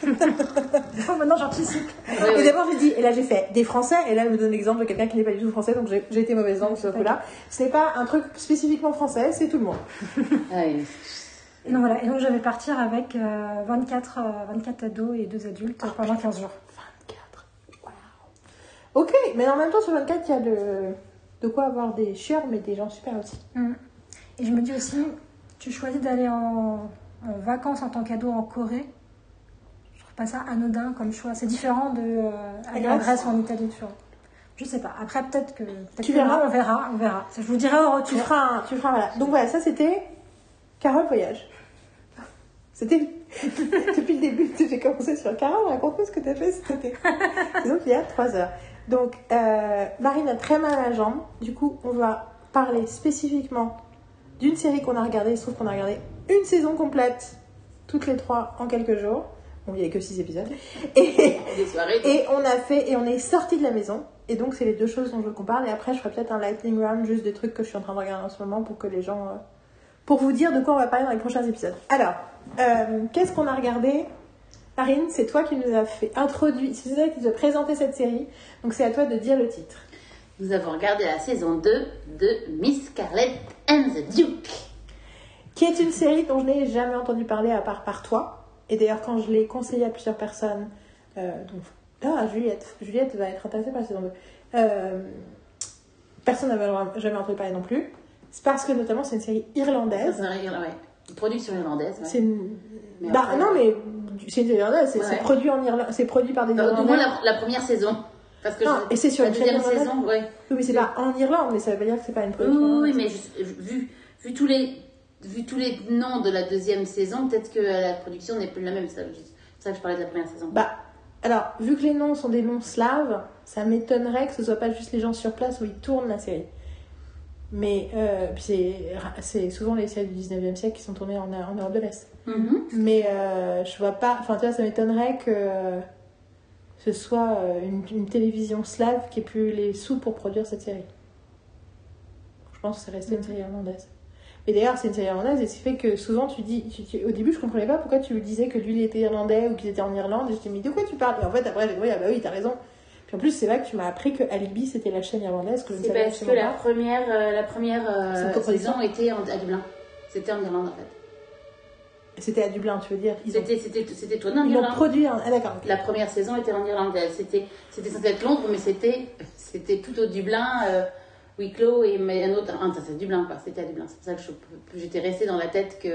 Oh, maintenant j'anticipe. Ouais, Et d'abord, j'ai dit, et là, j'ai fait des Français, et là, elle me donne l'exemple de quelqu'un qui n'est pas du tout français, donc j'ai été mauvaise langue ce coup-là. Ce n'est pas un truc spécifiquement français, c'est tout le monde. Ah oui. Et donc voilà, et donc je vais partir avec euh, 24, euh, 24 ados et 2 adultes pendant 15 jours. 24. Waouh. Ok, mais en même temps, sur 24, il y a de, de quoi avoir des chieurs, mais des gens super aussi. Mm. Et je me dis aussi, tu choisis d'aller en, en vacances en tant qu'ado en Corée. Je trouve pas ça anodin comme choix. C'est différent de euh, aller en Grèce. Ou en Italie, tu vois. Je sais pas. Après, peut-être que. Tu verras. on verra, on verra. Je vous dirai au Tu feras un, tu feras, voilà. Donc voilà, ça c'était Carole Voyage. C'était depuis le début que j'ai commencé sur Carole, raconte-moi ce que tu as fait cet été. Donc il y a trois heures. Donc euh, Marine a très mal à la jambe, du coup on va parler spécifiquement d'une série qu'on a regardée. Il se trouve qu'on a regardé une saison complète, toutes les trois en quelques jours. Bon, il n'y avait que six épisodes. Et, Des soirées. et on a fait, et on est sorti de la maison. Et donc, c'est les deux choses dont je veux qu'on parle. Et après, je ferai peut-être un lightning round, juste des trucs que je suis en train de regarder en ce moment pour que les gens. euh, pour vous dire de quoi on va parler dans les prochains épisodes. Alors, euh, qu'est-ce qu'on a regardé? Marine, c'est toi qui nous as fait introduire, c'est toi qui nous a présenté cette série. Donc, c'est à toi de dire le titre. Nous avons regardé la saison 2 de Miss Scarlet and the Duke. Qui est une série dont je n'ai jamais entendu parler à part par toi. Et d'ailleurs, quand je l'ai conseillé à plusieurs personnes, euh, donc, ah, Juliette, Juliette va être intéressée par la saison 2. Euh, personne n'avait jamais entendu parler non plus. C'est parce que notamment c'est une série irlandaise. C'est vrai, ouais. Une production irlandaise. ouais. C'est une... Mais bah après- non mais c'est une série irlandaise, c'est Ouais. c'est produit en Irlande, c'est produit par des Enfin, du Irlandais. moins la, la première saison. Parce que Non, je- et c'est sur la une deuxième saison, ouais. Oui mais c'est pas en Irlande, mais ça veut pas dire que c'est pas une production. oui, oui, mais vu, vu, tous les, vu tous les noms de la deuxième saison, peut-être que la production n'est plus la même. C'est ça, que je parlais de la première saison. Bah, alors, vu que les noms sont des noms slaves, ça m'étonnerait que ce soit pas juste les gens sur place où ils tournent la série. Mais euh, c'est, souvent les séries du 19e siècle qui sont tournées en, en Europe de l'Est. Mhm. Mais euh, je vois pas. Enfin, tu vois, ça m'étonnerait que ce soit euh, une, une télévision slave qui ait plus les sous pour produire cette série. Je pense que c'est resté une série irlandaise. Mais d'ailleurs, c'est une série irlandaise et ce qui fait que souvent tu dis. tu- tu- au début, je comprenais pas pourquoi tu disais que lui il était irlandais ou qu'il était en Irlande. Et je te dis, mais de quoi tu parles? Et en fait, après, j'ai dit, oui, ah bah oui, t'as raison. Puis en plus, c'est là que tu m'as appris que Alibi c'était la chaîne irlandaise que je ne C'est savais parce que la pas. première, euh, la première euh, C'est saison était en- à Dublin. C'était en Irlande en fait. C'était à Dublin, tu veux dire? Ils, ont- C'était, c'était tourné en ils l'ont Irlande. produit. en- Ah d'accord. ok. La première saison était en Irlande. C'était, censé être Londres, mais c'était, c'était tout au Dublin, euh, Wicklow et mais un autre. Ah, ça, c'est Dublin, quoi. C'était à Dublin. C'est pour ça que je- j'étais restée dans la tête qu'il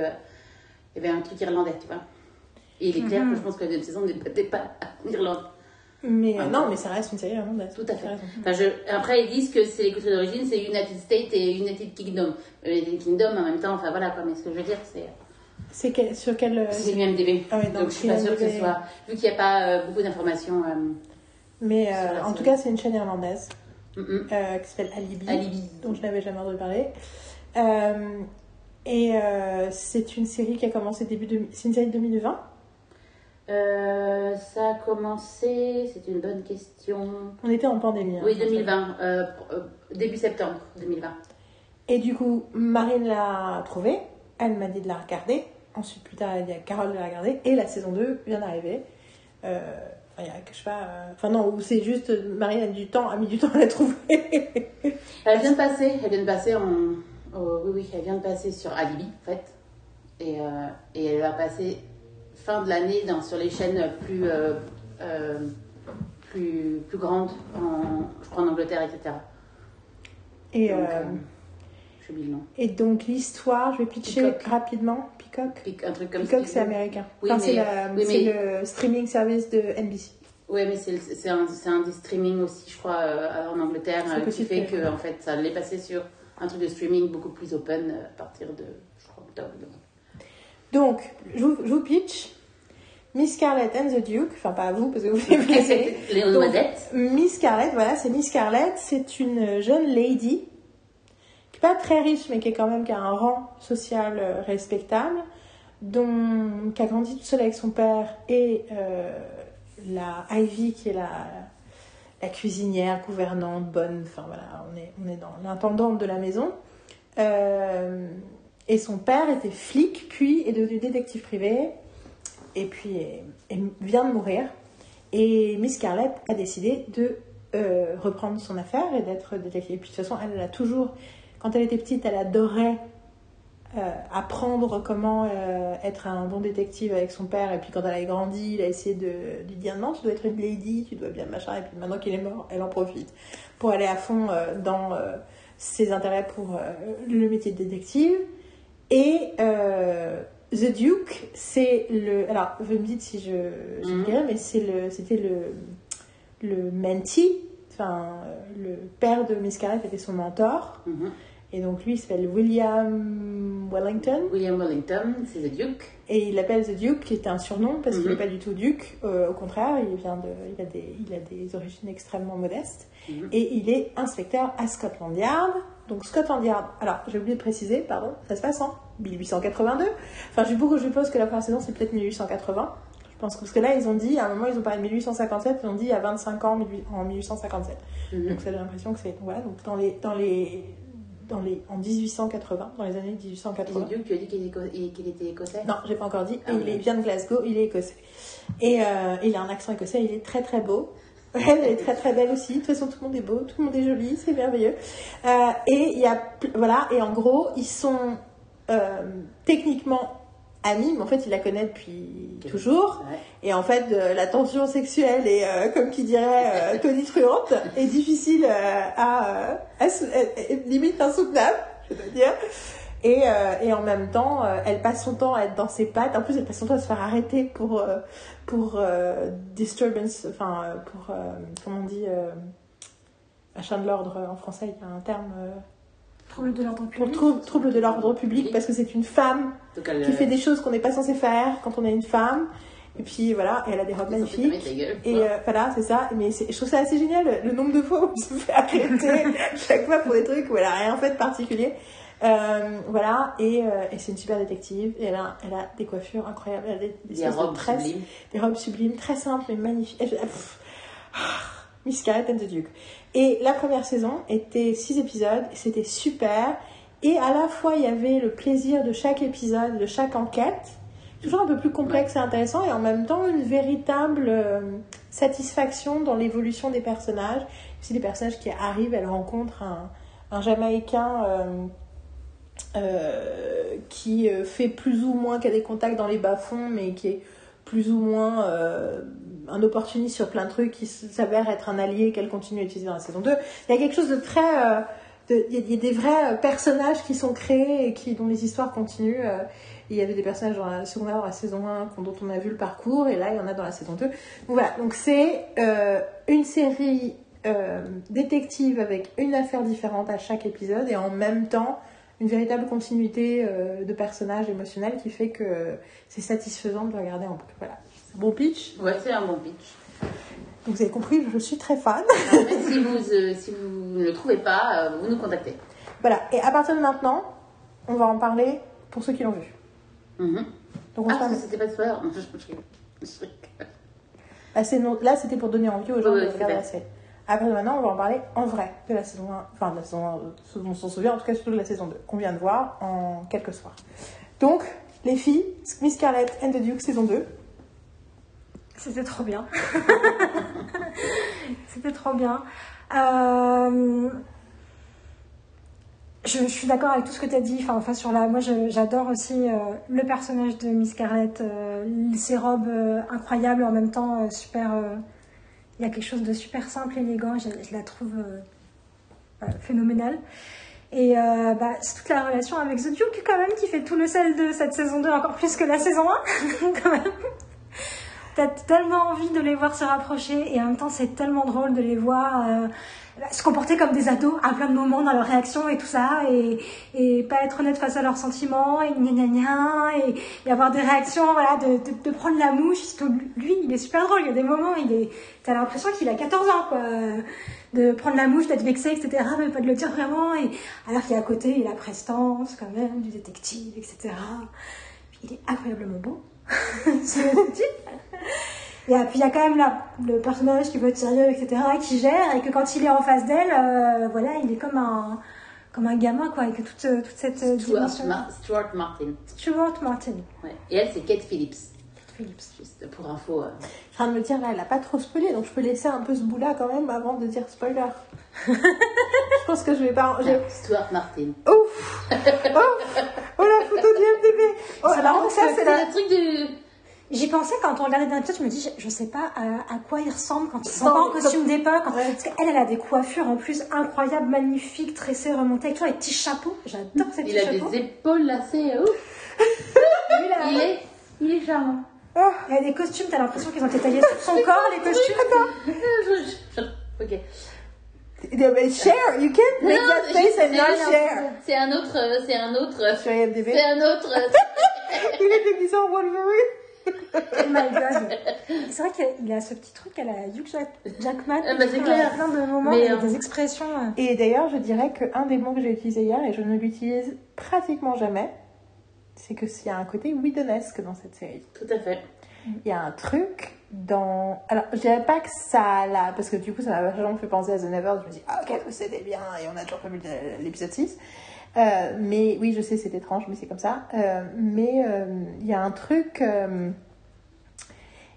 y avait un truc irlandais, tu vois. Et il est clair que je pense que la deuxième saison n'était pas en Irlande. Mais euh, Ah, non, bon. mais ça reste une série irlandaise. Tout à fait. Enfin, je... Après, ils disent que c'est les countries d'origine, c'est United States et United Kingdom. Euh, United Kingdom, en même temps, enfin voilà quoi. Mais ce que je veux dire, c'est. C'est quel- sur quel. euh, C'est l'UMDB. Ah oui, donc donc je suis pas sûre que ce soit. Vu qu'il n'y a pas euh, beaucoup d'informations. euh, Mais euh, en tout cas, c'est une chaîne irlandaise mm, euh, qui s'appelle Alibi, Alibi. dont je n'avais jamais entendu parler. Euh, et euh, c'est une série qui a commencé début de... C'est une série de 2020. Euh, ça a commencé, c'est une bonne question. On était en pandémie. hein. Oui, 2020, euh, euh, début septembre 2020. Et du coup, Marine l'a trouvée. Elle m'a dit de la regarder. Ensuite, plus tard, elle a dit à Carole de la regarder. Et la saison 2 vient d'arriver. Euh, enfin, il y a que je sais pas. euh, Enfin, non, ou c'est juste Marine a, du temps, a mis du temps à la trouver. Elle vient de passer, elle vient de passer en. oh, oui, oui, elle vient de passer sur Alibi, en fait. Et, euh, et elle va passer fin de l'année dans, sur les chaînes plus. euh, euh, plus, plus grande, en, je crois en Angleterre, etc. Et, Donc, le nom. et donc l'histoire, je vais pitcher Peacock. rapidement. Peacock? Pic- Un truc comme Peacock, c'est américain. Oui, enfin, c'est oui, c'est mais- le streaming service de NBC. Oui, mais c'est un, un des streaming aussi, je crois, euh, en Angleterre, euh, qui fait que- en fait, ça allait passer sur un truc de streaming beaucoup plus open euh, à partir de, je crois, octobre. Donc, je vous, je vous pitch Miss Scarlett and the Duke. Enfin, pas à vous, parce que vous avez vu la série. Léon Donc, Noisette. Miss Scarlett, voilà, c'est Miss Scarlett. C'est une jeune lady pas très riche, mais qui est quand même qui a un rang social euh, respectable, dont, qui a grandi toute seule avec son père et euh, la Ivy, qui est la, la cuisinière, gouvernante, bonne. Enfin voilà, on est, on est dans l'intendante de la maison. Euh, et son père était flic, puis est devenu détective privé, et puis vient de mourir. Et Miss Scarlett a décidé de reprendre son affaire et d'être détective. Et puis de toute façon, elle, elle a toujours, quand elle était petite, elle adorait euh, apprendre comment euh, être un bon détective avec son père. Et puis quand elle a grandi, il a essayé de lui dire non, tu dois être une lady, tu dois bien machin. Et puis maintenant qu'il est mort, elle en profite pour aller à fond euh, dans ses intérêts pour le métier de détective. Et The Duke, c'est le. Alors, vous me dites si je, je Mhm. dirais, mais c'est le, c'était le, le mentee, enfin, le père de Miss Scarlett était son mentor. Mhm. Et donc, lui, il s'appelle William Wellington. William Wellington, c'est The Duke. Et il l'appelle The Duke, qui était un surnom, parce qu'il Mhm. n'est pas du tout duc. Euh, au contraire, il, vient de, il, a des, il a des origines extrêmement modestes. Mhm. Et il est inspecteur à Scotland Yard. Donc Scotland Yard, alors j'ai oublié de préciser, pardon, ça se passe en 1882. Enfin, je suppose, je suppose que la première saison c'est peut-être 1880. Je pense que, parce que là ils ont dit, à un moment ils ont parlé de 1857, ils ont dit a 25 ans 18 en 1857. Mhm. Donc ça donne l'impression que c'est. Voilà, donc dans les, dans les, dans les, en 1880, dans les années Et 1880. The Duke, tu as dit qu'il était, qu'il était écossais? Non, j'ai pas encore dit. Ah Et il est- vient de Glasgow, il est écossais. Et euh, il a un accent écossais, il est très très beau. Elle est très très belle aussi. De toute façon, tout le monde est beau, tout le monde est joli, c'est merveilleux. Euh, et il y a, voilà, et en gros, ils sont euh, techniquement amis, mais en fait, il la connaît depuis toujours. Ouais. Et en fait, euh, la tension sexuelle est, euh, comme qui dirait euh, Tony Truante, est difficile euh, à, à limite insoutenable, je dois dire. Et, et en même temps, elle passe son temps à être dans ses pattes. En plus, elle passe son temps à se faire arrêter pour, pour disturbance, enfin, pour, comment on dit, machin de l'ordre en français, il y a un terme, Trouble de l'ordre pour public. trou- trouble de l'ordre public, parce que c'est une femme Donc elle, qui fait des choses qu'on n'est pas censé faire quand on est une femme. Et puis voilà, et elle a des robes magnifiques. gueule, Et euh, voilà, c'est ça. Mais je trouve ça assez génial le, nombre de fois où elle se fait arrêter chaque fois pour des trucs où elle a rien fait de particulier. Euh, voilà, et, euh, et c'est une super détective. Et elle a, elle a des coiffures incroyables. Elle a des, des Des espèces de robes sublimes. des robes sublimes, très simples mais magnifiques. Ah, Miss Scarlett and the Duke. Et la première saison était six épisodes. C'était super. Et à la fois, il y avait le plaisir de chaque épisode, de chaque enquête, toujours un peu plus complexe et intéressant, et en même temps une véritable euh, satisfaction dans l'évolution des personnages. C'est des personnages qui arrivent, elle rencontre un, Jamaïcain euh, euh, qui fait plus ou moins, qui a des contacts dans les bas-fonds, mais qui est plus ou moins un opportuniste sur plein de trucs, qui s'avère être un allié qu'elle continue à utiliser dans la saison 2. Il y a quelque chose de très... euh, Il y, a- des vrais euh, personnages qui sont créés et qui, dont les histoires continuent. euh, il y avait des personnages dans la la saison 1, qu'on- dont on a vu le parcours, et là, il y en a dans la saison 2. Donc voilà, c'est une série détective avec une affaire différente à chaque épisode, et en même temps, une véritable continuité de personnages émotionnels qui fait que c'est satisfaisant de regarder en boucle. Voilà, bon pitch. Ouais, c'est un bon pitch. Donc vous avez compris, je suis très fan. Si vous, euh, si vous ne le trouvez pas, euh, vous nous contactez. Voilà, et à partir de maintenant, on va en parler pour ceux qui l'ont vu. Mhm. Donc on Ah, c'était pas de spoiler. Non, je- je- je- je- Ah, non- Là, c'était pour donner envie aux gens Ouais, de ouais, regarder la série. Après, maintenant, on va en parler en vrai de la saison 1, enfin de la saison 1, euh, ce dont on s'en souvient, en tout cas surtout de la saison 2, qu'on vient de voir en quelques soirs. Donc, les filles, Miss Scarlett and the Duke, saison 2. C'était trop bien. C'était trop bien. Euh, Je, suis d'accord avec tout ce que tu as dit. Enfin, sur la, moi, j'adore aussi euh, le personnage de Miss Scarlett, euh, ses robes incroyables en même temps super, il y a quelque chose de super simple, élégant. Je, la trouve phénoménale. Et bah, c'est toute la relation avec The Duke quand même qui fait tout le sel de cette saison 2, encore plus que la saison 1 quand même. T'as tellement envie de les voir se rapprocher et en même temps c'est tellement drôle de les voir euh, se comporter comme des ados à plein de moments dans leurs réactions et tout ça et, pas être honnête face à leurs sentiments et gna gna gna et, avoir des réactions voilà de, prendre la mouche. Lui il est super drôle il y a des moments il est t'as l'impression qu'il a 14 ans quoi de prendre la mouche d'être vexé etc mais pas de le dire vraiment et alors qu'il a à côté il a prestance quand même du détective etc il est incroyablement beau ce type et puis il y a quand même le personnage qui veut être sérieux, etc., qui gère, et que quand il est en face d'elle, euh, voilà, il est comme un, comme un gamin, quoi, avec toute, toute cette euh, Stuart, Stuart Martin. Stuart Martin. Ouais. Et elle, c'est Kate Phillips. Juste pour info. euh. Je suis en train de me dire, là, elle a pas trop spoilé, donc je peux laisser un peu ce bout-là quand même avant de dire spoiler. je pense que je vais pas. Stuart Martin. Ouf Ouf Oh la photo du MDB Oh, C'est marrant ça, c'est la. le truc du. J'y pensais quand on regardait d'un je me dis, je, je sais pas à, à quoi il ressemble quand ils sont pas en costume d'époque. Ouais. Parce qu'elle, elle a des coiffures en plus incroyables, magnifiques, tressées, remontées, avec toujours les petits chapeaux. J'adore ces petits Il a chapeaux. des épaules euh, Ouf. Il est, il est charmant. Oh, Il y a des costumes, t'as l'impression qu'ils ont été taillés sur son corps, les costumes. ok. yeah, but share You can't make Non, that face and c'est not un- share C'est un autre, euh, c'est un autre, Sur IMDb. c'est un autre. Il est déguisé en Wolverine Oh my god. C'est vrai qu'il a ce petit truc à la Hugh Jack- Jackman. Ah bah, c'est Il y a clair. plein de moments, Mais, il y a euh, des expressions. euh, Et d'ailleurs, je dirais qu'un des mots que j'ai utilisé hier, et je ne l'utilise pratiquement jamais, c'est que s'il y a un côté Whedonesque dans cette série. Tout à fait. Il y a un truc dans. Alors, je dirais pas que ça l'a. Parce que du coup, ça m'a vachement fait penser à The Nevers. Je me dis, ah, ok, c'était bien, et on a toujours pas vu l'épisode 6. Euh, mais oui, je sais, c'est étrange, mais c'est comme ça. Euh, mais euh, il y a un truc.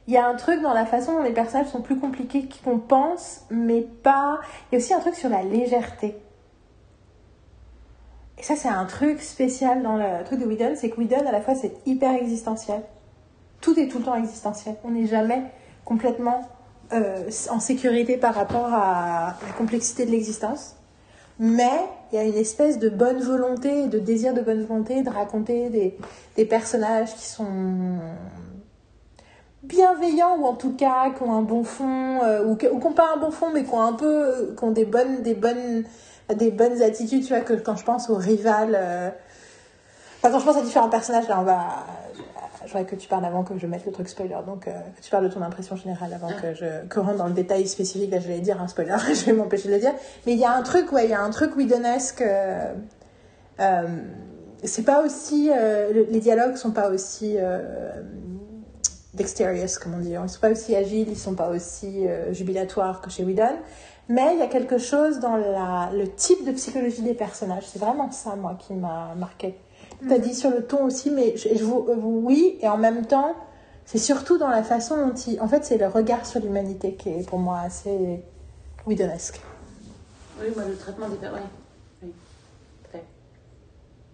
il y a un truc dans la façon dont les personnages sont plus compliqués qu'on pense, mais pas. Il y a aussi un truc sur la légèreté. Et ça, c'est un truc spécial dans le truc de Whedon, c'est que Whedon, à la fois, c'est hyper existentiel. Tout est tout le temps existentiel. On n'est jamais complètement euh, en sécurité par rapport à la complexité de l'existence. Mais il y a une espèce de bonne volonté, de désir de bonne volonté de raconter des, des personnages qui sont bienveillants ou en tout cas qui ont un bon fond euh, ou qui n'ont pas un bon fond mais qui ont un peu qui ont des bonnes des bonnes des bonnes attitudes tu vois que quand je pense au rival euh, enfin quand je pense à différents personnages là on va je voudrais que tu parles avant que je mette le truc spoiler donc euh, tu parles de ton impression générale avant que je que rentre dans le détail spécifique là j'allais dire un spoiler je vais m'empêcher de le dire mais il y a un truc ouais il y a un truc Whedonesque euh, euh, c'est pas aussi euh, le- les dialogues sont pas aussi dexterous, comme on dit. Ils sont pas aussi agiles, ils sont pas aussi jubilatoires que chez Whedon. Mais il y a quelque chose dans la, le type de psychologie des personnages. C'est vraiment ça, moi, qui m'a marqué. Tu as dit sur le ton aussi, mais je, je vous, euh, oui, et en même temps, c'est surtout dans la façon dont il. En fait, c'est le regard sur l'humanité qui est pour moi assez Whedonesque. Oui, moi, le traitement des personnages. Oui. oui.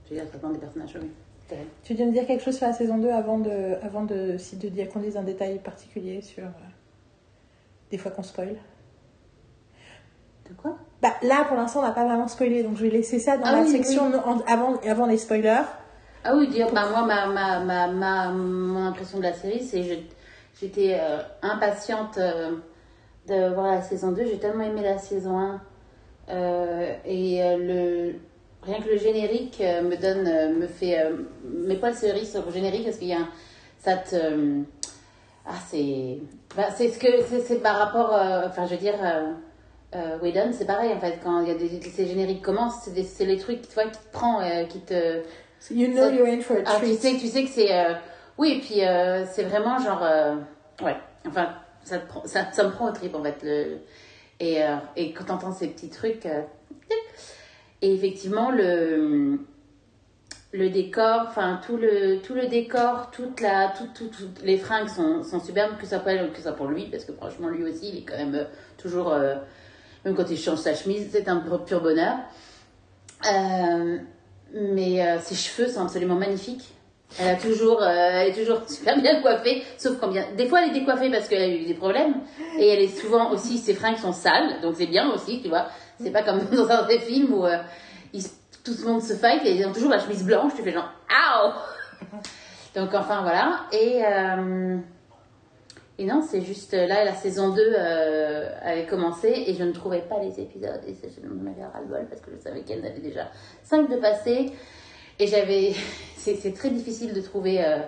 Dit le traitement des personnages, oui. Fait. Tu viens de dire quelque chose sur la saison 2 avant de, avant de, si de dire qu'on dise un détail particulier sur euh, des fois qu'on spoil De quoi Bah, là, pour l'instant, on n'a pas vraiment spoilé, donc je vais laisser ça dans Ah la oui, section avant, avant les spoilers. Ah oui, dire, bah, moi, ma, ma, ma, ma, mon impression de la série, c'est que j'étais euh, impatiente euh, de voir la saison 2. J'ai tellement aimé la saison 1. euh, et le, rien que le générique me donne, me fait mes poils se hérissent sur le générique parce qu'il y a un, ça te. ah, c'est. bah, c'est ce que. C'est par rapport. enfin, je veux dire. Euh, Whedon, c'est pareil en fait, quand il y a des, ces génériques commencent, c'est des- c'est les trucs tu vois, qui te prend, euh, qui te. You know Ça- you're in for a Ah, tu sais, tu sais que c'est. euh, Oui, et puis euh, c'est vraiment genre. Ouais, enfin, ça, te prend- ça, ça me prend au trip en fait. Le... Et, et quand t'entends ces petits trucs. Et effectivement, le. Le décor, enfin tout le, tout le décor, toute la, tout, tout, tout- les fringues sont, sont superbes, que ça, pour elle ou que ça pour lui, parce que franchement lui aussi, il est quand même toujours, même quand il change sa chemise, c'est un pur bonheur. Euh, mais euh, ses cheveux sont absolument magnifiques. Elle a toujours, euh, elle est toujours super bien coiffée, sauf quand bien, des fois elle est décoiffée parce qu'elle a eu des problèmes, et elle est souvent aussi, ses fringues sont sales, donc c'est bien aussi, tu vois. C'est pas comme dans un des films où tout le monde se fight et ils ont toujours la chemise blanche, tu fais genre, Ow Donc enfin voilà, et, et non, c'est juste euh, là, la saison 2 euh, avait commencé et je ne trouvais pas les épisodes, et ça, je m'avais ras-le-bol parce que je savais qu'elle avait déjà 5 de passé. Et j'avais, c'est très difficile de trouver, euh,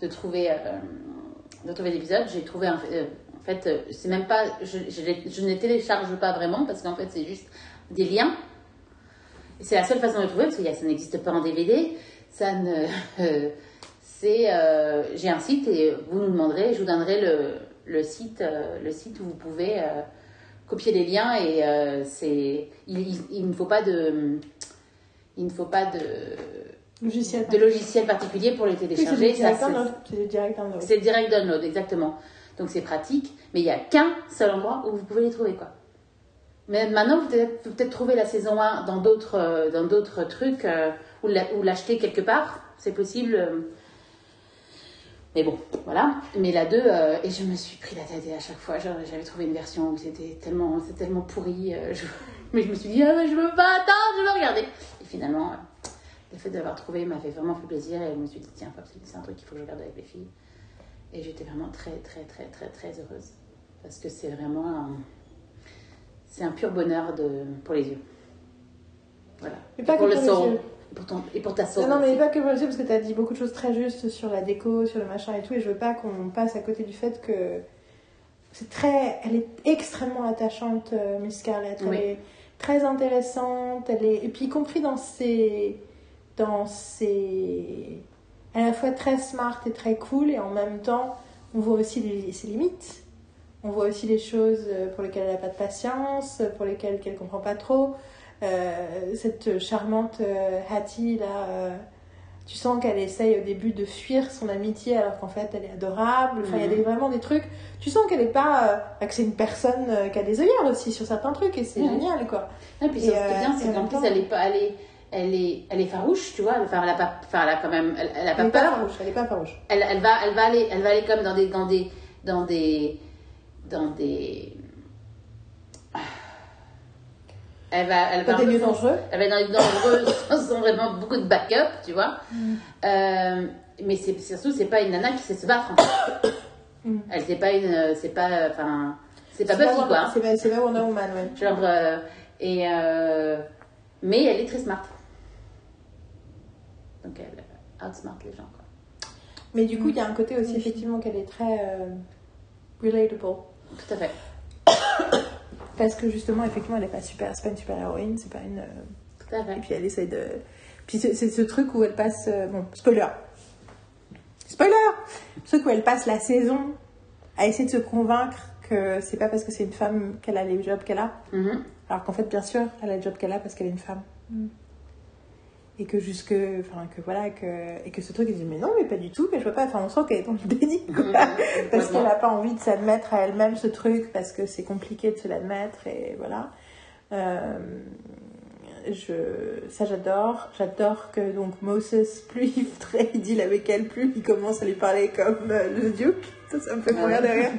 de trouver, euh, de trouver l'épisode. J'ai trouvé en fait, c'est même pas, je, les- ne les télécharge pas vraiment parce qu'en fait c'est juste des liens. C'est la seule façon de le trouver parce que ça n'existe pas en DVD. Ça ne, c'est, euh, j'ai un site et vous nous demanderez, je vous donnerai le, le site, euh, le site où vous pouvez euh, copier les liens et c'est, il, il, il ne faut pas de, il ne faut pas de Logiciel. de logiciel particulier pour les Oui, c'est du télécharger. Direct c'est- download. C'est du direct download. c'est direct download, exactement. Donc c'est pratique, mais il n'y a qu'un seul endroit où vous pouvez les trouver, quoi. Mais maintenant, vous pouvez peut-être trouver la saison 1 dans d'autres dans d'autres trucs euh, ou l'acheter quelque part, c'est possible. Mais bon, voilà. Mais la 2, euh, et je me suis pris la tête et à chaque fois, j'avais trouvé une version où c'était tellement, tellement pourri. euh, je- Mais je me suis dit, ah, mais je veux pas attendre, je veux regarder. Et finalement, euh, le fait d'avoir trouvé m'a fait vraiment fait plaisir et je me suis dit, tiens, c'est un truc qu'il faut que je regarde avec les filles. Et j'étais vraiment très, très, très, très, très heureuse. Parce que c'est vraiment un, c'est un pur bonheur de, pour les yeux. Voilà. Mais pas Et pour que le pour Et pour, ton- et pour ta soul. Non, non, mais pas que pour le parce que tu as dit beaucoup de choses très justes sur la déco, sur le machin et tout, et je veux pas qu'on passe à côté du fait que c'est très. Elle est extrêmement attachante, euh, Miss Scarlett. Elle Oui. est très intéressante, elle est. Et puis, y compris dans ses. Dans ses. À la fois très smart et très cool, et en même temps, on voit aussi les- ses limites. On voit aussi les choses euh, pour lesquelles elle n'a pas de patience, pour lesquelles elle comprend pas trop. Euh, cette charmante euh, Hattie, là, euh, tu sens qu'elle essaye au début de fuir son amitié alors qu'en fait elle est adorable. Enfin, il y a Mhm. des- vraiment des trucs. Tu sens qu'elle est pas. euh, bah, que c'est une personne qui a des œillères aussi sur certains trucs et c'est Mhm. génial, quoi. Et puis Et, ce qui est euh, bien, c'est en qu'en plus, elle est pas, elle est, elle est, elle est farouche, tu vois. Enfin, elle a pas, enfin, elle a quand même, elle, elle a Elle pas peur. farouche, elle est pas farouche. Elle, elle va, elle va aller, elle va aller comme dans des, dans des, dans des, dans des. Elle va, elle va lieux dangereux. Elle va dans les dangereux sans vraiment beaucoup de backup, tu vois. Euh, mais c'est surtout, c'est pas une nana qui sait se battre. en fait. Mm. Elle c'est pas une, c'est pas, enfin, c'est pas Buffy quoi. hein. C'est pas, Wonder Woman, ouais. Genre, euh, et euh, mais elle est très smart. Donc elle euh, outsmart les gens quoi. Mais du coup, il y a un côté aussi, effectivement, qu'elle est très euh, relatable. Tout à fait. Parce que justement, effectivement, elle est pas super, c'est pas une super héroïne, c'est pas une. euh, Tout à Et fait. puis elle essaye de. Puis c'est ce truc où elle passe. euh, Bon, spoiler. Spoiler Ce truc où elle passe la saison à essayer de se convaincre que c'est pas parce que c'est une femme qu'elle a les jobs qu'elle a. Mhm. Alors qu'en fait, bien sûr, elle a le job qu'elle a parce qu'elle est une femme. Et que jusque. Enfin, que voilà, que. Et que ce truc, elle dit, mais non, mais pas du tout, mais je vois pas. Enfin, on sent qu'elle est dans le déni, quoi. Mhm. Parce qu'elle n'a pas envie de s'admettre à elle-même ce truc, parce que c'est compliqué de se l'admettre, et voilà. Euh, je, ça j'adore. J'adore que donc Moses, plus il, il deal avec elle, plus il commence à lui parler comme euh, le Duke. Ça, ça me fait mourir de rire.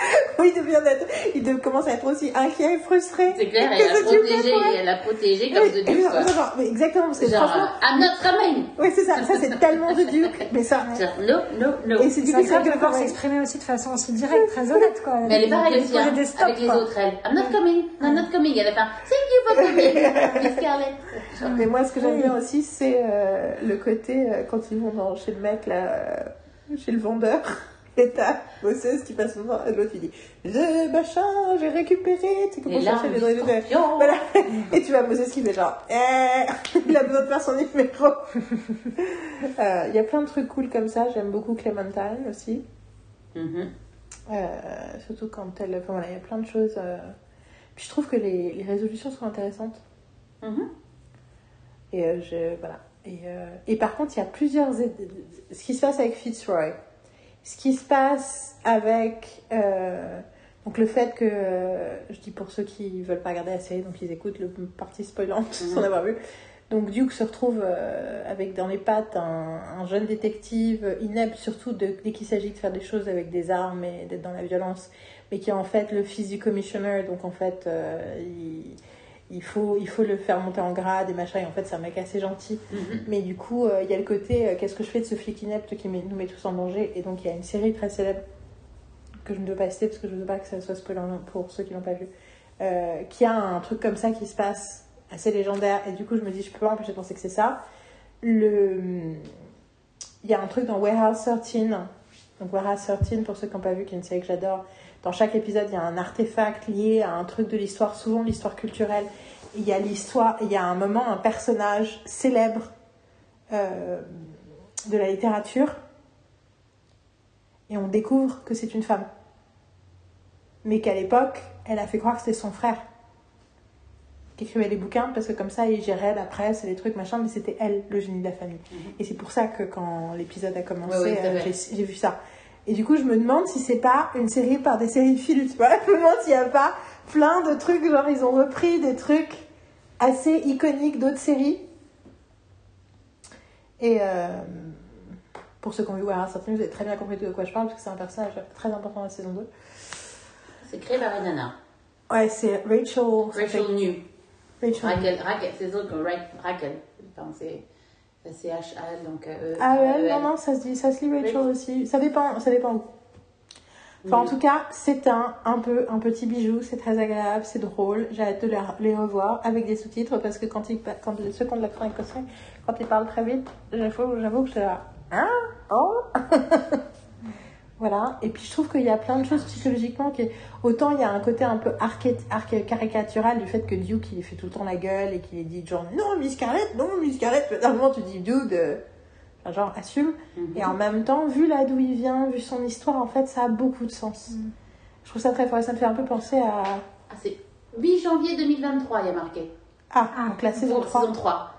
oui, il devient d'être, il de- commence à être aussi inquiet et frustré. C'est clair, que elle a The Duke protégé, fait pour elle. elle a protégé comme Oui, The Duke quoi. genre, mais exactement, parce que Genre, franchement, euh, I'm not coming. oui, c'est ça, ça c'est tellement The Duke, mais ça. Genre, no, no, no. Et c'est du coup, c'est agréable de que pouvoir s'exprimer aussi de façon aussi directe, très honnête, quoi. Mais elle est pareille aussi hein, des stops, avec les quoi. autres, elle. I'm not coming, I'm not coming. Elle a fait thank you for coming, Miss Scarlett. Genre, Mais moi, ce que j'aime bien aussi, c'est euh, le côté euh, quand ils vont dans, chez le mec, là, euh, chez le vendeur. Et t'as bosseuse qui passe son temps, et l'autre il dit Le machin, j'ai récupéré, tu sais comment chercher les droits de. Voilà. Et tu vois bosseuse qui fait genre Eh Il a besoin de faire son numéro. Euh, Il y a plein de trucs cool comme ça, j'aime beaucoup Clementine aussi. Euh, surtout quand elle. Enfin voilà, il y a plein de choses. euh. Puis je trouve que les, les résolutions sont intéressantes. Mhm. Et je, voilà. Et, et par contre, il y a plusieurs. Ce qui se passe avec Fitzroy, ce qui se passe avec. euh, donc le fait que. euh, je dis pour ceux qui veulent pas regarder la série, donc ils écoutent le partie spoilante Mhm. sans avoir vu. Donc Duke se retrouve euh, avec dans les pattes un, un jeune détective inepte, surtout de- dès qu'il s'agit de faire des choses avec des armes et d'être dans la violence, mais qui est en fait le fils du commissioner, donc en fait euh, il, il faut, il faut le faire monter en grade et machin, et en fait c'est un mec assez gentil. Mhm. Mais du coup, euh, il y a le côté euh, qu'est-ce que je fais de ce flic inepte qui met- nous met tous en danger? Et donc, il y a une série très célèbre que je ne veux pas citer parce que je ne veux pas que ça soit spoilant pour ceux qui l'ont pas vu, euh, qui a un truc comme ça qui se passe assez légendaire. Et du coup, je me dis, je peux pas empêcher de penser que c'est ça. Le... Il y a un truc dans Warehouse 13. Donc, Warehouse 13, pour ceux qui n'ont pas vu, qui est une série que j'adore. Dans chaque épisode, il y a un artefact lié à un truc de l'histoire, souvent l'histoire culturelle. Il y a l'histoire, il y a un moment, un personnage célèbre euh, de la littérature et on découvre que c'est une femme. Mais qu'à l'époque, elle a fait croire que c'était son frère qui écrivait les bouquins parce que comme ça, il gérait la presse et les trucs machin, mais c'était elle, le génie de la famille. Et c'est pour ça que quand l'épisode a commencé, Ouais, ouais, euh, j'ai vu ça. Et du coup, je me demande si c'est pas une série par des séries tu vois. Je me demande s'il n'y a pas plein de trucs, genre ils ont repris des trucs assez iconiques d'autres séries. Et euh, pour ceux qui ont vu Warehouse 13, vous avez très bien compris de quoi je parle, parce que c'est un personnage très important dans la saison 2. C'est créé par Adana. Ouais, c'est Rachel. Rachel New. Rachel. Raquel, Raquel, c'est autres Raquel. Enfin, c'est c'est H-A-L, donc. euh, Ah ouais, non, non, ça se dit, ça se lit Rachel aussi. Ça dépend, ça dépend où. Enfin, en tout cas, c'est un, un peu un petit bijou, c'est très agréable, c'est drôle. J'ai hâte de les, revoir avec des sous-titres parce que quand, ils, quand ceux qui ont de l'accent écossais, quand ils parlent très vite, j'avoue j'avoue que je suis là. Hein Oh? Voilà. Et puis je trouve qu'il y a plein de choses psychologiquement qui. Autant il y a un côté un peu arché- arché- caricatural du fait que Duke il fait tout le temps la gueule et qu'il est dit genre non, Miss Scarlett, non, Miss Scarlett. Moment tu dis dude, euh, enfin, genre assume. Mhm. Et en même temps, vu là d'où il vient, vu son histoire, en fait, ça a beaucoup de sens. Mm. Je trouve ça très fort. Ça me fait un peu penser à. Ah, c'est 8 janvier 2023, il y a marqué. Ah, Ah, donc la saison Pour 3. Saison 3.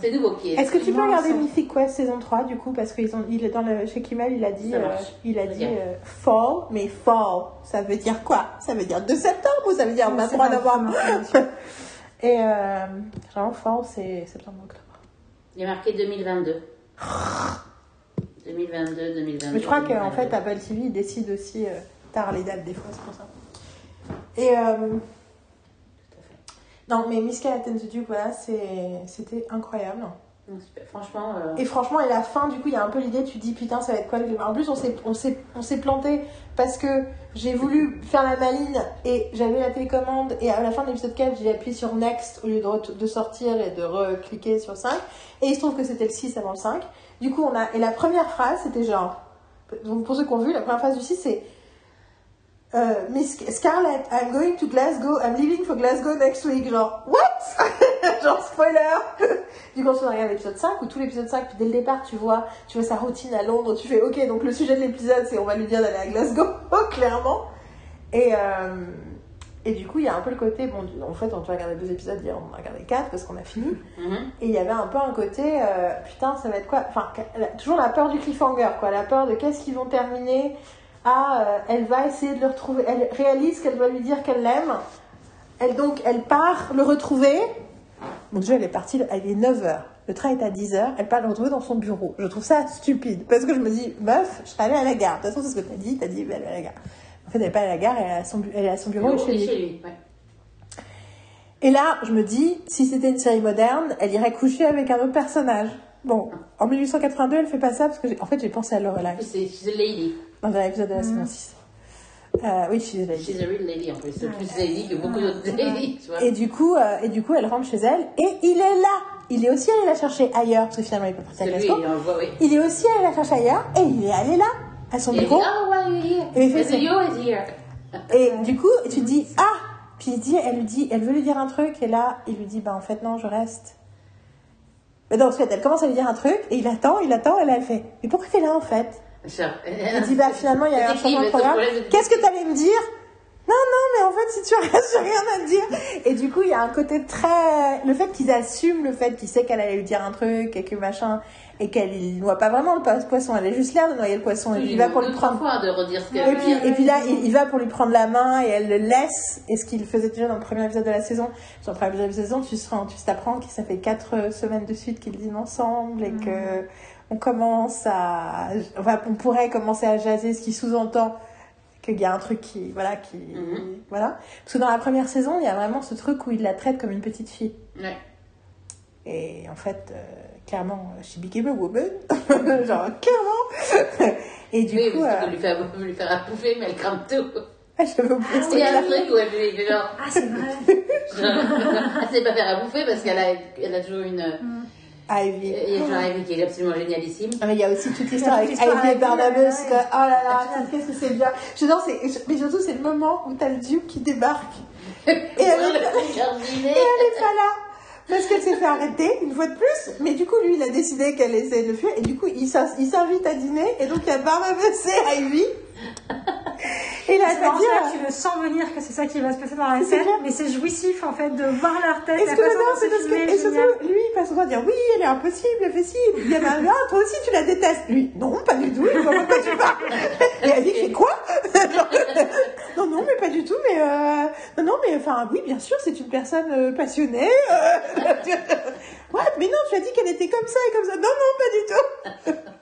C'est nouveau qui est. Est-ce que tu peux regarder Mythic Quest saison 3 du coup Parce qu'ils ont, il est dans le, chez Kimmel, il a dit, euh, il a dit euh, fall, mais fall, ça veut dire quoi? Ça veut dire 2 septembre ou ça veut dire Je 23 sais pas novembre? Et euh, genre fall, c'est septembre-octobre. Il y a marqué 2022. 2022, 2022. Mais je crois qu'en 2022. fait, Apple TV décide aussi euh, tard les dates des fois, c'est pour ça. Et euh, Tout à fait. Non, mais Miss and the Duke, voilà, c'était incroyable. Franchement, euh, Et franchement, et la fin, du coup, il y a un peu l'idée, tu te dis putain, ça va être quoi le- En plus, on s'est, planté parce que j'ai voulu faire la maline et j'avais la télécommande et à la fin de l'épisode 4, j'ai appuyé sur Next au lieu de, de sortir et de recliquer sur 5. Et il se trouve que c'était le 6 avant le 5. Du coup, on a. Et la première phrase, c'était genre. Donc, pour ceux qui ont vu, la première phrase du 6, c'est. Euh, Miss Scarlett, I'm going to Glasgow, I'm leaving for Glasgow next week. Genre, what? genre, spoiler! du coup, on regarde l'épisode 5, où tout l'épisode 5, puis dès le départ, tu vois, tu vois sa routine à Londres, tu fais, ok, donc le sujet de l'épisode, c'est on va lui dire d'aller à Glasgow, clairement. Et, euh, et du coup, il y a un peu le côté, bon, en fait, on va regarder deux épisodes, hier, on a regardé quatre parce qu'on a fini. mhm. Et il y avait un peu un côté, euh, putain, ça va être quoi? Enfin, toujours la peur du cliffhanger, quoi. La peur de qu'est-ce qu'ils vont terminer. Ah, euh, elle va essayer de le retrouver. Elle réalise qu'elle doit lui dire qu'elle l'aime. Elle, donc, elle part le retrouver. Bon, déjà, elle est partie, elle est 9h. Le train est à 10h. Elle part le retrouver dans son bureau. Je trouve ça stupide. Parce que je me dis, meuf, je serais allée à la gare. De toute façon, c'est ce que t'as dit. T'as dit, elle est à la gare. En fait, elle n'est pas à la gare, elle est à son, bu- elle est à son bureau et chez lui. chez lui. ouais. Et là, je me dis, si c'était une série moderne, elle irait coucher avec un autre personnage. Bon, en 1882, elle fait pas ça parce que, j'ai- en fait, j'ai pensé à Lorelai c'est She's a lady. dans un épisode de la saison 6. Euh, oui, je suis désolée. She's a real lady en plus. C'est plus lady que beaucoup d'autres ladies, tu vois. Et du coup, euh, et du coup, elle rentre chez elle et il est là. Il est aussi allé la chercher ailleurs parce que finalement, il peut partir à lui, Glasgow. voit, oui. Il est aussi allé la chercher ailleurs et il est allé là, à son Et il dit, bureau. oh, why are you here? Et il fait ça. Et du coup, tu te dis, ah Puis il dit, elle lui dit, elle veut lui dire un truc, et là, il lui dit, bah en fait, non, je reste. Mais donc, en fait, elle commence à lui dire un truc, et il attend, il attend, et là, elle fait, mais pourquoi t'es là, en fait? Elle dit, bah finalement, il y a eu un changement de programme. Qu'est-ce que t'allais me dire? Non, non, mais en fait, si tu restes, j'ai rien à te dire. Et du coup, il y a un côté très. Le fait qu'ils assument le fait qu'il sait qu'elle allait lui dire un truc et que machin, et qu'elle ne noie pas vraiment le poisson, elle a juste l'air de noyer le poisson. Et Oui, puis il va pour lui prendre. fois de redire ce que Et puis, et puis là, il, il va pour lui prendre la main et elle le laisse. Et ce qu'il faisait déjà dans le premier épisode de la saison. Dans le premier épisode de la saison, tu se rends- tu t'apprends que ça fait quatre semaines de suite qu'ils dînent ensemble et que on commence à, enfin, on pourrait commencer à jaser, ce qui sous-entend qu'il y a un truc qui, voilà, qui, Mhm. voilà. Parce que dans la première saison, il y a vraiment ce truc où il la traite comme une petite fille. Ouais. Et en fait, euh, clairement, she became a woman. Genre, clairement. Et du oui, coup, parce euh, lui faire, lui faire à bouffer, mais elle crame tout. je ce Il y a un truc où elle fait genre, Ah, c'est vrai. elle sait pas faire à bouffer parce qu'elle a, elle a toujours une. Ivy. Il y a toujours Ivy qui est absolument génialissime. Ah, mais il y a aussi toute l'histoire avec Ivy et avec Barnabas. que- Oh là là, qu'est-ce que c'est bien. Je non, c'est, mais surtout, c'est le moment où t'as le Duke qui débarque. Et elle, est- et elle est pas là. Parce qu'elle s'est fait arrêter, une fois de plus. Mais du coup, lui, il a décidé qu'elle essaie de fuir. Et du coup, il s'in- il s'invite à dîner. Et donc, il y a Barnabas et Ivy. Et là, C'est dire... que tu le sens venir que c'est ça qui va se passer dans la scène, mais c'est jouissif en fait de voir leur tête, Et la ce que c'est parce que, et surtout, lui, il passe temps à dire oui, elle est impossible, elle fait ci. Il y a Maria, toi aussi, tu la détestes. Lui, non, pas du tout, je vois pas tu parles. Et elle dit, c'est quoi? Non, non, mais pas du tout, mais euh, non, non, mais enfin, oui, bien sûr, c'est une personne euh, passionnée. euh, ouais, mais non, tu as dit qu'elle était comme ça et comme ça. Non, non, pas du tout.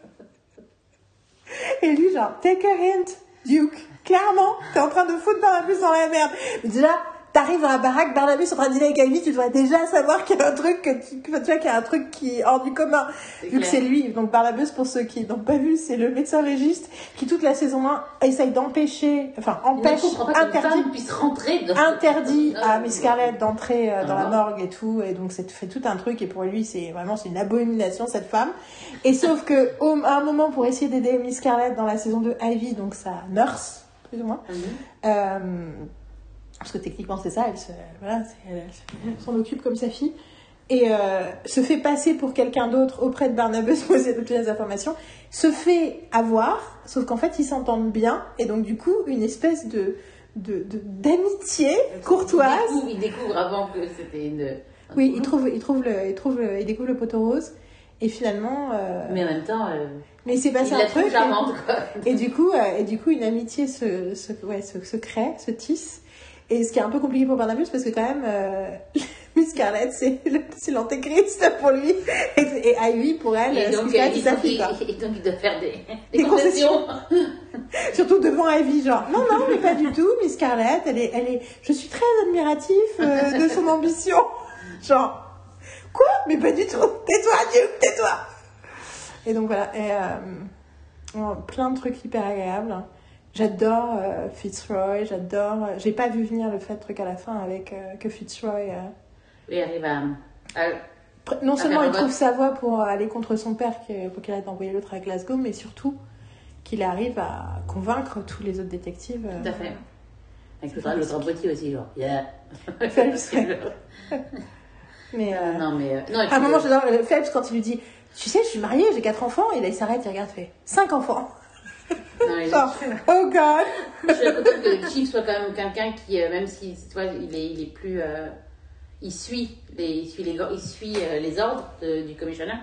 Et lui, genre, take a hint, Duke. Clairement, t'es en train de foutre Barnabas dans la merde. Mais déjà, t'arrives dans la baraque, Barnabas est en train de dîner avec Ivy, tu devrais déjà savoir qu'il y a un truc que tu, vois, qu'il y a un truc qui est hors du commun. Vu que c'est lui. Donc Barnabas, pour ceux qui n'ont pas vu, c'est le médecin légiste qui, toute la saison 1, essaye d'empêcher, enfin, empêche, interdit puisse rentrer dans interdit Ah, à Miss Scarlett d'entrer euh, dans Ah. la morgue et tout et donc c'est fait tout un truc et pour lui c'est vraiment c'est une abomination cette femme et sauf que au, à un moment pour essayer d'aider Miss Scarlett dans la saison 2 Ivy donc sa nurse plus ou moins Mhm. euh, parce que techniquement c'est ça elle se voilà c'est- s'en occupe comme sa fille et euh, se fait passer pour quelqu'un d'autre auprès de Barnabas pour essayer d'obtenir des informations, se fait avoir, sauf qu'en fait ils s'entendent bien, et donc du coup une espèce de de- de- d'amitié courtoise. Il découvre, il découvre avant que c'était une. Oui, il trouve, il trouve le, il trouve le, il découvre le poteau rose, et finalement, euh, Mais en même temps, euh, mais il passé un truc. quoi. Et du coup, euh, et du coup, une amitié se, se, ouais, se, se crée, se tisse. Et ce qui est un peu compliqué pour Barnabas, parce que quand même, euh, Miss Scarlett, c'est l'antéchrist pour lui. Et, et Ivy, pour elle, Et donc, il, et donc, il doit faire des, Des concessions. Surtout devant Ivy, genre, non, non, mais pas du tout, Miss Scarlett, elle est, elle est, je suis très admiratif euh, de son ambition. Genre, quoi? Mais pas du tout. Tais-toi, Duke, tais-toi. Et donc voilà, et, euh, plein de trucs hyper agréables. J'adore euh, Fitzroy, j'adore. euh, J'ai pas vu venir le fait truc à la fin avec euh, que Fitzroy. Il arrive à. non seulement il trouve sa voie pour aller contre son père pour qu'il arrête d'envoyer l'autre à Glasgow, mais surtout qu'il arrive à convaincre tous les autres détectives. Tout à fait. Avec l'autre l'autre abruti aussi, genre. Yeah. Phelps. Mais euh, Non, mais. euh, Non, à un moment, j'adore Phelps quand il lui dit Tu sais, je suis mariée, j'ai quatre enfants, et là il s'arrête, il regarde, fait 5 enfants. Non, Genre, oh god Je suis contente que Chief soit quand même quelqu'un qui, euh, même si tu vois, il est, il est plus. euh, il suit les, il suit les, il suit, euh, les ordres de- du commissionnaire.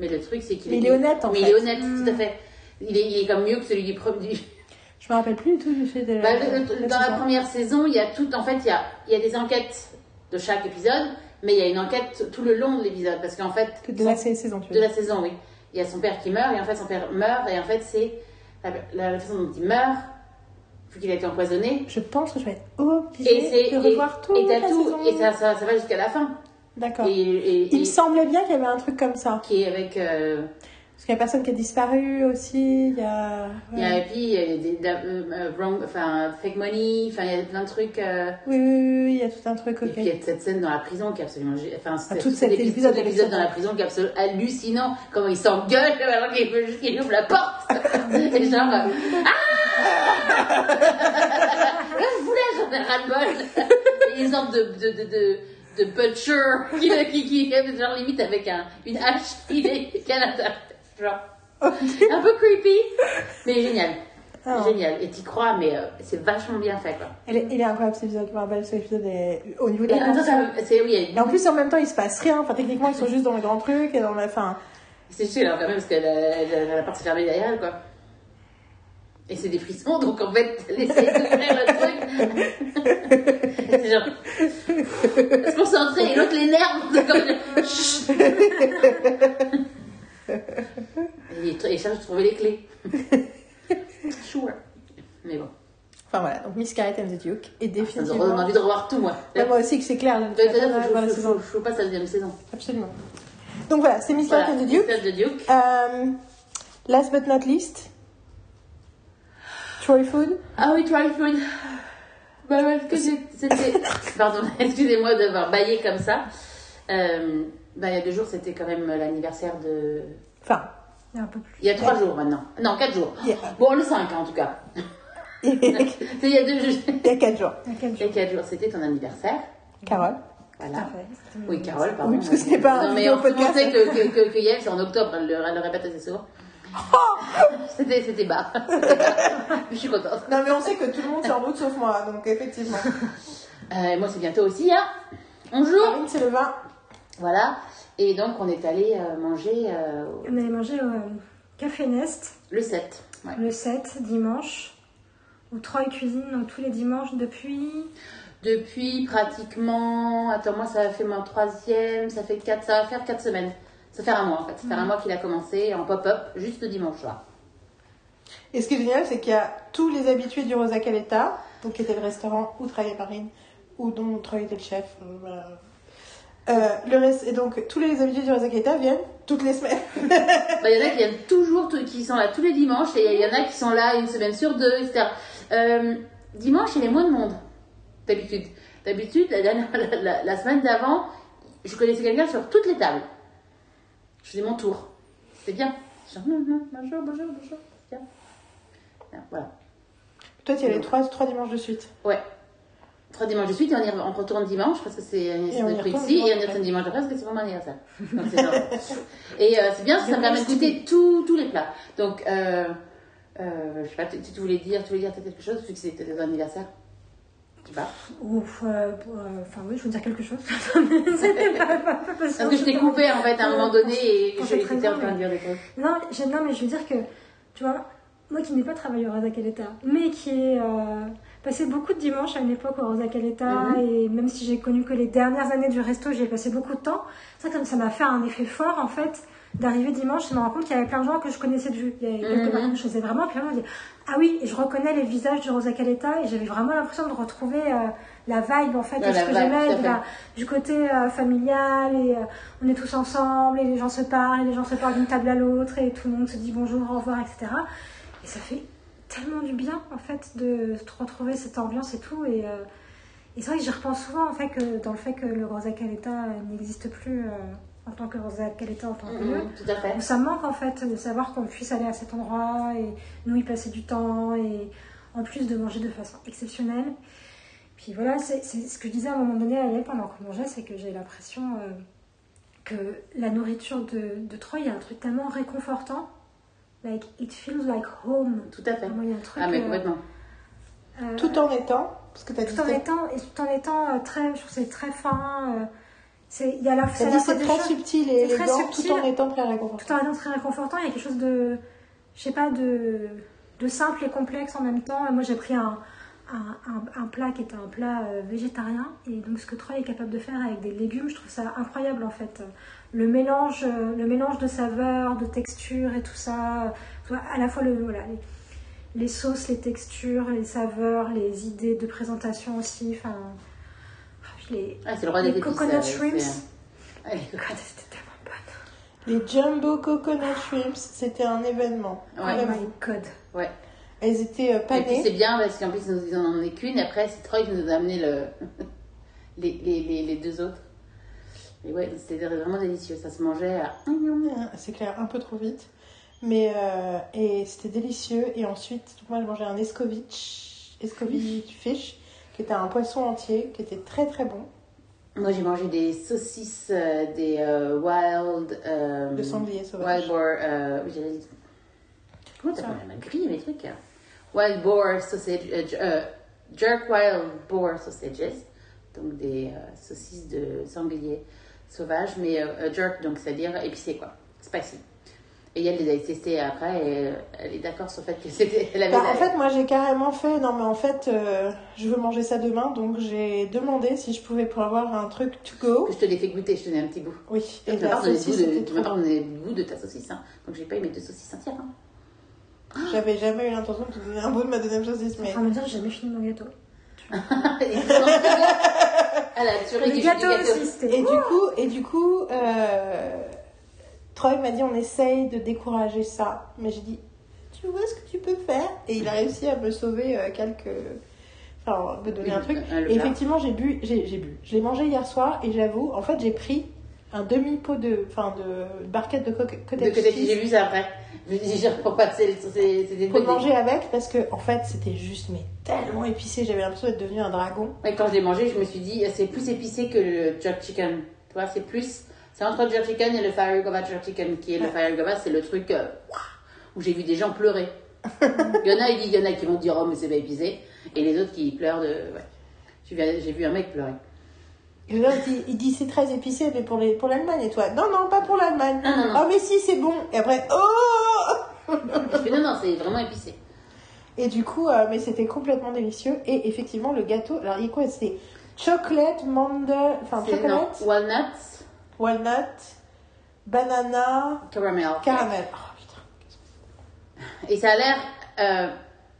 Mais le truc, c'est qu'il Mais il est honnête, en Mais fait. il est honnête, tout à fait. Il est, il est comme mieux que celui du premier. Je me rappelle plus du tout du fait de. Bah, le- de le- dans la première saison, il y a tout. En fait, il y a, il y a des enquêtes de chaque épisode, mais il y a une enquête tout le long de l'épisode. Parce qu'en fait. De la saison, tu de veux la saison, oui. Il y a son père qui meurt, et en fait, son père meurt, et en fait, c'est la, la- la façon dont il meurt, vu qu'il a été empoisonné. Je pense que je vais être Et obligée c'est. de Et, revoir tout. et t'as la tout, saison. et ça, ça, ça va jusqu'à la fin. D'accord. Et, et, Il me et- semblait bien qu'il y avait un truc comme ça. qui est avec. euh, Parce qu'il y a personne qui a disparu aussi. Il y a. il y a, ouais. et puis, il y a des, euh, euh, wrong, enfin, fake money, enfin, il y a plein de trucs. euh, Oui, oui, oui, oui, il y a tout un truc, Et ok. puis il y a cette scène dans la prison qui est absolument. Enfin, Ah, tout tout cet épisode son dans la prison qui est absolument hallucinant. Comment il s'engueule alors qu'il veut juste qu'il ouvre la porte. Et genre. euh, Ah Je voulais, j'en ai ras-le-bol. Et une sorte de. de, de, de de butcher qui, qui, qui, qui genre limite avec un, une hache il est Canada genre un peu creepy mais génial Ah. Génial. Et t'y crois, mais euh, c'est vachement bien fait, quoi. Elle est, il est incroyable cet épisode, je me rappelle, cet épisode est au niveau de Et la en c'est oui, il Et plus, en même temps, il se passe rien. Enfin, techniquement, ils sont juste dans le grand truc et dans la fin. C'est chiant alors, quand même parce que la, la, la porte s'est fermée derrière elle, quoi. Et c'est des frissons, donc en fait, elle essaye d'ouvrir le truc. C'est genre. Se concentrer et l'autre l'énerve. c'est comme- Chut. Et cherche à trouver les clés. Chou. Mais bon, Enfin voilà, donc Miss Carrot and the Duke. Et ça me définitivement. donne envie de revoir tout, moi. Moi aussi, que c'est clair. Je je- je- je- je- je passe à la deuxième saison. Absolument. Donc voilà, c'est Miss Voilà, and the Duke. De Duke. Euh, last but not least, Troy Food. Ah oui, Try Food. Bah ouais, que c'était. Pardon, excusez-moi d'avoir baillé comme ça. Euh, bah, il y a deux jours, c'était quand même l'anniversaire de. Enfin, Il y a un peu plus. Il y a trois jours maintenant. Non, quatre jours. Bon, le 5 en tout cas. il y a C'est il y a deux jours. quatre jours. Il y a quel Il y a quatre jours, c'était ton anniversaire. Carole. Voilà. Oui, Carole, pardon. Oui, parce que c'était pas Non, mais on pensait que, que, que, que Yael, c'est en octobre, elle le, elle le répète assez souvent. C'était, c'était bas. C'était bas. Je suis contente. Non, mais on sait que tout le monde s'en doute sauf moi, donc effectivement. Euh, moi, c'est bientôt aussi, hein. Bonjour. Marine, c'est le vin. Voilà. Et donc, on est allé euh, manger euh, On allait manger au Café Nest le 7. Ouais. le 7 dimanche. Où Troy cuisine donc, tous les dimanches depuis? Depuis pratiquement. Attends, moi, ça fait mon troisième. Ça fait quatre. Ça va faire quatre semaines. Ça fait un mois, en fait. Ça fait un mois qu'il a commencé en pop-up, juste le dimanche soir. Et ce qui est génial, c'est qu'il y a tous les habitués du Rosa Caleta, donc qui était le restaurant où travaillait Marine, ou dont Troy était le chef. euh, voilà. Euh, le reste, et donc tous les habitués du Rosa Caleta viennent toutes les semaines. Bah, Il y en a qui viennent toujours, qui sont là tous les dimanches, et il y en a qui sont là une semaine sur deux, etc. Euh, dimanche, il y a moins de monde, d'habitude. D'habitude, la, dernière- la, la- la semaine d'avant, je connaissais quelqu'un sur toutes les tables. Je faisais mon tour. C'était bien. Bonjour, bonjour, bonjour. Bien, Voilà. Toi, tu y allais trois, trois dimanches de suite. Ouais. Trois dimanches de suite, et on, y re- on retourne dimanche parce que c'est notre ici, et on y retourne dimanche après parce que c'est mon anniversaire. Donc et euh, c'est bien, ça Bien me permet de goûter tous les plats. Donc, euh, euh, je sais pas, tu, tu voulais dire, tu voulais dire quelque chose vu que c'était ton anniversaire Tu sais pas Ouf, euh, euh, enfin oui, je veux dire quelque chose. C'était pas, pas, pas possible. Parce que je t'ai coupé en fait à un moment donné et j'ai j'étais très en train de dire des choses. Non, non, mais je veux dire que, tu vois, moi qui n'ai pas travaillé au Rosa Caleta, mais qui euh, passé beaucoup de dimanches à une époque au Rosa Caleta, Mhm. et même si j'ai connu que les dernières années du resto, j'y ai passé beaucoup de temps, vrai que ça m'a fait un effet fort en fait d'arriver dimanche et me rendre compte qu'il y avait plein de gens que je connaissais de vue. Il y avait quelques personnes que je faisais vraiment, puis je dis, ah oui, et je reconnais les visages du Rosa Caleta, et j'avais vraiment l'impression de retrouver euh, la vibe en fait, et ce que j'aimais de du côté euh, familial, et euh, on est tous ensemble, et les gens se parlent, et les gens se parlent d'une table à l'autre, et tout le monde se dit bonjour, au revoir, etc. Et ça fait tellement du bien en fait de retrouver cette ambiance et tout. Et, euh, et c'est vrai que j'y repense souvent en fait que dans le fait que le Rosa Caleta n'existe plus euh, en tant que Rosa Caleta en tant que lieu. Ça me manque en fait de savoir qu'on puisse aller à cet endroit et nous y passer du temps et en plus de manger de façon exceptionnelle. Puis voilà, c'est c'est ce que je disais à un moment donné à Yael pendant qu'on mangeait, c'est que j'ai l'impression euh, que la nourriture de, de Troyes, il y a un truc tellement réconfortant. Like, it feels like home. Tout à fait. Il y a un truc. Ah, mais euh, complètement. euh, Tout en étant, parce que t'as dit tout en étant, et tout en étant euh, très, je trouve c'est très fin. euh, c'est, il y a la, c'est très choses- subtil et très tout en étant très réconfortant. tout en étant très réconfortant, il y a quelque chose de, je sais pas, de, de simple et complexe en même temps. Moi, j'ai pris un, un, un- un plat qui était un plat euh, végétarien, et donc ce que Troy est capable de faire avec des légumes, je trouve ça incroyable en fait. Le mélange, euh, le mélange de saveurs, de textures et tout ça, vois, à la fois le, voilà, les, les sauces, les textures, les saveurs, les idées de présentation aussi, enfin, les, Ah, le roi les coconut euh, shrimps. les c'était tellement bon. Les jumbo coconut shrimps, c'était un événement. Ouais. Oh Vraiment. my god. Ouais. Elles étaient euh, Et puis c'est panées. bien parce qu'en plus ils en ont emmené qu'une, après c'est Troy qui nous a amené le... les, les, les, les deux autres. Et ouais, c'était vraiment délicieux, ça se mangeait à... C'est clair, un peu trop vite. Mais euh, et c'était délicieux. Et ensuite, donc moi, j'ai mangé un escovitch, escovitch fish, qui était un poisson entier, qui était très très bon. Moi j'ai mangé des saucisses, euh, des euh, wild... euh, De sanglier sauvage. Wild boar... Comment Ça. t'appelles la grille mes trucs wild boar sausage, euh, euh, jerk wild boar sausages, donc des euh, saucisses de sanglier sauvage, mais euh, jerk, donc c'est-à-dire épicé quoi, spicy. Et elle les a testées après et elle est d'accord sur le fait que c'était. Bah, en fait, moi j'ai carrément fait. Non, mais en fait, euh, je veux manger ça demain, donc j'ai demandé si je pouvais pour avoir un truc to go. que je te l'ai fait goûter, je te donne un petit bout. Oui, et tu m'as pas donné le goût de ta saucisse, hein. donc j'ai pas eu mes deux saucisses entières. Hein. J'avais jamais eu l'intention de te donner un bout de ma deuxième saucisse, mais. Enfin, me dire, j'ai jamais fini mon gâteau. Et donc, Elle a assuré Le du gâteau aussi, c'était. Et du coup, et du coup, euh, Troy m'a dit on essaye de décourager ça, mais j'ai dit tu vois ce que tu peux faire? Et il a réussi à me sauver euh, quelques, enfin me donner un truc. Et effectivement j'ai bu, j'ai j'ai bu, je l'ai mangé hier soir et j'avoue, en fait j'ai pris un demi pot de, enfin de barquette de co- De cottage cheese j'ai vu ça après. Je me dis, genre, pour passer, c'est des pour manger avec parce que en fait c'était juste mais tellement épicé, j'avais l'impression d'être devenu un dragon. Ouais, quand je l'ai mangé, je me suis dit, c'est plus épicé que le jerk chicken. Tu vois, c'est plus. C'est entre le jerk chicken et le fire gova jerk chicken, qui est le fire gova, c'est le truc euh, où j'ai vu des gens pleurer. Il y en a, il y en a qui vont dire, oh, mais c'est pas épicé. Et les autres qui pleurent de. Ouais. J'ai vu un mec pleurer. Et là, il dit, c'est très épicé, mais pour les pour l'Allemagne et toi non non pas pour l'Allemagne. Non, non. Oh mais si c'est bon et après oh non, non, c'est vraiment épicé. Et du coup, euh, mais c'était complètement délicieux. Et effectivement, le gâteau, alors il y a quoi C'était chocolate, mandel, enfin C'est non, chocolate, walnuts, walnut, banana, caramel. caramel. Oh putain. Et ça a l'air euh,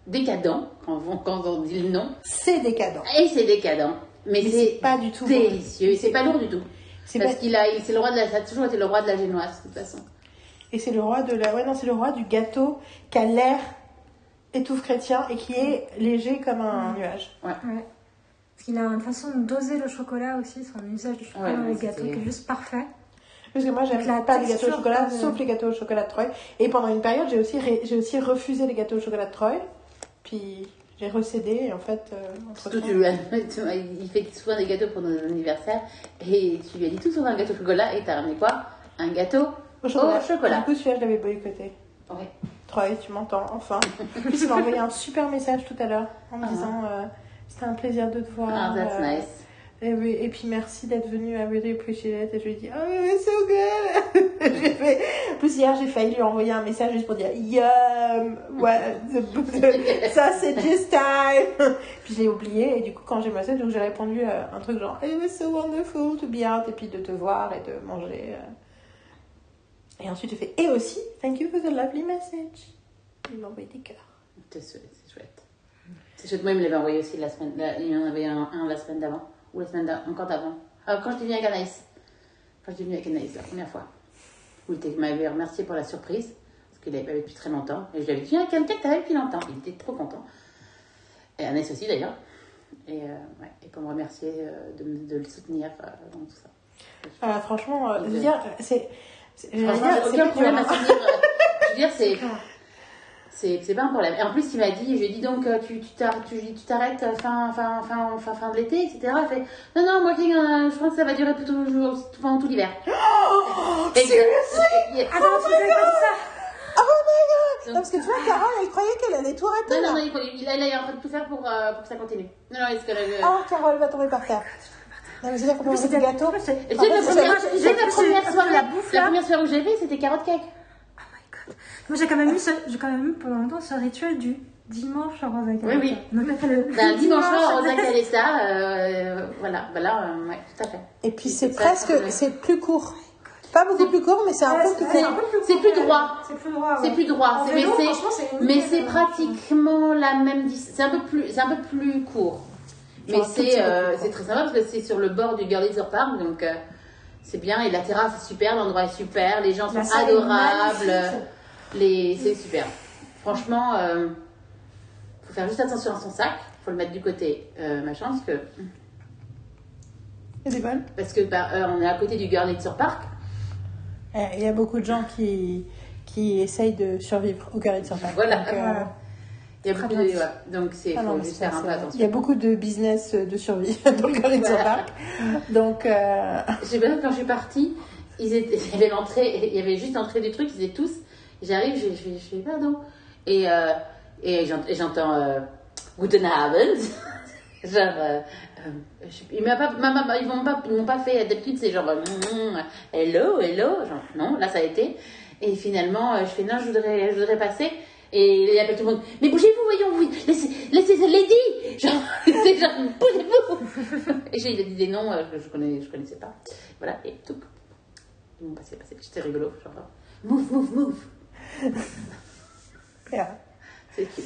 décadent quand on, quand on dit le nom. C'est décadent. Et c'est décadent. Mais, Mais c'est pas du tout. délicieux. C'est pas lourd du tout. C'est Parce pas- qu'il a, c'est le roi de la, ça a toujours été le roi de la génoise, de toute façon. Et c'est le roi de la, ouais non, c'est le roi du gâteau qui a l'air étouffe chrétien et qui est léger comme un nuage. Ouais. Parce qu'il a une façon de doser le chocolat aussi, son usage du chocolat Ouais, dans les gâteaux c'est- qui est juste parfait. Parce que moi, j'aime pas les gâteaux au chocolat, de- sauf les gâteaux au chocolat de Troy. Et pendant une période, j'ai aussi, ré- j'ai aussi refusé les gâteaux au chocolat de Troy. Puis j'ai recédé, et en fait, euh, entre tu lui as- tu il fait souvent des gâteaux pour nos anniversaires. Et tu lui as dit tout sauf un gâteau au chocolat. Et t'as ramené quoi? Un gâteau au chocolat. Au chocolat. Du coup, celui-là, je l'avais boycotté. Ouais. Troy, tu m'entends, enfin. Puis il m'a envoyé un super message tout à l'heure en me Ah. disant euh, c'était un plaisir de te voir. Ah, that's euh, nice. Et, puis merci d'être venu, I really appreciate it. Et je lui ai dit, oh, it's so good. j'ai fait, plus hier, j'ai failli lui envoyer un message juste pour dire, yum, ouais, the, sausages time. puis je l'ai oublié, et du coup, quand j'ai message, donc j'ai répondu euh, un truc genre, it was so wonderful to be out, et puis de te voir et de manger. euh. Et ensuite, j'ai fait, et aussi, thank you for the lovely message. Il m'a envoyé des cœurs. C'est chouette. C'est chouette. Moi, il me l'avait envoyé aussi la semaine. il y en avait un, un la semaine d'avant. Ou la semaine d'avant. Encore d'avant. Ah, quand j'étais venue avec Anaïs. Quand j'étais venue avec Anaïs la première fois. Où il m'avait remercié pour la surprise. Parce qu'il l'avait pas vu depuis très longtemps. Et je lui avais dit, quelqu'un que t'avais depuis longtemps. Il était trop content. Et Anaïs aussi d'ailleurs. Et, euh, ouais, et pour me remercier euh, de, le soutenir euh, dans tout ça. Ah, franchement, euh, je veux dire, c'est. Franchement, j'ai c'est aucun problème à soutenir. euh, je veux dire, c'est. C'est, c'est pas un problème. Et en plus, il m'a dit, je lui ai dit donc, euh, tu, tu, t'ar- tu, tu t'arrêtes euh, fin, fin, fin, fin, fin de l'été, etc. Fait, non, non, moi, euh, je pense que ça va durer plutôt jour, pendant tout l'hiver. Oh, Et- seriously? et- Attends, tu ça Oh my god! Donc- parce que tu vois, Carole, elle croyait qu'elle allait tout arrêter. Non, non, non, il, là, il est en train de tout faire pour, euh, pour que ça continue. Non, non, est-ce que là, je- Oh, Carole va tomber par terre. Non, mais c'est-à-dire qu'on mange des gâteaux. Et la première soirée où j'ai fait, c'était carotte cake. Moi, j'ai quand même eu, ce- j'ai quand même eu pendant longtemps ce rituel du dimanche à Rosa Oui, oui. Donc, le, D'un le dimanche à Rosa Calessa, euh, voilà, bah là, euh, ouais, tout à fait. Et puis C'est presque, c'est- plus court. Pas beaucoup plus court, mais c'est un Ouais, peu plus c'est court. C'est plus droit. C'est plus droit. C'est ouais. plus droit, En mais franchement, c'est, pratiquement la même distance. C'est un peu plus, c'est un peu plus court. Mais c'est, euh, très sympa parce que c'est sur le bord du Girlies Park, donc euh, c'est bien. Et la terrasse est super, l'endroit est super, les gens sont adorables, magnifique. Les, c'est super. Franchement, euh, faut faire juste attention à son sac, faut le mettre du côté euh, machin parce que des balles. parce que bah, euh, on est à côté du Girlies Park. Eh, Il y a beaucoup de gens qui, qui essayent de survivre au Garden Park. Voilà. Donc, euh, Voilà. Il y a beaucoup de, ouais, donc c'est ah non, faut mais juste faire un peu c'est- attention. Il y a beaucoup de business de survie dans le Garden Voilà. Park. Donc, euh, J'ai bien quand je suis partie, ils étaient, il y avait l'entrée, il y avait juste l'entrée du truc, ils étaient tous. J'arrive, je, je, fais pardon. Et euh, et j'ent- et j'entends euh, Guten Abend. genre, euh, euh, je- ils m'ont pas, pas, pas fait, d'habitude c'est genre, euh, hello, hello, genre, non, là ça a été. Et finalement, je fais, non, je voudrais, je voudrais passer. Et il appelle tout le monde, mais bougez-vous, voyons, vous, laissez, laissez lady Genre, c'est genre, bougez-vous Et j'ai dit des noms que je, connais, je connaissais pas. Voilà, et tout. Ils m'ont passé, passé. C'était rigolo, genre, move, move, move. C'est cute.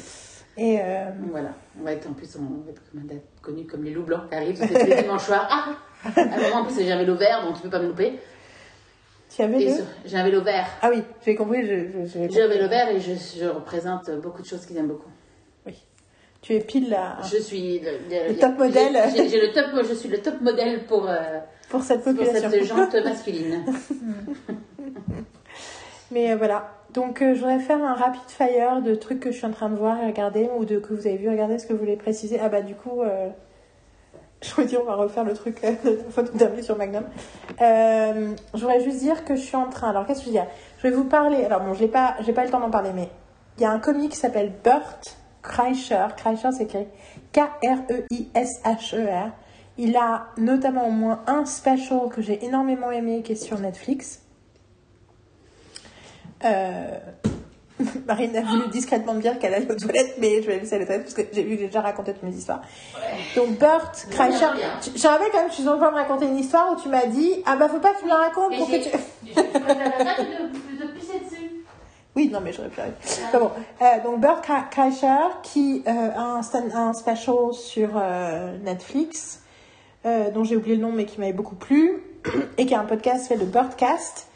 Et euh, Voilà, on va être en plus, on va être comme- on va être connu comme les loups blancs qui arrivent, c'est les dimanches soirs. Ah À un moment, en plus, j'ai un vélo vert, donc tu peux pas me louper. tu avais le... J'ai un vélo vert. Ah oui, j'ai compris. J'ai un vélo vert et je, je représente beaucoup de choses qu'ils aiment beaucoup. Oui. Tu es pile là Je suis le, Le top modèle. j'ai- le top, je suis le top modèle pour, euh, pour cette pour population. cette jante masculine. Mais euh, voilà. Donc euh, je voudrais faire un rapid fire de trucs que je suis en train de voir et regarder ou de que vous avez vu regarder ce que vous voulez préciser. Ah bah du coup, euh, je me dis on va refaire le truc euh, fois dernier sur Magnum. Euh, je voudrais juste dire que je suis en train. Alors qu'est-ce que je veux dire? Je vais vous parler. Alors bon, je n'ai pas, pas le temps d'en parler, mais il y a un comic qui s'appelle Burt Kreischer. Kreischer c'est écrit K-R-E-I-S-H-E-R. Il a notamment au moins un special que j'ai énormément aimé qui est sur Netflix. Euh... Marine a voulu discrètement me dire qu'elle allait aux toilettes, mais je vais laisser aller aux toilettes parce que j'ai vu que j'ai déjà raconté toutes mes histoires. Donc rien. tu- je rappelle quand même, tu dois pas me raconter une histoire où tu m'as dit Ah bah faut pas que tu me la racontes pour que tu. de, de. Oui, non, mais j'aurais pu arriver. Enfin bon, euh, donc Burt Kre- Kreischer qui euh, a un, un special sur euh, Netflix, dont j'ai oublié le nom mais qui m'avait beaucoup plu, et qui a un podcast fait le Birdcast.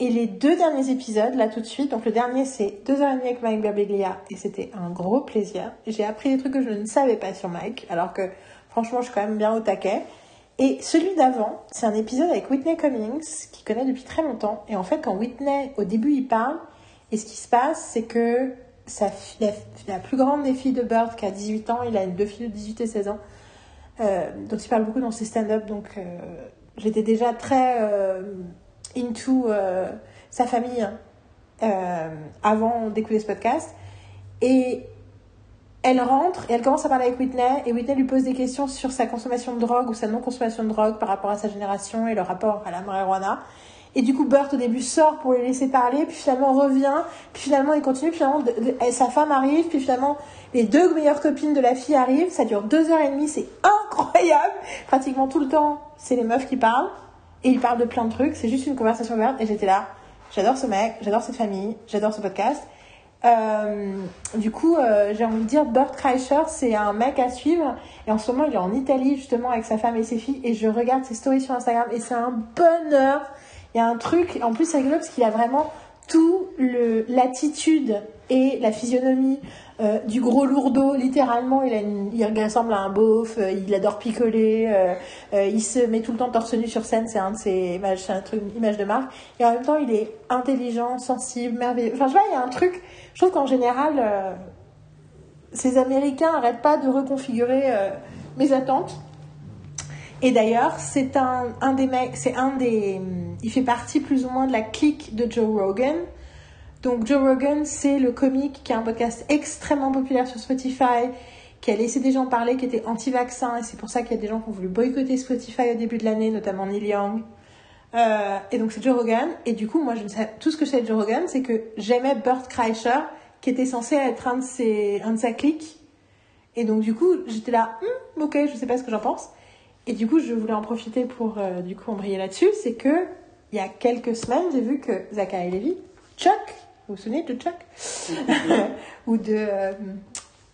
Et les deux derniers épisodes, là tout de suite, donc le dernier c'est deux heures et demie avec Mike Birbiglia, et c'était un gros plaisir. J'ai appris des trucs que je ne savais pas sur Mike, alors que franchement je suis quand même bien au taquet. Et celui d'avant, c'est un épisode avec Whitney Cummings, qui connaît depuis très longtemps. Et en fait, quand Whitney, au début, il parle, et ce qui se passe, c'est que sa la, plus grande des filles de Bird, qui a 18 ans, il a deux filles de 18 et 16 ans, euh, dont il parle beaucoup dans ses stand-up, donc euh, j'étais déjà très euh, into euh, sa famille euh, avant d'écouter ce podcast. Et elle rentre et elle commence à parler avec Whitney et Whitney lui pose des questions sur sa consommation de drogue ou sa non-consommation de drogue par rapport à sa génération et le rapport à la marijuana. Et du coup, Burt au début sort pour les laisser parler, puis finalement revient, puis finalement il continue, puis finalement sa femme arrive, puis finalement les deux meilleures copines de la fille arrivent, ça dure deux heures et demie, c'est incroyable. Pratiquement tout le temps, c'est les meufs qui parlent, et ils parlent de plein de trucs, c'est juste une conversation ouverte, et j'étais là, j'adore ce mec, j'adore cette famille, j'adore ce podcast. Euh, du coup, euh, j'ai envie de dire, Burt Kreischer, c'est un mec à suivre. Et en ce moment, il est en Italie, justement, avec sa femme et ses filles. Et je regarde ses stories sur Instagram. Et c'est un bonheur. Il y a un truc, en plus, c'est rigolo parce qu'il a vraiment tout l'attitude et la physionomie euh, du gros lourdeau. Littéralement, il, ressemble à un beauf. euh, il adore picoler. euh, il se met tout le temps torse nu sur scène. C'est un de ses images, c'est un truc, une image de marque. Et en même temps, il est intelligent, sensible, merveilleux. Enfin, je vois, il y a un truc. Je trouve qu'en général, ces Américains n'arrêtent pas de reconfigurer mes attentes. Et d'ailleurs, c'est un, un des mecs, c'est un des. Il fait partie plus ou moins de la clique de Joe Rogan. Donc, Joe Rogan, c'est le comique qui a un podcast extrêmement populaire sur Spotify, qui a laissé des gens parler qui étaient anti-vaccins, et c'est pour ça qu'il y a des gens qui ont voulu boycotter Spotify au début de l'année, notamment Neil Young. Euh, et donc, c'est Joe Rogan. Et du coup, moi, je sais, tout ce que je sais de Joe Rogan, c'est que j'aimais Burt Kreischer, qui était censé être un de, ses, un de sa clique. Et donc, du coup, j'étais là, Hum, ok, je sais pas ce que j'en pense. Et du coup, je voulais en profiter pour euh, du coup embrayer là-dessus. C'est que il y a quelques semaines, j'ai vu que Zachary Levy, Chuck, vous vous souvenez de Chuck? Ou de euh,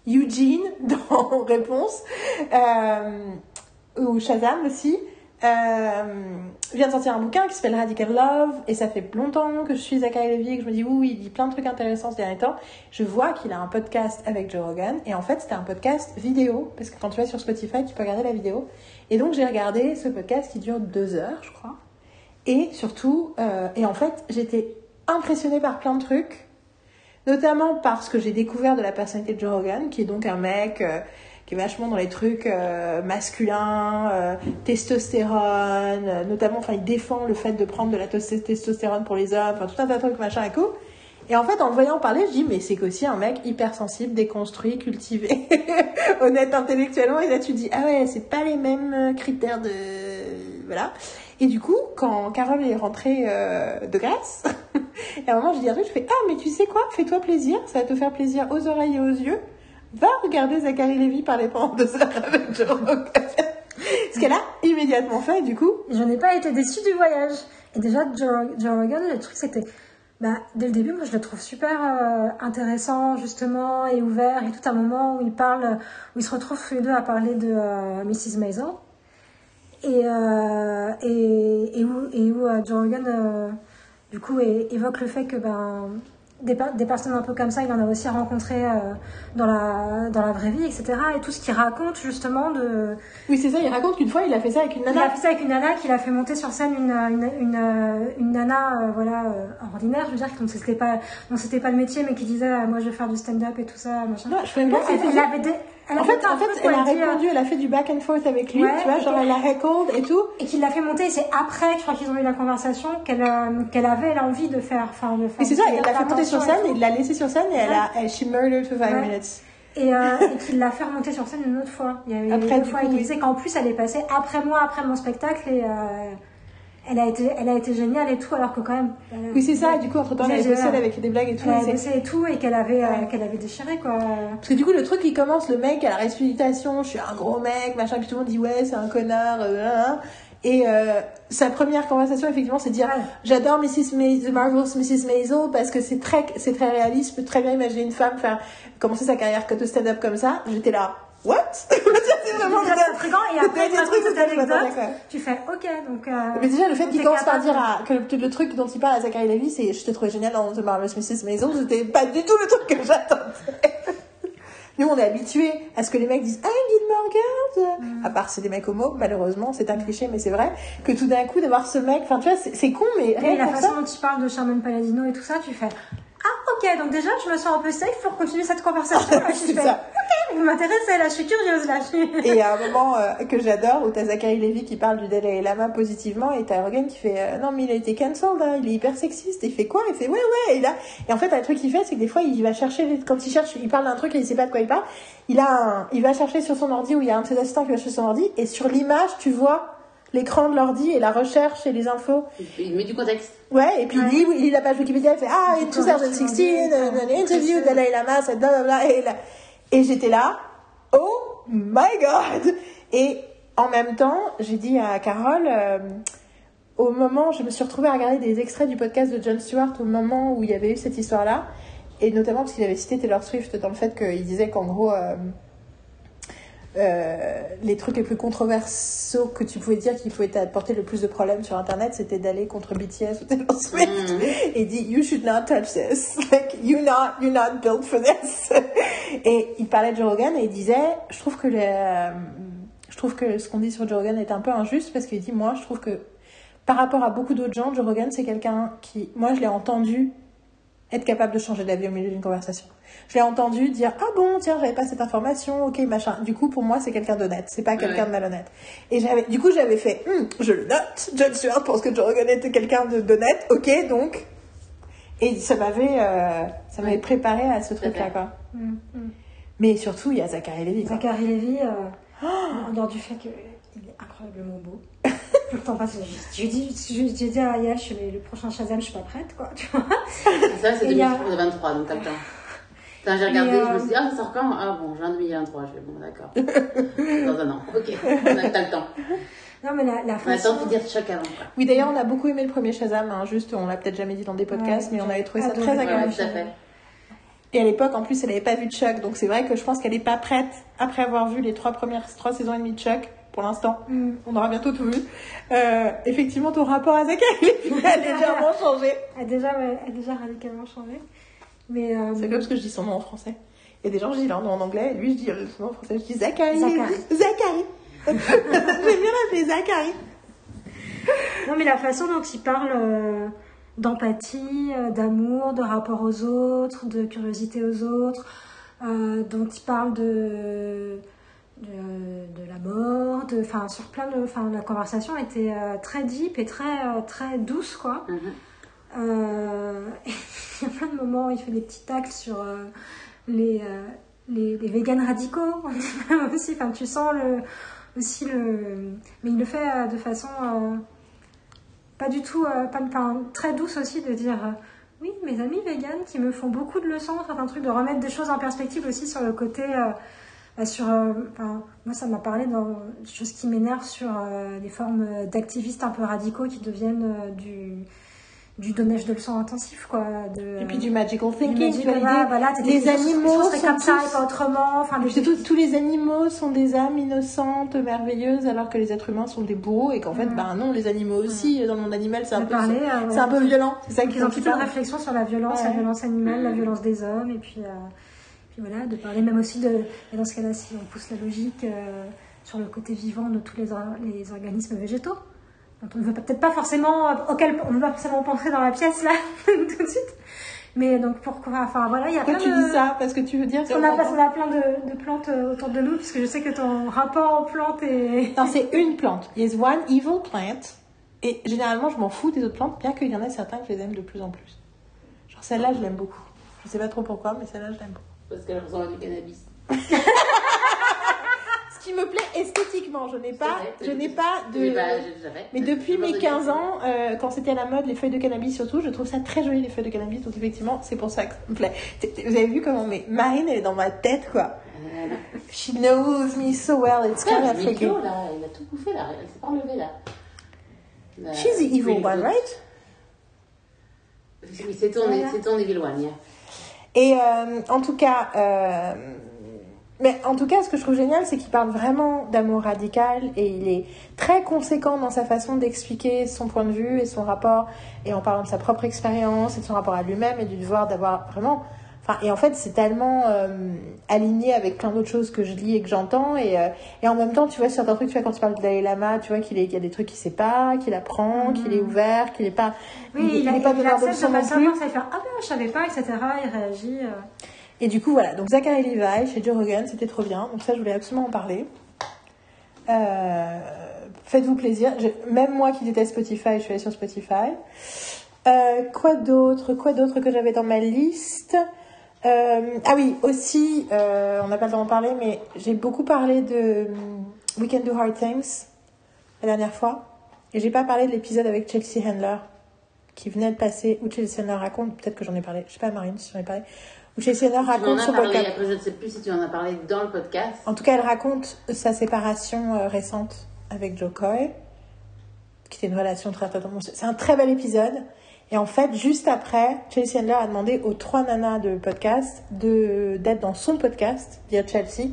Eugene dans Réponse, euh, ou Shazam aussi, euh, vient de sortir un bouquin qui s'appelle Radical Love. Et ça fait longtemps que je suis Zachary Levy et que je me dis, oui, il dit plein de trucs intéressants ces derniers temps. Je vois qu'il a un podcast avec Joe Rogan. Et en fait, c'était un podcast vidéo. Parce que quand tu vas sur Spotify, tu peux regarder la vidéo. Et donc, j'ai regardé ce podcast qui dure deux heures, je crois. Et surtout, et en fait, j'étais impressionnée par plein de trucs, notamment parce que j'ai découvert de la personnalité de Joe Rogan, qui est donc un mec euh, qui est vachement dans les trucs euh, masculins, euh, testostérone, notamment, enfin, il défend le fait de prendre de la tos- testostérone pour les hommes, enfin, tout un tas de trucs, machin et tout. Et en fait, en le voyant parler, je dis, mais c'est qu'aussi un mec hypersensible, déconstruit, cultivé, honnête intellectuellement. Et là, tu dis, ah ouais, c'est pas les mêmes critères de. Voilà. Et du coup, quand Carole est rentrée euh, de Grèce, et à un moment, je dis un truc, je fais, ah, mais tu sais quoi, fais-toi plaisir, ça va te faire plaisir aux oreilles et aux yeux. Va regarder Zachary Lévy parler pendant deux heures avec Joe. Ce qu'elle a immédiatement fait, du coup. Je n'ai pas été déçue du voyage. Et déjà, Joe, Rogan, le truc, c'était. Bah, dès le début, moi, je le trouve super euh, intéressant, justement, et ouvert. Et tout un moment où ils parlent, où ils se retrouvent tous les deux à parler de euh, Mrs. Maisel. Et, euh, et, et où, et où euh, Joe Rogan, euh, du coup, évoque le fait que ben, des, des personnes un peu comme ça, il en a aussi rencontré euh, dans, la, dans la vraie vie, etc. Et tout ce qu'il raconte, justement, de. Oui, c'est ça, il raconte qu'une fois, il a fait ça avec une Il a nana. fait ça avec une nana qu'il a fait monter sur scène une, une, une, une nana euh, voilà, euh, ordinaire, je veux dire, dont c'était pas, dont c'était pas le métier, mais qui disait Moi je vais faire du stand-up et tout ça, machin. Non, je pas avait elle En fait, en elle a répondu, elle a fait du back and forth avec lui, Ouais, tu vois, genre elle l'a recalled et tout. Et qu'il l'a fait monter, c'est après, je crois qu'ils ont eu la conversation, qu'elle euh, qu'elle avait l'envie de faire. Enfin, de faire Et c'est ça, il l'a fait monter sur et scène, il l'a laissé sur scène et elle a, elle, she murdered for five Ouais. minutes. Et, euh, et qu'il l'a fait remonter sur scène une autre fois. Il y a eu Après, du fois, coup, oui. disait qu'en plus, elle est passée après moi, après mon spectacle, et euh, elle, a été, elle a été géniale et tout, alors que quand même. a- Oui, c'est ça, et du coup, entre temps, elle J'ai- a bossé j'ai- avec des blagues et tout. Elle avait bossé et tout, et qu'elle avait, euh, qu'elle avait déchiré, quoi. Parce que du coup, le truc, il commence, le mec à la réputation, je suis un gros mec, machin, puis tout le monde dit ouais, c'est un connard, euh. Et euh, sa première conversation, effectivement, c'est de dire Ouais. j'adore Mrs. Maisel, Marvelous Mrs. Maisel parce que c'est très, c'est très réaliste. Je peux très bien imaginer une femme faire commencer sa carrière de stand-up comme ça. J'étais là, what? C'est vraiment intriguant, et après, des trucs cette anecdote. Tu fais, ok, donc. euh, Mais déjà, le fait qu'il commence par dire à- que le, le truc dont il parle à Zachary Levy, c'est je te trouvais génial dans The Marvelous Mrs. Maisel, c'était pas du tout le truc que j'attendais. Nous, on est habitués à ce que les mecs disent Ah, Gilmore Girls À part c'est des mecs homo, malheureusement, c'est un cliché, mais c'est vrai. Que tout d'un coup, d'avoir ce mec, enfin, tu vois, c'est con, mais Et rien la façon ça. dont tu parles de Sherman Paladino et tout ça, tu fais Ah, ok, donc déjà, je me sens un peu safe pour continuer cette conversation. Là, je C'est fais, ça. Ok, vous m'intéressez, là, je suis curieuse, là. Je suis... Et à un moment euh, que j'adore, où t'as Zachary Levy qui parle du Dalai Lama positivement, et t'as Rogan qui fait euh, Non, mais il a été cancelled, hein, il est hyper sexiste. Il fait quoi? Il fait Ouais, ouais. Et, là, et en fait, un truc qu'il fait, c'est que des fois, il va chercher, quand il cherche, il parle d'un truc et il sait pas de quoi il parle, il, a un, il va chercher sur son ordi, où il y a un de ses assistants qui va chercher son ordi, et sur l'image, tu vois l'écran de l'ordi et la recherche et les infos. Il met du contexte. Ouais, et puis il, lit, il la page Wikipédia, il fait Ah, in Tu corriges 2016, sur an, interview Dalai Lama, blablabla. Et, là- et j'étais là, oh my god! Et en même temps, j'ai dit à Carole, euh, au moment, je me suis retrouvée à regarder des extraits du podcast de Jon Stewart au moment où il y avait eu cette histoire-là, et notamment parce qu'il avait cité Taylor Swift dans le fait qu'il disait qu'en gros, euh, euh, les trucs les plus controversiaux que tu pouvais dire qu'il pouvait t'apporter le plus de problèmes sur internet, c'était d'aller contre BTS ou Taylor Swift. Mhm. Et dit You should not touch this. Like, you're not, you're not built for this. et il parlait de Joe Rogan et il disait Je trouve que, le, euh, je trouve que ce qu'on dit sur Joe Rogan est un peu injuste parce qu'il dit Moi, je trouve que par rapport à beaucoup d'autres gens, Joe Rogan, c'est quelqu'un qui, moi, je l'ai entendu être capable de changer d'avis au milieu d'une conversation. Je l'ai entendu dire ah bon tiens j'avais pas cette information ok machin. Du coup pour moi c'est quelqu'un d'honnête c'est pas quelqu'un Ouais. de malhonnête. Et j'avais du coup j'avais fait Hum, je le note. John Stewart pense que Rogan était quelqu'un de- d'honnête ok donc et ça m'avait euh, ça m'avait Ouais. préparé à ce truc là quoi. Mm, mm. Mais surtout il y a Zachary Levy quoi. Zachary Lévy, euh, en dehors du fait qu'il est incroyablement beau. Tout le temps passe. Je lui dis, je- j'ai dit à je suis mais le prochain Shazam, je suis pas prête, quoi. Tu vois Ça, c'est Et il y a- 2023, donc t'as le temps. Putain, j'ai regardé, je me euh, suis dit, ah, ça sort quand? Ah bon, juin 2023. Je vais, bon, d'accord. Dans un an. Ok, t'as le temps. Non, mais la, la On a le façon. temps de dire choc avant, quoi. Oui d'ailleurs on a beaucoup aimé le premier Shazam hein, juste on l'a peut-être jamais dit dans des podcasts Ouais, mais on avait trouvé j'ai ça très agréable. Ouais, tout à fait. Et à l'époque, en plus, elle n'avait pas vu de Chuck. Donc c'est vrai que je pense qu'elle n'est pas prête, après avoir vu les trois premières trois saisons et demie de Chuck, pour l'instant. Mm. On aura bientôt tout vu. Euh, effectivement, ton rapport à Zachary Levi a légèrement changé. A déjà, a déjà radicalement changé. Mais. euh, C'est comme parce que je dis son nom en français. Il y a des gens, je dis leur nom en anglais, et lui, je dis euh, son nom en français. Je dis Zachary. Zachary. Zachary. J'aime bien l'appeler Zachary. Non, mais la façon dont il parle euh, d'empathie, d'amour, de rapport aux autres, de curiosité aux autres, dont il parle de, de, de la mort, de, enfin, sur plein de. Enfin, la conversation était euh, très deep et très, euh, très douce, quoi. Mhm. Euh, il y a plein de moments moment, il fait des petits tacles sur euh, les, les, les véganes radicaux. aussi, enfin, tu sens le, aussi le. Mais il le fait de façon pas du tout. pas, enfin, très douce aussi de dire. oui, mes amis véganes qui me font beaucoup de leçons, certains trucs, de remettre des choses en perspective aussi sur le côté. euh, bah, sur, euh, enfin, moi, ça m'a parlé dans des choses qui m'énervent sur euh, des formes euh, d'activistes un peu radicaux qui deviennent euh, du, du donnage de leçons intensif, quoi. De, Et puis du magical du thinking, voilà, t'as les animaux sont comme ça tous- et pas autrement. Enfin, des- tous, les animaux sont des âmes innocentes, merveilleuses, alors que les êtres humains sont des bourreaux et qu'en fait, Mm. ben non, les animaux aussi, dans le monde animal, c'est un peu, parler, c'est un peu violent. C'est ça qu'ils ils ont toute une réflexion sur la violence, la Ouais. violence animale, la violence des hommes, et puis, puis voilà, de parler même aussi de, et dans ce cas-là, si on pousse la logique euh, sur le côté vivant de tous les, les organismes végétaux, dont on ne veut peut-être pas forcément, euh, auquel on ne va pas forcément penser dans la pièce là, tout de suite. Mais donc pourquoi, enfin voilà, il y a Pourquoi plein tu de... dis ça? Parce que tu veux dire qu'on a, parce a plein de, de plantes euh, autour de nous, puisque je sais que ton rapport aux plantes est... Non, c'est une plante. A one evil plant. Et généralement, je m'en fous des autres plantes, bien qu'il y en ait certains que je les aime de plus en plus. Genre celle-là, je l'aime beaucoup. Je sais pas trop pourquoi, mais celle-là, je l'aime beaucoup. Parce qu'elle ressemble à du cannabis. Ce qui me plaît esthétiquement, je n'ai pas, vrai, je n'ai pas de... Oui, bah. Mais depuis mes pensais 15 que- ans, euh, quand c'était à la mode, les feuilles de cannabis surtout, je trouve ça très joli les feuilles de cannabis. Donc effectivement, c'est pour ça que ça me plaît. Vous avez vu comment mes Marine elle est dans ma tête quoi. Euh, She knows me so well. It's kind of freaky. là, il a tout bouffé, là. Elle s'est pas enlevée, là. She's the evil oui, one, right? Oui, c'est ton, Voilà. c'est ton evil one, yeah. Et euh, en tout cas, euh, mais en tout cas, ce que je trouve génial, c'est qu'il parle vraiment d'amour radical et il est très conséquent dans sa façon d'expliquer son point de vue et son rapport, et en parlant de sa propre expérience et de son rapport à lui-même et du devoir d'avoir vraiment. Enfin, et en fait, c'est tellement euh, aligné avec plein d'autres choses que je lis et que j'entends. Et, euh, et en même temps, tu vois, certains trucs, tu vois, quand tu parles de Dalai Lama, tu vois qu'il y a des trucs qu'il sait pas, qu'il apprend, qu'il est ouvert, qu'il est pas. Oui, il, il, a, est pas il accepte de plus. un ça fait ah ben je savais pas, etc. Il réagit. euh. Et du coup, voilà. Donc, Zachary Levi chez Joe Rogan, c'était trop bien. Donc, ça, je voulais absolument en parler. Faites-vous plaisir. Je- même moi qui déteste Spotify, je suis allée sur Spotify. Quoi d'autre Quoi d'autre que j'avais dans ma liste? Euh, Ah oui, aussi, euh, on n'a pas le temps d'en parler, mais j'ai beaucoup parlé de hum, We Can Do Hard Things la dernière fois. Et j'ai pas parlé de l'épisode avec Chelsea Handler qui venait de passer, où Chelsea Handler raconte, peut-être que j'en ai parlé, je sais pas Marine si j'en ai parlé, où Chelsea Handler raconte son podcast. après je ne sais plus si tu en as parlé dans le podcast. En tout cas, elle raconte sa séparation euh, récente avec Joe Coy, qui était une relation très très C'est un très bel épisode. Et en fait, juste après, Chelsea Handler a demandé aux trois nanas de podcast de d'être dans son podcast, Dear Chelsea.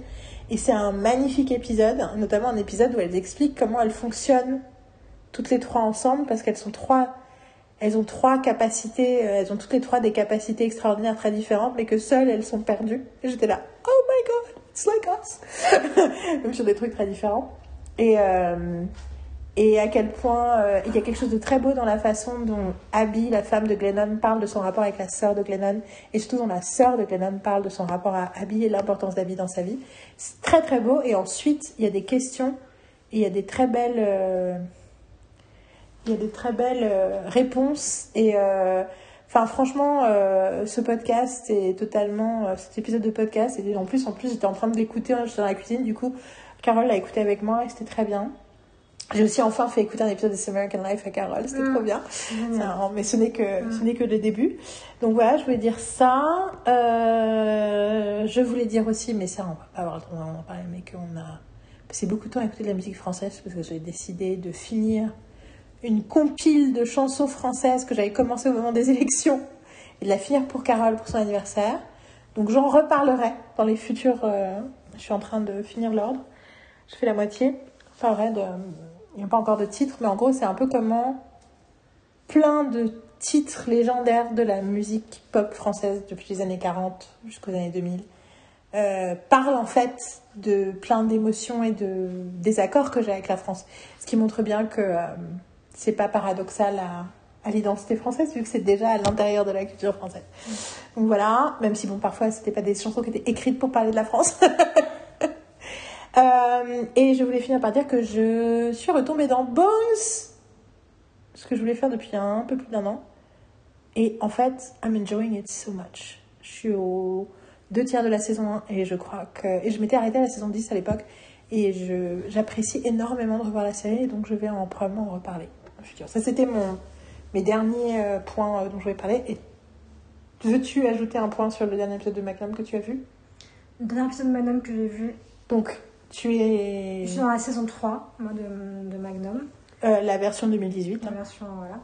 Et c'est un magnifique épisode, notamment un épisode où elles expliquent comment elles fonctionnent toutes les trois ensemble, parce qu'elles sont trois, elles ont trois capacités, euh, elles ont toutes les trois des capacités extraordinaires très différentes, mais que seules elles sont perdues. Et j'étais là, oh my god, it's like us, même sur des trucs très différents. Et euh, et à quel point euh, il y a quelque chose de très beau dans la façon dont Abby, la femme de Glennon, parle de son rapport avec la sœur de Glennon, et surtout dont la sœur de Glennon parle de son rapport à Abby et l'importance d'Abby dans sa vie. C'est très très beau. Et ensuite, il y a des questions, et il y a des très belles, euh, il y a des très belles euh, réponses. Et enfin, franchement, ce podcast est totalement, cet épisode de podcast, et en plus, en plus, j'étais en train de l'écouter, hein, j'étais dans la cuisine, du coup, Carole l'a écouté avec moi, et c'était très bien. J'ai aussi enfin fait écouter un épisode de This American Life à Carole, c'était Mm. trop bien. C'est marrant, mais ce n'est que, Mm. ce n'est que le début. Donc voilà, je voulais dire ça. Euh, je voulais dire aussi, mais ça, on va pas avoir le temps d'en parler, mais qu'on a passé beaucoup de temps à écouter de la musique française parce que j'ai décidé de finir une compile de chansons françaises que j'avais commencé au moment des élections et de la finir pour Carole pour son anniversaire. Donc j'en reparlerai dans les futurs. euh, je suis en train de finir l'ordre. Je fais la moitié. Je parlerai de. Il n'y a pas encore de titre, mais en gros, c'est un peu comment plein de titres légendaires de la musique pop française depuis les années 40 jusqu'aux années 2000 euh, parlent en fait de plein d'émotions et de désaccords que j'ai avec la France. Ce qui montre bien que euh, c'est pas paradoxal à, à l'identité française vu que c'est déjà à l'intérieur de la culture française. Donc voilà, même si bon parfois c'était pas des chansons qui étaient écrites pour parler de la France. Euh, et je voulais finir par dire que je suis retombée dans Bones, ce que je voulais faire depuis un peu plus d'un an. Et en fait, I'm enjoying it so much. Je suis aux deux tiers de la saison 1 et je crois que. Et je m'étais arrêtée à la saison 10 à l'époque. Et je, j'apprécie énormément de revoir la série, donc je vais en, probablement en reparler futur. Ça, c'était mon, mes derniers euh, points euh, dont je voulais parler. Et veux-tu ajouter un point sur le dernier épisode de Magnum que tu as vu? Le dernier épisode de Magnum que j'ai vu, Donc, tu es. je suis dans la saison 3 moi, de, de Magnum, euh, la version 2018. la hein. version. Voilà.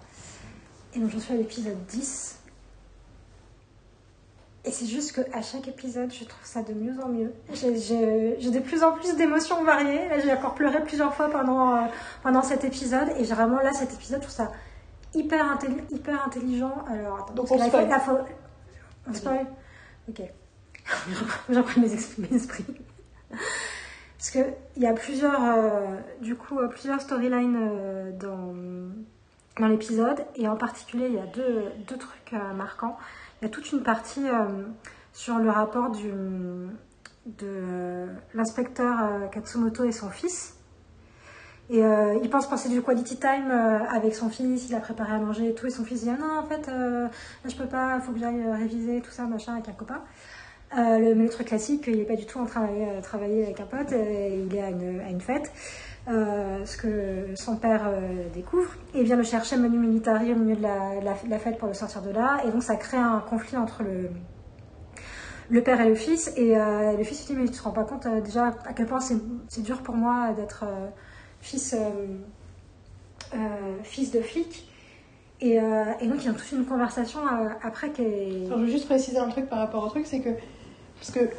Et donc j'en suis à l'épisode 10. Et c'est juste qu'à chaque épisode, je trouve ça de mieux en mieux. J'ai- de plus en plus d'émotions variées. Là, j'ai encore pleuré plusieurs fois pendant, euh, pendant cet épisode. Et vraiment, là, cet épisode, je trouve ça hyper, intelli- hyper intelligent. Alors, attends, Donc, on la fois- On spoil Ok. J'en esp- mes esprits. Parce qu'il y a plusieurs, euh, du coup, euh, plusieurs storylines euh, dans, dans l'épisode. Et en particulier, il y a deux, deux trucs marquants. Il y a toute une partie sur le rapport du, de l'inspecteur Katsumoto et son fils. Et il pense passer du quality time avec son fils, il a préparé à manger et tout. Et son fils dit Ah non, en fait, là, je peux pas, faut que j'aille réviser, tout ça, machin, avec un copain. Euh, le, truc classique, il n'est pas du tout en train de travailler avec un pote, euh, il est à une, à une fête. Euh, ce que son père euh, découvre et vient le chercher menu militari au milieu de la, la- fête pour le sortir de là et donc ça crée un conflit entre le, le père et le fils et euh, le fils lui dit mais tu te rends pas compte euh, déjà à quel point c'est dur pour moi d'être euh, fils euh, euh, fils de flic et, euh, et donc il y a toute une conversation euh, après qui est je veux juste préciser un truc par rapport au truc, c'est que. Parce que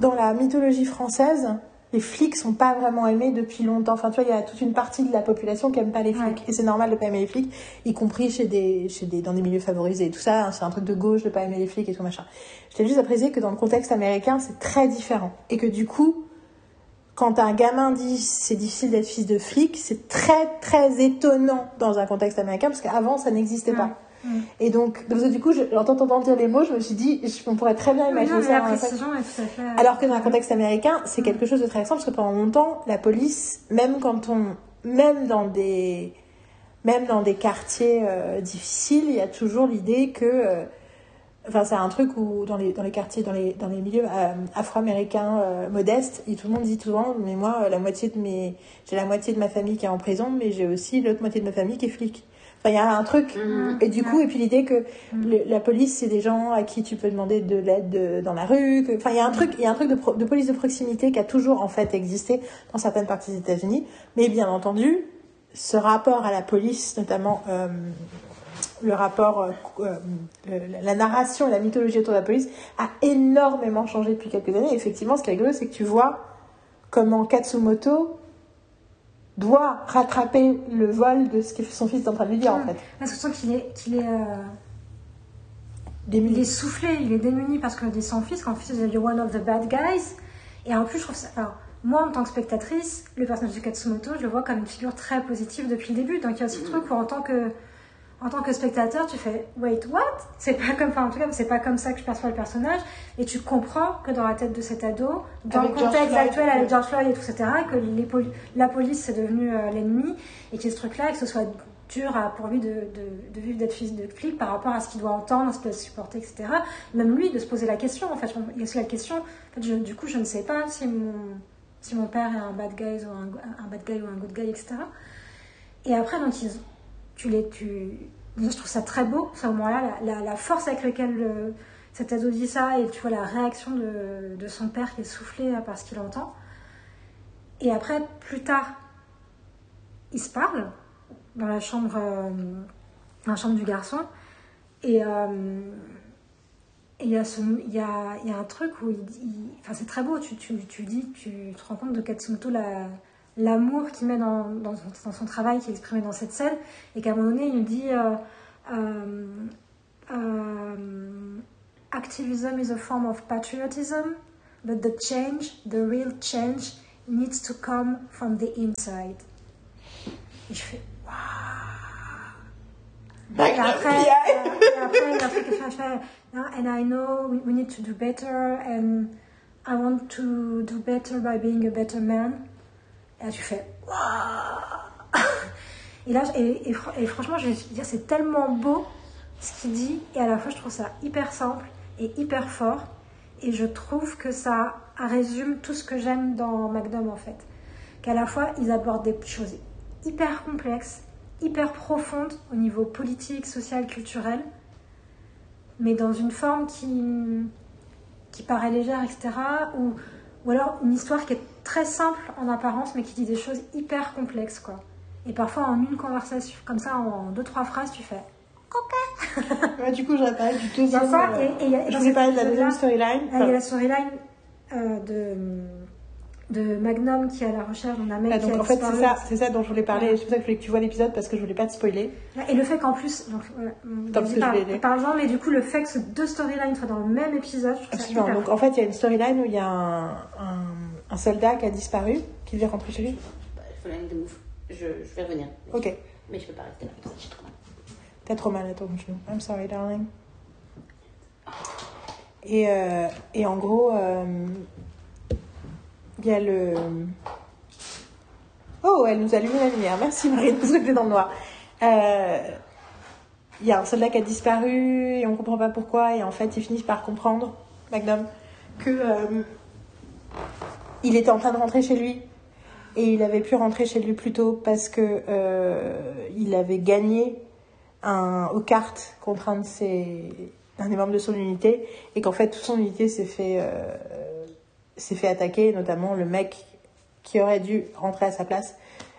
dans la mythologie française, les flics sont pas vraiment aimés depuis longtemps. Enfin, tu vois, il y a toute une partie de la population qui aime pas les flics. Ouais. Et c'est normal de pas aimer les flics, y compris chez des, chez des, dans des milieux favorisés et tout ça. hein, C'est un truc de gauche de pas aimer les flics et tout machin. Je t'ai juste apprécié que dans le contexte américain, c'est très différent. Et que du coup, quand un gamin dit c'est difficile d'être fils de flic, c'est très très étonnant dans un contexte américain parce qu'avant ça n'existait Ouais. pas. Mm. Et donc, que du coup, je- en t'entendant dire les mots, je me suis dit, je- on pourrait très bien imaginer ça. fait alors que dans un contexte américain, c'est quelque chose de très récent parce que pendant longtemps, la police, même quand on, même dans des, même dans des quartiers euh, difficiles, il y a toujours l'idée que, euh, enfin, c'est un truc où dans les dans les quartiers, dans les dans les milieux euh, afro-américains euh, modestes, et tout le monde dit souvent, mais moi, euh, la moitié de mes, j'ai la moitié de ma famille qui est en prison, mais j'ai aussi l'autre moitié de ma famille qui est flic. Enfin, il y a un truc. Mhm. Et du coup, et puis l'idée que le- la police, c'est des gens à qui tu peux demander de l'aide de- dans la rue. que- Enfin, il y a un truc, il y a un truc de, pro- de police de proximité qui a toujours en fait existé dans certaines parties des États-Unis. Mais bien entendu, ce rapport à la police, notamment euh, le rapport, euh, euh, la narration et la mythologie autour de la police, a énormément changé depuis quelques années. Et effectivement, ce qui est rigolo, c'est que tu vois comment Katsumoto doit rattraper le vol de ce que son fils est en train de lui dire, en fait. Parce qu'il est, qu'il est, euh, il est soufflé, il est démuni parce que dit son fils, qu'en fait, il est one of the bad guys. Et en plus, je trouve ça. alors, moi, en tant que spectatrice, le personnage de Katsumoto, je le vois comme une figure très positive depuis le début. Donc, il y a aussi le truc où, en tant que, en tant que spectateur, tu fais Wait, what? C'est pas comme, enfin, en tout cas, c'est pas comme ça que je perçois le personnage. Et tu comprends que dans la tête de cet ado, dans Avec le contexte Floyd, actuel avec. George Floyd et tout, etc., que les poli- la police c'est devenu euh, l'ennemi et qu'il y ait ce truc-là et que ce soit dur à- pour lui de, de- de vivre d'être fils de flic par rapport à ce qu'il doit entendre, ce qu'il doit supporter, etc. Même lui de se poser la question. En fait, il y a aussi la question. En fait, je- du coup, je ne sais pas si mon, si mon père est un bad guy ou un, un bad guy ou un good guy, etc. Et après, donc, ils- tu les, tu, je trouve ça très beau, ce moment-là, la, la- force avec laquelle le- cet ado dit ça, et tu vois la réaction de, de son père qui est soufflé euh, par ce qu'il entend. Et après, plus tard, ils se parlent dans la chambre, euh, dans la chambre du garçon, et euh, il y, a y, a, y a un truc où il, il- enfin, c'est très beau, tu, tu, tu dis, tu te rends compte de Katsumoto, la- l'amour qu'il met dans, dans, son, dans son travail, qui est exprimé dans cette scène, et qu'à un moment donné, il nous dit euh, euh, euh, Activism is a form of patriotism, but the change, the real change, needs to come from the inside. Et je fais et après, euh, et après, il a fait, je fais, Ah, and I know we, we need to do better, and I want to do better by being a better man. Et là, tu fais, Et là, et, et fr- et franchement, je vais te dire, c'est tellement beau ce qu'il dit et à la fois je trouve ça hyper simple et hyper fort et je trouve que ça résume tout ce que j'aime dans Magnum en fait. Qu'à la fois ils abordent des choses hyper complexes, hyper profondes au niveau politique, social, culturel, mais dans une forme qui, qui paraît légère, etc. Ou, ou alors une histoire qui est très simple en apparence, mais qui dit des choses hyper complexes, quoi. Et parfois en une conversation, comme ça, en deux, trois phrases, tu fais Ouais, du coup, j'aurais parlé du deuxième. ça, euh, et- et a- je voulais parler de la deuxième storyline. Il y a la storyline euh, de, de Magnum qui est à la recherche d'un mec Ah, qui donc a en fait, c'est ça, c'est ça dont je voulais parler. Ouais. C'est pour ça que je voulais que tu vois l'épisode parce que je voulais pas te spoiler. Et le fait qu'en plus, donc, parce que je aider. par exemple, mais du coup, le fait que ces deux storylines soient dans le même épisode, je trouve ça Absolument. hyper Donc en fait, il y a une storyline où il y a un, un, un soldat qui a disparu, qui devait rentrer chez lui? Bah, de mouf. Je, je vais revenir. Ok. Mais je peux pas rester là. J'ai trop mal. T'as trop mal à ton genou. I'm sorry, darling. Et, euh, et en gros, euh, il y a le. Oh, elle nous a allumé la lumière. Merci Marie de nous soulever dans le noir. Euh, Il y a un soldat qui a disparu et on comprend pas pourquoi. Et en fait, ils finissent par comprendre, Magnum, que il était en train de rentrer chez lui. Et il avait pu rentrer chez lui plus tôt parce que euh, il avait gagné un, aux cartes contre un des membres de son unité et qu'en fait toute son unité s'est fait euh, fait attaquer. Notamment le mec qui aurait dû rentrer à sa place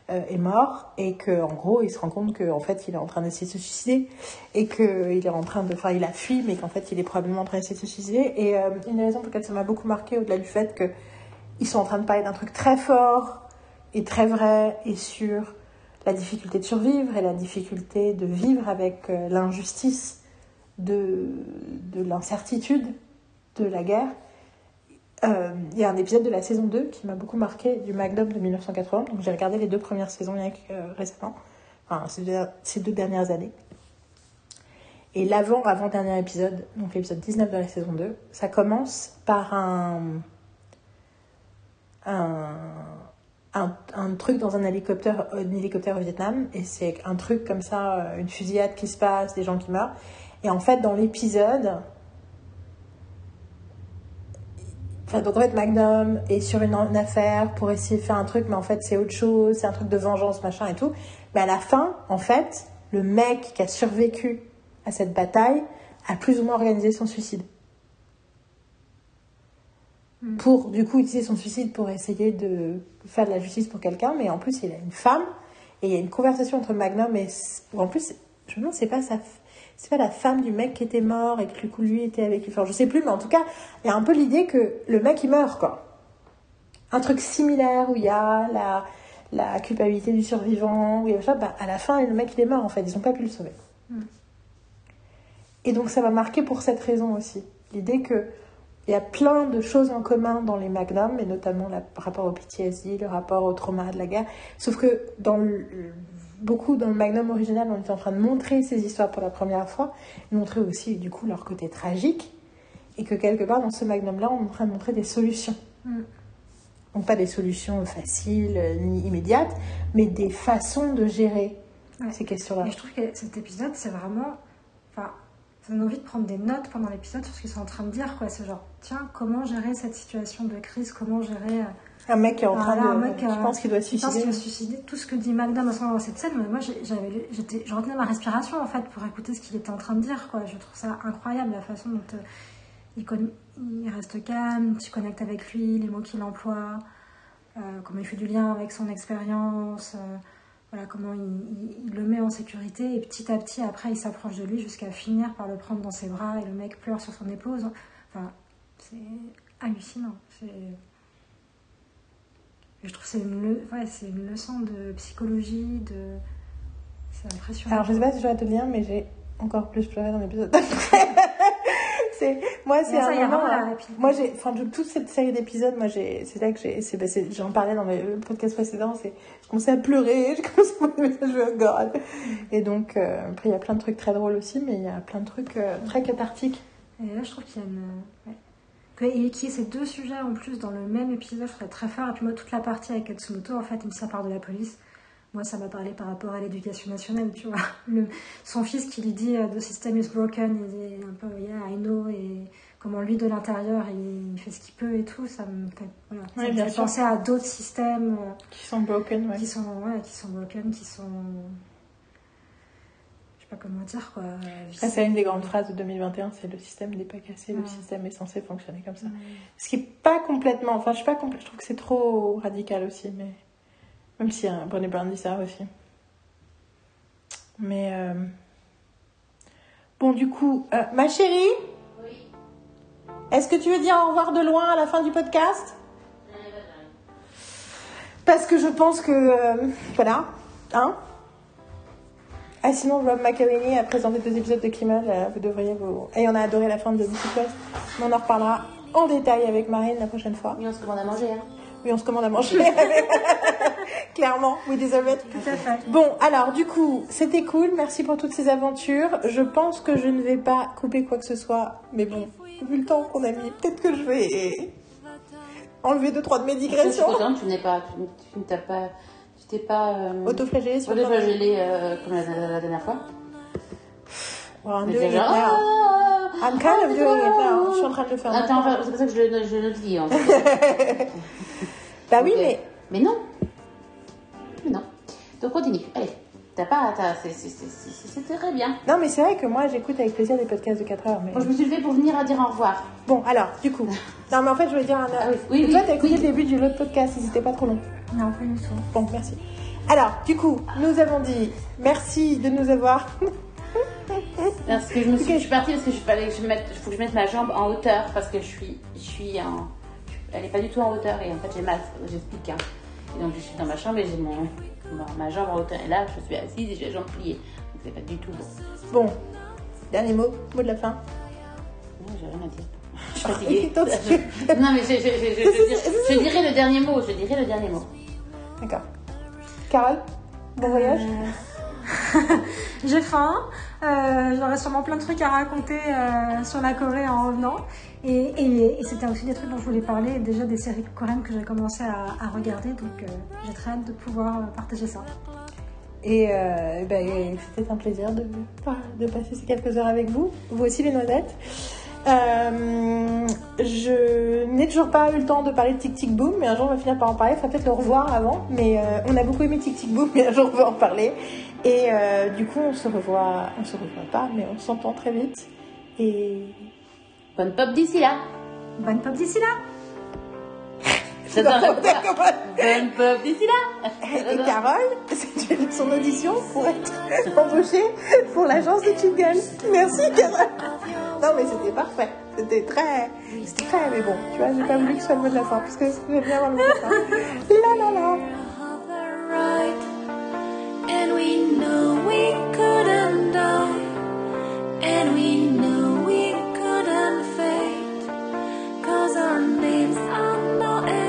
euh, est mort et que en gros il se rend compte qu'en fait il est en train d'essayer de se suicider et que il est en train de enfin il a fui mais qu'en fait il est probablement en train d'essayer de se suicider. Et euh, une des raisons pour laquelle ça m'a beaucoup marqué au-delà du fait que ils sont en train de parler d'un truc très fort et très vrai et sur la difficulté de survivre et la difficulté de vivre avec euh, l'injustice de, de l'incertitude de la guerre. Euh, Il y a un épisode de la saison 2 qui m'a beaucoup marqué du Magnum de 1980. Donc j'ai regardé les deux premières saisons euh, récemment, enfin ces deux, ces deux dernières années. Et l'avant-avant-dernier épisode, donc l'épisode 19 de la saison 2, ça commence par un, un, un, truc dans un hélicoptère, un hélicoptère au Vietnam. Et c'est un truc comme ça, euh, une fusillade qui se passe, des gens qui meurent. Et en fait, dans l'épisode, Enfin, donc en fait, Magnum est sur une affaire pour essayer de faire un truc, mais en fait, c'est autre chose, c'est un truc de vengeance, machin et tout. Mais à la fin, en fait, le mec qui a survécu à cette bataille a plus ou moins organisé son suicide. Pour, du coup, utiliser son suicide pour essayer de faire de la justice pour quelqu'un, mais en plus, il a une femme, et il y a une conversation entre Magnum et. En plus, je me demande, c'est pas sa. C'est pas la femme du mec qui était mort et que du coup lui était avec lui. Enfin, je sais plus, mais en tout cas, il y a un peu l'idée que le mec il meurt, quoi. Un truc similaire où il y a la, la culpabilité du survivant, où il y a ça, bah, à la fin, le mec il est mort en fait, ils n'ont pas pu le sauver. Et donc ça m'a marqué pour cette raison aussi. L'idée que il y a plein de choses en commun dans les magnums, et notamment le rapport au PTSD, le rapport au trauma de la guerre. Sauf que dans le- beaucoup dans le magnum original, on était en train de montrer ces histoires pour la première fois, montrer aussi du coup leur côté tragique, et que quelque part dans ce magnum-là, on est en train de montrer des solutions. Mm. Donc pas des solutions faciles euh, ni immédiates, mais des façons de gérer Ouais. ces questions-là. Et je trouve que cet épisode, c'est vraiment. Ça donne envie de prendre des notes pendant l'épisode sur ce qu'ils sont en train de dire, quoi. C'est genre, tiens, comment gérer cette situation de crise? Comment gérer. euh, Un mec qui est en train Voilà, de... un mec, je euh, pense qu'il doit se Je pense suicider. qu'il va se suicider. Tout ce que dit Magnum à ce moment dans cette scène, moi, j'étais, je retenais ma respiration en fait pour écouter ce qu'il était en train de dire. Quoi. Je trouve ça incroyable la façon dont euh, il, con- il reste calme, tu connectes avec lui, les mots qu'il emploie, euh, comment il fait du lien avec son expérience, euh, voilà comment il, il- il le met en sécurité et petit à petit après il s'approche de lui jusqu'à finir par le prendre dans ses bras et le mec pleure sur son épaule. Enfin, c'est hallucinant. Je trouve que c'est une, le- ouais, c'est une leçon de psychologie, de... c'est impressionnant. Alors, je sais pas si je dois te le dire, mais j'ai encore plus pleuré dans l'épisode d'après. c'est, moi, c'est ça, un moment. puis- Moi, j'ai, enfin, de toute cette série d'épisodes, moi, j'ai, c'est là que j'ai, c'est, bah, j'en parlais dans mes podcasts précédents, c'est, je commençais à pleurer, je commençais à message, je oh God. Et donc, euh, après, il y a plein de trucs très drôles aussi, mais il y a plein de trucs euh, très cathartiques. Et là, je trouve qu'il y a une. ouais. Et qu'il y ait ces deux sujets en plus dans le même épisode, je trouve ça très fort. Et puis moi, toute la partie avec Katsumoto, en fait, il me sépare de la police. Moi, ça m'a parlé par rapport à l'éducation nationale, tu vois. Le, son fils qui lui dit euh, The system is broken, il dit un peu Yeah, I know, et comment lui de l'intérieur il, fait ce qu'il peut et tout, ça me fait, voilà, ça me fait sûr. penser à d'autres systèmes euh, Qui sont broken, ouais. qui sont ouais, qui sont broken, qui sont je sais pas comment dire quoi. Ça, c'est une des grandes phrases de 2021, c'est le système n'est pas cassé, le système est censé fonctionner comme ça. Ce qui est pas complètement, enfin, je suis pas je trouve que c'est trop radical aussi, mais même si hein, Brené Brown dit ça aussi. Mais euh, bon, du coup, euh, ma chérie, est-ce que tu veux dire au revoir de loin à la fin du podcast? Parce que je pense que euh, voilà, hein? Ah sinon Rob McElhenney a présenté deux épisodes de Kimmel, vous devriez vous. Et on a adoré la fin de Mythic Quest. Mais on en reparlera en détail avec Marine la prochaine fois. Oui, on se commande à manger. Hein. Oui, on se commande à manger. Clairement, deserve it. Tout à fait. Bon, alors du coup, c'était cool. Merci pour toutes ces aventures. Je pense que je ne vais pas couper quoi que ce soit. Mais bon, vu le temps qu'on a mis, peut-être que je vais enlever deux, trois de mes digressions. tu n'es pas, tu, ne t'as pas, tu t'es pas euh, Autoflagellé sur autoflagellé, euh, comme la, la- la dernière fois. Well, I'm Mais doing c'est it genre, now. ah, I'm kind of doing it now. Je suis en train de le faire Attends, c'est pour ça que je le, je le notifie. En fait. Bah oui, mais Mais non. Mais non. Donc continue. Allez. T'as pas. C'est très bien. non, mais c'est vrai que moi, j'écoute avec plaisir des podcasts de 4 heures. Mais Moi, je me suis levée pour venir à dire au revoir. bon, alors, du coup, non, mais en fait, je voulais dire un. Ah oui, oui, toi, t'as écouté le début du l'autre podcast, si c'était pas trop long. Non, pas du tout. Bon, merci. Alors, du coup, nous avons dit merci de nous avoir. Parce que je me suis, Ok. je suis partie parce que je fallait que je mette, faut que je mette ma jambe en hauteur parce que je suis, je suis en, elle est pas du tout en hauteur et en fait j'ai mal, j'explique. Hein. Et donc je suis dans ma chambre et j'ai mon, ma, ma jambe en hauteur et là je suis assise et j'ai la jambe pliée. Donc c'est pas du tout bon. Bon, dernier mot, mot de la fin. Non, j'ai rien à dire. Je suis fatiguée. Non mais je, je, je, je, je, dirais- je dirais le dernier mot, je dirais le dernier mot. D'accord. Carole, bon voyage. Euh, J'ai faim. Euh, J'aurais sûrement plein de trucs à raconter euh, sur la Corée en revenant. Et, c'était aussi des trucs dont je voulais parler, déjà des séries coréennes que j'ai commencé à, regarder. Donc euh, j'ai très hâte de pouvoir partager ça. Et euh, ben, c'était un plaisir de, de passer ces quelques heures avec vous. Vous aussi, les noisettes. Euh, je n'ai toujours pas eu le temps de parler de Tic Tic Boom, mais un jour on va finir par en parler. Il faudra peut-être le revoir avant. Mais euh, on a beaucoup aimé Tic Tic Boom, mais un jour on va en parler. Et du coup, on se revoit, on se revoit pas, mais on s'entend très vite. Et Bonne pop d'ici là. Bonne pop d'ici là. J'adore Bonne pop d'ici là. Et Carole, c'est son audition pour être embauchée pour l'agence de Chingles. Merci Carole. Non mais c'était parfait. C'était très. C'était très. Mais bon, tu vois, j'ai pas voulu que ce soit le mot de la fin parce que j'aime bien avoir le mot de la fin. La la la. And we know we couldn't Our names are not